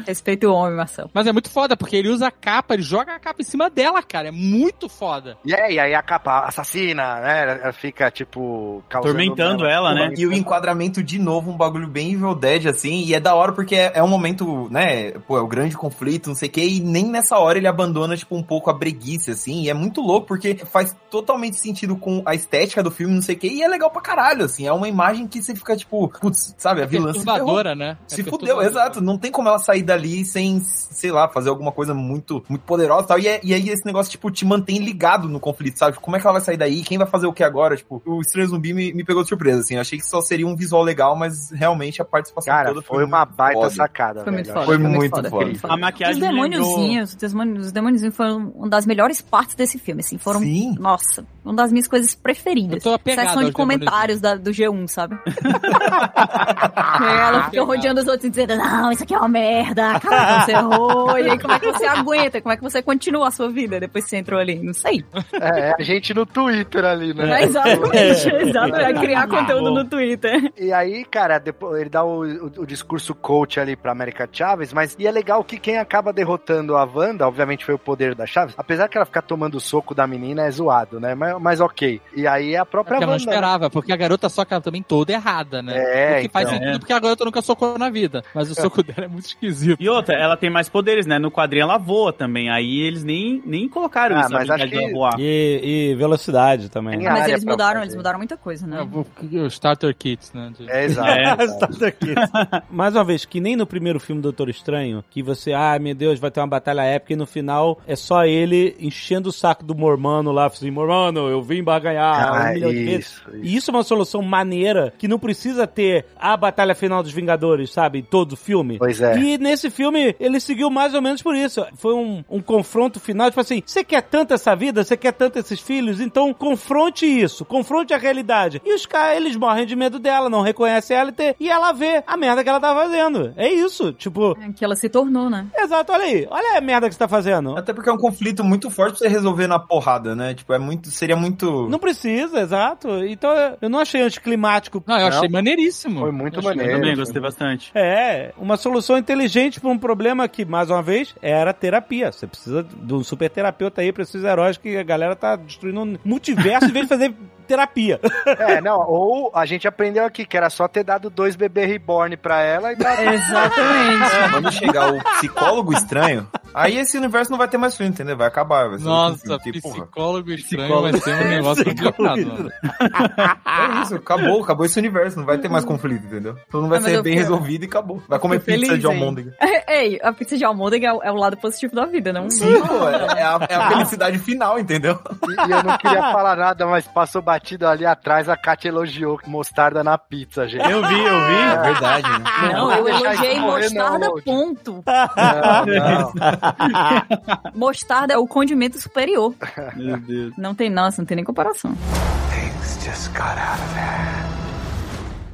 [SPEAKER 3] Respeita o homem, Marcelo.
[SPEAKER 7] Mas é muito foda, porque ele usa a capa, ele joga a capa em cima dela, cara. É muito foda.
[SPEAKER 5] E aí, aí a capa assassina, né? Ela fica, tipo, causando...
[SPEAKER 4] Atormentando ela, né?
[SPEAKER 6] E o enquadramento, de novo, um bagulho bem Evil Dead, assim, e é da hora porque é, é um momento, né, pô, é o grande conflito, não sei o que, e nem nessa hora ele abandona, tipo, um pouco a breguice, assim, e é muito louco porque faz totalmente sentido com a estética do filme, não sei o que, e é legal pra caralho, assim, é uma imagem que você fica, tipo, putz, sabe, a vilã se ferrou.
[SPEAKER 7] Né? É
[SPEAKER 6] Se fudeu,
[SPEAKER 7] perturbadora.
[SPEAKER 6] exato. Não tem como ela sair dali sem, sei lá, fazer alguma coisa muito, muito poderosa e tal. E, é- e aí esse negócio, tipo, te mantém ligado no conflito, sabe? Como é que ela vai sair daí? Quem vai fazer o que agora? Tipo, o Estranho Zumbi me, me pegou de surpresa, assim. Eu achei que só seria um visual legal, mas realmente a participação
[SPEAKER 5] Cara,
[SPEAKER 6] toda
[SPEAKER 5] foi uma
[SPEAKER 6] muito
[SPEAKER 5] baita
[SPEAKER 6] foda.
[SPEAKER 5] sacada,
[SPEAKER 3] Foi muito
[SPEAKER 5] velho.
[SPEAKER 3] foda.
[SPEAKER 6] Foi muito
[SPEAKER 3] foda.
[SPEAKER 6] foda.
[SPEAKER 4] A maquiagem
[SPEAKER 3] Os
[SPEAKER 4] lembrou-
[SPEAKER 3] demôniozinhos, os demônios, os demôniozinhos foram uma das melhores partes desse filme, assim. Foram,
[SPEAKER 6] Sim.
[SPEAKER 3] nossa, uma das minhas coisas preferidas.
[SPEAKER 7] Eu tô apegado
[SPEAKER 3] Seção de comentários da- do G1, sabe? E ela fica rodeando os outros e dizendo, não, isso aqui é uma merda, cara, você errou. E aí, como é que você aguenta? Como é que você continua a sua vida depois que você entrou ali? Não sei.
[SPEAKER 5] É, é a gente no Twitter ali, né?
[SPEAKER 3] É, exatamente, exatamente. É criar conteúdo no Twitter.
[SPEAKER 5] E aí, cara, depois ele dá o, o- o discurso coach ali pra América Chaves, mas e é legal que quem acaba derrotando a Wanda, obviamente foi o poder da Chaves, apesar que ela ficar tomando o soco da menina é zoado, né? Mas, mas ok. E aí é a própria
[SPEAKER 7] Porque eu não
[SPEAKER 5] Wanda. né?
[SPEAKER 7] esperava, porque a garota soca ela também toda errada, né?
[SPEAKER 5] É,
[SPEAKER 7] o que faz
[SPEAKER 5] então.
[SPEAKER 7] sentido porque a garota nunca socou na vida. Mas o soco dela é muito esquisito.
[SPEAKER 4] E outra, ela tem mais poderes, né? No quadrinho ela voa também. Aí eles nem, nem colocaram
[SPEAKER 5] Ah,
[SPEAKER 4] isso,
[SPEAKER 5] mas
[SPEAKER 4] a
[SPEAKER 5] acho que-
[SPEAKER 4] voar.
[SPEAKER 2] E, e velocidade também.
[SPEAKER 5] Tem
[SPEAKER 3] Ah, mas
[SPEAKER 5] área
[SPEAKER 3] eles mudaram, eles mudaram muita coisa, né?
[SPEAKER 7] É, o- o Starter Kits, né? de-
[SPEAKER 5] É, exato.
[SPEAKER 4] É.
[SPEAKER 2] Está aqui. Mais uma vez, que nem no primeiro filme do Doutor Estranho, que você, ah, meu Deus, vai ter uma batalha épica e no final é só ele enchendo o saco do Mormano lá, assim, Mormano, eu vim baganhar
[SPEAKER 5] Ah,
[SPEAKER 2] um milhão de vezes.
[SPEAKER 5] isso, isso.
[SPEAKER 2] E isso é uma solução maneira que não precisa ter a batalha final dos Vingadores, sabe? Em todo o filme.
[SPEAKER 5] Pois é.
[SPEAKER 2] E nesse filme, ele seguiu mais ou menos por isso. Foi um, um confronto final, tipo assim, você quer tanto essa vida, você quer tanto esses filhos, então confronte isso, confronte a realidade. E os caras, eles morrem de medo dela, não reconhecem ela e te- e ela vê a merda que ela tá fazendo. É isso, tipo,
[SPEAKER 3] É Que ela se tornou, né?
[SPEAKER 2] exato, olha aí, olha a merda que você tá fazendo.
[SPEAKER 6] Até porque é um conflito muito forte pra você resolver na porrada, né? Tipo, é muito. Seria muito.
[SPEAKER 2] Não precisa, exato. Então eu não achei anticlimático.
[SPEAKER 7] Não, eu achei
[SPEAKER 5] Não.
[SPEAKER 7] maneiríssimo.
[SPEAKER 5] Foi muito
[SPEAKER 7] Achei
[SPEAKER 5] maneiro.
[SPEAKER 4] Eu também gostei bastante.
[SPEAKER 2] É, uma solução inteligente para um problema que, mais uma vez, era terapia. Você precisa de um super terapeuta aí pra esses heróis que a galera tá destruindo um multiverso em vez de fazer terapia.
[SPEAKER 5] É, não, ou a gente aprendeu aqui que era só ter dado dois bebês reborn pra ela e dar...
[SPEAKER 3] Exatamente.
[SPEAKER 6] Quando chegar o psicólogo estranho, aí esse universo não vai ter mais filme, entendeu? Vai acabar. Vai ser
[SPEAKER 7] Nossa,
[SPEAKER 6] outro filme, porra.
[SPEAKER 7] psicólogo estranho
[SPEAKER 4] Psicólogo-
[SPEAKER 7] vai ser um negócio complicado.
[SPEAKER 6] É isso, acabou, acabou esse universo, não vai ter mais conflito, entendeu? Tudo vai
[SPEAKER 3] Ah,
[SPEAKER 6] ser bem resolvido e acabou. Vai comer pizza
[SPEAKER 3] feliz,
[SPEAKER 6] de almôndega.
[SPEAKER 3] Ei, a pizza de almôndega é o- é o lado positivo da vida, não?
[SPEAKER 6] Sim, pô, é a, é a felicidade final, entendeu?
[SPEAKER 5] E eu não queria falar nada, mas passou batido ali atrás, a Kátia elogiou mostarda na pizza, gente.
[SPEAKER 4] Eu vi, eu vi.
[SPEAKER 6] É verdade, né?
[SPEAKER 3] Não,
[SPEAKER 5] Não
[SPEAKER 3] eu elogiei
[SPEAKER 5] não,
[SPEAKER 3] mostarda,
[SPEAKER 5] Load.
[SPEAKER 3] ponto.
[SPEAKER 5] Não, não.
[SPEAKER 3] Mostarda é o condimento superior.
[SPEAKER 4] Meu Deus.
[SPEAKER 3] Não tem, nossa, não tem nem comparação.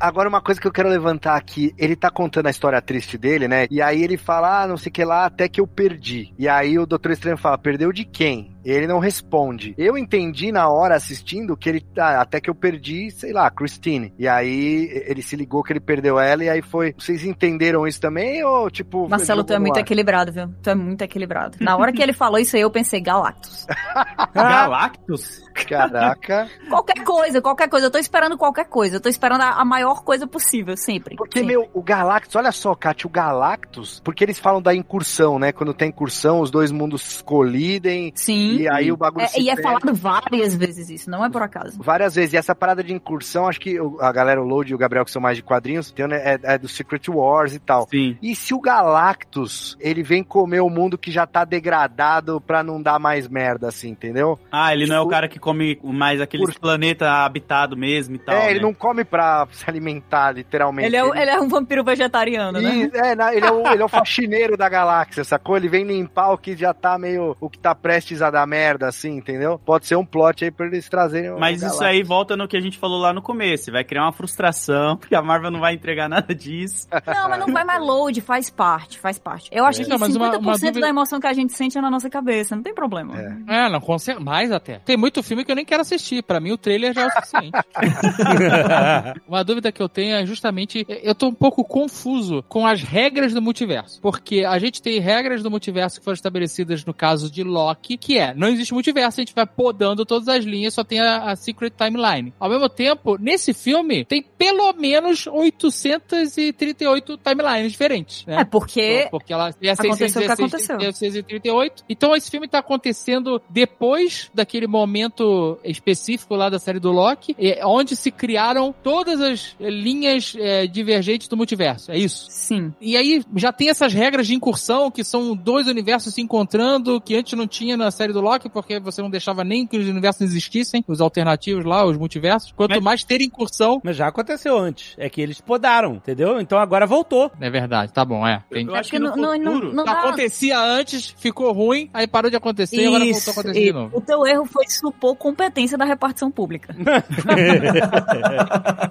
[SPEAKER 5] Agora, uma coisa que eu quero levantar aqui, ele tá contando a história triste dele, né? E aí ele fala, ah, não sei o que lá, até que eu perdi. E aí o Doutor Estranho fala, perdeu de quem? E ele não responde. Eu entendi na hora assistindo que ele, ah, até que eu perdi, sei lá, Christine. E aí ele se ligou que ele perdeu ela e aí foi. Vocês entenderam isso também ou tipo.
[SPEAKER 3] Marcelo, tu é muito
[SPEAKER 5] ar?
[SPEAKER 3] equilibrado, viu? Tu é muito equilibrado. Na hora que ele falou isso aí, eu pensei, Galactus.
[SPEAKER 4] Galactus?
[SPEAKER 5] Caraca.
[SPEAKER 3] Qualquer coisa, qualquer coisa. Eu tô esperando qualquer coisa. Eu tô esperando a, a maior coisa possível, sempre.
[SPEAKER 5] Porque,
[SPEAKER 3] sempre.
[SPEAKER 5] meu, o Galactus, olha só, Kátia, o Galactus, porque eles falam da incursão, né? Quando tem incursão, os dois mundos colidem.
[SPEAKER 3] Sim. Sim.
[SPEAKER 5] E aí o bagulho
[SPEAKER 3] É,
[SPEAKER 5] se
[SPEAKER 3] e é
[SPEAKER 5] perde.
[SPEAKER 3] falado várias vezes isso, não é por acaso.
[SPEAKER 5] Várias vezes. E essa parada de incursão, acho que a galera, o Load e o Gabriel, que são mais de quadrinhos, tem, né, é, é do Secret Wars e tal.
[SPEAKER 4] Sim.
[SPEAKER 5] E se o Galactus, ele vem comer o mundo que já tá degradado pra não dar mais merda, assim, entendeu?
[SPEAKER 4] Ah, ele não é o cara que come mais aquele
[SPEAKER 5] Por-
[SPEAKER 4] planeta habitado mesmo e tal.
[SPEAKER 5] é, ele
[SPEAKER 4] né?
[SPEAKER 5] não come pra se alimentar, literalmente.
[SPEAKER 3] Ele é, o- ele é um vampiro vegetariano, né?
[SPEAKER 5] E- é, na- ele, é o, ele é o faxineiro da galáxia, sacou? Ele vem limpar o que já tá meio. o que tá prestes a dar merda, assim, entendeu? Pode ser um plot aí pra eles trazerem o
[SPEAKER 4] Mas isso aí volta no que a gente falou lá no começo. Vai criar uma frustração, porque a Marvel não vai entregar nada disso.
[SPEAKER 3] Não, mas não vai mais load, faz parte, faz parte. Eu acho
[SPEAKER 7] É.
[SPEAKER 3] que
[SPEAKER 7] Não, mas
[SPEAKER 3] 50%
[SPEAKER 7] uma- uma dúvida-
[SPEAKER 3] da emoção que a gente sente é na nossa cabeça, não tem problema.
[SPEAKER 5] É.
[SPEAKER 7] É, não, com cer- mais até. Tem muito filme que eu nem quero assistir. Pra mim, o trailer já é o suficiente. Uma dúvida que eu tenho é justamente, eu tô um pouco confuso com as regras do multiverso. Porque a gente tem regras do multiverso que foram estabelecidas no caso de Loki, que é, não existe multiverso, a gente vai podando todas as linhas, só tem a, a Secret Timeline. Ao mesmo tempo, nesse filme, tem pelo menos 838 timelines diferentes, né?
[SPEAKER 3] É porque
[SPEAKER 7] Porque ela é
[SPEAKER 3] o que
[SPEAKER 7] 616,
[SPEAKER 3] aconteceu.
[SPEAKER 7] 638. Então esse filme tá acontecendo depois daquele momento específico lá da série do Loki, é, onde se criaram todas as linhas eh, divergentes do multiverso. É isso?
[SPEAKER 3] sim.
[SPEAKER 7] E aí já tem essas regras de incursão, que são dois universos se encontrando, que antes não tinha na série do Loki, porque você não deixava nem que os universos existissem, os alternativos lá, os multiversos. Quanto
[SPEAKER 2] Mas-
[SPEAKER 7] mais ter incursão.
[SPEAKER 2] Mas já aconteceu antes. É que eles podaram, entendeu? Então agora voltou.
[SPEAKER 7] É verdade, tá bom, é. Tem-
[SPEAKER 4] Eu
[SPEAKER 3] É
[SPEAKER 4] acho que
[SPEAKER 3] porque
[SPEAKER 4] no
[SPEAKER 3] não, não,
[SPEAKER 4] futuro...
[SPEAKER 3] não dá...
[SPEAKER 7] Acontecia antes, ficou ruim, aí parou de acontecer e agora voltou a acontecer de
[SPEAKER 3] e
[SPEAKER 7] novo.
[SPEAKER 3] o teu erro foi supor competência da repartição pública.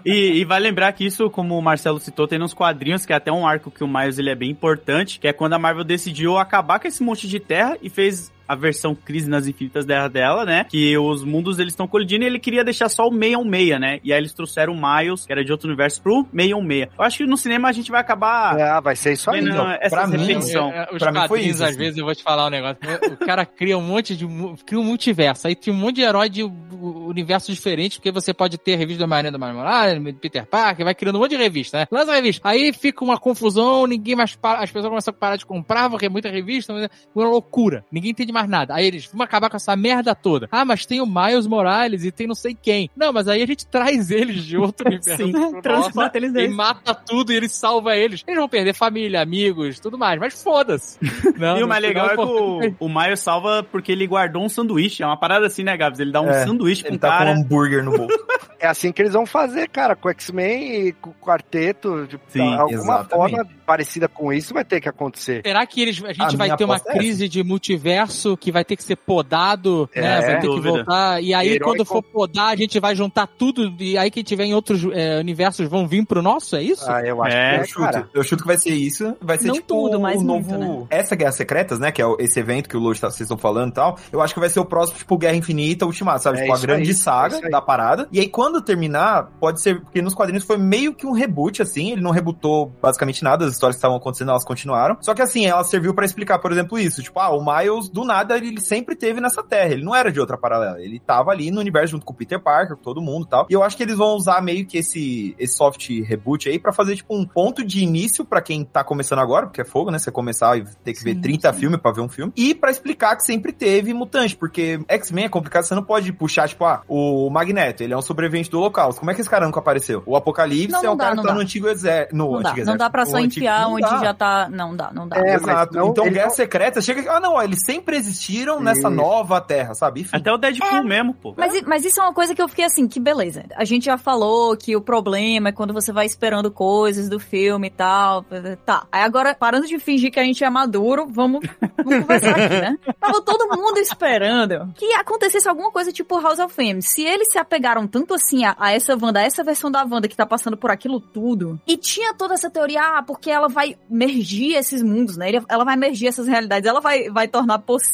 [SPEAKER 4] E, e vai lembrar que isso, como o Marcelo citou, tem nos quadrinhos, que é até um arco que o Miles ele é bem importante, que é quando a Marvel decidiu acabar com esse monte de terra e fez a versão Crise nas Infinitas Terras dela, né? Que os mundos eles estão colidindo e ele queria deixar só o 616, né? E aí eles trouxeram o Miles, que era de outro universo, pro 616. Eu acho que no cinema a gente vai acabar
[SPEAKER 5] Ah, vai ser isso aí.
[SPEAKER 4] vendo
[SPEAKER 6] então, pra mim,
[SPEAKER 4] repetição.
[SPEAKER 7] É, é, os
[SPEAKER 6] Pra mim foi isso,
[SPEAKER 7] às
[SPEAKER 6] assim.
[SPEAKER 7] vezes, eu vou te falar um negócio. O cara cria um monte de. cria um multiverso. Aí tem um monte de herói de u- universos diferentes, porque você pode ter revista da Maria da Marmorada, Peter Parker, vai criando um monte de revista, né? Lança a revista. Aí fica uma confusão, ninguém mais para, as pessoas começam a parar de comprar, porque é muita revista, mas é uma loucura. Ninguém entende mais nada. Aí eles vão acabar com essa merda toda. Ah, mas tem o Miles Morales e tem não sei quem. Não, mas aí a gente traz eles de outro universo.
[SPEAKER 3] Sim, transporta eles
[SPEAKER 7] E mata tudo e ele salva eles. Eles vão perder família, amigos, tudo mais. Mas foda-se. Não,
[SPEAKER 4] E o mais legal é que o, o Miles salva porque ele guardou um sanduíche. É uma parada assim, né, Gabs? Ele dá um
[SPEAKER 6] É,
[SPEAKER 4] sanduíche pro
[SPEAKER 6] Ele tá
[SPEAKER 4] cara.
[SPEAKER 6] com um hambúrguer no bolso.
[SPEAKER 5] É assim que eles vão fazer, cara, com o X-Men e com o quarteto. De,
[SPEAKER 4] Sim,
[SPEAKER 5] alguma
[SPEAKER 6] exatamente.
[SPEAKER 5] forma parecida com isso vai ter que acontecer.
[SPEAKER 7] Será que eles, a gente
[SPEAKER 6] A
[SPEAKER 7] vai ter uma
[SPEAKER 6] é
[SPEAKER 7] crise de multiverso que vai ter que ser podado,
[SPEAKER 5] É,
[SPEAKER 7] né? Vai ter que
[SPEAKER 4] dúvida.
[SPEAKER 7] voltar. E aí,
[SPEAKER 5] Herói
[SPEAKER 7] quando for podar, a gente vai juntar tudo. E aí, quem tiver em outros é, universos vão vir pro nosso? É isso?
[SPEAKER 5] Ah, eu acho
[SPEAKER 4] É,
[SPEAKER 5] que
[SPEAKER 6] Eu
[SPEAKER 5] é,
[SPEAKER 6] chuto,
[SPEAKER 5] cara.
[SPEAKER 6] eu chuto que vai ser isso. Vai ser
[SPEAKER 3] Não
[SPEAKER 6] tipo
[SPEAKER 3] tudo, mas
[SPEAKER 6] o
[SPEAKER 3] muito,
[SPEAKER 6] novo.
[SPEAKER 3] né?
[SPEAKER 6] Essa Guerra Secretas, né? Que é esse evento que o Lodge tá, vocês estão falando e tal. Eu acho que vai ser o próximo, tipo, Guerra Infinita, Ultimato, sabe?
[SPEAKER 5] É
[SPEAKER 6] tipo, a grande
[SPEAKER 5] aí, é
[SPEAKER 6] saga da parada. E aí, quando terminar, pode ser. Porque nos quadrinhos foi meio que um reboot, assim. Ele não rebootou basicamente nada. As histórias que estavam acontecendo, elas continuaram. Só que assim, ela serviu pra explicar, por exemplo, isso. Tipo, ah, o Miles, do nada, ele sempre teve nessa terra. Ele não era de outra paralela. Ele tava ali no universo junto com o Peter Parker, com todo mundo e tal. E eu acho que eles vão usar meio que esse, esse soft reboot aí pra fazer, tipo, um ponto de início pra quem tá começando agora, porque é fogo, né? Você começar e ter que ver
[SPEAKER 3] Sim,
[SPEAKER 6] 30
[SPEAKER 3] sim.
[SPEAKER 6] filmes pra ver um filme. E pra explicar que sempre teve mutante, porque X-Men é complicado, você não pode puxar, tipo, ah, o Magneto, ele é um sobrevivente do Holocausto. Como é que esse cara nunca apareceu? O Apocalipse
[SPEAKER 3] Não,
[SPEAKER 6] é
[SPEAKER 3] não
[SPEAKER 6] um
[SPEAKER 3] dá,
[SPEAKER 6] cara que tá
[SPEAKER 3] dá.
[SPEAKER 6] no antigo exército. No
[SPEAKER 3] Não dá,
[SPEAKER 6] antigo
[SPEAKER 3] não dá pra
[SPEAKER 6] exército,
[SPEAKER 3] só
[SPEAKER 6] antigo-
[SPEAKER 3] enfiar onde
[SPEAKER 6] dá.
[SPEAKER 3] já tá. Não dá, não dá.
[SPEAKER 5] É,
[SPEAKER 6] Exato.
[SPEAKER 5] não-
[SPEAKER 6] então,
[SPEAKER 5] ele
[SPEAKER 6] Guerra
[SPEAKER 5] não-
[SPEAKER 6] Secreta chega. Ah, não, eles sempre existiram nessa nova Terra, sabe? Enfim.
[SPEAKER 4] Até o Deadpool mesmo, pô.
[SPEAKER 3] Mas, mas isso é uma coisa que eu fiquei assim, que beleza. A gente já falou que o problema é quando você vai esperando coisas do filme e tal. Tá. Aí agora, parando de fingir que a gente é maduro, vamos, vamos conversar aqui, né? Tava todo mundo esperando que acontecesse alguma coisa tipo House of M. Se eles se apegaram tanto assim a, a essa Wanda, a essa versão da Wanda que tá passando por aquilo tudo, e tinha toda essa teoria, ah, porque ela vai mergir esses mundos, né? Ela vai mergir essas realidades, ela vai, vai tornar possível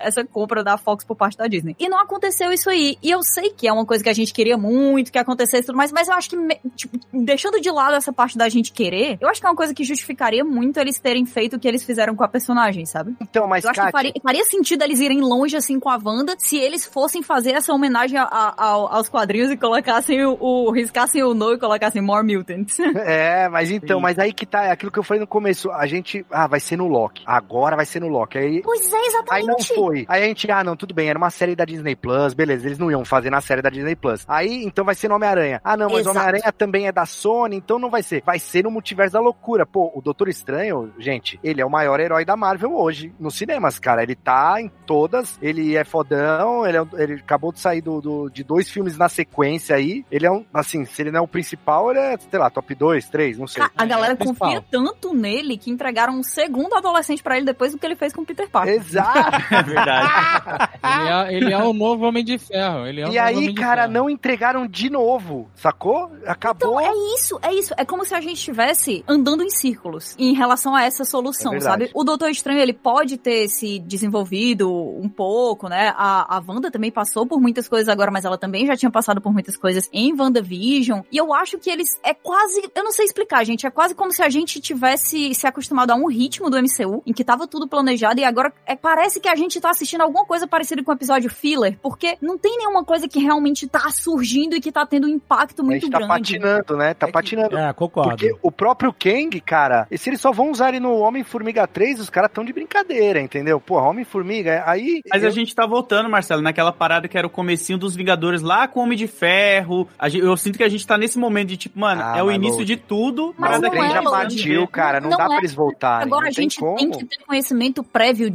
[SPEAKER 3] essa compra da Fox por parte da Disney. E não aconteceu isso aí. E eu sei que é uma coisa que a gente queria muito que acontecesse e tudo mais, mas eu acho que, tipo, deixando de lado essa parte da gente querer, eu acho que é uma coisa que justificaria muito eles terem feito o que eles fizeram com a personagem, sabe?
[SPEAKER 5] Então, mas,
[SPEAKER 3] Eu acho que
[SPEAKER 5] Kátia,
[SPEAKER 3] faria, faria sentido eles irem longe assim com a Wanda se eles fossem fazer essa homenagem homenagem a- a- aos quadrinhos e colocassem o, o riscassem o no e colocassem More Mutants.
[SPEAKER 5] É, mas então,
[SPEAKER 4] Sim.
[SPEAKER 5] mas aí que tá, é aquilo que eu falei no começo, a gente, ah, vai ser no Loki, agora vai ser no Loki, aí...
[SPEAKER 3] pois é,
[SPEAKER 5] Aí não foi. Aí a gente, ah, não, tudo bem, era uma série da Disney Plus, beleza, eles não iam fazer na série da Disney Plus. Aí, então vai ser no Homem-Aranha. Ah, não, mas. Homem-Aranha também é da Sony, então não vai ser. Vai ser no Multiverso da Loucura. Pô, o Doutor Estranho, gente, ele é o maior herói da Marvel hoje, nos cinemas, cara. Ele tá em todas, ele é fodão, ele, é- ele acabou de sair do, do- de dois filmes na sequência aí. Ele é um, assim, se ele não é o principal, ele é, sei lá, top 2, 3, não sei.
[SPEAKER 3] A, a galera
[SPEAKER 7] É,
[SPEAKER 3] confia tanto nele que entregaram um segundo adolescente pra ele depois do que ele fez com o Peter Parker.
[SPEAKER 5] Exato.
[SPEAKER 4] É verdade.
[SPEAKER 7] Ele é, ele é o novo Homem de Ferro. Ele é o
[SPEAKER 5] E
[SPEAKER 7] novo
[SPEAKER 5] aí, cara,
[SPEAKER 7] Ferro.
[SPEAKER 5] não entregaram de novo, sacou? Acabou.
[SPEAKER 3] Então, é isso, é isso. É como se a gente estivesse andando em círculos em relação a essa solução,
[SPEAKER 5] É
[SPEAKER 3] sabe? O Doutor Estranho, ele pode ter se desenvolvido um pouco, né? A, a Wanda também passou por muitas coisas agora, mas ela também já tinha passado por muitas coisas em WandaVision. E eu acho que eles, é quase, eu não sei explicar, gente, é quase como se a gente tivesse se acostumado a um ritmo do MCU, em que tava tudo planejado, e agora é, parece que a gente tá assistindo alguma coisa parecida com o episódio filler, porque não tem nenhuma coisa que realmente tá surgindo e que tá tendo um impacto
[SPEAKER 5] a
[SPEAKER 3] muito
[SPEAKER 5] gente tá
[SPEAKER 3] grande.
[SPEAKER 5] patinando, né? Tá
[SPEAKER 6] É que-
[SPEAKER 5] patinando.
[SPEAKER 2] É, concordo.
[SPEAKER 5] Porque o próprio Kang, cara, e se eles só vão usar ele no Homem-Formiga 3, os caras tão de brincadeira, entendeu? Porra, Homem-Formiga, aí.
[SPEAKER 4] Mas
[SPEAKER 5] eu-
[SPEAKER 4] a gente tá voltando, Marcelo, naquela parada que era o comecinho dos Vingadores lá com o Homem de Ferro. A gente- eu sinto que a gente tá nesse momento de tipo, mano,
[SPEAKER 5] Ah,
[SPEAKER 4] é o início de tudo.
[SPEAKER 3] Mas não é,
[SPEAKER 5] já
[SPEAKER 4] a a
[SPEAKER 3] Load.
[SPEAKER 4] gente
[SPEAKER 5] partiu, cara. Não,
[SPEAKER 3] Não
[SPEAKER 5] dá
[SPEAKER 3] é.
[SPEAKER 5] pra eles voltarem.
[SPEAKER 3] Agora
[SPEAKER 5] não
[SPEAKER 3] a gente
[SPEAKER 5] tem
[SPEAKER 3] tem,
[SPEAKER 5] como.
[SPEAKER 3] que ter conhecimento prévio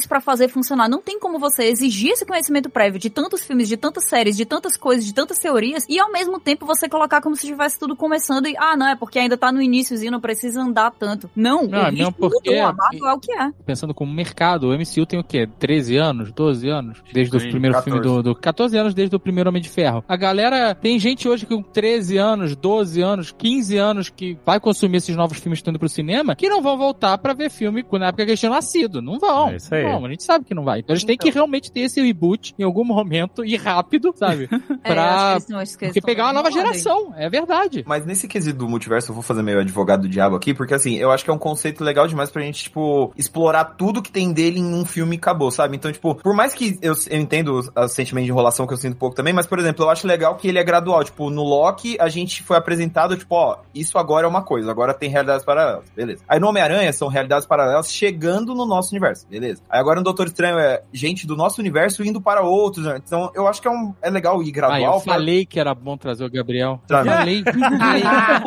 [SPEAKER 3] demais pra fazer funcionar. Não tem como você exigir esse conhecimento prévio de tantos filmes, de tantas séries, de tantas coisas, de tantas teorias e ao mesmo tempo você colocar como se estivesse tudo começando e ah, não, é porque ainda tá no iníciozinho, não precisa andar tanto. Não,
[SPEAKER 7] Não,
[SPEAKER 3] o
[SPEAKER 7] é
[SPEAKER 3] ritmo
[SPEAKER 7] porque-
[SPEAKER 3] mudou, a Marvel é o que é.
[SPEAKER 7] Pensando como mercado, o MCU tem o quê? 13 anos? 12 anos? Desde o primeiro
[SPEAKER 6] 14.
[SPEAKER 7] filme do, do... 14 anos desde o primeiro Homem de Ferro. A galera... Tem gente hoje com 13 anos, 12 anos, 15 anos que vai consumir esses novos filmes que estão indo pro cinema que não vão voltar pra ver filme na época que eles tinham nascido. Não vão.
[SPEAKER 2] É isso aí.
[SPEAKER 7] Não a gente sabe que não vai. Então a gente tem que realmente ter esse reboot em algum momento e rápido, sabe?
[SPEAKER 3] É, eu
[SPEAKER 7] Pra...
[SPEAKER 3] acho que eles não-
[SPEAKER 7] Porque pegar uma nova
[SPEAKER 3] na ordem.
[SPEAKER 7] geração, é verdade.
[SPEAKER 6] Mas nesse quesito do multiverso, eu vou fazer meio advogado do diabo aqui, porque assim, eu acho que é um conceito legal demais pra gente, tipo, explorar tudo que tem dele em um filme e acabou, sabe? Então, tipo, por mais que eu, eu entendo o sentimento de enrolação que eu sinto um pouco também, mas, por exemplo, eu acho legal que ele é gradual. Tipo, no Loki, a gente foi apresentado, tipo, ó, isso agora é uma coisa, agora tem realidades paralelas, beleza. Aí no Homem-Aranha são realidades paralelas chegando no nosso universo, beleza. Aí agora no Doutor Estranho é gente do nosso universo indo para outros, né? Então eu acho que é, um, é legal ir
[SPEAKER 7] Ah,
[SPEAKER 6] gradual.
[SPEAKER 7] eu
[SPEAKER 6] pra-
[SPEAKER 7] falei que era bom trazer o Gabriel.
[SPEAKER 6] Tá.
[SPEAKER 7] Falei, falei.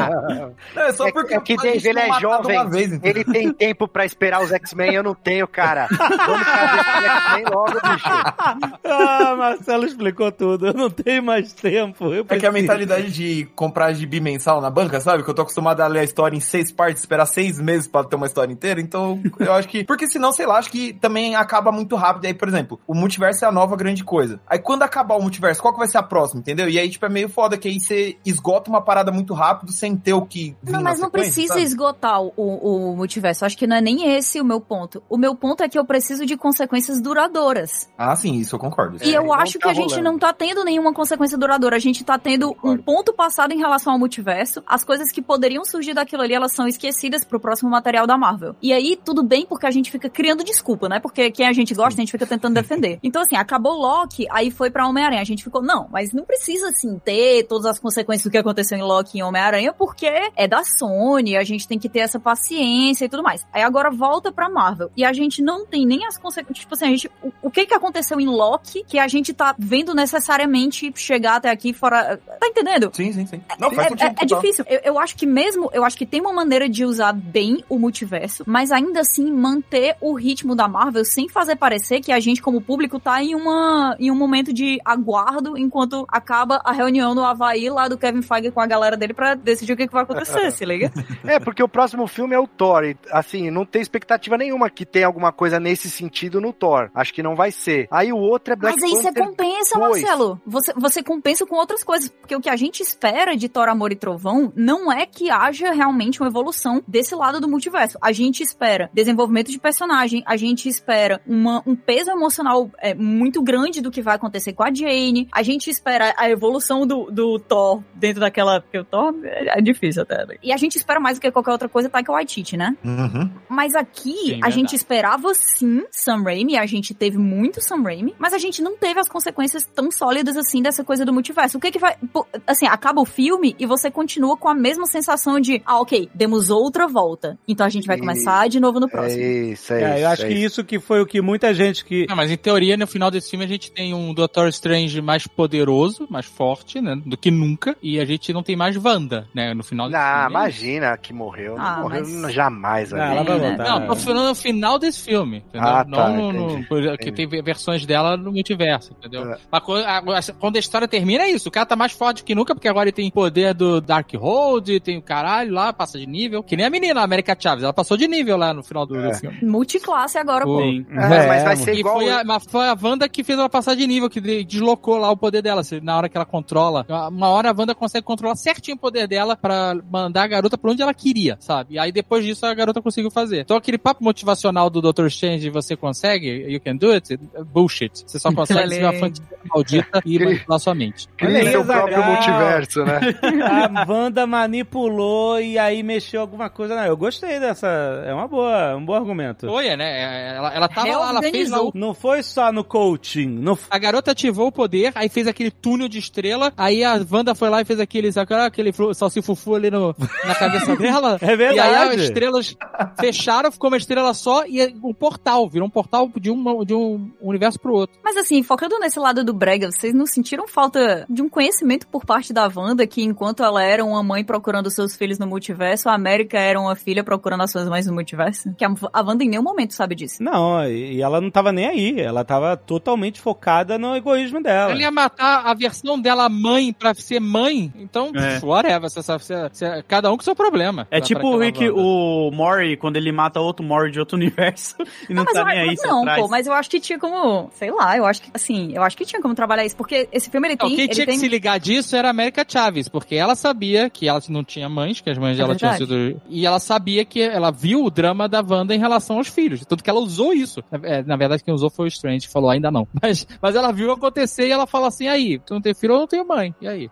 [SPEAKER 6] Não, é só
[SPEAKER 5] É-
[SPEAKER 6] porque
[SPEAKER 5] é que
[SPEAKER 6] a
[SPEAKER 5] Dave,
[SPEAKER 6] gente
[SPEAKER 5] ele é
[SPEAKER 6] de
[SPEAKER 5] jovem.
[SPEAKER 6] vez, entendeu?
[SPEAKER 5] Ele tem tempo pra esperar os X-Men, eu não tenho, cara. Vamos fazer esse X-Men logo, bicho.
[SPEAKER 2] Ah, Marcelo explicou tudo. Eu não tenho mais tempo. Eu
[SPEAKER 6] É que a mentalidade de comprar gibi mensal na banca, sabe? Que eu tô acostumado a ler a história em seis partes, esperar seis meses pra ter uma história inteira. Então, eu acho que. Porque senão, sei lá, acho que também acaba muito rápido. Aí, por exemplo, o multiverso é a nova grande coisa. Aí quando acabar o multiverso, qual que vai ser a próxima, entendeu? E aí, tipo, é meio foda que aí você esgota uma parada muito rápido sem ter o que. vir
[SPEAKER 3] Não,
[SPEAKER 6] na
[SPEAKER 3] mas não precisa
[SPEAKER 6] sabe?
[SPEAKER 3] esgotar o, o multiverso. Acho que não é nem esse o meu ponto. O meu ponto é que eu preciso de consequências duradouras.
[SPEAKER 6] Ah, sim, isso eu concordo.
[SPEAKER 3] E
[SPEAKER 5] É,
[SPEAKER 3] eu acho
[SPEAKER 5] tá
[SPEAKER 3] que a gente
[SPEAKER 5] rolando.
[SPEAKER 3] não tá tendo nenhuma consequência duradoura. A gente tá tendo um ponto passado em relação ao multiverso. As coisas que poderiam surgir daquilo ali, elas são esquecidas pro próximo material da Marvel. E aí, tudo bem, porque a gente fica criando desculpa, né? Porque quem a gente gosta, a gente fica tentando defender. Então, assim, acabou Loki, aí foi pra Homem-Aranha. A gente ficou, não, mas não precisa, assim, ter todas as consequências do que aconteceu em Loki e em Homem-Aranha, porque é da Sony, a gente tem que ter essa paciência e tudo mais. Aí agora volta pra Marvel. E a gente não tem nem as consequências. Tipo assim, a gente. O, o que que aconteceu em Loki que a gente tá vendo necessariamente chegar até aqui fora. Tá entendendo?
[SPEAKER 6] Sim, sim, sim. Não, faz
[SPEAKER 3] É,
[SPEAKER 6] sentido.
[SPEAKER 3] é- é difícil. Eu, eu acho que mesmo, eu acho que tem uma maneira de usar bem o multiverso, mas ainda assim manter o ritmo da Marvel sem fazer parecer que a gente, como público, tá em, uma, em um momento de aguardo enquanto acaba a reunião no Havaí lá do Kevin Feige com a galera dele pra decidir o que, que vai acontecer, se liga?
[SPEAKER 5] É, porque o próximo filme é o Thor. E, assim, não tem expectativa nenhuma que tenha alguma coisa nesse sentido no Thor. Acho que não vai ser. Aí o outro é Black
[SPEAKER 3] Mas aí você compensa,
[SPEAKER 5] 2.
[SPEAKER 3] Marcelo. Você, você compensa com outras coisas. Porque o que a gente espera de Thor, Amor e Trovão não é que haja realmente uma evolução desse lado do multiverso. A gente espera desenvolvimento de personagem, a gente espera uma, um peso emocional é, muito grande do que vai acontecer com a Jane, a gente espera a evolução do, do Thor dentro daquela. Porque o Thor é, é difícil até. né? E a gente espera mais do que qualquer outra coisa, Taika Waititi, né?
[SPEAKER 6] Uhum.
[SPEAKER 3] Mas aqui,
[SPEAKER 7] Sim,
[SPEAKER 3] a
[SPEAKER 7] verdade.
[SPEAKER 3] gente esperava sim Sam Raimi, a gente teve muito Sam Raimi, mas a gente não teve as consequências tão sólidas assim dessa coisa do multiverso. O que que vai. pô, Assim, acaba o filme e você continua com a mesma sensação de, ah, ok, demos outra volta. Então a gente vai
[SPEAKER 5] E-
[SPEAKER 3] começar de novo no
[SPEAKER 5] É
[SPEAKER 3] próximo.
[SPEAKER 5] isso, é,
[SPEAKER 2] É,
[SPEAKER 5] isso.
[SPEAKER 2] eu acho
[SPEAKER 5] é
[SPEAKER 2] que
[SPEAKER 5] isso.
[SPEAKER 2] que foi o que muita gente que.
[SPEAKER 7] Não, mas em teoria, no final desse filme, a gente tem um Doctor Strange mais poderoso, mais forte, né? Do que nunca. E a gente não tem mais Wanda, né? No final desse
[SPEAKER 5] Não,
[SPEAKER 7] filme.
[SPEAKER 5] imagina que morreu.
[SPEAKER 3] Ah,
[SPEAKER 5] não morreu
[SPEAKER 3] mas-
[SPEAKER 5] jamais,
[SPEAKER 2] Ah,
[SPEAKER 5] ali.
[SPEAKER 2] ela vai
[SPEAKER 3] É, né?
[SPEAKER 7] Não, tô falando no final desse filme, entendeu?
[SPEAKER 5] Ah,
[SPEAKER 7] não
[SPEAKER 5] tá,
[SPEAKER 7] no, no-
[SPEAKER 5] entendi, entendi.
[SPEAKER 7] tem versões dela no multiverso, entendeu?
[SPEAKER 5] É.
[SPEAKER 7] Mas quando a, quando a história termina, é isso. O cara tá mais forte que nunca, porque agora ele tem poder do Dark Hold, tem o caralho lá, passa de nível. Que nem a menina, a América Chaves, ela passou de nível lá no final do, do
[SPEAKER 5] É.
[SPEAKER 7] filme.
[SPEAKER 3] Multiclasse agora, pô.
[SPEAKER 4] Sim.
[SPEAKER 5] É, mas vai ser
[SPEAKER 7] E
[SPEAKER 5] igual.
[SPEAKER 7] foi a, mas foi a Wanda que fez ela passar de nível, que de- deslocou lá o poder dela. Na hora que ela controla. Uma hora a Wanda consegue controlar certinho o poder dela pra mandar a garota pra onde ela queria, sabe? E aí depois disso a garota conseguiu fazer. Então aquele papo motivacional do Dr. Strange, você consegue, you can do it, é bullshit. Você só consegue ser uma fantasia maldita e manipular sua mente.
[SPEAKER 5] Cria seu próprio multiverso, né?
[SPEAKER 2] A Wanda manipulou e aí mexeu alguma coisa. Não, eu gostei dessa. É uma boa, um bom argumento.
[SPEAKER 7] Foi, né? Ela, ela tava lá, ela fez lá o
[SPEAKER 2] Não foi só no coaching. Não
[SPEAKER 7] A garota ativou o poder, aí fez aquele túnel de estrela, aí a Wanda foi lá e fez aquele, sabe, aquele salsifufu ali no, na cabeça dela.
[SPEAKER 2] É verdade.
[SPEAKER 7] E aí as estrelas fecharam, ficou uma estrela só e um portal, virou um portal de um, de um universo pro outro.
[SPEAKER 3] Mas assim, focando nesse lado do Brega, vocês não sentiram falta de um conhecimento por parte da Wanda que enquanto ela era uma mãe procurando seus filhos no multiverso, a América era uma filha procurando as suas mães no multiverso? Que a, a Wanda em nenhum momento sabe disso.
[SPEAKER 2] Não, e ela não tava nem aí. Ela tava totalmente focada no egoísmo dela.
[SPEAKER 7] Ela ia matar a versão dela mãe pra ser mãe, então,
[SPEAKER 4] É.
[SPEAKER 7] pff, whatever, você você- você- cada um com seu problema.
[SPEAKER 4] É tipo o Rick,
[SPEAKER 7] Wanda.
[SPEAKER 4] o Mori, quando ele mata outro Mori de outro universo e não,
[SPEAKER 3] mas
[SPEAKER 4] tá
[SPEAKER 3] eu,
[SPEAKER 4] nem aí
[SPEAKER 3] não,
[SPEAKER 4] atrás.
[SPEAKER 3] pô, mas eu acho que tinha como, sei lá, eu acho que, assim, eu acho que tinha como trabalhar isso, porque esse filme ele
[SPEAKER 7] Não,
[SPEAKER 3] tem,
[SPEAKER 7] quem
[SPEAKER 3] ele
[SPEAKER 7] tinha
[SPEAKER 3] tem...
[SPEAKER 7] que se ligar disso era a América Chaves, porque ela sabia que ela não tinha mães, que as mães
[SPEAKER 3] É
[SPEAKER 7] dela tinham sido. E ela sabia que ela viu o drama da Wanda em relação aos filhos. Tanto que ela usou isso. É, na verdade, quem usou foi o Strange, que falou ainda não. Mas, mas ela viu acontecer e ela fala assim: aí, tu não tem filho ou não tenho mãe? E aí?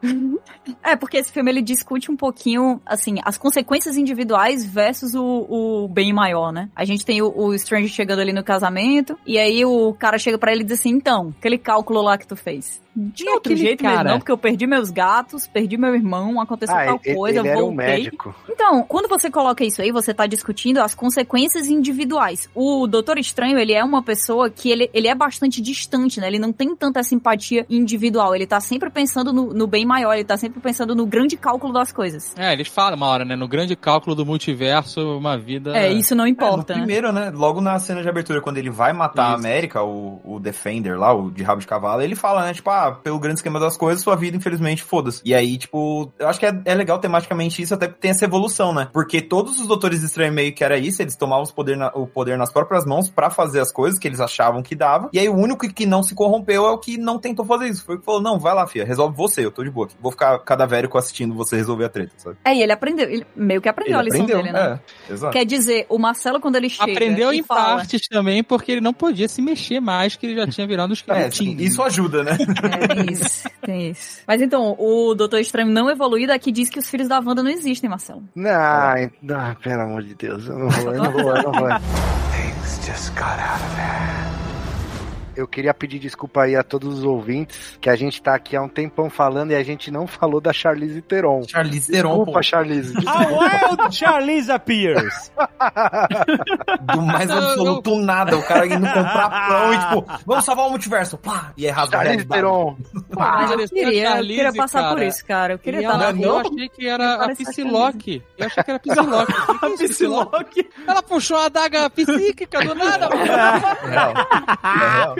[SPEAKER 3] É, porque esse filme ele discute um pouquinho, assim, as consequências individuais versus o, o bem maior, né? A gente tem o, o Strange chegando ali no casamento, e aí o cara chega pra ele e diz assim: então, aquele cálculo lá que tu fez. De
[SPEAKER 7] é
[SPEAKER 3] outro jeito mesmo,
[SPEAKER 7] cara?
[SPEAKER 3] não, porque eu perdi meus gatos, perdi meu irmão, aconteceu
[SPEAKER 5] Ah,
[SPEAKER 3] tal
[SPEAKER 5] ele,
[SPEAKER 3] coisa,
[SPEAKER 5] ele era um
[SPEAKER 3] voltei.
[SPEAKER 5] médico.
[SPEAKER 3] Então, quando você coloca isso aí, você tá discutindo as consequências individuais. O Doutor Estranho, ele é uma pessoa que ele, ele é bastante distante, né? Ele não tem tanta simpatia individual. Ele tá sempre pensando no, no bem maior, ele tá sempre pensando no grande cálculo das coisas.
[SPEAKER 7] É, eles falam uma hora, né? No grande cálculo do multiverso, uma vida.
[SPEAKER 3] É, isso não
[SPEAKER 6] É, no
[SPEAKER 3] importa, né?
[SPEAKER 6] primeiro, né? Logo na cena de abertura, quando ele vai matar a
[SPEAKER 7] Isso.
[SPEAKER 6] América, o, o Defender lá, o de rabo de cavalo, ele fala, né? Tipo, ah, pelo grande esquema das coisas, sua vida, infelizmente, foda-se. E aí, tipo, eu acho que é, é legal tematicamente isso, até porque tem essa evolução, né? Porque todos os Doutores Estranhos meio que era isso, eles tomavam os poder na- o poder nas próprias mãos pra fazer as coisas que eles achavam que dava. E aí, o único que não se corrompeu é o que não tentou fazer isso. Foi o que falou, não, vai lá, filha, resolve você, eu tô de boa aqui. Vou ficar cadavérico assistindo você resolver a treta, sabe?
[SPEAKER 3] É, e ele aprendeu, ele meio que aprendeu a lição dele, né?
[SPEAKER 6] é, exato.
[SPEAKER 3] Quer dizer, o Marcelo, quando ele chega
[SPEAKER 7] Aprendeu em
[SPEAKER 3] fala...
[SPEAKER 7] partes também, porque ele não podia se mexer mais, que ele já tinha virado um
[SPEAKER 6] É, isso ajuda, né?
[SPEAKER 3] É, tem isso, tem isso. Mas então, o Doutor Estranho não evoluído aqui diz que os filhos da Wanda não existem, Marcelo.
[SPEAKER 5] Não, não, pelo amor de Deus, eu não vou, eu não vou, eu não vou. Eu queria pedir desculpa aí a todos os ouvintes, que a gente tá aqui há um tempão falando e a gente não falou da Charlize Theron.
[SPEAKER 6] Charlize Theron,
[SPEAKER 5] Desculpa,
[SPEAKER 6] pô.
[SPEAKER 5] Charlize.
[SPEAKER 2] A Wild Charlize appears.
[SPEAKER 6] Do mais
[SPEAKER 7] Eu-
[SPEAKER 6] absoluto nada. O cara indo comprar pão e tipo, vamos salvar o multiverso. Pá! E é rasga
[SPEAKER 5] Charlize Theron.
[SPEAKER 3] Mas eu
[SPEAKER 7] pareceu a
[SPEAKER 3] queria, eu
[SPEAKER 7] Charlize,
[SPEAKER 3] queria passar por
[SPEAKER 7] cara.
[SPEAKER 3] isso, cara. Eu queria estar na
[SPEAKER 7] ela- eu achei que era a
[SPEAKER 3] a
[SPEAKER 7] Psylocke. Eu achei que era a Psylocke. Que é Psylocke? Ela puxou a adaga psíquica do nada, mano.
[SPEAKER 6] É real. É real.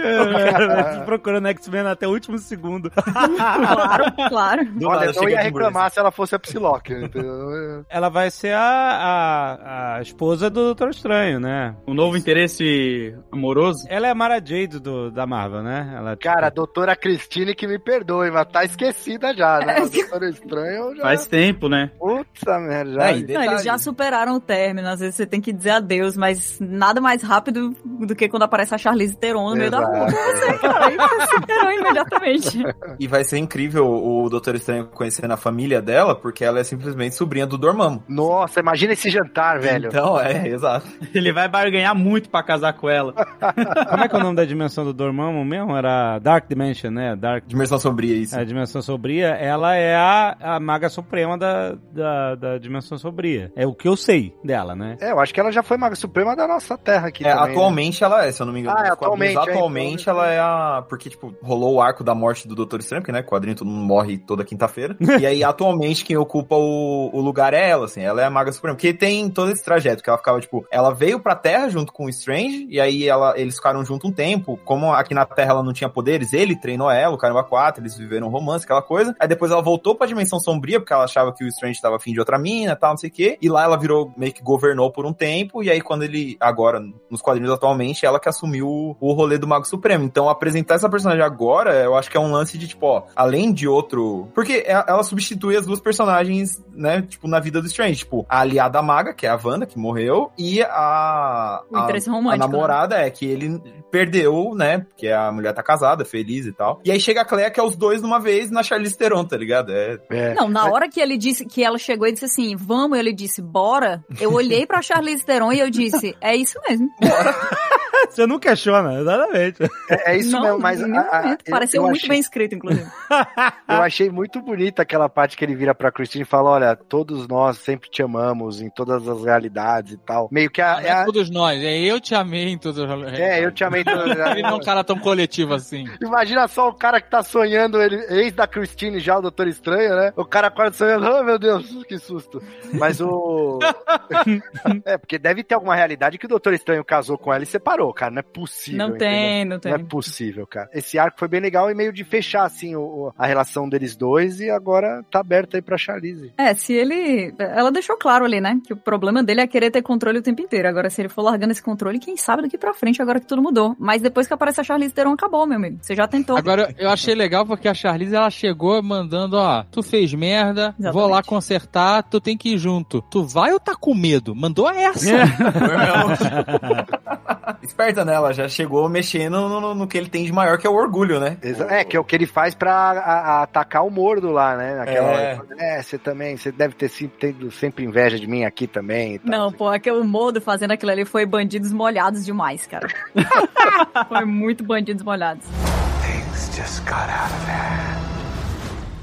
[SPEAKER 2] Procurando X-Men até o último segundo.
[SPEAKER 3] Claro, claro.
[SPEAKER 6] Do
[SPEAKER 5] Olha, eu não
[SPEAKER 6] chega
[SPEAKER 5] ia reclamar se ela fosse a Psylocke. entendeu?
[SPEAKER 2] Ela vai ser a, a, a esposa do Doutor Estranho, né?
[SPEAKER 4] Um novo interesse amoroso?
[SPEAKER 2] Ela é a Mara Jade do, da Marvel, né? Ela, tipo,
[SPEAKER 5] Cara, a doutora Christine que me perdoe, mas tá esquecida já, né? O Doutor Estranho já...
[SPEAKER 4] Faz tempo, né?
[SPEAKER 5] Puta merda, já...
[SPEAKER 6] É,
[SPEAKER 3] Não, eles já superaram o término, às vezes você tem que dizer adeus, mas nada mais rápido do que quando aparece a Charlize Theron no meio da Você, cara, você superou imediatamente.
[SPEAKER 6] E vai ser incrível o Doutor Estranho conhecendo a família dela, porque ela é simplesmente sobrinha do Dormammu.
[SPEAKER 5] Nossa, imagina esse jantar, velho.
[SPEAKER 6] Então, é, exato.
[SPEAKER 4] Ele vai barganhar muito pra casar com ela.
[SPEAKER 2] Como é que é o nome da dimensão do Dormammu mesmo? Era Dark Dimension, né? Dark
[SPEAKER 6] Dimensão sombria, isso.
[SPEAKER 2] A dimensão sombria, ela é a, a maga suprema da, da, da dimensão sombria. É o que eu sei dela, né?
[SPEAKER 5] É, eu acho que ela já foi Maga Suprema da nossa terra aqui
[SPEAKER 6] É,
[SPEAKER 5] também, né?
[SPEAKER 6] atualmente ela é, se eu não me engano.
[SPEAKER 5] Ah, é,
[SPEAKER 6] quadrinhos,
[SPEAKER 5] atualmente, é,
[SPEAKER 6] atualmente ela é a. Porque, tipo, rolou o arco da morte do Doutor Estranho, porque, né? Quadrinho todo mundo morre toda quinta-feira. e aí, atualmente, quem ocupa o, o lugar é ela, assim. Ela é a Maga Suprema. Porque tem todo esse trajeto, que ela ficava, tipo, ela veio pra Terra junto com o Strange, e aí ela, eles ficaram junto um tempo. Como aqui na Terra ela não tinha poderes, ele treinou ela, o Caramba 4, eles viveram um romance, aquela coisa. Aí depois ela voltou pra Dimensão Sombria, porque ela achava que o Strange tava afim de outra mina tal, não sei o quê. E lá ela virou, meio que governou por um tempo, e aí quando ele, agora, nos quadrinhos atualmente, ela que assumiu o, o rolê do Mago Supremo. Então apresentar essa personagem agora, eu acho que é um lance de, tipo, ó, além de outro... Porque é- ela substitui as duas personagens, né, tipo, na vida do Strange. Tipo, a aliada maga, que é a Wanda, que morreu, e a...
[SPEAKER 3] O
[SPEAKER 6] a-
[SPEAKER 3] interesse
[SPEAKER 6] a
[SPEAKER 3] romântico. né?
[SPEAKER 6] namorada é que ele perdeu, né? Porque a mulher tá casada, feliz e tal. E aí chega a Clea, que é os dois numa vez na Charlize Theron, tá ligado? É.
[SPEAKER 5] É.
[SPEAKER 3] Não, na hora que ele disse que ela chegou e disse assim, vamos, ele disse, bora. Eu olhei pra Charlize Theron e eu disse, é isso mesmo.
[SPEAKER 2] Você não questiona, exatamente.
[SPEAKER 5] É, é isso
[SPEAKER 3] não,
[SPEAKER 5] mesmo, mas a- a-
[SPEAKER 3] pareceu
[SPEAKER 5] eu
[SPEAKER 3] muito
[SPEAKER 5] achei-
[SPEAKER 3] bem escrito, inclusive.
[SPEAKER 5] Eu achei muito bonita aquela parte que ele vira pra Christine e fala: Olha, todos nós sempre te amamos em todas as realidades e tal. Meio que a. É
[SPEAKER 7] é
[SPEAKER 5] a-
[SPEAKER 7] todos nós, é eu te amei em todos os
[SPEAKER 5] é, eu te amei. As-
[SPEAKER 7] Ele não é um cara tão coletivo assim.
[SPEAKER 5] Imagina só o cara que tá sonhando, ele, ex da Christine já, o Doutor Estranho, né? O cara acorda sonhando, oh meu Deus, que susto. Mas o. é, porque deve ter alguma realidade que o Doutor Estranho casou com ela e separou, cara. Não é possível.
[SPEAKER 3] Não
[SPEAKER 5] entendeu?
[SPEAKER 3] tem, não tem.
[SPEAKER 5] Não é possível, cara. Esse arco foi bem legal e meio de fechar, assim, o, o- a relação deles dois e agora tá aberto aí pra Charlize.
[SPEAKER 3] É, se ele. Ela deixou claro ali, né? Que o problema dele é querer ter controle o tempo inteiro. Agora, se ele for largando esse controle, quem sabe daqui pra frente, agora que tudo mudou. Mas depois que aparece a Charlize Theron, acabou, meu amigo. Você já tentou.
[SPEAKER 7] Agora, eu achei legal porque a Charlize, ela chegou mandando, ó, tu fez merda, vou
[SPEAKER 3] Exatamente.
[SPEAKER 7] lá consertar, tu tem que ir junto. Tu vai ou tá com medo? Mandou essa.
[SPEAKER 6] Esperta nela, já chegou mexendo no, no- no que ele tem de maior, que é o orgulho, né?
[SPEAKER 5] É, que é o que ele faz pra a- a- atacar o mordo lá, né? Naquela
[SPEAKER 6] É.
[SPEAKER 5] hora. É, você também, você deve ter sempre, tido sempre inveja de mim aqui também. e tal.
[SPEAKER 3] Não, pô, aquele modo fazendo aquilo ali foi bandidos molhados demais, cara. foi muito bandidos molhados.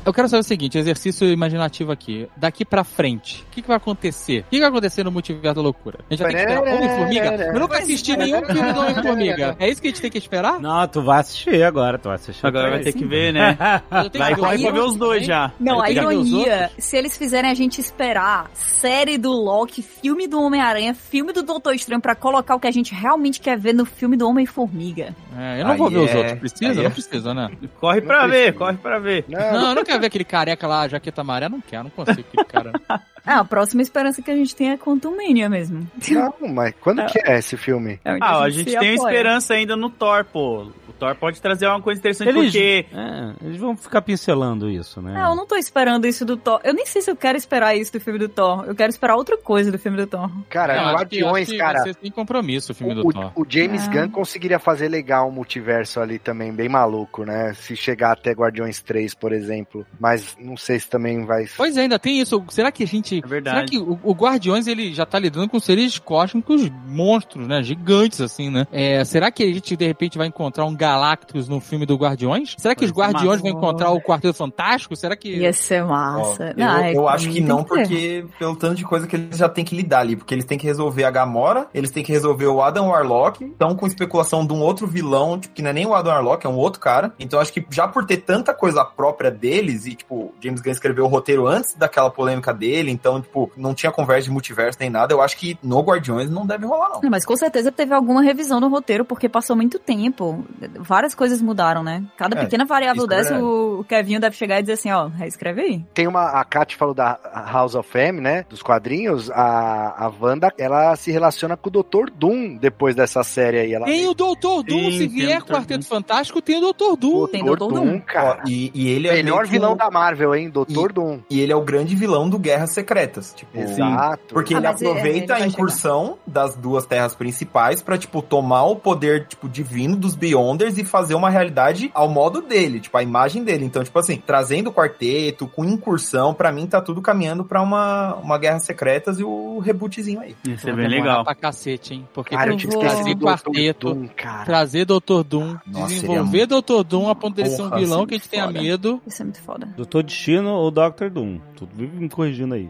[SPEAKER 7] Eu quero saber o seguinte, exercício imaginativo aqui. Daqui pra frente, o que, que vai acontecer? O que, que vai acontecer no multiverso da loucura? A gente vai ter que esperar Homem-Formiga? Eu nunca assisti nenhum filme do Homem-Formiga. É isso que a gente tem que esperar?
[SPEAKER 2] Não, tu vai assistir agora, tu vai assistir.
[SPEAKER 4] Agora vai ter que ver, né? Vai
[SPEAKER 7] ver
[SPEAKER 4] pra ver
[SPEAKER 7] os
[SPEAKER 4] dois já.
[SPEAKER 3] Não, a ironia, se eles fizerem a gente esperar série do Loki, filme do Homem-Aranha, filme do Doutor Estranho pra colocar o que a gente realmente quer ver no filme do Homem-Formiga.
[SPEAKER 7] É, eu não vou ver os
[SPEAKER 6] é-
[SPEAKER 7] outros. Precisa?
[SPEAKER 6] aí é-
[SPEAKER 7] Não precisa, né?
[SPEAKER 4] Corre pra ver, corre pra ver.
[SPEAKER 5] Não,
[SPEAKER 7] Não, eu não quero ver aquele careca lá, jaqueta amarela. Não quero, não consigo aquele cara.
[SPEAKER 3] É, a próxima esperança que a gente tem é Quantum Mania mesmo.
[SPEAKER 5] não, mas quando que é esse filme?
[SPEAKER 3] É
[SPEAKER 4] Ah, a gente
[SPEAKER 3] se
[SPEAKER 4] tem
[SPEAKER 3] apoia.
[SPEAKER 4] esperança ainda no Thor, pô. O Thor pode trazer uma coisa interessante
[SPEAKER 2] Eles,
[SPEAKER 4] porque.
[SPEAKER 2] é, eles vão ficar pincelando isso, né?
[SPEAKER 3] É, eu não tô esperando isso do Thor. Eu nem sei se eu quero esperar isso do filme do Thor. Eu quero esperar outra coisa do filme do Thor.
[SPEAKER 5] Cara,
[SPEAKER 7] Não,
[SPEAKER 5] Guardiões,
[SPEAKER 7] que
[SPEAKER 5] cara.
[SPEAKER 7] Ser sem compromisso o filme do
[SPEAKER 5] O,
[SPEAKER 7] Thor.
[SPEAKER 5] o James
[SPEAKER 3] Ah.
[SPEAKER 5] Gunn conseguiria fazer legal um multiverso ali também, bem maluco, né? Se chegar até Guardiões 3, por exemplo. Mas não sei se também vai.
[SPEAKER 7] Pois é, ainda tem isso. Será que a gente.
[SPEAKER 4] É verdade.
[SPEAKER 7] Será que o, o Guardiões ele já tá lidando com seres cósmicos monstros, né? Gigantes, assim, né? É, será que a gente de repente vai encontrar um Galactus no filme do Guardiões? Será que os Guardiões vão encontrar o Quarteto Fantástico? Será que.
[SPEAKER 3] Ia ser
[SPEAKER 6] Ó,
[SPEAKER 3] massa.
[SPEAKER 6] eu,
[SPEAKER 3] Ah, é,
[SPEAKER 6] eu acho que não, porque pelo tanto de coisa que eles já têm que lidar ali. Porque eles têm que resolver a Gamora, eles têm que resolver o Adam Warlock. Estão com especulação de um outro vilão, tipo, que não é nem o Adam Warlock, é um outro cara. Então acho que já por ter tanta coisa própria deles, e tipo, James Gunn escreveu o roteiro antes daquela polêmica dele, então, tipo, não tinha conversa de multiverso nem nada. Eu acho que no Guardiões não deve rolar, não.
[SPEAKER 3] Não, Mas com certeza teve alguma revisão no roteiro, porque passou muito tempo. Várias coisas mudaram, né? Cada
[SPEAKER 6] É,
[SPEAKER 3] pequena variável
[SPEAKER 6] é
[SPEAKER 3] dessa,
[SPEAKER 6] verdade.
[SPEAKER 3] o Kevinho deve chegar e dizer assim, ó, reescreve aí.
[SPEAKER 5] Tem uma. A Kat falou da House of M, né? Dos quadrinhos. A, a Wanda, ela se relaciona com o Dr. Doom depois dessa série aí. Ela
[SPEAKER 7] Tem o Doutor Doom,
[SPEAKER 4] Sim,
[SPEAKER 7] se
[SPEAKER 4] o
[SPEAKER 7] vier
[SPEAKER 4] Dr.
[SPEAKER 7] Quarteto Fantástico, tem o Doutor Doom.
[SPEAKER 3] Tem
[SPEAKER 5] Dr.
[SPEAKER 3] Dr.
[SPEAKER 5] Doom,
[SPEAKER 3] Doom.
[SPEAKER 5] cara.
[SPEAKER 6] Ó, e, e ele é
[SPEAKER 5] Melhor
[SPEAKER 6] que
[SPEAKER 5] vilão
[SPEAKER 6] o-
[SPEAKER 5] da Marvel, hein? Dr. Doom.
[SPEAKER 6] E ele é o grande vilão do Guerras Secretas. Tipo,
[SPEAKER 5] Exato.
[SPEAKER 6] Porque
[SPEAKER 3] Ah,
[SPEAKER 6] ele
[SPEAKER 3] ele- ele
[SPEAKER 6] aproveita
[SPEAKER 3] vai
[SPEAKER 6] a incursão das duas terras principais pra, tipo, tomar o poder, tipo, divino dos Beyonders e fazer uma realidade ao modo dele, tipo, a imagem dele. Então, tipo assim, trazendo o quarteto, com incursão, pra mim tá tudo caminhando pra uma, uma Guerras Secretas e o rebootzinho aí.
[SPEAKER 4] Isso é bem legal.
[SPEAKER 7] Pra cacete, hein? Porque
[SPEAKER 5] Cara, eu
[SPEAKER 7] Esse
[SPEAKER 5] do Dr.
[SPEAKER 7] quarteto.
[SPEAKER 5] Doom, cara.
[SPEAKER 7] trazer Doutor Doom,
[SPEAKER 6] Nossa,
[SPEAKER 7] desenvolver Doutor Doom a ponto dele ser um vilão
[SPEAKER 6] seria
[SPEAKER 7] que a gente tenha medo.
[SPEAKER 3] Isso é muito foda.
[SPEAKER 2] Doutor Destino ou Dr. Doom? Tu vive me corrigindo aí.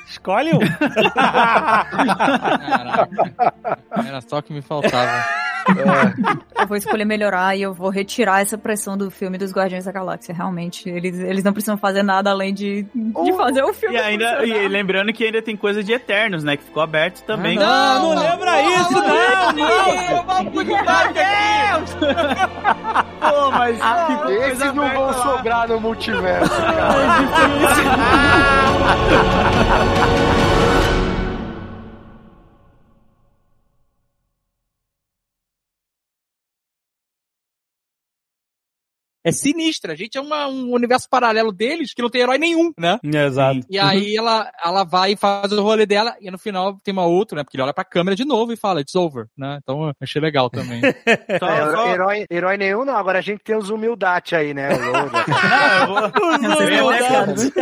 [SPEAKER 2] Escolhe um.
[SPEAKER 7] Caraca. Era só o que me faltava.
[SPEAKER 3] Eu vou escolher melhorar e eu vou retirar essa pressão do filme dos Guardiões da Galáxia. Realmente, eles, eles não precisam fazer nada além de, de fazer o filme.
[SPEAKER 4] E ainda, e lembrando que ainda tem coisa de Eternos, né? Que ficou aberto também.
[SPEAKER 2] Não, não lembra isso, não, não.
[SPEAKER 4] Aqui! Pô, mas ficou
[SPEAKER 5] Esses
[SPEAKER 4] coisa
[SPEAKER 5] não vão
[SPEAKER 4] lá.
[SPEAKER 5] sobrar no multiverso, cara.
[SPEAKER 7] É ha ha ha sinistra. A gente é uma- um universo paralelo deles que não tem herói nenhum, né?
[SPEAKER 2] Exato.
[SPEAKER 7] E aí ela, ela vai e faz o rolê dela e no final tem uma outra, né? Porque ele olha pra câmera de novo e fala, it's over, né? Então eu achei legal também.
[SPEAKER 4] Só-
[SPEAKER 5] É,
[SPEAKER 4] só-
[SPEAKER 5] herói, herói nenhum, não. Agora a gente tem os humildade aí, né?
[SPEAKER 4] Não,
[SPEAKER 3] lascados.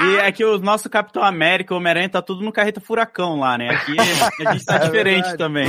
[SPEAKER 4] E é que o nosso Capitão América, o Homem-Aranha, tá tudo no carreta furacão lá, né? Aqui a gente tá diferente também.